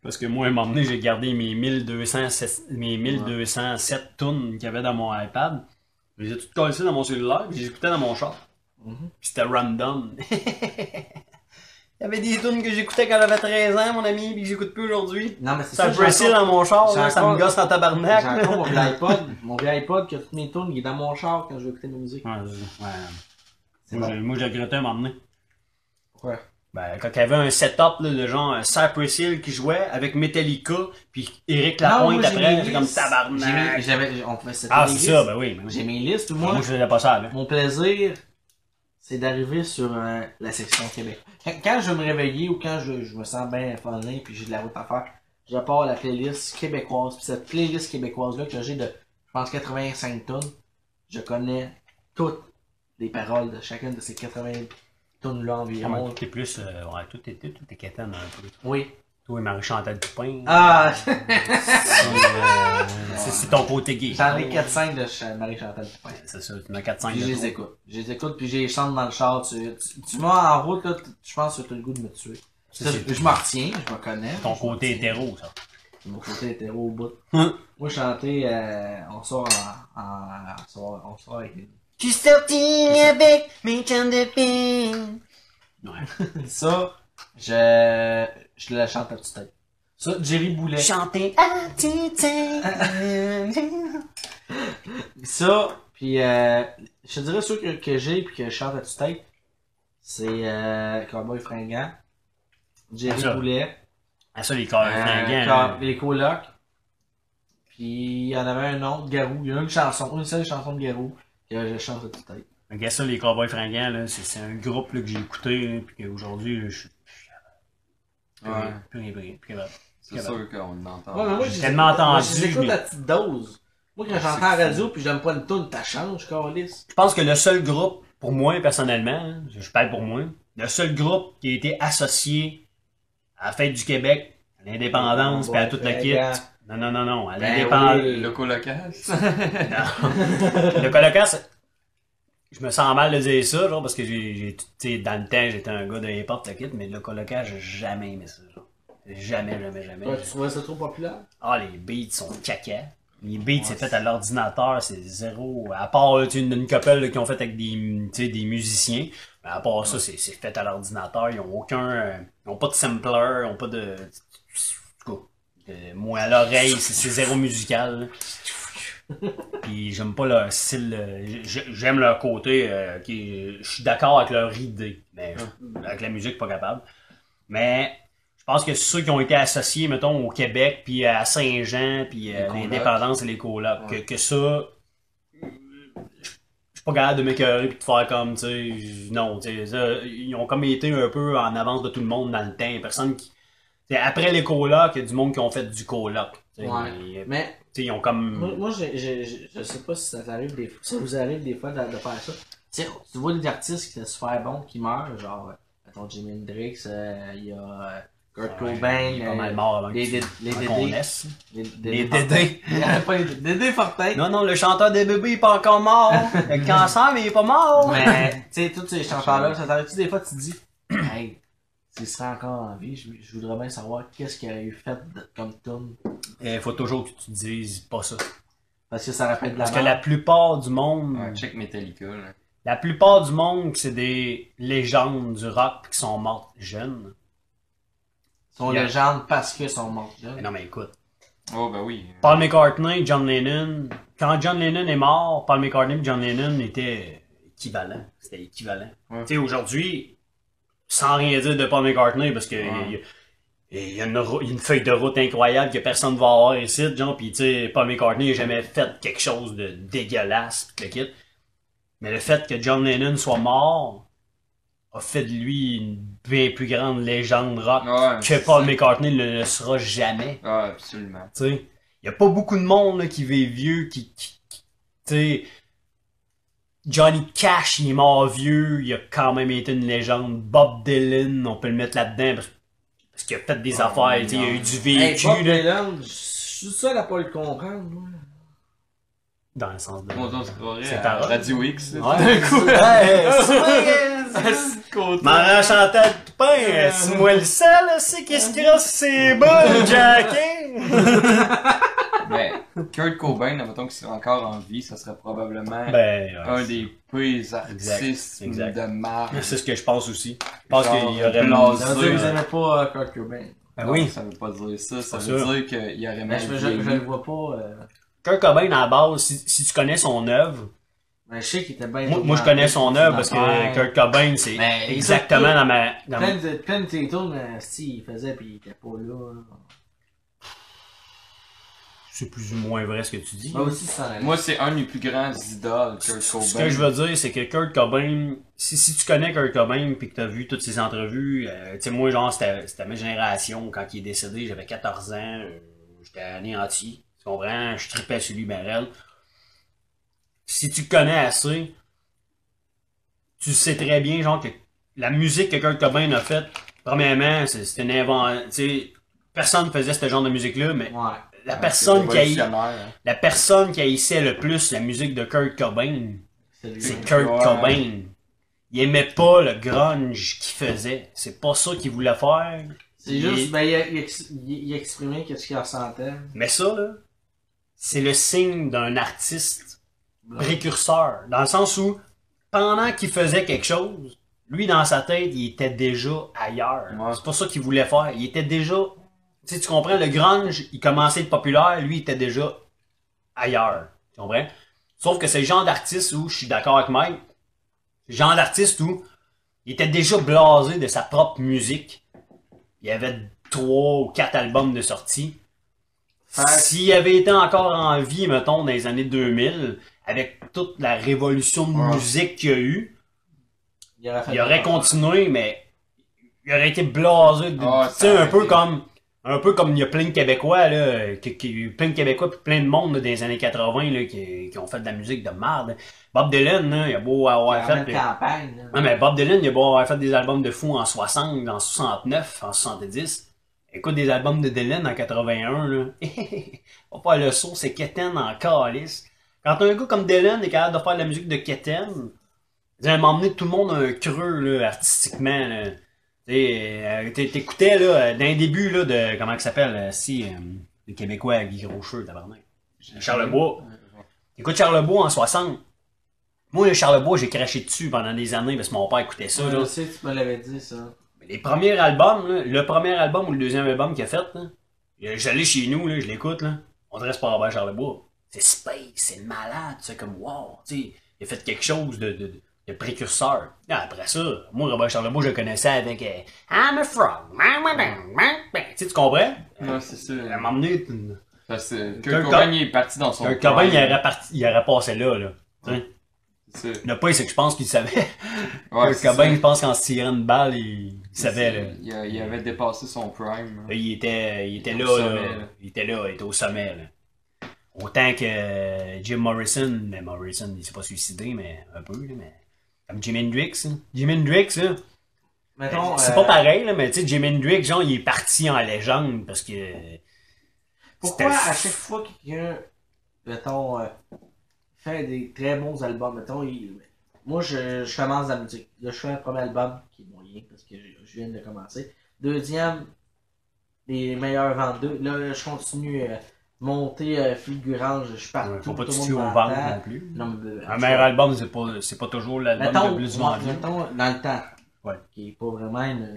Parce que moi, à un moment donné, j'ai gardé mes 1207, mes 1207 tunes qu'il y avait dans mon iPad. Je les ai toutes collées dans mon cellulaire, puis j'écoutais dans mon char. Mhm. Puis c'était random. [laughs] Il y avait des tunes que j'écoutais quand j'avais 13 ans, mon ami, puis que j'écoute plus aujourd'hui. Non, mais c'est Ça ça. encore- dans mon char, là, ça me gosse en tabarnak. J'ai là. encore mon vieux [laughs] iPod. Mon vieux iPod qui a toutes mes tunes, il est dans mon char quand je veux écouter ma musique. Ouais, c'est- ouais. C'est Moi, bon. j'ai- moi, j'ai regretté un moment donné. Pourquoi? Ben, quand il y avait un setup, là, de genre un Cypress Hill qui jouait avec Metallica, puis Eric Non, Lapointe moi, j'ai après, mes c'est comme tabarnak. mis- j'avais- on pouvait Ah, c'est ça, ben oui. ben oui. J'ai mes listes, ou Moi, moi. je faisais pas ça, là. Mon plaisir, c'est d'arriver sur euh, la section Québec. Quand, quand je veux me réveiller ou quand je, je me sens bien phoné puis j'ai de la route à faire, je pars la playlist québécoise. Puis cette playlist québécoise-là que j'ai de, je pense, 85 tonnes, je connais toutes les paroles de chacune de ces 80 tonnes-là Ah, environ. tout est plus, euh, ouais, tout est, tout est quétaine un peu. Oui. Toi et Marie-Chantal Dupin. Ah, [laughs] C'est, euh, ton côté gay. j'en ai 4-5 de Ch- Marie-Chantal Dupin. C'est ça, tu en as 4-5 Puis je de les écoute. Je les écoute, puis je les chante dans le char. Tu, tu, tu m'as en route, là, je pense que tu as le goût de me tuer. Ça, je m'en retiens, je me connais. ton côté hétéro, ça. Mon côté hétéro au bout. Hum. Moi, chanter, euh, on sort en, en, on sort, on sort avec Je suis sorti avec mes de ping. ça. Je, je le chante à toute tête. Ça, Jerry Boulet. Chanter à [laughs] tête. Ça, puis euh, je te dirais ceux que, que j'ai puis que je chante à toute tête, c'est euh, Cowboy Fringant, Jerry Ça. Boulet, Ah, ça, les corps euh, fringants. Là. les colocs, puis il y en avait un autre, Garou. Il y a une chanson, une seule chanson de Garou que je chante à toute tête. Regarde ça, les Cowboys fringants, là, c'est, c'est un groupe là, que j'ai écouté, là, puis qu'aujourd'hui, là, je suis Ouais. rien, plus rien, plus rien, plus capable. C'est sûr qu'on entend. Ouais, mais moi, J'ai je tellement entendu, Je les écoute mais- à petite dose. Moi, quand j'entends la radio puis j'aime pas une tune, t'as change, Carlis. Je pense que le seul groupe, pour moi personnellement, hein, je parle pour moi, le seul groupe qui a été associé à la fête du Québec, à l'indépendance, puis à toute la kit. Non, non, non, non, à Ben l'indépendance. oui. Le colocasse. [laughs] Le colocasse, je me sens mal de dire ça, genre, parce que j'ai, dans le temps, j'étais un gars de hip-hop, mais le colocasse, j'ai jamais aimé ça, genre. Jamais, jamais, jamais. Tu trouvais ça trop populaire? Ah, les beats sont caca. Les beats, c'est fait à l'ordinateur, c'est zéro. À part une, une couple qui ont fait avec des, des musiciens. Mais à part ça, c'est c'est fait à l'ordinateur. Ils ont aucun. euh, ils ont pas de sampler, ils ont pas de. en tout cas, de- moi à l'oreille, c'est c'est zéro musical. là. [laughs] Puis j'aime pas leur style. euh, J'aime leur côté. euh, qui, je suis d'accord avec leur idée. Mais avec la musique, pas capable. Mais je pense que ceux qui ont été associés, mettons, au Québec, puis à Saint-Jean, puis à colocs. l'indépendance et les colocs, Ouais. que, que ça, euh, je suis pas capable de m'écœurer puis de faire comme, tu sais, non, tu sais, ils ont comme été un peu en avance de tout le monde dans le temps. Personne qui. après les colocs, il y a du monde qui ont fait du coloc. Ouais. mais, Ils ont comme. Moi, moi j'ai- j'ai- je sais pas si ça t'arrive des fois, ça vous arrive des fois de, de faire ça. Tu vois des artistes qui étaient super bons qui meurent, genre, mettons Jimi Hendrix, euh, il y a euh, Kurt Cobain, il les, Dédés. Les. Dédés. [laughs] Il y avait pas les Dédés Fortin. Non, non, le chanteur des bébés est pas encore mort. Il [laughs] le cancer, mais il est pas mort. Mais, [laughs] tu sais, tous ces chanteurs-là, ça t'arrive-tu des fois, tu te dis, hey, s'il serait encore en vie, je, je voudrais bien savoir qu'est-ce qu'il aurait eu fait de- comme tune. Il faut toujours que tu te dises pas ça. Parce que ça rappelle de la Parce que la plupart du monde, Ouais, check Metallica, là. la plupart du monde, c'est des légendes du rock qui sont mortes jeunes. Ils sont Yeah. légendes parce qu'ils sont morts jeunes. Mais non, mais écoute. Oh, ben oui. Paul McCartney, John Lennon. Quand John Lennon est mort, Paul McCartney et John Lennon étaient équivalents. C'était équivalent. Ouais. Tu sais, aujourd'hui, sans rien dire de Paul McCartney, parce que Ouais. il y a- il y, a une, il feuille de route incroyable que personne ne va avoir ici, genre, pis tu sais, Paul McCartney n'a jamais fait quelque chose de dégueulasse, pis le kit. Mais le fait que John Lennon soit mort, a fait de lui une bien plus grande légende rock Ouais, que Paul ça. McCartney ne le sera jamais. Ouais, absolument. Tu sais, y a pas beaucoup de monde là, qui vit vieux, qui, qui- qui- tu sais, Johnny Cash, il est mort vieux, il a quand même été une légende. Bob Dylan, on peut le mettre là-dedans parce, parce qu'il a fait des Ah, affaires, il a eu du Hey, vécu Bob là, Dylan, je suis seul à pas le comprendre, moi. dans le sens de. C'est à. Radio X. Ouais, Hey, [laughs] Assis [laughs] de côté. Marrant Chantal Toupin, c'est moi le sel, c'est qu'est-ce qui reste c'est bon, [laughs] Jackie? Mais Kurt Cobain, admettons qu'il serait encore en vie, ça serait probablement Ben, un des pires artistes exact. de marque. c'est ce que je pense aussi. Je pense qu'il y aurait blasé. Ça veut dire que vous aimez pas euh, Kurt Cobain. Ben Non, oui. Ça veut pas dire ça. Ça veut sûr. dire qu'il y aurait Mais mal je, je, le vois pas. euh, Kurt Cobain, à la base, si, si tu connais son œuvre, Mais je sais qu'il était bien. moi, moi, je connais son œuvre parce que Kurt Cobain, c'est exactement dans ma. dans Plein de, plein de tes tours, mais si, il faisait pis il était pas là. C'est plus ou moins vrai ce que tu dis. Moi aussi, ça. Moi, c'est un des plus grands idoles, Kurt Cobain. Ce que je veux dire, c'est que Kurt Cobain, si, si tu connais Kurt Cobain puis que t'as vu toutes ses entrevues, euh, tu sais, moi, genre, c'était c'était ma génération. Quand il est décédé, j'avais 14 ans, euh, j'étais anéanti. Tu comprends? Je tripais sur lui, ben raide. Si tu connais assez, tu sais très bien, genre, que la musique que Kurt Cobain a faite, premièrement, c'est une invention. Tu sais, personne faisait ce genre de musique-là, mais Ouais. La Ouais, personne qui hein. la personne qui haïssait le plus la musique de Kurt Cobain, C'est Kurt Ouais. Cobain. Il aimait pas le grunge qu'il faisait. C'est pas ça qu'il voulait faire. C'est juste, ben, il, il, il, il exprimait qu'est-ce qu'il ressentait. Mais ça, là, c'est le signe d'un artiste précurseur. Dans le sens où, pendant qu'il faisait quelque chose, lui, dans sa tête, il était déjà ailleurs. Ouais. C'est pas ça qu'il voulait faire. Il était déjà... Tu sais, tu comprends, le grunge, il commençait à être populaire, lui, il était déjà ailleurs. Tu comprends? Sauf que c'est le genre d'artiste où, je suis d'accord avec Mike, le genre d'artiste où il était déjà blasé de sa propre musique. Il y avait trois ou quatre albums de sortie. Que- S'il avait été encore en vie, mettons, dans les années 2000, avec toute la révolution de Ouais. musique qu'il y a eu, Il aurait, fait il aurait continué, mais il aurait été blasé. de- Ah, tu sais, un peu comme, un peu comme il y a plein de Québécois, là, qui, qui- plein de Québécois puis plein de monde, là, dans les années 80, là, qui, qui ont fait de la musique de merde. Bob Dylan, là, il a beau avoir Il fait, fait campagne. là. non, mais Bob Dylan, il a beau avoir fait des albums de fou en 60, en 69, en 70. Écoute des albums de Dylan en 81, là. [laughs] On va faire le saut, c'est Keten en calice. Quand un gars comme Dylan est capable de faire de la musique de Keten, à un moment donné, tout le monde a un creux, là, artistiquement, là. Euh, t'é- t'écoutais, là, d'un début, là, de, comment il s'appelle, euh, si, euh, le Québécois les gros cheveux, tabarnak. Charlebois. Écoute Charlebois en 60. Moi, le Charlebois, j'ai craché dessus pendant des années parce que mon père écoutait ça, Ouais, là. je sais, tu me l'avais dit, ça. Les premiers albums, là, le premier album ou le deuxième album qu'il a fait, là, j'allais chez nous, là, je l'écoute, là. On dirait pas Robert Charlebois. C'est space, c'est malade, c'est comme wow, tu sais, il a fait quelque chose de, de, de précurseur. Ah, après ça, moi, Robert Charlebois, je le connaissais avec euh, I'm a frog. Tu sais, tu comprends? Non, c'est ça. À un moment donné, Parce que Kurt Kurt Cobain, est parti dans son un Cobain, il aurait, parti, il aurait passé là, là. C'est ça. Le point, c'est que je pense qu'il savait. Ouais, [laughs] Kurt Cobain, je pense qu'en se tirant une balle, il, il savait, là. Il, a- il avait dépassé son prime. Là, il était, il était là, sommet, là. là. Il était là, il était au sommet, là. Autant que euh, Jim Morrison, mais Morrison, il s'est pas suicidé, mais un peu, là, mais. Comme Jimi Hendrix, hein. Jimi Hendrix, là. Mettons, C'est euh, pas pareil, là, mais tu sais, Jimi Hendrix, genre, il est parti en légende parce que. Pourquoi c'était- à chaque fois que quelqu'un, mettons, euh, fait des très bons albums, mettons, il- moi je, je commence la musique. Là, je fais un premier album qui est moyen parce que je, je viens de commencer. Deuxième, les meilleurs ventes deux. Là, je continue monter euh, fulgurant, je suis partout. Ouais, faut pas tout tuer monde au ventre non plus. Non, mais, euh, Un meilleur album, c'est pas, c'est pas toujours l'album le plus vendu. mettons, dans le temps, Ouais. qui est pas vraiment une, euh,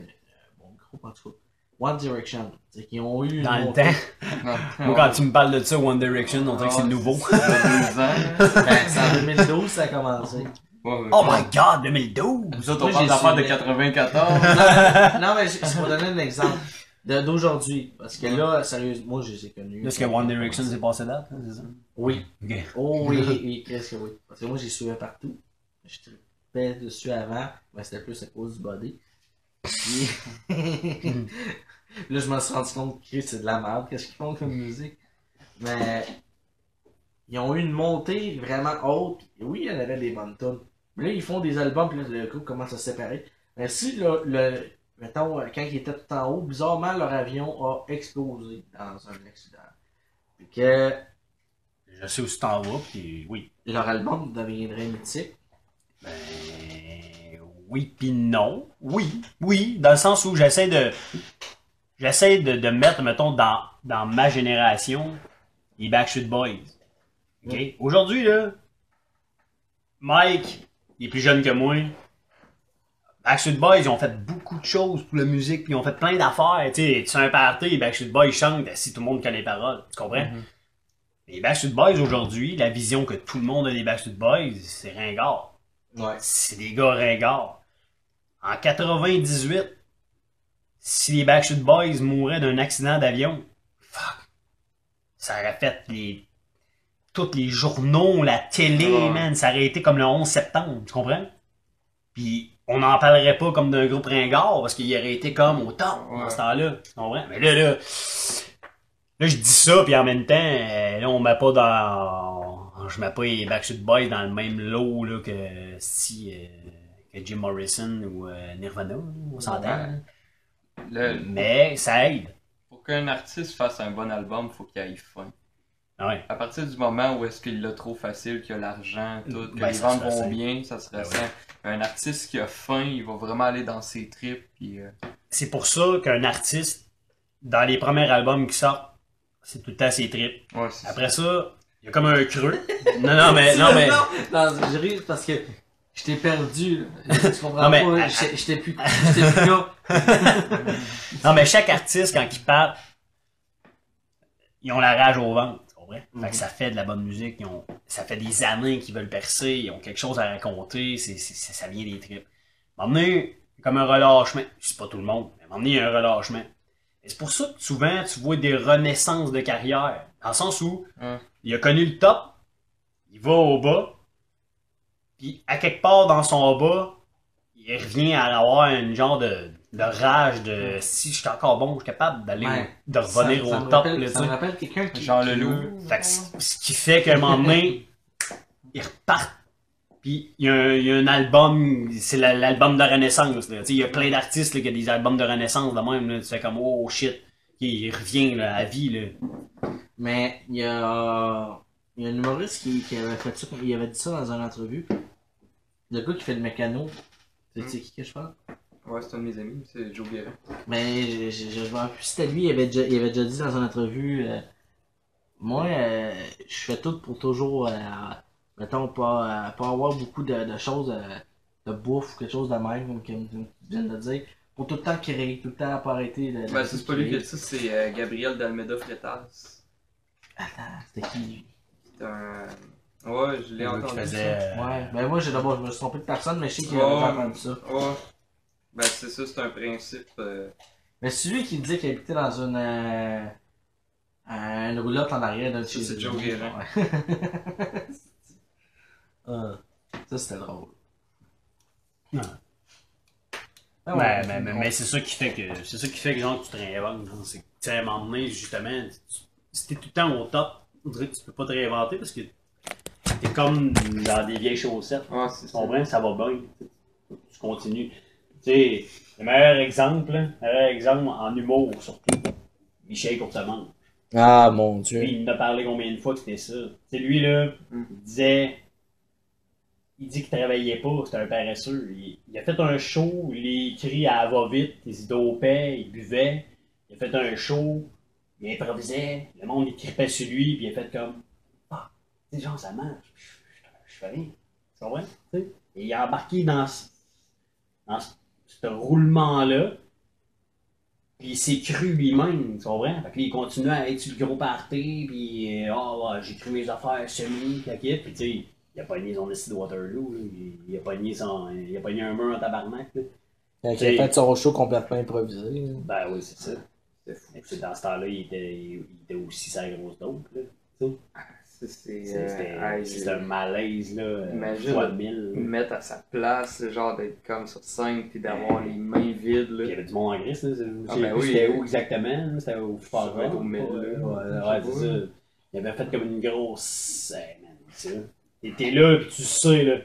bon groupe en tout cas. One Direction, c'est qui ont eu une Dans le montée- temps. Moi, quand tu me parles de ça, One Direction, on dirait que c'est nouveau. Ça fait ans. [laughs] Ben, c'est en 2012 ça a commencé. Ouais, ouais. Oh my god, 2012! Nous autres, on parle d'affaires de suivi. 94. non, mais c'est pour donner un exemple d'aujourd'hui. Parce que là, sérieusement, moi, je les ai connus. Est-ce que One Direction s'est passé date, hein, c'est ça? Oui. Oh oui, [laughs] oui, qu'est-ce que oui. Parce que moi, j'ai suivi partout. Je tripe. tripais dessus avant, mais c'était plus à cause du body. Puis... [laughs] là, je me suis rendu compte que c'est de la merde, qu'est-ce qu'ils font comme musique. Mais ils ont eu une montée vraiment haute. Et oui, il y en avait des bonnes tunes. Mais là, ils font des albums, puis là, le groupe commence à se séparer. Mais si le, le mettons, euh, quand ils étaient tout en haut, bizarrement, leur avion a explosé dans un accident. Puis que Je sais où tu t'en vas, puis oui. leur album deviendrait mythique. Ben, oui puis non. Oui, oui, dans le sens où j'essaie de j'essaie de, de mettre, mettons, dans, dans ma génération, les Backstreet Boys. OK? Aujourd'hui, là, Mike, il est plus jeune que moi. Backstreet Boys, ils ont fait beaucoup de choses pour la musique, puis ils ont fait plein d'affaires. Tu sais, tu un party, Backstreet Boys chantent si tout le monde connaît les paroles. Tu comprends? Les Backstreet Boys, aujourd'hui, la vision que tout le monde a des Backstreet Boys, c'est ringard Ouais. c'est des gars ringards. En 98, si les Backstreet Boys mouraient d'un accident d'avion, fuck, ça aurait fait les, tous les journaux, la télé, man, ça aurait été comme le 11 septembre, tu comprends? Puis on n'en parlerait pas comme d'un groupe ringard parce qu'il aurait été comme au top dans Ouais. ce temps-là, tu comprends? Mais là, là, là je dis ça, puis en même temps, euh, là, on met pas dans... Je mets pas les Backstreet Boys dans le même lot là, que si... euh, que Jim Morrison ou euh, Nirvana, on s'entend. Ouais. Mais ça aide. Pour qu'un artiste fasse un bon album, faut qu'il aille. Ah Ouais. À partir du moment où est-ce qu'il l'a trop facile, qu'il a l'argent, tout, que Ben, les ça ventes vont bien, ça se ressent. Un artiste qui a faim, il va vraiment aller dans ses tripes. Puis, euh, C'est pour ça qu'un artiste, dans les premiers albums qui sortent, c'est tout le temps ses tripes. ouais, Après ça, il y a comme un creux. non, non, mais, non, mais, non, non, je ris parce que je t'ai perdu. Tu comprends Non, mais- pas? Plus là. non, mais chaque artiste, quand il parle, ils ont la rage au ventre. Fait que ça fait de la bonne musique. Ils ont, ça fait des années qu'ils veulent percer. Ils ont quelque chose à raconter. Ça vient des tripes. Donné, comme un relâchement. C'est pas tout le monde, mais à un relâchement. C'est pour ça que souvent, tu vois des renaissances de carrière. Dans le sens où, Ouais. il a connu le top, il va au bas, puis à quelque part dans son bas, il revient à avoir une genre de, de rage de si je suis encore bon, je suis capable d'aller Ouais. de revenir Ça- au top. rappelle- là, Ça me rappelle quelqu'un qui. Jean qui- Leloup. Fait que ce qui fait qu'à un moment donné, ils repartent. Puis il y, a un- il y a un album, c'est la- l'album de renaissance. Il y a plein d'artistes qui ont des albums de renaissance de même. Là, tu fais comme oh shit, il revient là, à vie. Là. Mais il y a, il y a un humoriste qui, qui avait fait ça, il avait dit ça dans une entrevue. Le gars qui fait le mécano, tu sais qui que je parle? Ouais, c'est un de mes amis, c'est Joe Guérin. Mais je, je, je, je me rappelle plus si c'était lui, il avait, déjà, il avait déjà dit dans une entrevue euh, Moi, euh, je fais tout pour toujours, euh, mettons, pas, euh, pas avoir beaucoup de, de choses, de bouffe ou quelque chose de même, comme, comme tu viens de dire, pour tout le temps créer, tout le temps pas arrêter de. de Ben, c'est pas lui qui a dit ça, c'est euh, Gabriel d'Almeda Freitas. Attends, c'était qui lui? C'est un. Ouais, je l'ai entendu. faisait, Ouais, ben moi, j'ai d'abord, je me suis trompé de personne, mais je sais qu'il Ouais. avait déjà entendu ça. ça. Ben, c'est ça, c'est un principe. euh, Mais c'est lui qui disait qu'il habitait dans une. euh, une roulotte en arrière d'un Ça, c'est. Joe Guérin. Ouais. [laughs] Ah, ça, c'était drôle. Ouais. Ah Ouais, mais, mais, mais c'est ça qui fait que c'est ça qui fait que genre tu te réinventes. genre, C'est que tu sais, à un moment donné, justement, tu- si t'es tout le temps au top, on dirait que tu peux pas te réinventer parce que t'es comme dans des vieilles chaussettes. C'est Tu ça. comprends? Ça va bien. Tu continues. Tu sais, le meilleur exemple, le meilleur exemple en humour surtout, Michel Courtemanche. Ah mon dieu. Lui, il en a parlé combien de fois que c'était ça? C'est lui, là, Mm. il disait. Il dit qu'il travaillait pas, c'était un paresseux. Il, il a fait un show, il écrit à va vite, il dopait, il buvait. Il a fait un show, il improvisait, le monde il tripait sur lui, puis il a fait comme. Ah, tu sais, genre, ça marche. Je, je- je fais rien. Tu comprends? Et il a embarqué dans, ce- dans ce, roulement-là. Puis il s'est cru lui-même, tu comprends? Fait que là, il continue à être sur le gros party, puis euh, ah ouais, j'ai cru mes affaires semi, la kit, puis tu sais, il a pogné son esti de Waterloo, là. Il, a pogné son. Il a pogné un mur en tabarnak, là. Il a fait son show complètement improvisé. là. Ben oui, c'est ça. Puis, dans ce temps-là, il était, il, était aussi sa grosse dope, là. C'est- C'est. Euh, c'était- hey, c'est un malaise, là. euh, Imagine. Mille. mettre à sa place, genre d'être comme sur scène puis d'avoir les mains vides Puis Il y là. avait du monde en gris, là. c'est- Ah, sais ben oui. C'était où exactement? là, C'était au être au mille, Ouais, là. ouais, Je ouais, sais c'est ça. Il avait fait comme une grosse. C'est ça. Et T'es là, pis tu sais, là.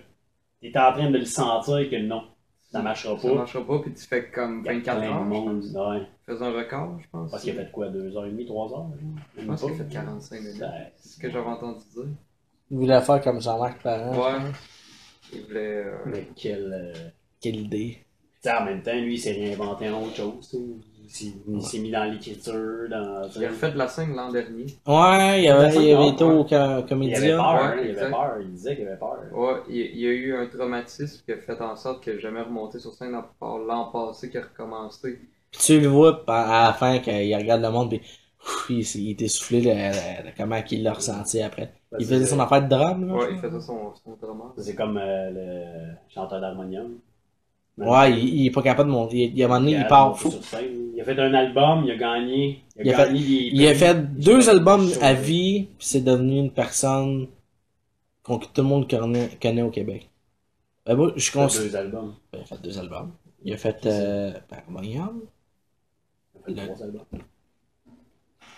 T'es en train de le sentir que non, ça marchera Ça pas. marchera pas puis tu fais comme Il y a 24 plein de heures. monde. Ouais. Tu fais un record, je pense. Parce qu'il a fait quoi, 2h30, 3h? Je pense qu'il a fait 45 minutes. C'est ce que j'avais entendu dire. Il voulait faire comme Jean-Marc Parent. Ouais. Il voulait. euh, Mais quelle. euh, Quelle idée. Tu sais, en même temps, lui, il s'est réinventé en autre chose. tu sais. Il s'est- mis dans l'écriture, dans. Il a refait de la scène l'an dernier. Ouais, il avait, il avait été au co- Il avait comédien. peur, hein, Ouais, il avait peur, il disait qu'il avait peur. Ouais, il, il y a eu un traumatisme qui a fait en sorte qu'il n'a jamais remonté sur scène à part l'an passé qui a recommencé. Puis tu le vois à la fin quand il regarde le monde puis ouf, il, était soufflé de, de- de comment il l'a ressenti après. Il faisait son affaire de drame là. Ouais, il faisait son, son drama. C'est comme euh, le chanteur d'harmonium. Ouais, il, il est pas capable de monter. Il, il, à un moment donné, il a part fou. Il a fait un album, il a gagné. Il a, fait- des Il a fait deux albums à vie, puis c'est devenu une personne qu'on- que tout le monde connaît, connaît au Québec. Ben, moi, je Il a fait deux albums. Il a fait deux albums. Il a fait euh, Harmonium. Il a fait Le- trois albums.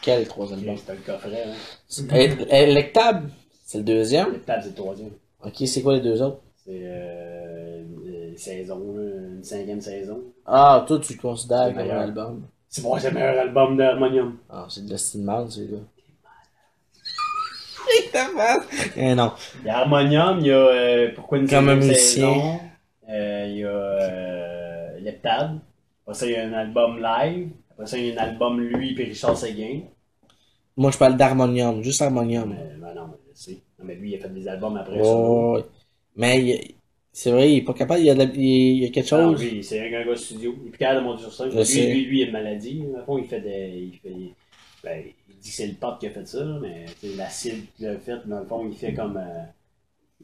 Quel trois albums? C'était le coffret. Hein. El- Electable, c'est le deuxième. Le table, c'est le troisième. Ok, c'est quoi les deux autres? C'est euh, une saison, là, une cinquième saison. Ah, toi, tu le considères C'est comme un meilleur. album? C'est moi, c'est le meilleur album d'harmonium. Ah, c'est de l'estimement, celui-là. [laughs] Eh non. Il y a Harmonium, il y a euh, Pourquoi une Comme un cinquième musicien. saison? Euh, il y a euh, Leptade. Après ça, il y a un album live. Après ça, il y a un album lui et Richard Seguin. Moi, je parle d'harmonium, juste harmonium. Mais, ben non, mais je sais. Non, mais lui, il a fait des albums après. Oh. Mais il- c'est vrai, il est pas capable, il y a, de la- il y a quelque Non, chose. lui, c'est un gars studio. Il est plus capable de monter sur scène. Lui, lui, lui, il a une maladie. À fond, il fait des. Il, fait, ben, il dit que c'est le pop qui a fait ça, mais c'est l'acide qu'il a fait. Dans le fond, il fait comme. euh,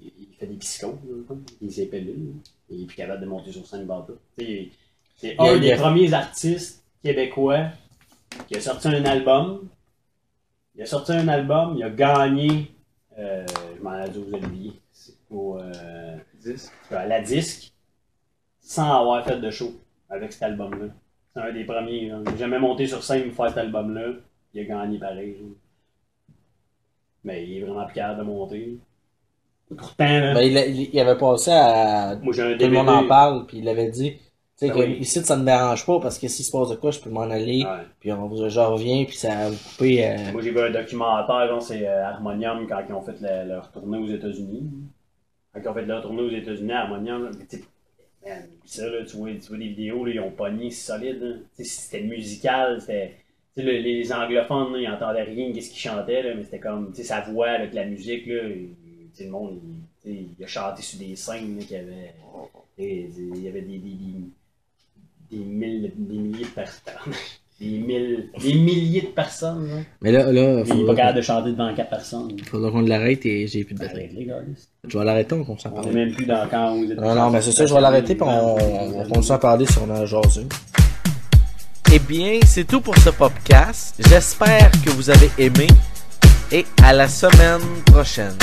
il, fait des psychos, dans le fond. Il s'est pellules. Il est plus capable de monter sur scène par C'est c'est Il y a- un des premiers artistes québécois qui a sorti un album. Il a sorti un album, il a gagné. Euh, je m'en ai dit aux Olivier. C'est au. Euh, 10. à la disque sans avoir fait de show avec cet album-là. C'est un des premiers. là. J'ai jamais monté sur scène pour faire cet album-là. Il a gagné pareil. Mais il est vraiment plus capable de monter. Pourtant, là, Ben, il, a- il, avait passé à. moi j'ai un Tout le monde en parle, puis il avait dit. Tu sais, Ben oui. ici, ça ne me dérange pas parce que s'il se passe de quoi, je peux m'en aller, Ouais. puis on, je reviens, puis ça vous couper. euh, Moi j'ai vu un documentaire, c'est euh, Harmonium quand ils ont fait le- leur tournée aux États-Unis. Quand ont fait leur tournée aux États-Unis, Harmonium, sais, man, ça, là, tu, vois, tu vois des vidéos, là, ils ont pogné solide. hein. C'était musical, c'était. les anglophones, ils entendaient rien de ce qu'ils chantaient, mais c'était comme, sa voix avec la musique, le monde, il, a chanté sur des scènes, qu'il y avait, il y avait des, des, des milliers de personnes, des, mille, des milliers de personnes, là. Mais là, là, Il est pas capable de chanter devant quatre personnes. faudra qu'on l'arrête et j'ai plus de batterie. Arrête les gars. Je vais l'arrêter, on continue à On est parler. même plus dans quand vous êtes. Non, non, mais c'est ça, je vais l'arrêter, puis on, on continue à parler sur un jaseux. Eh bien, c'est tout pour ce podcast. J'espère que vous avez aimé et à la semaine prochaine.